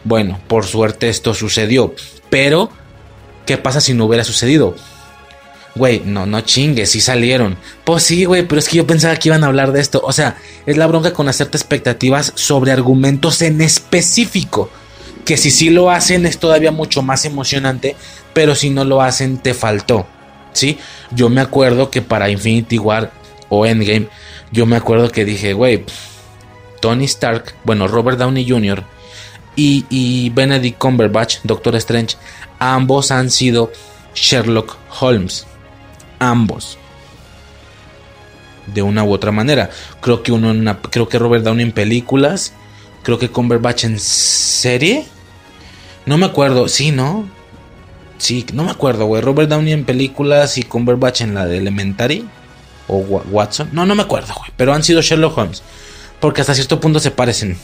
Bueno, por suerte esto sucedió. Pero, ¿qué pasa si no hubiera sucedido? Güey, no, no chingues, sí salieron. Pues sí, güey, pero es que yo pensaba que iban a hablar de esto. O sea, es la bronca con hacerte expectativas sobre argumentos en específico. Que si sí lo hacen es todavía mucho más emocionante, pero si no lo hacen te faltó. ¿Sí? Yo me acuerdo que para Infinity War o Endgame, yo me acuerdo que dije, güey, Tony Stark, bueno, Robert Downey Jr., y, y Benedict Cumberbatch, Doctor Strange, ambos han sido Sherlock Holmes. Ambos. De una u otra manera. Creo que uno en una, creo que Robert Downey en películas. Creo que Cumberbatch en serie. No me acuerdo. Sí, ¿no? Sí, no me acuerdo, güey. Robert Downey en películas y Cumberbatch en la de Elementary. O Watson. No, no me acuerdo, güey. Pero han sido Sherlock Holmes. Porque hasta cierto punto se parecen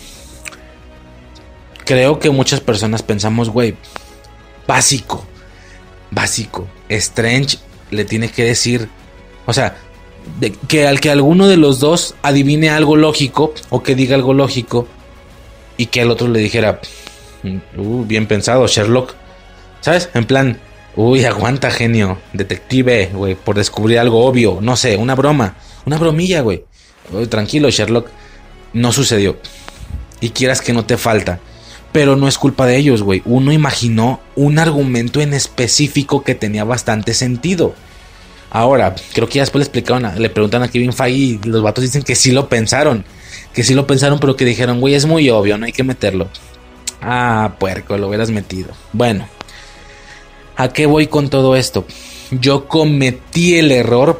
creo que muchas personas pensamos, güey, básico, básico. Strange le tiene que decir, o sea, que al que alguno de los dos adivine algo lógico o que diga algo lógico y que al otro le dijera, uh, bien pensado, Sherlock, ¿sabes? En plan, uy, aguanta, genio, detective, güey, por descubrir algo obvio, no sé, una broma, una bromilla, güey. Tranquilo, Sherlock, no sucedió. Y quieras que no te falta. Pero no es culpa de ellos, güey. Uno imaginó un argumento en específico que tenía bastante sentido. Ahora, creo que ya después le explicaron, le preguntan a Kevin Feige y los vatos dicen que sí lo pensaron. Que sí lo pensaron, pero que dijeron, güey, es muy obvio, no hay que meterlo. Ah, puerco, lo hubieras metido. Bueno, ¿a qué voy con todo esto? Yo cometí el error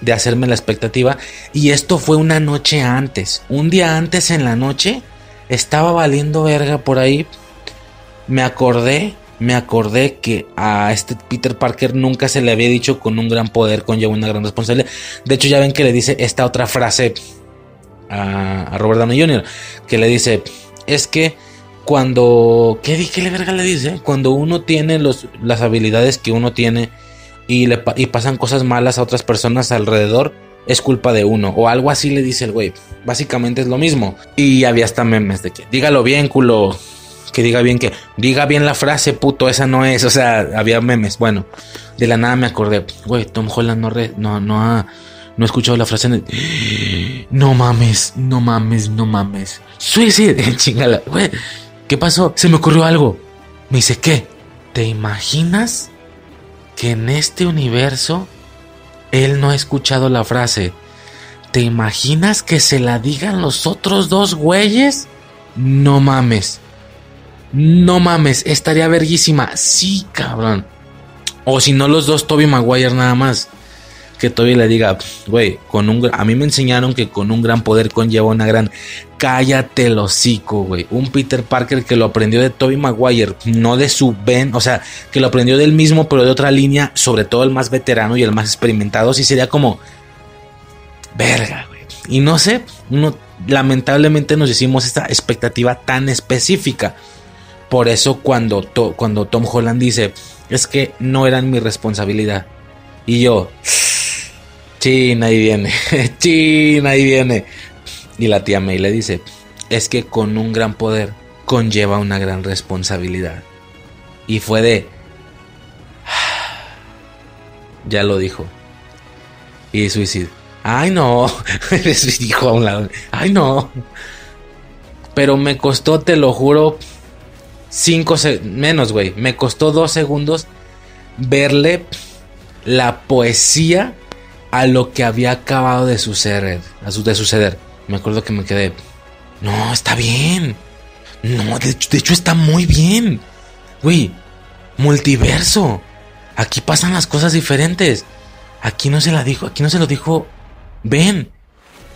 de hacerme la expectativa y esto fue una noche antes. Un día antes en la noche estaba valiendo verga por ahí. Me acordé, me acordé que a este Peter Parker nunca se le había dicho con un gran poder conlleva una gran responsabilidad. De hecho, ya ven que le dice esta otra frase a, Robert Downey Jr. que le dice, es que cuando ¿qué, qué le verga le dice? Cuando uno tiene los, las habilidades que uno tiene y le y pasan cosas malas a otras personas alrededor, es culpa de uno. O algo así le dice el güey. Básicamente es lo mismo. Y había hasta memes de que dígalo bien, culo. Que diga bien que diga bien la frase, puto, esa no es. O sea, había memes. Bueno, de la nada me acordé, güey, Tom Holland no, no, no ha, no he escuchado la frase. No mames, no mames, no mames. Suicide, chingala, güey. ¿Qué pasó? Se me ocurrió algo. Me dice, ¿qué? ¿Te imaginas que en este universo él no ha escuchado la frase. ¿Te imaginas que se la digan los otros dos güeyes? No mames. No mames, estaría verguísima. Sí, cabrón. O si no, los dos Toby Maguire nada más. Que Toby le diga, güey, con un a mí me enseñaron que con un gran poder conlleva una gran. Cállate el hocico, güey. Un Peter Parker que lo aprendió de Toby Maguire, no de su Ben, o sea, que lo aprendió del mismo, pero de otra línea, sobre todo el más veterano y el más experimentado, sí sería como. Verga, güey. Y no sé, uno, lamentablemente nos hicimos esta expectativa tan específica. Por eso cuando, cuando Tom Holland dice, es que no eran mi responsabilidad. Y yo, Chin, ahí viene. Chin, ahí viene. Y la tía May le dice, es que con un gran poder conlleva una gran responsabilidad. Y fue de... Ya lo dijo. Y suicidio. Ay, no. dijo a un lado. Ay, no. Pero me costó, te lo juro, cinco menos, güey. Me costó dos segundos verle la poesía a lo que había acabado de suceder. De suceder. Me acuerdo que me quedé. No, está bien. No, de hecho, de hecho está muy bien. Güey, multiverso. Aquí pasan las cosas diferentes. Aquí no se la dijo, aquí no se lo dijo Ben.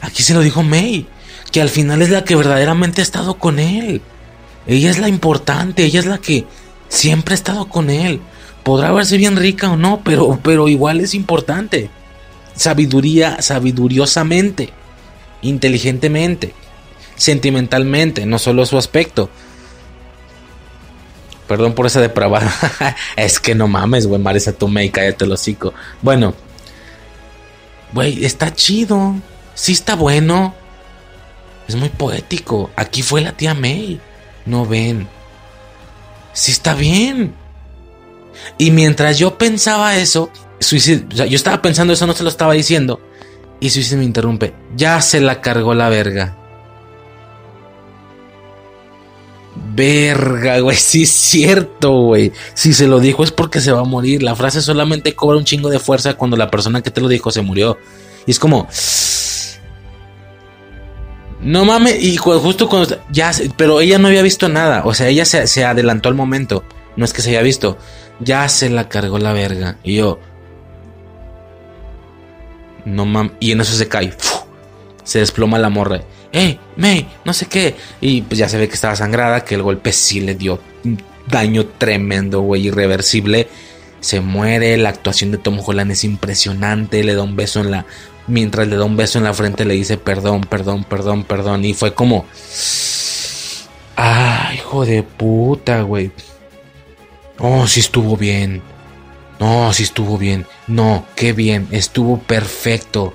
Aquí se lo dijo May. Que al final es la que verdaderamente ha estado con él. Ella es la importante, ella es la que siempre ha estado con él. Podrá verse bien rica o no, pero, pero igual es importante. Sabiduría, sabiduriosamente, inteligentemente, sentimentalmente, no solo su aspecto. Perdón por esa depravada. es que no mames, güey, Marisa Tomei, cállate el hocico. Bueno, güey, está chido. Sí está bueno. Es muy poético. Aquí fue la tía May. No ven. Sí está bien. Y mientras yo pensaba eso, Suicide, o sea, yo estaba pensando eso, no se lo estaba diciendo. Y Suicide me interrumpe. Ya se la cargó la verga. Verga, güey, sí es cierto, güey. Si se lo dijo es porque se va a morir. La frase solamente cobra un chingo de fuerza cuando la persona que te lo dijo se murió. Y es como... No mames, y justo cuando... Ya, pero ella no había visto nada. O sea, ella se, se adelantó al momento. No es que se haya visto. Ya se la cargó la verga. Y yo... No. Y en eso se cae. Se desploma la morra. ¡Eh, May! No sé qué. Y pues ya se ve que estaba sangrada, que el golpe sí le dio un daño tremendo, güey, irreversible. Se muere, la actuación de Tom Holland es impresionante, le da un beso en la... Mientras le da un beso en la frente le dice perdón, perdón, perdón, perdón. Y fue como... ¡Ah, hijo de puta, güey! Oh, sí estuvo bien. No, sí estuvo bien. No, qué bien. Estuvo perfecto.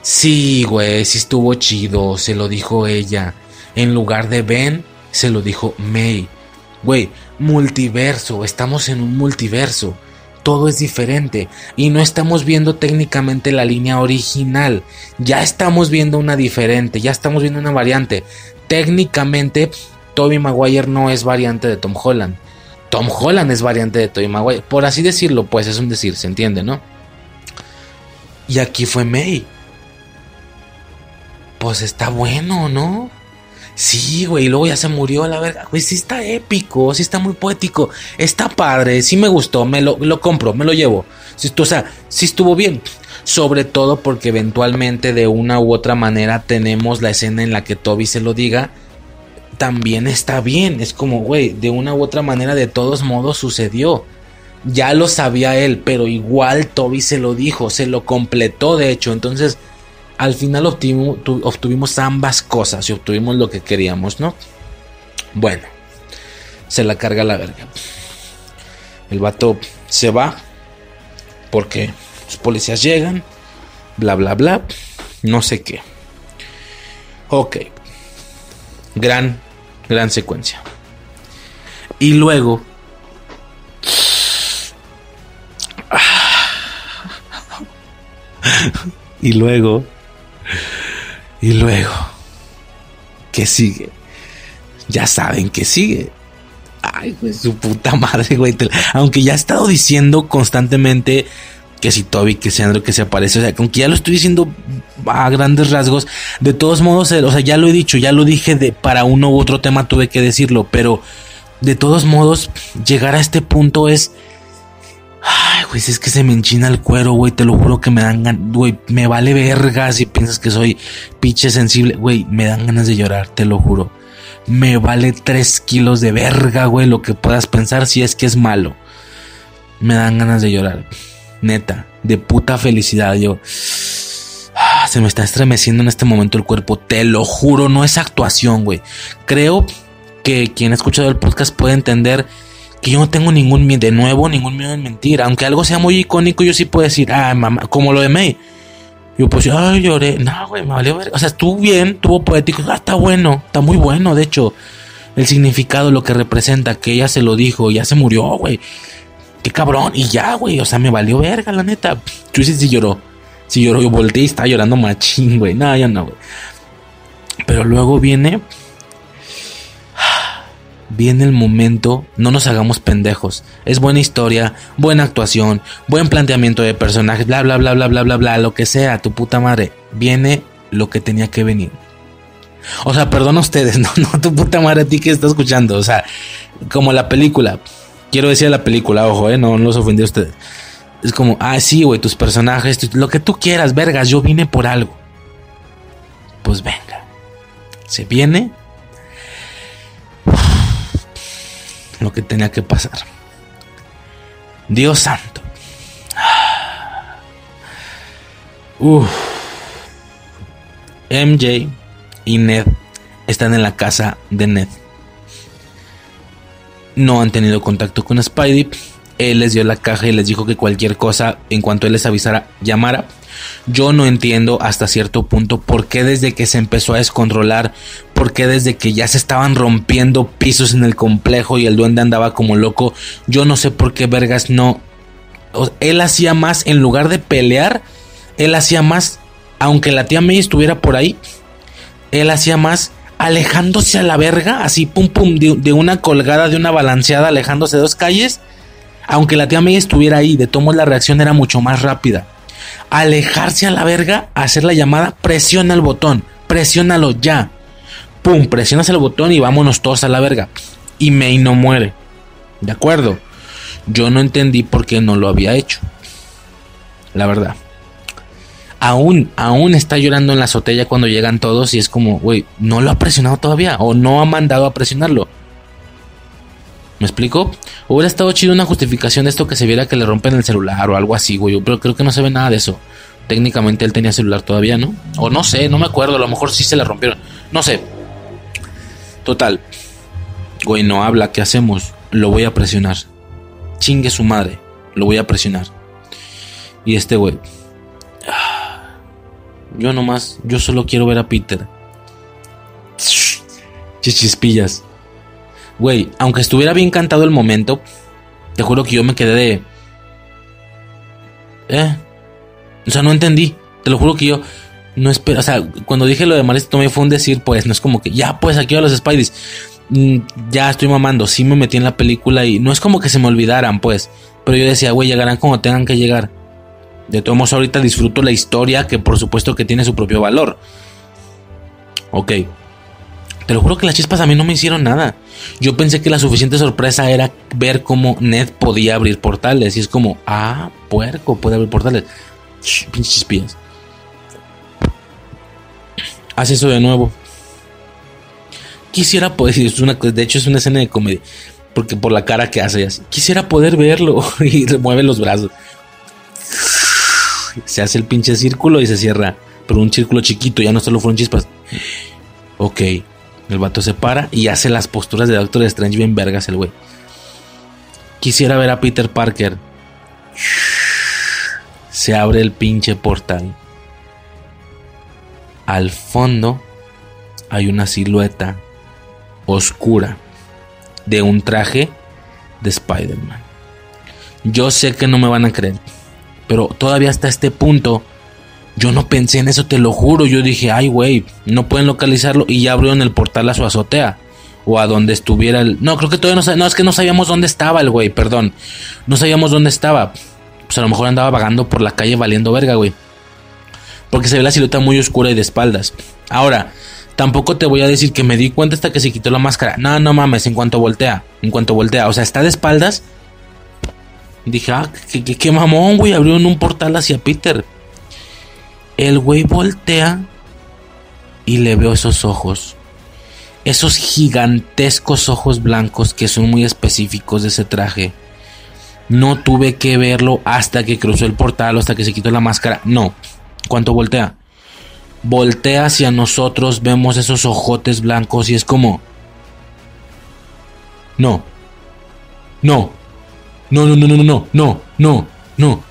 Sí, güey, sí estuvo chido, se lo dijo ella. En lugar de Ben, se lo dijo May. Güey, multiverso, estamos en un multiverso. Todo es diferente y no estamos viendo técnicamente la línea original. Ya estamos viendo una diferente, ya estamos viendo una variante. Técnicamente, Toby Maguire no es variante de Tom Holland. Tom Holland es variante de Toby Maguire. Por así decirlo, pues es un decir, se entiende, ¿no? Y aquí fue May pues está bueno, ¿no? Sí, güey, y luego ya se murió a la verga. Güey, sí está épico, sí está muy poético. Está padre, sí me gustó, me lo, compro, me lo llevo. O sea, sí estuvo bien. Sobre todo porque eventualmente de una u otra manera tenemos la escena en la que Toby se lo diga. También está bien. Es como, güey, de una u otra manera de todos modos sucedió. Ya lo sabía él, pero igual Toby se lo dijo, se lo completó de hecho. Entonces al final obtuvimos, ambas cosas y obtuvimos lo que queríamos, ¿no? Bueno, se la carga la verga. El vato se va porque los policías llegan, bla, bla, bla, no sé qué. Ok, gran, gran secuencia. Y luego... y luego y luego, ¿qué sigue? Ya saben que sigue. Ay, güey, su puta madre, güey. Aunque ya he estado diciendo constantemente que si Toby, que si Andrew, que se aparece. O sea, aunque ya lo estoy diciendo a grandes rasgos, de todos modos, o sea, ya lo he dicho, ya lo dije de para uno u otro tema tuve que decirlo, pero de todos modos, llegar a este punto es Ay, güey, si es que se me enchina el cuero, güey, te lo juro que me dan ganas, güey, me vale verga si piensas que soy pinche sensible, güey, me dan ganas de llorar, te lo juro. Me vale tres kilos de verga, güey, lo que puedas pensar si es que es malo. Me dan ganas de llorar, neta, de puta felicidad, yo. Ah, se me está estremeciendo en este momento el cuerpo, te lo juro, no es actuación, güey. Creo que quien ha escuchado el podcast puede entender que yo no tengo ningún miedo, de nuevo, ningún miedo en mentir. Aunque algo sea muy icónico, yo sí puedo decir, ah, mamá, como lo de May. Yo pues, ay, lloré. No, güey, me valió ver. O sea, estuvo bien, estuvo poético. Ah, está bueno, está muy bueno, de hecho. El significado, lo que representa, que ella se lo dijo, ya se murió, güey. Qué cabrón. Y ya, güey, o sea, me valió verga, la neta. Chuisi sí lloró. Sí lloró, yo volteé y estaba llorando machín, güey. No, ya no, güey. Pero luego viene viene el momento, no nos hagamos pendejos. Es buena historia, buena actuación, buen planteamiento de personajes, bla, bla, bla, bla, bla, bla, bla, lo que sea, tu puta madre. Viene lo que tenía que venir. O sea, perdón a ustedes, no, no, tu puta madre a ti que está escuchando. O sea, como la película. Quiero decir la película, ojo, eh, no, no los ofendí a ustedes. Es como, ah, sí, güey, tus personajes, lo que tú quieras, vergas, yo vine por algo. Pues venga. Se viene lo que tenía que pasar. Dios santo. Uf. MJ y Ned están en la casa de Ned. No han tenido contacto con Spidey. Él les dio la caja y les dijo que cualquier cosa, en cuanto él les avisara, llamara. Yo no entiendo hasta cierto punto por qué desde que se empezó a descontrolar, por qué desde que ya se estaban rompiendo pisos en el complejo y el duende andaba como loco, yo no sé por qué Vergas no... Él hacía más, en lugar de pelear, él hacía más, aunque la tía May estuviera por ahí, él hacía más alejándose a la verga, así pum pum, de, una colgada, de una balanceada, alejándose dos calles, aunque la tía May estuviera ahí, de tomo la reacción era mucho más rápida alejarse a la verga, hacer la llamada, presiona el botón, presiónalo ya. Pum, presionas el botón y vámonos todos a la verga. Y May no muere. ¿De acuerdo? Yo no entendí por qué no lo había hecho. La verdad. Aún, aún está llorando en la azotea cuando llegan todos y es como, güey, no lo ha presionado todavía o no ha mandado a presionarlo. ¿Me explico? Hubiera estado chido una justificación de esto que se viera que le rompen el celular o algo así, güey. Pero creo que no se ve nada de eso. Técnicamente él tenía celular todavía, ¿no? O no sé, no me acuerdo. A lo mejor sí se le rompieron. No sé. Total. Güey, no habla. ¿Qué hacemos? Lo voy a presionar. Chingue su madre. Lo voy a presionar. Y este güey. Yo nomás. Yo solo quiero ver a Peter. Chichispillas. Güey, aunque estuviera bien cantado el momento, te juro que yo me quedé de. ¿Eh? O sea, no entendí. Te lo juro que yo no espero. O sea, cuando dije lo de Marista Tomei fue un decir, pues, no es como que ya, pues aquí a los Spideys. Mm, ya estoy mamando. Sí me metí en la película y no es como que se me olvidaran, pues. Pero yo decía, güey, llegarán como tengan que llegar. De todos modos, ahorita disfruto la historia, que por supuesto que tiene su propio valor. Ok. Te lo juro que las chispas a mí no me hicieron nada. Yo pensé que la suficiente sorpresa era ver cómo Ned podía abrir portales. Y es como, ah, puerco, puede abrir portales. pinches chispillas. Hace eso de nuevo. Quisiera poder, una, de hecho es una escena de comedia. Porque por la cara que hace, así, quisiera poder verlo. y remueve los brazos. Se hace el pinche círculo y se cierra. Pero un círculo chiquito, ya no solo fueron chispas. Ok. El vato se para y hace las posturas de Doctor Strange bien vergas el güey. Quisiera ver a Peter Parker. Se abre el pinche portal. Al fondo hay una silueta oscura de un traje de Spider-Man. Yo sé que no me van a creer, pero todavía hasta este punto yo no pensé en eso, te lo juro. Yo dije, ay, güey, no pueden localizarlo. Y ya abrieron el portal a su azotea. O a donde estuviera el. No, creo que todavía no No, es que no sabíamos dónde estaba el güey, perdón. No sabíamos dónde estaba. Pues a lo mejor andaba vagando por la calle valiendo verga, güey. Porque se ve la silueta muy oscura y de espaldas. Ahora, tampoco te voy a decir que me di cuenta hasta que se quitó la máscara. No, no mames, en cuanto voltea. En cuanto voltea. O sea, está de espaldas. Dije, ah, qué, mamón, güey. Abrieron un portal hacia Peter. El güey voltea y le veo esos ojos. Esos gigantescos ojos blancos que son muy específicos de ese traje. No tuve que verlo hasta que cruzó el portal, hasta que se quitó la máscara. No. ¿Cuánto voltea? Voltea hacia nosotros, vemos esos ojotes blancos y es como... No. No. No, no, no, no, no, no, no, no.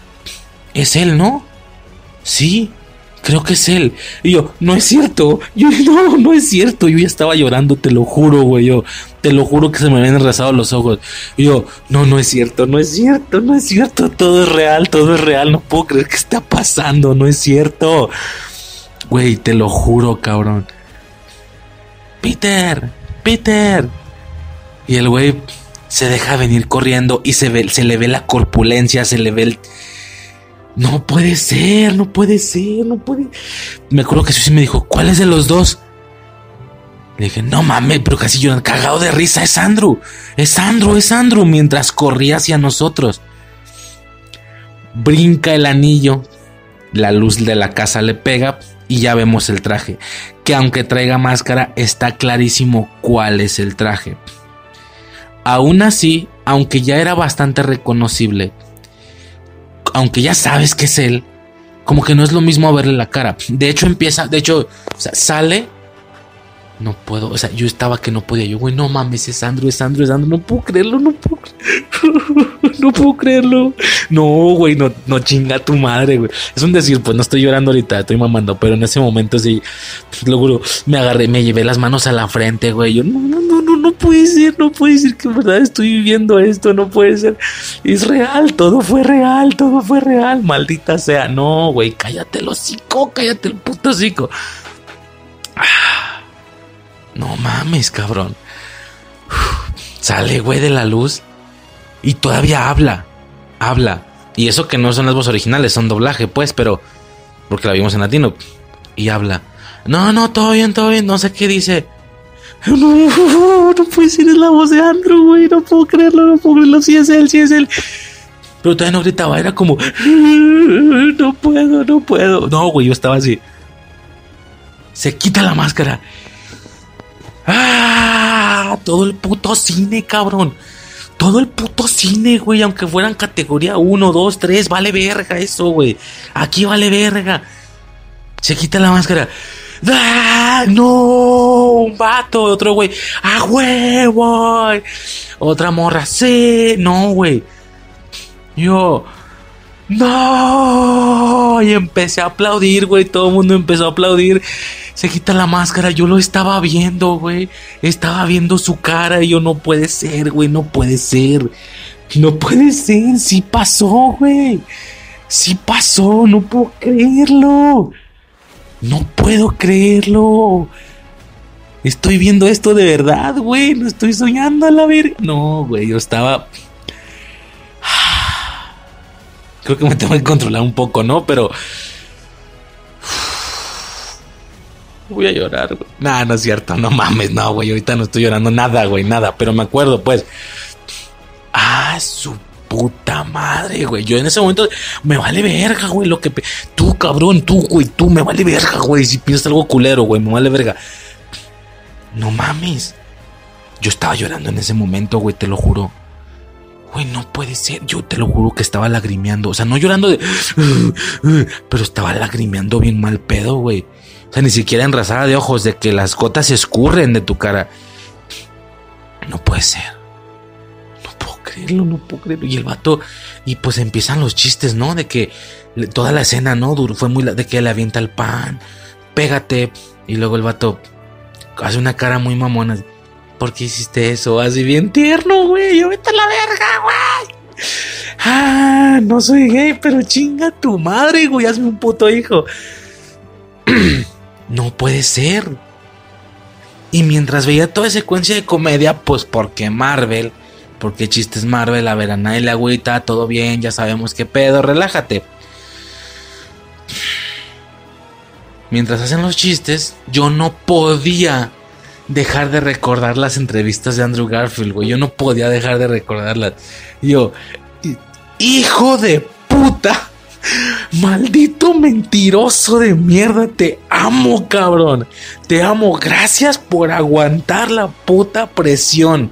Es él, ¿no? Sí. creo que es él. Y yo, no es cierto. Yo, no, no es cierto. Yo ya estaba llorando, te lo juro, güey. Yo, te lo juro que se me habían enrasado los ojos. Y yo, no, no es cierto, no es cierto, no es cierto. Todo es real, todo es real. No puedo creer que está pasando, no es cierto. Güey, te lo juro, cabrón. Peter, Peter. Y el güey se deja venir corriendo y se, ve, se le ve la corpulencia, se le ve el no puede ser, no puede ser, no puede. Me acuerdo que Susi me dijo, ¿cuál es de los dos? Le dije, no mames, pero casi yo cagado de risa, es Andrew, es Andrew, es Andrew, mientras corría hacia nosotros. Brinca el anillo, la luz de la casa le pega y ya vemos el traje. Que aunque traiga máscara, está clarísimo cuál es el traje. Aún así, aunque ya era bastante reconocible, aunque ya sabes que es él, como que no es lo mismo verle la cara. De hecho, empieza, de hecho, sale. No puedo, o sea, yo estaba que no podía. Yo, güey, no mames, es Andrew, es Andrew, es Andrew. No puedo creerlo, no puedo No puedo creerlo. No, güey, no, no chinga tu madre, güey. Es un decir, pues no estoy llorando ahorita, estoy mamando, pero en ese momento sí, lo juro, me agarré, me llevé las manos a la frente, güey. Yo, no, no, no, no, no puede ser, no puede ser que en verdad estoy viviendo esto, no puede ser. Es real, todo fue real, todo fue real, maldita sea. No, güey, cállate el hocico, cállate el puto hocico. No mames, cabrón. Sale, güey, de la luz y todavía habla. Habla. Y eso que no son las voces originales, son doblaje, pues, pero. Porque la vimos en latino. Y habla. No, no, todo bien, todo bien. No sé qué dice. No, no puede ser, la voz de Andrew, güey. No puedo creerlo, no puedo creerlo. Sí es él, sí es él. Pero todavía no gritaba, era como. No puedo, no puedo. No, güey, yo estaba así. Se quita la máscara. ¡Ah! Todo el puto cine, cabrón. Todo el puto cine, güey. Aunque fueran categoría 1, 2, 3. Vale verga eso, güey. Aquí vale verga. Se quita la máscara. ¡Ah! ¡No! Un vato, otro güey. ¡A huevo! Otra morra. Sí. No, güey. Yo. ¡No! Y empecé a aplaudir, güey. Todo el mundo empezó a aplaudir. Se quita la máscara. Yo lo estaba viendo, güey. Estaba viendo su cara. Y yo, no puede ser, güey. No puede ser. No puede ser. Sí pasó, güey. Sí pasó. No puedo creerlo. No puedo creerlo. Estoy viendo esto de verdad, güey. No estoy soñando a la verga. No, güey. Yo estaba. Creo que me tengo que controlar un poco, ¿no? Pero. Voy a llorar, güey. Nah, no es cierto, no mames, no, güey. Ahorita no estoy llorando nada, güey, nada. Pero me acuerdo, pues. Ah, su puta madre, güey. Yo en ese momento me vale verga, güey. Lo que. Tú, cabrón, tú, güey, tú, me vale verga, güey. Si piensas algo culero, güey, me vale verga. No mames. Yo estaba llorando en ese momento, güey, te lo juro. Güey, no puede ser. Yo te lo juro que estaba lagrimeando. O sea, no llorando de. Pero estaba lagrimeando bien mal pedo, güey. Sea, ni siquiera enrasada de ojos, de que las gotas escurren de tu cara. No puede ser. No puedo creerlo, no puedo creerlo. Y el vato. Y pues empiezan los chistes, ¿no? De que toda la escena, ¿no? Fue muy. De que le avienta el pan. Pégate. Y luego el vato hace una cara muy mamona. ¿Por qué hiciste eso? Así bien tierno, güey. Yo vete a la verga, güey. Ah, no soy gay, pero chinga tu madre, güey. Hazme un puto hijo. no puede ser. Y mientras veía toda secuencia de comedia, pues porque Marvel, porque chistes Marvel, a ver, a nadie le agüita, todo bien, ya sabemos qué pedo, relájate. Mientras hacen los chistes, yo no podía dejar de recordar las entrevistas de Andrew Garfield, güey. Yo no podía dejar de recordarlas. Yo, hijo de puta. Maldito mentiroso de mierda, te amo, cabrón. Te amo. Gracias por aguantar la puta presión.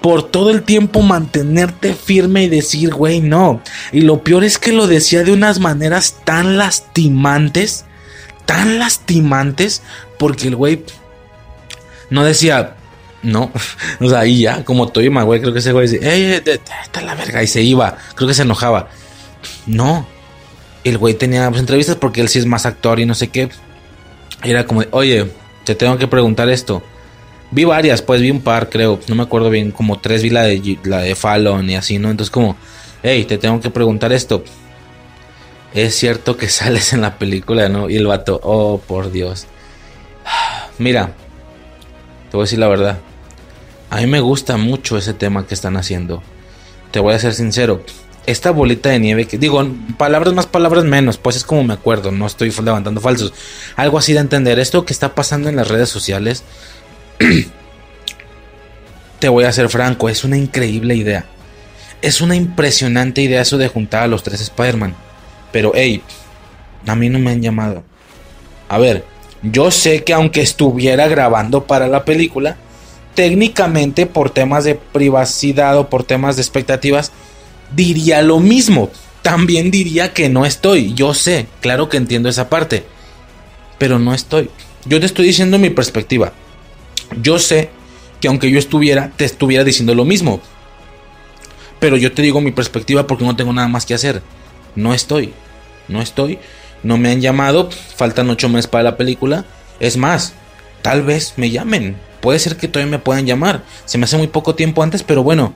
Por todo el tiempo mantenerte firme y decir, güey, no. Y lo peor es que lo decía de unas maneras tan lastimantes. Tan lastimantes. Porque el güey no decía, no, o sea, ahí ya, como Toy güey, creo que ese güey decía, ey, está la verga, y se iba, creo que se enojaba. No, el güey tenía pues, entrevistas porque él sí es más actor y no sé qué. Era como, oye, te tengo que preguntar esto. Vi varias, pues vi un par, creo. No me acuerdo bien, como tres vi la de, la de Fallon y así, ¿no? Entonces como, hey, te tengo que preguntar esto. Es cierto que sales en la película, ¿no? Y el vato, oh, por Dios. Mira, te voy a decir la verdad. A mí me gusta mucho ese tema que están haciendo. Te voy a ser sincero esta bolita de nieve, que digo, palabras más, palabras menos, pues es como me acuerdo, no estoy levantando falsos. Algo así de entender, esto que está pasando en las redes sociales, te voy a ser franco, es una increíble idea. Es una impresionante idea eso de juntar a los tres Spider-Man. Pero, hey, a mí no me han llamado. A ver, yo sé que aunque estuviera grabando para la película, técnicamente por temas de privacidad o por temas de expectativas, diría lo mismo. También diría que no estoy. Yo sé, claro que entiendo esa parte. Pero no estoy. Yo te estoy diciendo mi perspectiva. Yo sé que aunque yo estuviera, te estuviera diciendo lo mismo. Pero yo te digo mi perspectiva porque no tengo nada más que hacer. No estoy. No estoy. No me han llamado. Faltan ocho meses para la película. Es más, tal vez me llamen. Puede ser que todavía me puedan llamar. Se me hace muy poco tiempo antes, pero bueno,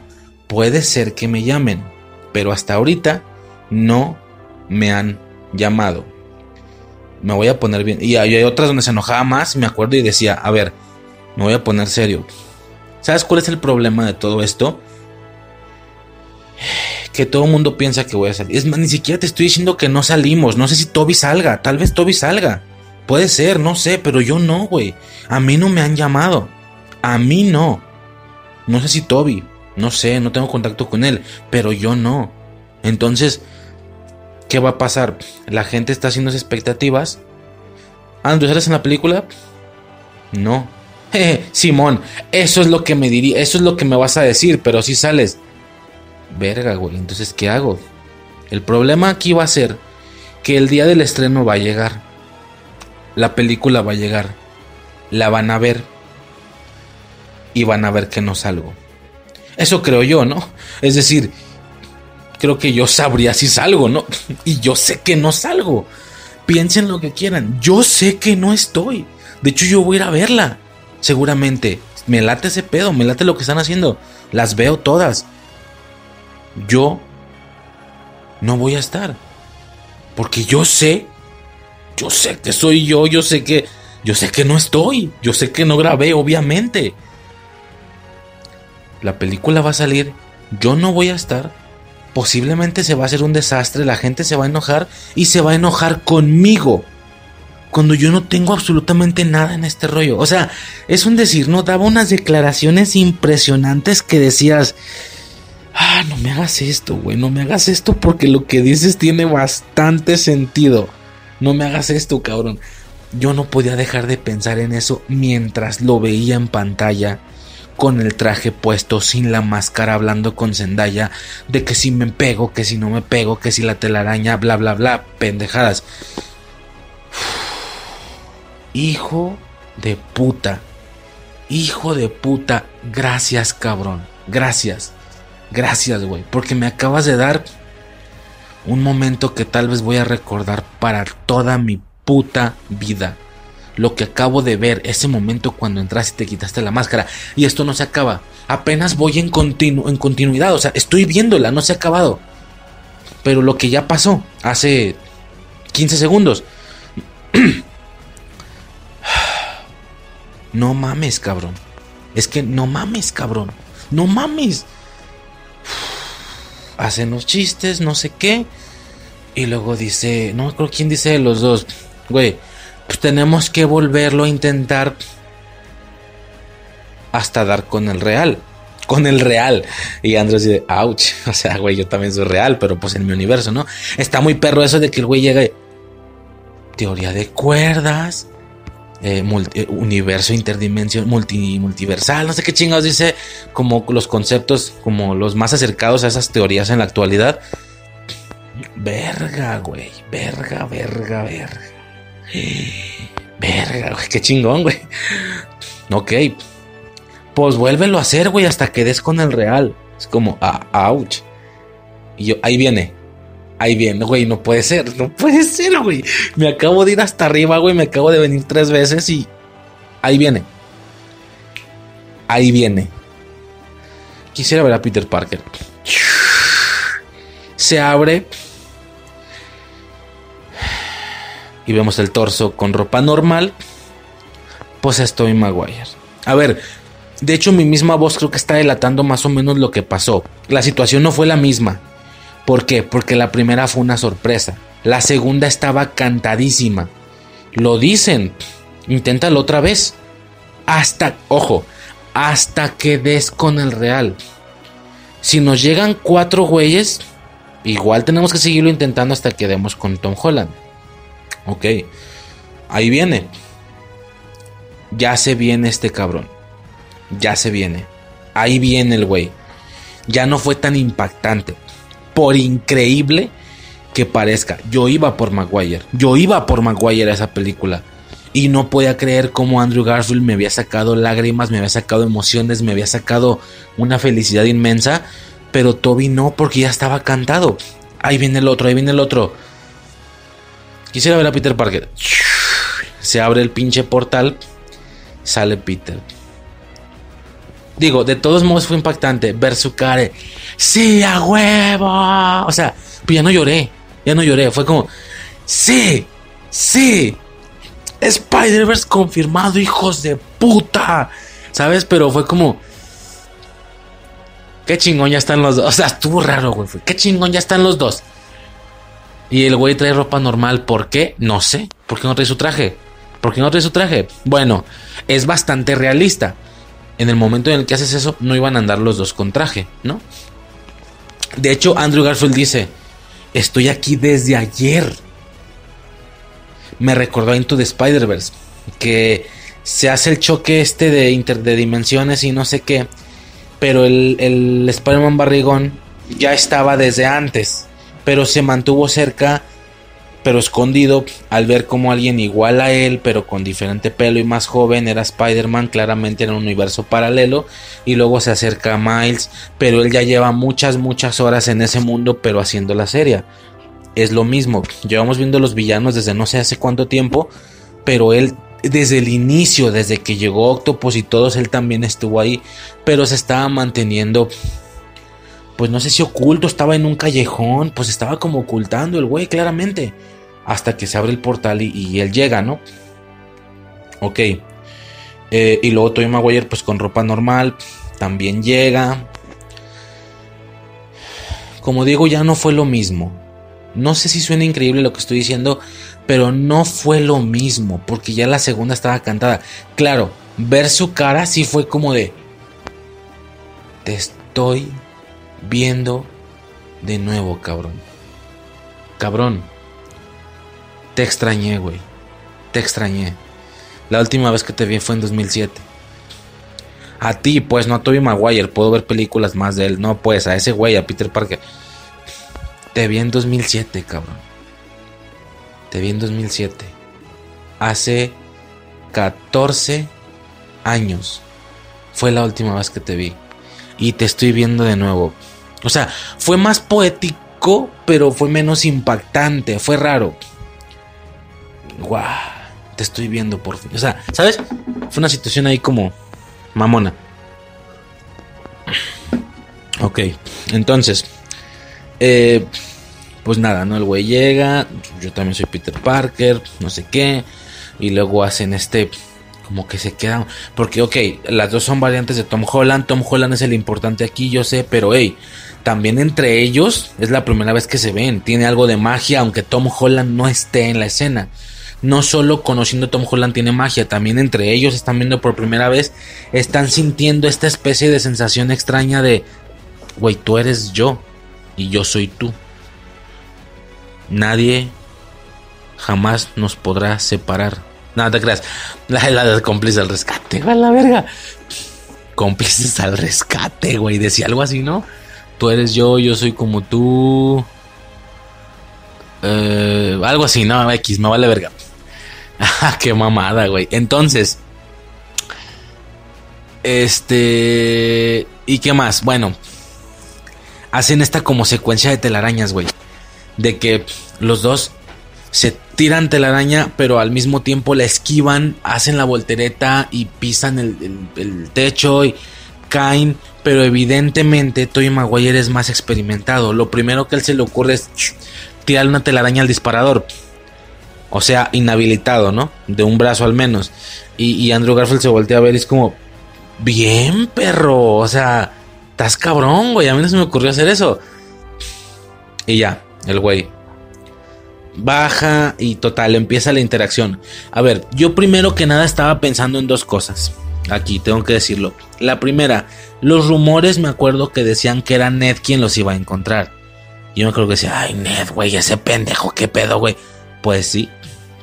puede ser que me llamen pero hasta ahorita no me han llamado. Me voy a poner bien. Y hay otras donde se enojaba más, me acuerdo y decía, a ver, me voy a poner serio. ¿Sabes cuál es el problema de todo esto? Que todo el mundo piensa que voy a salir. Es más, ni siquiera te estoy diciendo que no salimos. No sé si Toby salga. Tal vez Toby salga. Puede ser, no sé, pero yo no, güey. A mí no me han llamado. A mí no. No sé si Toby. No sé, no tengo contacto con él, pero yo no. Entonces, ¿qué va a pasar? La gente está haciendo expectativas. Andrew, ¿sales en la película? No. Simón, eso es lo que me diría, eso es lo que me vas a decir, pero si sales. Verga, güey, entonces, ¿qué hago? El problema aquí va a ser que el día del estreno va a llegar. La película va a llegar. La van a ver. Y van a ver que no salgo. Eso creo yo, ¿no? Es decir, creo que yo sabría si salgo, ¿no? Y yo sé que no salgo. Piensen lo que quieran. Yo sé que no estoy. De hecho, yo voy a ir a verla. Seguramente. Me late ese pedo, me late lo que están haciendo. Las veo todas. Yo no voy a estar. Porque yo sé. Yo sé que soy yo. Yo sé que. Yo sé que no estoy. Yo sé que no grabé, obviamente la película va a salir, yo no voy a estar, posiblemente se va a hacer un desastre, la gente se va a enojar y se va a enojar conmigo. Cuando yo no tengo absolutamente nada en este rollo. O sea, es un decir, ¿no? Daba unas declaraciones impresionantes que decías, ah, no me hagas esto, güey, no me hagas esto porque lo que dices tiene bastante sentido. No me hagas esto, cabrón. Yo no podía dejar de pensar en eso mientras lo veía en pantalla con el traje puesto, sin la máscara, hablando con Zendaya de que si me pego, que si no me pego, que si la telaraña, bla, bla, bla, pendejadas. Hijo de puta. Hijo de puta. Gracias, cabrón. Gracias. Gracias, güey. Porque me acabas de dar un momento que tal vez voy a recordar para toda mi puta vida lo que acabo de ver, ese momento cuando entraste y te quitaste la máscara. Y esto no se acaba. Apenas voy en, en continuidad. O sea, estoy viéndola, no se ha acabado. Pero lo que ya pasó hace 15 segundos. no mames, cabrón. Es que no mames, cabrón. No mames. Hacen los chistes, no sé qué. Y luego dice, no acuerdo quién dice de los dos. Güey, pues tenemos que volverlo a intentar hasta dar con el real. Con el real. Y Andrés dice, ouch. O sea, güey, yo también soy real, pero pues en mi universo, ¿no? Está muy perro eso de que el güey llega y... Teoría de cuerdas. Eh, eh, universo interdimensional, multi, multiversal, no sé qué chingados dice, como los conceptos, como los más acercados a esas teorías en la actualidad. Verga, güey, verga, verga, verga. Verga, güey, qué chingón, güey. Ok. Pues vuélvelo a hacer, güey, hasta que des con el real. Es como, ah, ouch. Y yo, ahí viene. Ahí viene, güey, no puede ser, no puede ser, güey. Me acabo de ir hasta arriba, güey, me acabo de venir tres veces y ahí viene. Ahí viene. Quisiera ver a Peter Parker. Se abre. Y vemos el torso con ropa normal. Pues estoy Maguire. A ver, de hecho mi misma voz creo que está delatando más o menos lo que pasó. La situación no fue la misma. ¿Por qué? Porque la primera fue una sorpresa. La segunda estaba cantadísima. Lo dicen. Inténtalo otra vez. Hasta, ojo, hasta que des con el real. Si nos llegan cuatro güeyes, igual tenemos que seguirlo intentando hasta que demos con Tom Holland. Ok, ahí viene. Ya se viene este cabrón. Ya se viene. Ahí viene el güey. Ya no fue tan impactante por increíble que parezca, yo iba por Maguire. Yo iba por Maguire a esa película. Y no podía creer cómo Andrew Garfield me había sacado lágrimas, me había sacado emociones, me había sacado una felicidad inmensa. Pero Toby no, porque ya estaba cantado. Ahí viene el otro, ahí viene el otro. Quisiera ver a Peter Parker. Se abre el pinche portal. Sale Peter. Digo, de todos modos fue impactante ver su cara. ¡Sí, a huevo! O sea, pues ya no lloré. Ya no lloré. Fue como, ¡Sí! ¡Sí! Spider-Verse confirmado, hijos de puta. ¿Sabes? Pero fue como. Qué chingón ya están los dos. O sea, estuvo raro, güey. Qué chingón ya están los dos. Y el güey trae ropa normal. ¿Por qué? No sé. ¿Por qué no trae su traje? ¿Por qué no trae su traje? Bueno, es bastante realista en el momento en el que haces eso, no iban a andar los dos con traje, ¿no? De hecho, Andrew Garfield dice, estoy aquí desde ayer. Me recordó Into the Spider-Verse, que se hace el choque este de interdimensiones y no sé qué, pero el, el Spider-Man barrigón ya estaba desde antes, pero se mantuvo cerca pero escondido al ver como alguien igual a él, pero con diferente pelo y más joven, era Spider-Man, claramente en un universo paralelo, y luego se acerca a Miles, pero él ya lleva muchas, muchas horas en ese mundo, pero haciendo la serie. Es lo mismo, llevamos viendo los villanos desde no sé hace cuánto tiempo, pero él desde el inicio, desde que llegó Octopus y todos, él también estuvo ahí, pero se estaba manteniendo pues no sé si oculto, estaba en un callejón, pues estaba como ocultando el güey claramente. Hasta que se abre el portal y, él llega, ¿no? Ok. Eh, y luego Tobey Maguire pues con ropa normal también llega. Como digo, ya no fue lo mismo. No sé si suena increíble lo que estoy diciendo, pero no fue lo mismo, porque ya la segunda estaba cantada. Claro, ver su cara sí fue como de... Te estoy viendo de nuevo, cabrón. Cabrón. Te extrañé, güey. Te extrañé. La última vez que te vi fue en 2007. A ti, pues, no a Toby Maguire. Puedo ver películas más de él. No, pues, a ese güey, a Peter Parker. Te vi en 2007, cabrón. Te vi en 2007. Hace 14 años. Fue la última vez que te vi. Y te estoy viendo de nuevo. O sea, fue más poético, pero fue menos impactante. Fue raro. Guau, te estoy viendo por fin. O sea, ¿sabes? Fue una situación ahí como mamona. Ok, entonces, eh, pues nada, ¿no? El güey llega, yo también soy Peter Parker, no sé qué, y luego hacen este, como que se quedan, porque ok, las dos son variantes de Tom Holland, Tom Holland es el importante aquí, yo sé, pero hey, también entre ellos es la primera vez que se ven. Tiene algo de magia, aunque Tom Holland no esté en la escena. No solo conociendo a Tom Holland tiene magia, también entre ellos están viendo por primera vez, están sintiendo esta especie de sensación extraña de, güey, tú eres yo y yo soy tú. Nadie jamás nos podrá separar. Nada te creas. La, la de cómplice al rescate, a la verga. Cómplices al rescate, güey. Decía algo así, ¿no? Tú eres yo, yo soy como tú. Eh, algo así, no, X, me vale verga. Qué mamada, güey. Entonces, este. ¿Y qué más? Bueno, hacen esta como secuencia de telarañas, güey. de que los dos se tiran telaraña, pero al mismo tiempo la esquivan, hacen la voltereta y pisan el, techo y caen. Pero evidentemente Toy Maguire es más experimentado. Lo primero que él se le ocurre es tirar una telaraña al disparador. O sea, inhabilitado, ¿no? De un brazo al menos. Y, y Andrew Garfield se voltea a ver y es como, bien perro, o sea, estás cabrón, güey. A mí no se me ocurrió hacer eso. Y ya, el güey baja y total, empieza la interacción. A ver, yo primero que nada estaba pensando en dos cosas. Aquí tengo que decirlo. La primera, los rumores me acuerdo que decían que era Ned quien los iba a encontrar. Yo me acuerdo que decía, ay Ned, güey, ese pendejo, qué pedo, güey. Pues sí,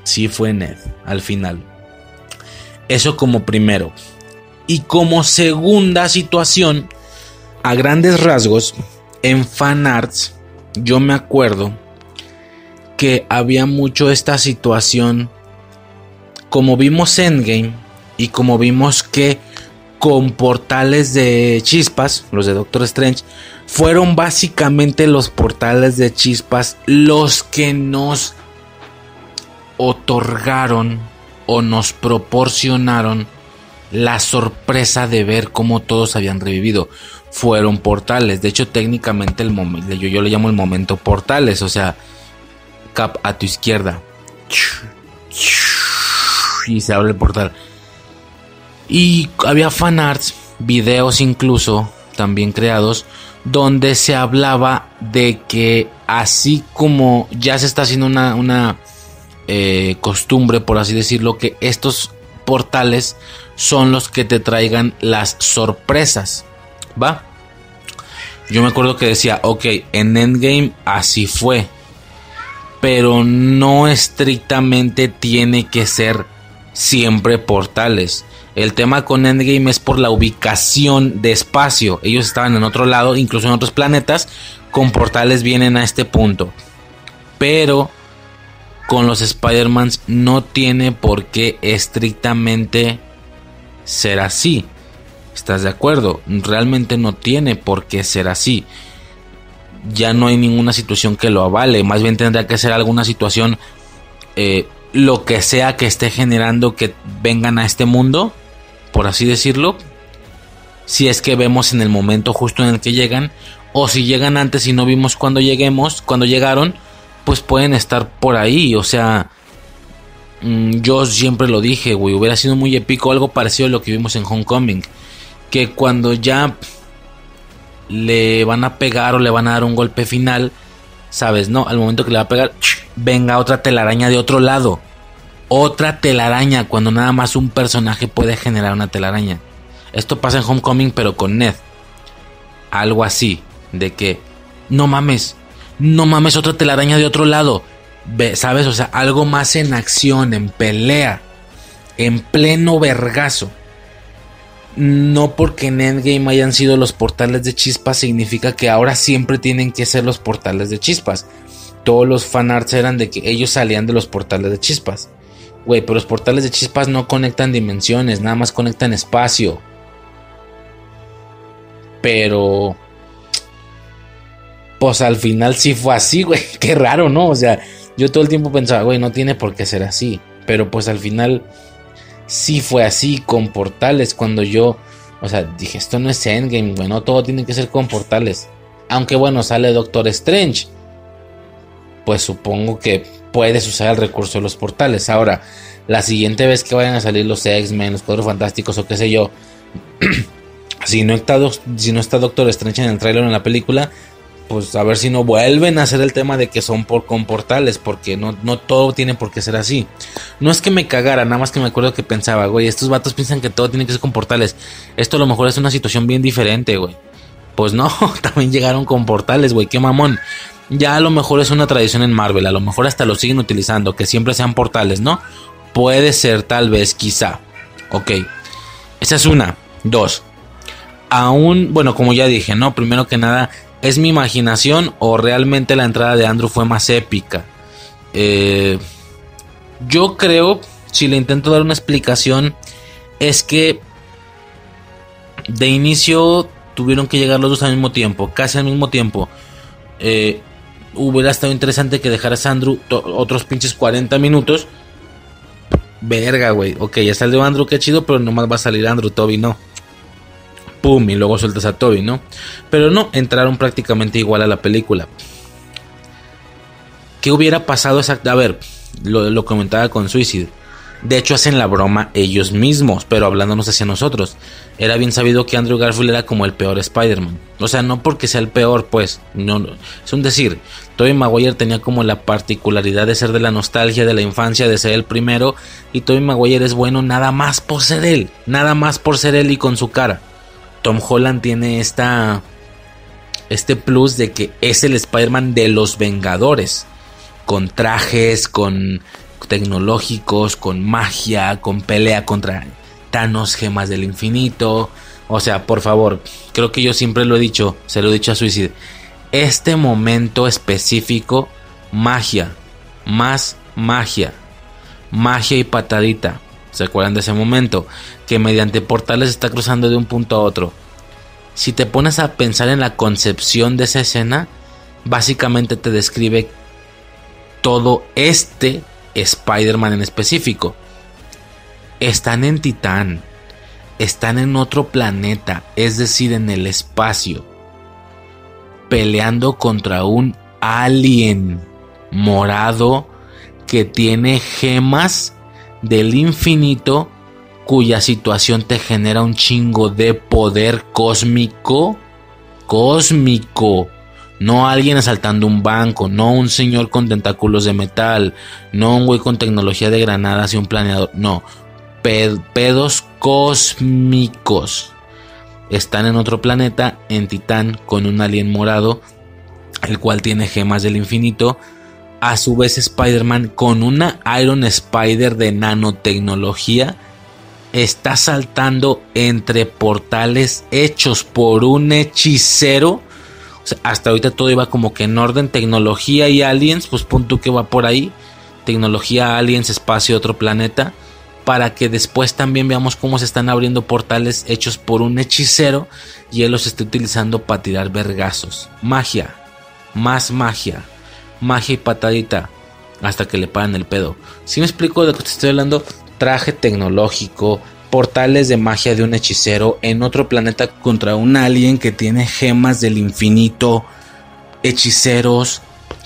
sí fue Ned, al final. Eso como primero. Y como segunda situación, a grandes rasgos, en fanarts, yo me acuerdo que había mucho esta situación. Como vimos Endgame y como vimos que con portales de chispas, los de Doctor Strange, fueron básicamente los portales de chispas los que nos otorgaron o nos proporcionaron la sorpresa de ver cómo todos habían revivido. Fueron portales. De hecho, técnicamente el yo, yo le llamo el momento portales. O sea, Cap a tu izquierda. Y se abre el portal. Y había fanarts, videos incluso, también creados, donde se hablaba de que así como ya se está haciendo una, una eh, costumbre, por así decirlo, que estos portales son los que te traigan las sorpresas. ¿Va? Yo me acuerdo que decía, ok, en Endgame así fue. Pero no estrictamente tiene que ser siempre portales. El tema con Endgame es por la ubicación de espacio. Ellos estaban en otro lado, incluso en otros planetas. Con portales vienen a este punto. Pero con los Spider-Mans no tiene por qué estrictamente ser así. ¿Estás de acuerdo? Realmente no tiene por qué ser así. Ya no hay ninguna situación que lo avale. Más bien tendría que ser alguna situación, eh, lo que sea que esté generando que vengan a este mundo, por así decirlo. Si es que vemos en el momento justo en el que llegan. O si llegan antes y no vimos cuando lleguemos, cuando llegaron, pues pueden estar por ahí. O sea, Mm, yo siempre lo dije, güey, hubiera sido muy épico, algo parecido a lo que vimos en Homecoming. Que cuando ya le van a pegar o le van a dar un golpe final, sabes, no, al momento que le va a pegar, venga otra telaraña de otro lado. Otra telaraña, cuando nada más un personaje puede generar una telaraña. Esto pasa en Homecoming, pero con Ned. Algo así, de que, no mames, no mames, otra telaraña de otro lado ¿sabes? O sea, algo más en acción, en pelea, en pleno vergazo. No porque en Endgame hayan sido los portales de chispas significa que ahora siempre tienen que ser los portales de chispas. Todos los fanarts eran de que ellos salían de los portales de chispas. Güey, pero los portales de chispas no conectan dimensiones, nada más conectan espacio. Pero... Pues al final sí fue así, güey. Qué raro, ¿no? O sea, yo todo el tiempo pensaba, güey, no tiene por qué ser así. Pero pues al final sí fue así con portales cuando yo, o sea, dije, esto no es Endgame, güey, no todo tiene que ser con portales. Aunque bueno, sale Doctor Strange. Pues supongo que puedes usar el recurso de los portales. Ahora, la siguiente vez que vayan a salir los X-Men, los Cuadros Fantásticos o qué sé yo, si, no está, Doctor Strange en el trailer o en la película, pues a ver si no vuelven a hacer el tema de que son por con portales, porque no, no todo tiene por qué ser así. No es que me cagara, nada más que me acuerdo que pensaba, güey, estos vatos piensan que todo tiene que ser con portales. Esto a lo mejor es una situación bien diferente, güey. Pues no, también llegaron con portales, güey, qué mamón. Ya a lo mejor es una tradición en Marvel, a lo mejor hasta lo siguen utilizando, que siempre sean portales, ¿no? Puede ser, tal vez, quizá. Ok. Esa es una. Dos. Aún, bueno, como ya dije, ¿no? Primero que nada, ¿Es mi imaginación o realmente la entrada de Andrew fue más épica? Eh, yo creo, si le intento dar una explicación, es que de inicio tuvieron que llegar los dos al mismo tiempo, casi al mismo tiempo. Eh, hubiera estado interesante que dejaras a Andrew otros pinches 40 minutos. Verga, güey. Ok, ya salió Andrew, qué chido, pero nomás va a salir Andrew, Toby no. Pum, y luego sueltas a Toby, ¿no? Pero no, entraron prácticamente igual a la película. ¿Qué hubiera pasado exactamente? A ver, lo, comentaba con Suicide. De hecho, hacen la broma ellos mismos, pero hablándonos hacia nosotros. Era bien sabido que Andrew Garfield era como el peor Spider-Man. O sea, no porque sea el peor, pues. No, es un decir. Tobey Maguire tenía como la particularidad de ser de la nostalgia de la infancia, de ser el primero. Y Tobey Maguire es bueno nada más por ser él. Nada más por ser él y con su cara. Tom Holland tiene esta. Este plus de que es el Spider-Man de los Vengadores. Con trajes, con tecnológicos, con magia, con pelea contra Thanos, gemas del infinito. O sea, por favor, creo que yo siempre lo he dicho, se lo he dicho a Suicide. Este momento específico, magia, más magia, magia y patadita. ¿Se acuerdan de ese momento? Que mediante portales está cruzando de un punto a otro. Si te pones a pensar en la concepción de esa escena, básicamente te describe todo este Spider-Man en específico. Están en Titán, están en otro planeta, es decir, en el espacio, peleando contra un alien morado que tiene gemas del infinito cuya situación te genera un chingo de poder cósmico. Cósmico. No alguien asaltando un banco, no un señor con tentáculos de metal, no un güey con tecnología de granadas y un planeador, no, pedos cósmicos. Están en otro planeta, en Titán, con un alien morado, el cual tiene gemas del infinito. A su vez Spider-Man con una Iron Spider de nanotecnología está saltando entre portales hechos por un hechicero hasta ahorita todo iba como que en orden, tecnología y aliens, pues punto que va por ahí. Tecnología, aliens, espacio, otro planeta. Para que después también veamos cómo se están abriendo portales hechos por un hechicero y él los está utilizando para tirar vergazos. Magia, más magia, magia y patadita hasta que le pagan el pedo. Si me explico de lo que te estoy hablando, traje tecnológico, portales de magia de un hechicero en otro planeta contra un alien que tiene gemas del infinito, hechiceros,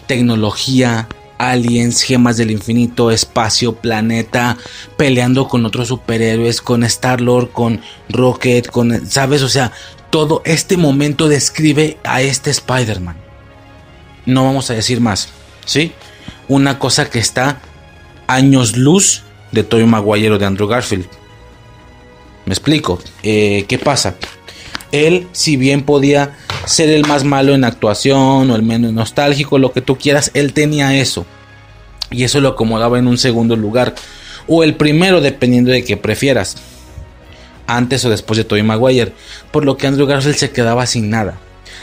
tecnología, aliens, gemas del infinito, espacio, planeta, peleando con otros superhéroes, con Star-Lord, con Rocket, con, ¿sabes? O sea, todo este momento describe a este Spider-Man. No vamos a decir más, ¿sí? Una cosa que está años luz de Tobey Maguire de Andrew Garfield. Me explico. Eh, ¿Qué pasa? Él, si bien podía ser el más malo en actuación o el menos nostálgico, lo que tú quieras, él tenía eso. Y eso lo acomodaba en un segundo lugar. O el primero, dependiendo de qué prefieras. Antes o después de Tobey Maguire. Por lo que Andrew Garfield se quedaba sin nada.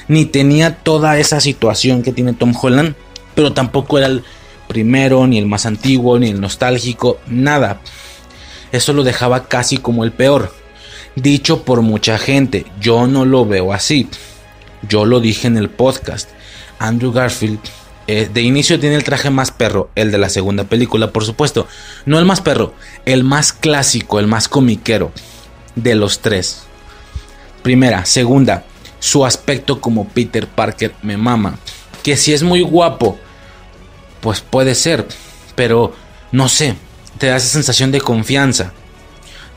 Ni tenía toda esa situación que tiene Tom Holland. Pero tampoco era el primero, ni el más antiguo, ni el nostálgico. Nada. Eso lo dejaba casi como el peor. Dicho por mucha gente, yo no lo veo así. Yo lo dije en el podcast. Andrew Garfield eh, de inicio tiene el traje más perro, el de la segunda película, por supuesto. No el más perro, el más clásico, el más comiquero de los tres. Primera, segunda, su aspecto como Peter Parker me mama. Que si es muy guapo, pues puede ser, pero no sé, te da esa sensación de confianza.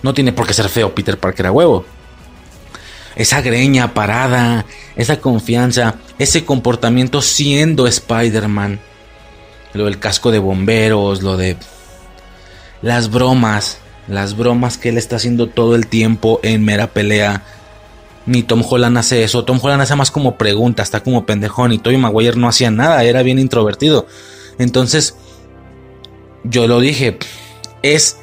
No tiene por qué ser feo Peter Parker a huevo. Esa greña parada, esa confianza, ese comportamiento siendo Spider-Man. Lo del casco de bomberos, lo de las bromas, las bromas que él está haciendo todo el tiempo en mera pelea. Ni Tom Holland hace eso. Tom Holland hace más como pregunta, está como pendejón. Y Tobey Maguire no hacía nada, era bien introvertido. Entonces, yo lo dije, es,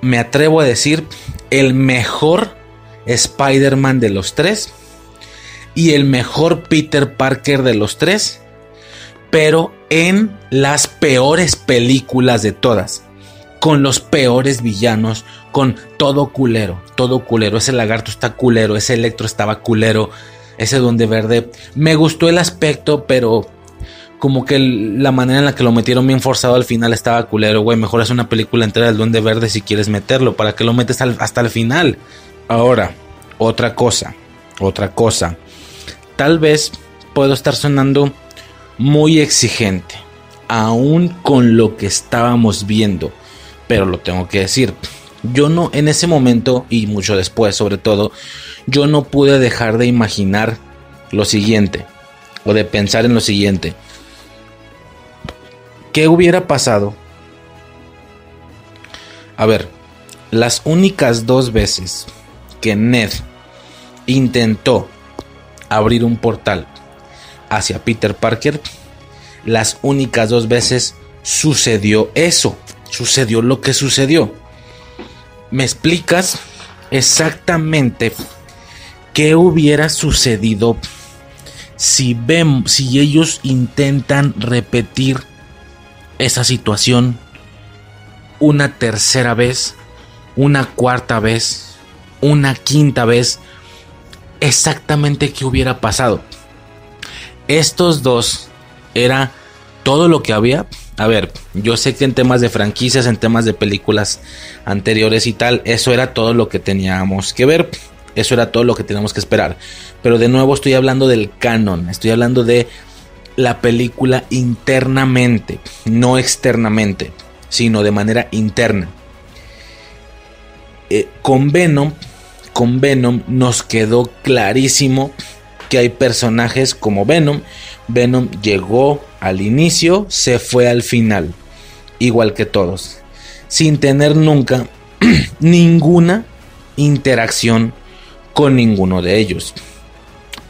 me atrevo a decir, el mejor Spider-Man de los tres y el mejor Peter Parker de los tres, pero en las peores películas de todas, con los peores villanos, con todo culero, todo culero, ese lagarto está culero, ese electro estaba culero, ese donde verde, me gustó el aspecto, pero como que la manera en la que lo metieron bien forzado al final estaba culero, güey. Mejor es una película entera del Duende Verde si quieres meterlo. ¿Para que lo metes hasta el final? Ahora, otra cosa, otra cosa. Tal vez puedo estar sonando muy exigente, aún con lo que estábamos viendo, pero lo tengo que decir. Yo no, en ese momento y mucho después sobre todo, yo no pude dejar de imaginar lo siguiente, o de pensar en lo siguiente. ¿Qué hubiera pasado? A ver, las únicas dos veces que Ned intentó abrir un portal hacia Peter Parker, las únicas dos veces sucedió eso, sucedió lo que sucedió. ¿Me explicas exactamente qué hubiera sucedido si ven, si ellos intentan repetir esa situación una tercera vez, una cuarta vez, una quinta vez, exactamente qué hubiera pasado. Estos dos era todo lo que había. A ver, yo sé que en temas de franquicias, en temas de películas anteriores y tal, eso era todo lo que teníamos que ver. Eso era todo lo que teníamos que esperar. Pero de nuevo estoy hablando del canon. Estoy hablando de la película internamente, no externamente, sino de manera interna. Eh, con Venom, con Venom nos quedó clarísimo que hay personajes como Venom. Venom llegó al inicio, se fue al final, igual que todos, sin tener nunca ninguna interacción con ninguno de ellos.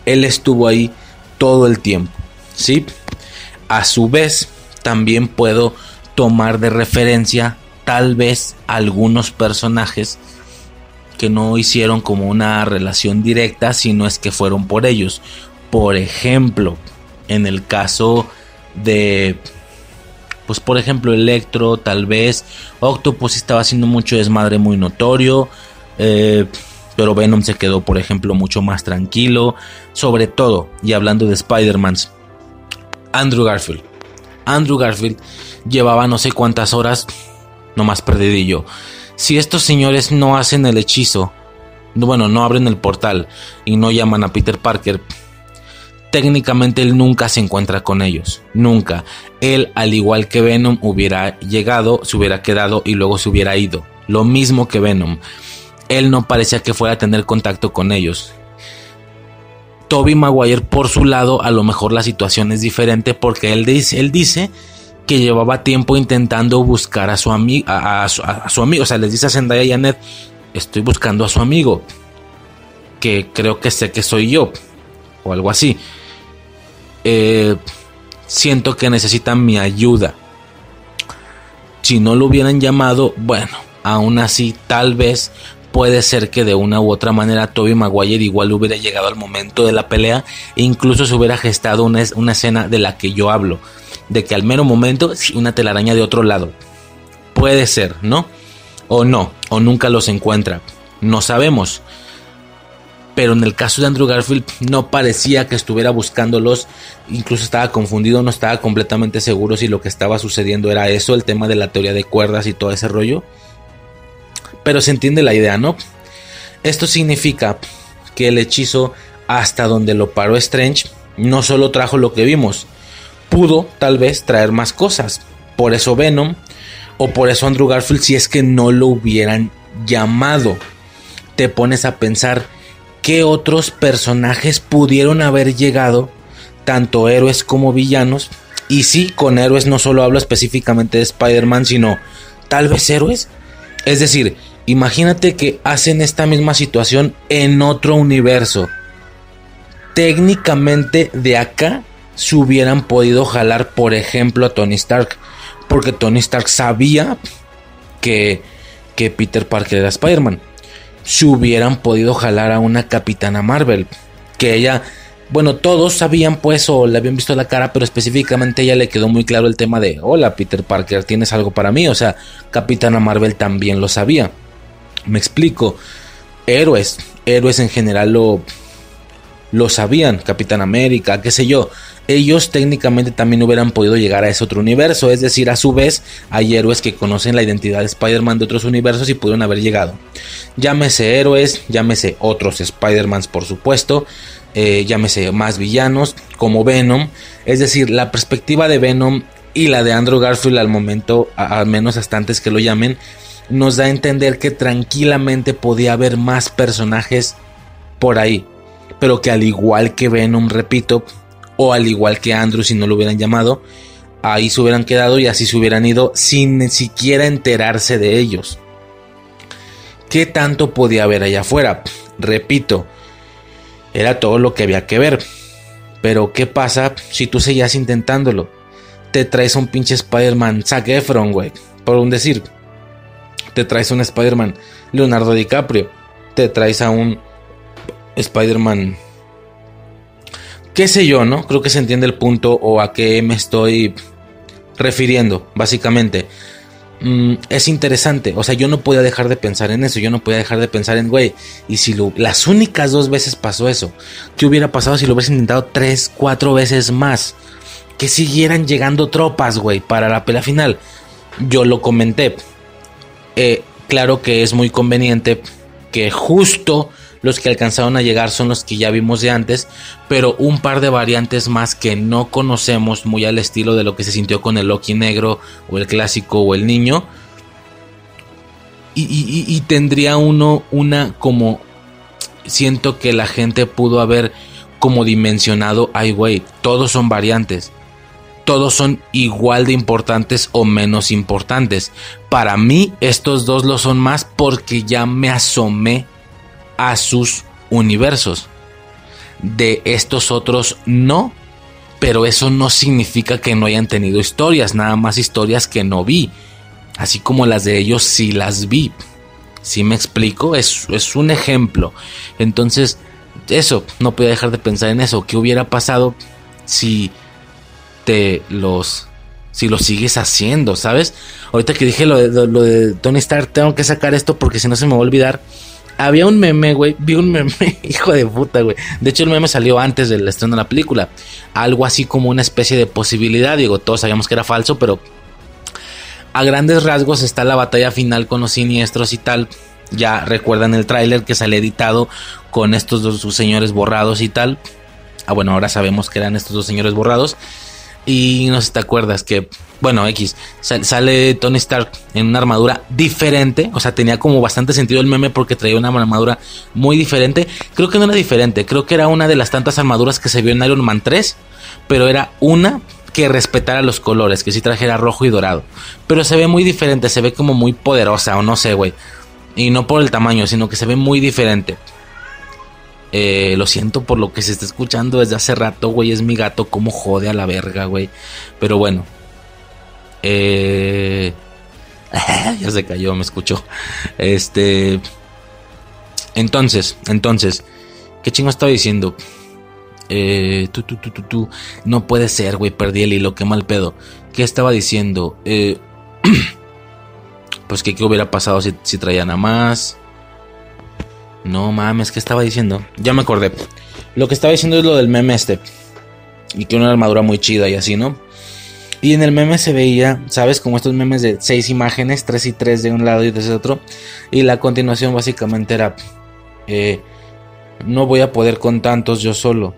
Él estuvo ahí todo el tiempo, ¿sí? A su vez, también puedo tomar de referencia tal vez algunos personajes que no hicieron como una relación directa, sino es que fueron por ellos. Por ejemplo, en el caso de, pues por ejemplo, Electro, tal vez, Octopus estaba haciendo mucho desmadre muy notorio, eh, pero Venom se quedó, por ejemplo, mucho más tranquilo. Sobre todo, y hablando de Spider-Man, Andrew Garfield. Andrew Garfield llevaba no sé cuántas horas, no más perdidillo si estos señores no hacen el hechizo, bueno, no abren el portal y no llaman a Peter Parker, técnicamente él nunca se encuentra con ellos, nunca. Él, al igual que Venom, hubiera llegado, se hubiera quedado y luego se hubiera ido. Lo mismo que Venom. Él no parecía que fuera a tener contacto con ellos. Toby Maguire, por su lado, a lo mejor la situación es diferente porque él dice, él dice que llevaba tiempo intentando buscar a su, amigo a, su, amigo. O sea, les dice a Zendaya y a Ned, estoy buscando a su amigo. Que creo que sé que soy yo. O algo así. Eh, siento que necesitan mi ayuda. Si no lo hubieran llamado, bueno, aún así tal vez puede ser que de una u otra manera Toby Maguire igual hubiera llegado al momento de la pelea e incluso se hubiera gestado una, una escena de la que yo hablo de que al mero momento una telaraña de otro lado. Puede ser, ¿no? O no, o nunca los encuentra. No sabemos. Pero en el caso de Andrew Garfield no parecía que estuviera buscándolos, incluso estaba confundido, no estaba completamente seguro si lo que estaba sucediendo era eso, el tema de la teoría de cuerdas y todo ese rollo. Pero se entiende la idea, ¿no? Esto significa que el hechizo hasta donde lo paró Strange no solo trajo lo que vimos, pudo tal vez traer más cosas. Por eso Venom o por eso Andrew Garfield si es que no lo hubieran llamado. Te pones a pensar qué otros personajes pudieron haber llegado, tanto héroes como villanos. Y sí, con héroes no solo hablo específicamente de Spider-Man, sino tal vez héroes. Es decir, imagínate que hacen esta misma situación en otro universo. Técnicamente de acá si hubieran podido jalar, por ejemplo, a Tony Stark. Porque Tony Stark sabía que, que Peter Parker era Spider-Man. Si hubieran podido jalar a una Capitana Marvel. Que ella, bueno, todos sabían pues o le habían visto la cara, pero específicamente ella le quedó muy claro el tema de, hola Peter Parker, ¿tienes algo para mí? O sea, Capitana Marvel también lo sabía. Me explico. Héroes, héroes en general lo lo sabían, Capitán América, qué sé yo. Ellos técnicamente también hubieran podido llegar a ese otro universo, es decir, a su vez hay héroes que conocen la identidad de Spider-Man de otros universos y pudieron haber llegado. Llámese héroes, llámese otros Spider-Mans por supuesto, eh, llámese más villanos como Venom, es decir, la perspectiva de Venom y la de Andrew Garfield al momento, al menos hasta antes que lo llamen, nos da a entender que tranquilamente podía haber más personajes por ahí pero que al igual que Venom, repito, o al igual que Andrew si no lo hubieran llamado, ahí se hubieran quedado y así se hubieran ido sin ni siquiera enterarse de ellos. ¿Qué tanto podía haber allá afuera? Repito, era todo lo que había que ver. Pero ¿qué pasa si tú seguías intentándolo? Te traes un pinche Spider-Man Zac Efron, güey. Por un decir. Te traes un Spider-Man Leonardo DiCaprio. Te traes a un Spider-Man. Qué sé yo, ¿no? Creo que se entiende el punto o a qué me estoy refiriendo, básicamente. Mm, es interesante, o sea, yo no podía dejar de pensar en eso, yo no podía dejar de pensar en, güey, y si lo, las únicas dos veces pasó eso, ¿qué hubiera pasado si lo hubieras intentado tres, cuatro veces más? Que siguieran llegando tropas, güey, para la pelea final. Yo lo comenté. Eh, claro que es muy conveniente que justo los que alcanzaron a llegar son los que ya vimos de antes, pero un par de variantes más que no conocemos, muy al estilo de lo que se sintió con el Loki negro o el clásico o el niño. Y, tendría uno una como... Siento que la gente pudo haber como dimensionado, ay güey, todos son variantes todos son igual de importantes o menos importantes. Para mí estos dos lo son más porque ya me asomé a sus universos. De estos otros no, pero eso no significa que no hayan tenido historias, nada más historias que no vi. Así como las de ellos sí las vi. Si me explico, es, es un ejemplo. Entonces, eso, no podía dejar de pensar en eso. ¿Qué hubiera pasado si te los si lo sigues haciendo, ¿sabes? Ahorita que dije lo de, Tony Stark, tengo que sacar esto porque si no se me va a olvidar. Había un meme, güey. Vi un meme, hijo de puta, güey. De hecho, el meme salió antes del estreno de la película. Algo así como una especie de posibilidad. Digo, todos sabíamos que era falso, pero a grandes rasgos está la batalla final con los siniestros y tal. Ya recuerdan el tráiler que sale editado con estos dos señores borrados y tal. Ah, bueno, ahora sabemos que eran estos dos señores borrados. Y no sé si te acuerdas que, bueno, X, sale Tony Stark en una armadura diferente. O sea, tenía como bastante sentido el meme porque traía una armadura muy diferente. Creo que no era diferente, creo que era una de las tantas armaduras que se vio en Iron Man 3. Pero era una que respetara los colores, que sí trajera rojo y dorado. Pero se ve muy diferente, se ve como muy poderosa, o no sé, güey. Y no por el tamaño, sino que se ve muy diferente. Eh, lo siento por lo que se está escuchando desde hace rato, güey. Es mi gato, como jode a la verga, güey. Pero bueno. Eh, ya se cayó, me escuchó. Este. Entonces, entonces. ¿Qué chingo estaba diciendo? Eh, tú, tú, tú, tú, tú. No puede ser, güey. Perdí el hilo, qué mal pedo. ¿Qué estaba diciendo? Eh, pues qué hubiera pasado si, si traían a más. No mames, ¿qué estaba diciendo? Ya me acordé. Lo que estaba diciendo es lo del meme este. Y que una armadura muy chida y así, ¿no? Y en el meme se veía, ¿sabes? Como estos memes de seis imágenes, tres y tres de un lado y de otro. Y la continuación básicamente era, eh, no voy a poder con tantos yo solo.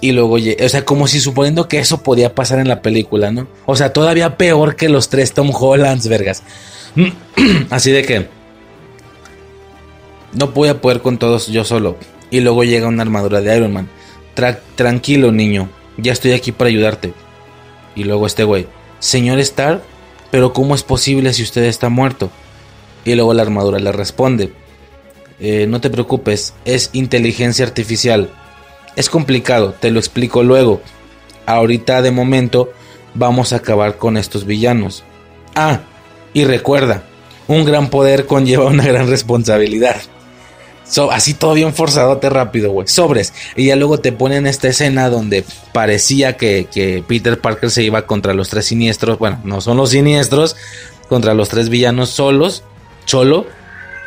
Y luego, o sea, como si suponiendo que eso podía pasar en la película, ¿no? O sea, todavía peor que los tres Tom Hollands, vergas. Así de que no voy a poder con todos yo solo. Y luego llega una armadura de Iron Man. tranquilo, niño. Ya estoy aquí para ayudarte. Y luego este güey. Señor Stark, pero ¿cómo es posible si usted está muerto? Y luego la armadura le responde. Eh, no te preocupes, es inteligencia artificial. Es complicado, te lo explico luego. Ahorita de momento vamos a acabar con estos villanos. Ah, y recuerda, un gran poder conlleva una gran responsabilidad así todo bien forzadote rápido, güey. Sobres. Y ya luego te ponen esta escena donde parecía que, Peter Parker se iba contra los tres siniestros. Bueno, no son los siniestros. Contra los tres villanos solos. Cholo.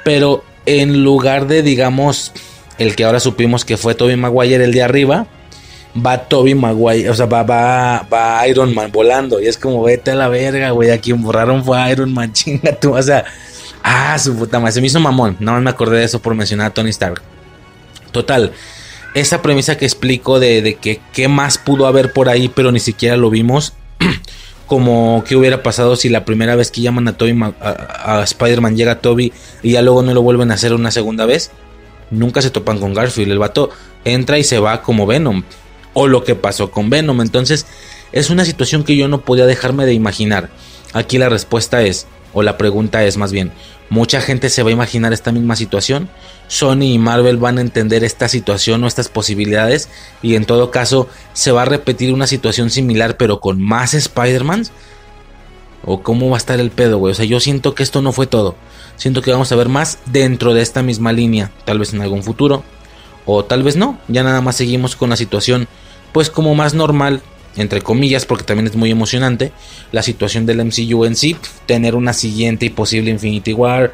Pero en lugar de, digamos, el que ahora supimos que fue Toby Maguire el de arriba, va Toby Maguire, o sea, va, va, va Iron Man volando. Y es como, vete a la verga, güey. A quien borraron fue Iron Man, chinga tú. O sea, ah, su puta madre. Se me hizo mamón. No me acordé de eso por mencionar a Tony Stark. Total. Esa premisa que explico de, que qué más pudo haber por ahí, pero ni siquiera lo vimos. como qué hubiera pasado si la primera vez que llaman a Toby a, a Spider-Man llega Toby y ya luego no lo vuelven a hacer una segunda vez. Nunca se topan con Garfield. El vato entra y se va como Venom o lo que pasó con Venom. Entonces es una situación que yo no podía dejarme de imaginar. Aquí la respuesta es, o la pregunta es más bien, ¿mucha gente se va a imaginar esta misma situación? ¿Sony y Marvel van a entender esta situación o estas posibilidades? Y en todo caso, ¿se va a repetir una situación similar pero con más Spider-Man? ¿O cómo va a estar el pedo, güey? O sea, yo siento que esto no fue todo. Siento que vamos a ver más dentro de esta misma línea, tal vez en algún futuro. O tal vez no, ya nada más seguimos con la situación pues como más normal, entre comillas, porque también es muy emocionante, la situación del MCU en sí, tener una siguiente y posible Infinity War,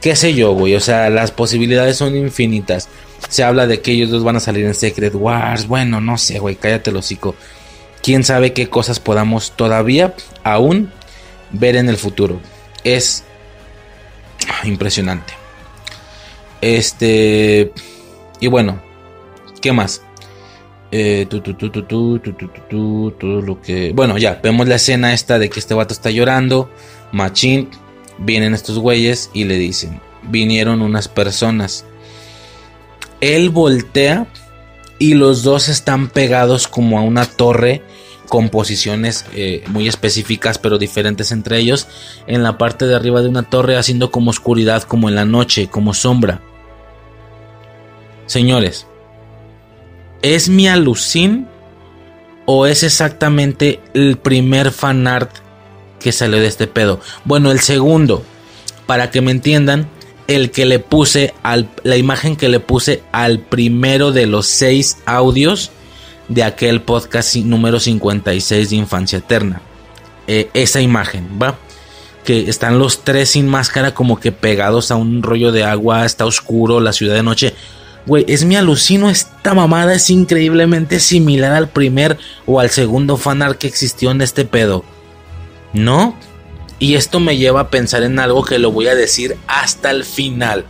qué sé yo, güey, o sea, las posibilidades son infinitas. Se habla de que ellos dos van a salir en Secret Wars, bueno, no sé, güey, cállate hocico. Quién sabe qué cosas podamos todavía aún ver en el futuro. Es impresionante. Este y bueno, ¿qué más? Eh, todo lo que. Bueno, ya, vemos la escena esta de que este vato está llorando. Machín, vienen estos güeyes y le dicen: Vinieron unas personas. Él voltea y los dos están pegados como a una torre con posiciones eh, muy específicas pero diferentes entre ellos en la parte de arriba de una torre haciendo como oscuridad como en la noche como sombra señores ¿Es mi alucin o es exactamente el primer fanart que salió de este pedo? Bueno, el segundo, para que me entiendan, el que le puse al la imagen que le puse al primero de los seis audios de aquel podcast número 56 de Infancia Eterna. Eh, esa imagen, ¿va? Que están los tres sin máscara como que pegados a un rollo de agua, está oscuro, la ciudad de noche. Güey, es mi alucino, esta mamada es increíblemente similar al primer o al segundo fanart que existió en este pedo. ¿No? Y esto me lleva a pensar en algo que lo voy a decir hasta el final.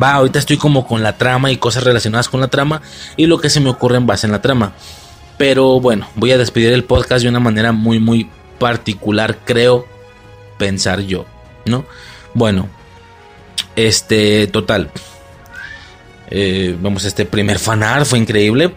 Va, ahorita estoy como con la trama y cosas relacionadas con la trama y lo que se me ocurre en base en la trama. Pero bueno, voy a despedir el podcast de una manera muy muy particular, creo pensar yo, ¿no? Bueno, este, total. Eh, vamos, este primer fanar fue increíble.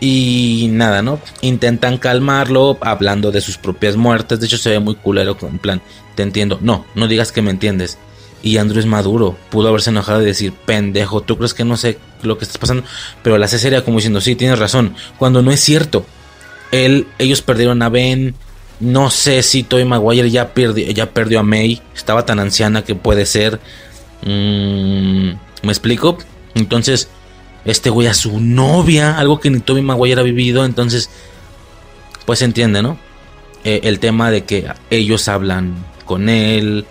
Y nada, ¿no? Intentan calmarlo hablando de sus propias muertes. De hecho, se ve muy culero. En plan, te entiendo. No, no digas que me entiendes. Y Andrew es maduro. Pudo haberse enojado y decir, pendejo, tú crees que no sé lo que estás pasando. Pero la hace seria como diciendo, sí, tienes razón. Cuando no es cierto. Él, ellos perdieron a Ben. No sé si Toy Maguire ya perdió, ya perdió a May. Estaba tan anciana que puede ser. Mm, ¿Me explico? Entonces, este güey a su novia, algo que ni Toby Maguire ha vivido, entonces, pues se entiende, ¿no? Eh, el tema de que ellos hablan con él.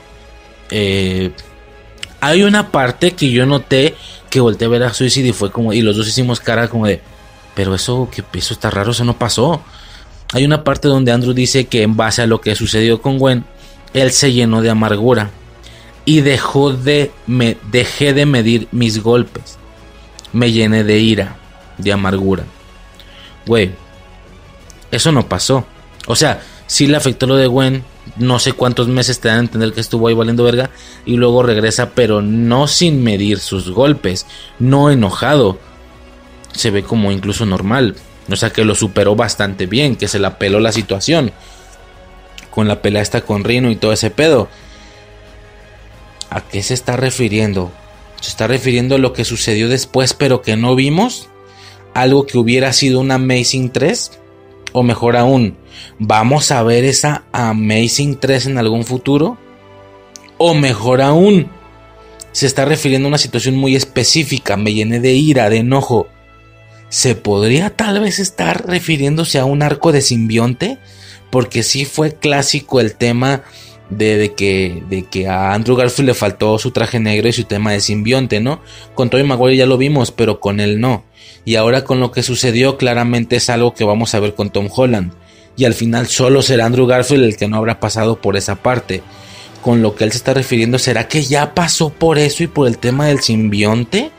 Eh, hay una parte que yo noté que volteé a ver a Suicide y fue como, y los dos hicimos cara como de, pero eso, que eso está raro, eso no pasó. Hay una parte donde Andrew dice que en base a lo que sucedió con Gwen, él se llenó de amargura y dejó de me dejé de medir mis golpes. Me llené de ira, de amargura. Güey, eso no pasó. O sea, sí le afectó lo de Gwen, no sé cuántos meses te dan a entender que estuvo ahí valiendo verga y luego regresa, pero no sin medir sus golpes, no enojado. Se ve como incluso normal. O sea que lo superó bastante bien, que se la peló la situación. Con la pelea esta con Rino y todo ese pedo. ¿A qué se está refiriendo? ¿Se está refiriendo a lo que sucedió después pero que no vimos? ¿Algo que hubiera sido un Amazing 3? O mejor aún, ¿vamos a ver esa Amazing 3 en algún futuro? O mejor aún, se está refiriendo a una situación muy específica, me llené de ira, de enojo. ¿Se podría tal vez estar refiriéndose a un arco de simbionte? Porque sí fue clásico el tema de, que, de que a Andrew Garfield le faltó su traje negro y su tema de simbionte, ¿no? Con Tobey Maguire ya lo vimos, pero con él no. Y ahora con lo que sucedió, claramente es algo que vamos a ver con Tom Holland. Y al final solo será Andrew Garfield el que no habrá pasado por esa parte. Con lo que él se está refiriendo, ¿será que ya pasó por eso y por el tema del simbionte?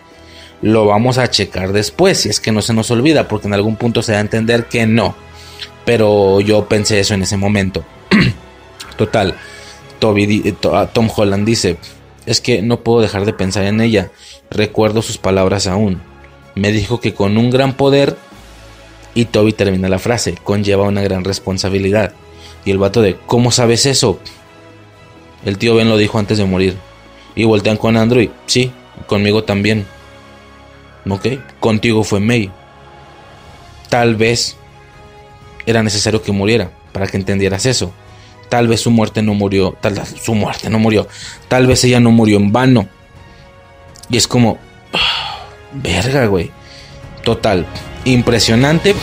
Lo vamos a checar después, si es que no se nos olvida, porque en algún punto se da a entender que no. Pero yo pensé eso en ese momento. Total, Toby, ah, Tom Holland dice, es que no puedo dejar de pensar en ella. Recuerdo sus palabras aún. Me dijo que con un gran poder, y Toby termina la frase, conlleva una gran responsabilidad. Y el vato de, ¿cómo sabes eso? El tío Ben lo dijo antes de morir. Y voltean con Andrew sí, conmigo también. Ok, contigo fue May. Tal vez era necesario que muriera para que entendieras eso. Tal vez su muerte no murió, tal vez su muerte no murió. Tal vez ella no murió en vano. Y es como, verga, güey. Total, impresionante.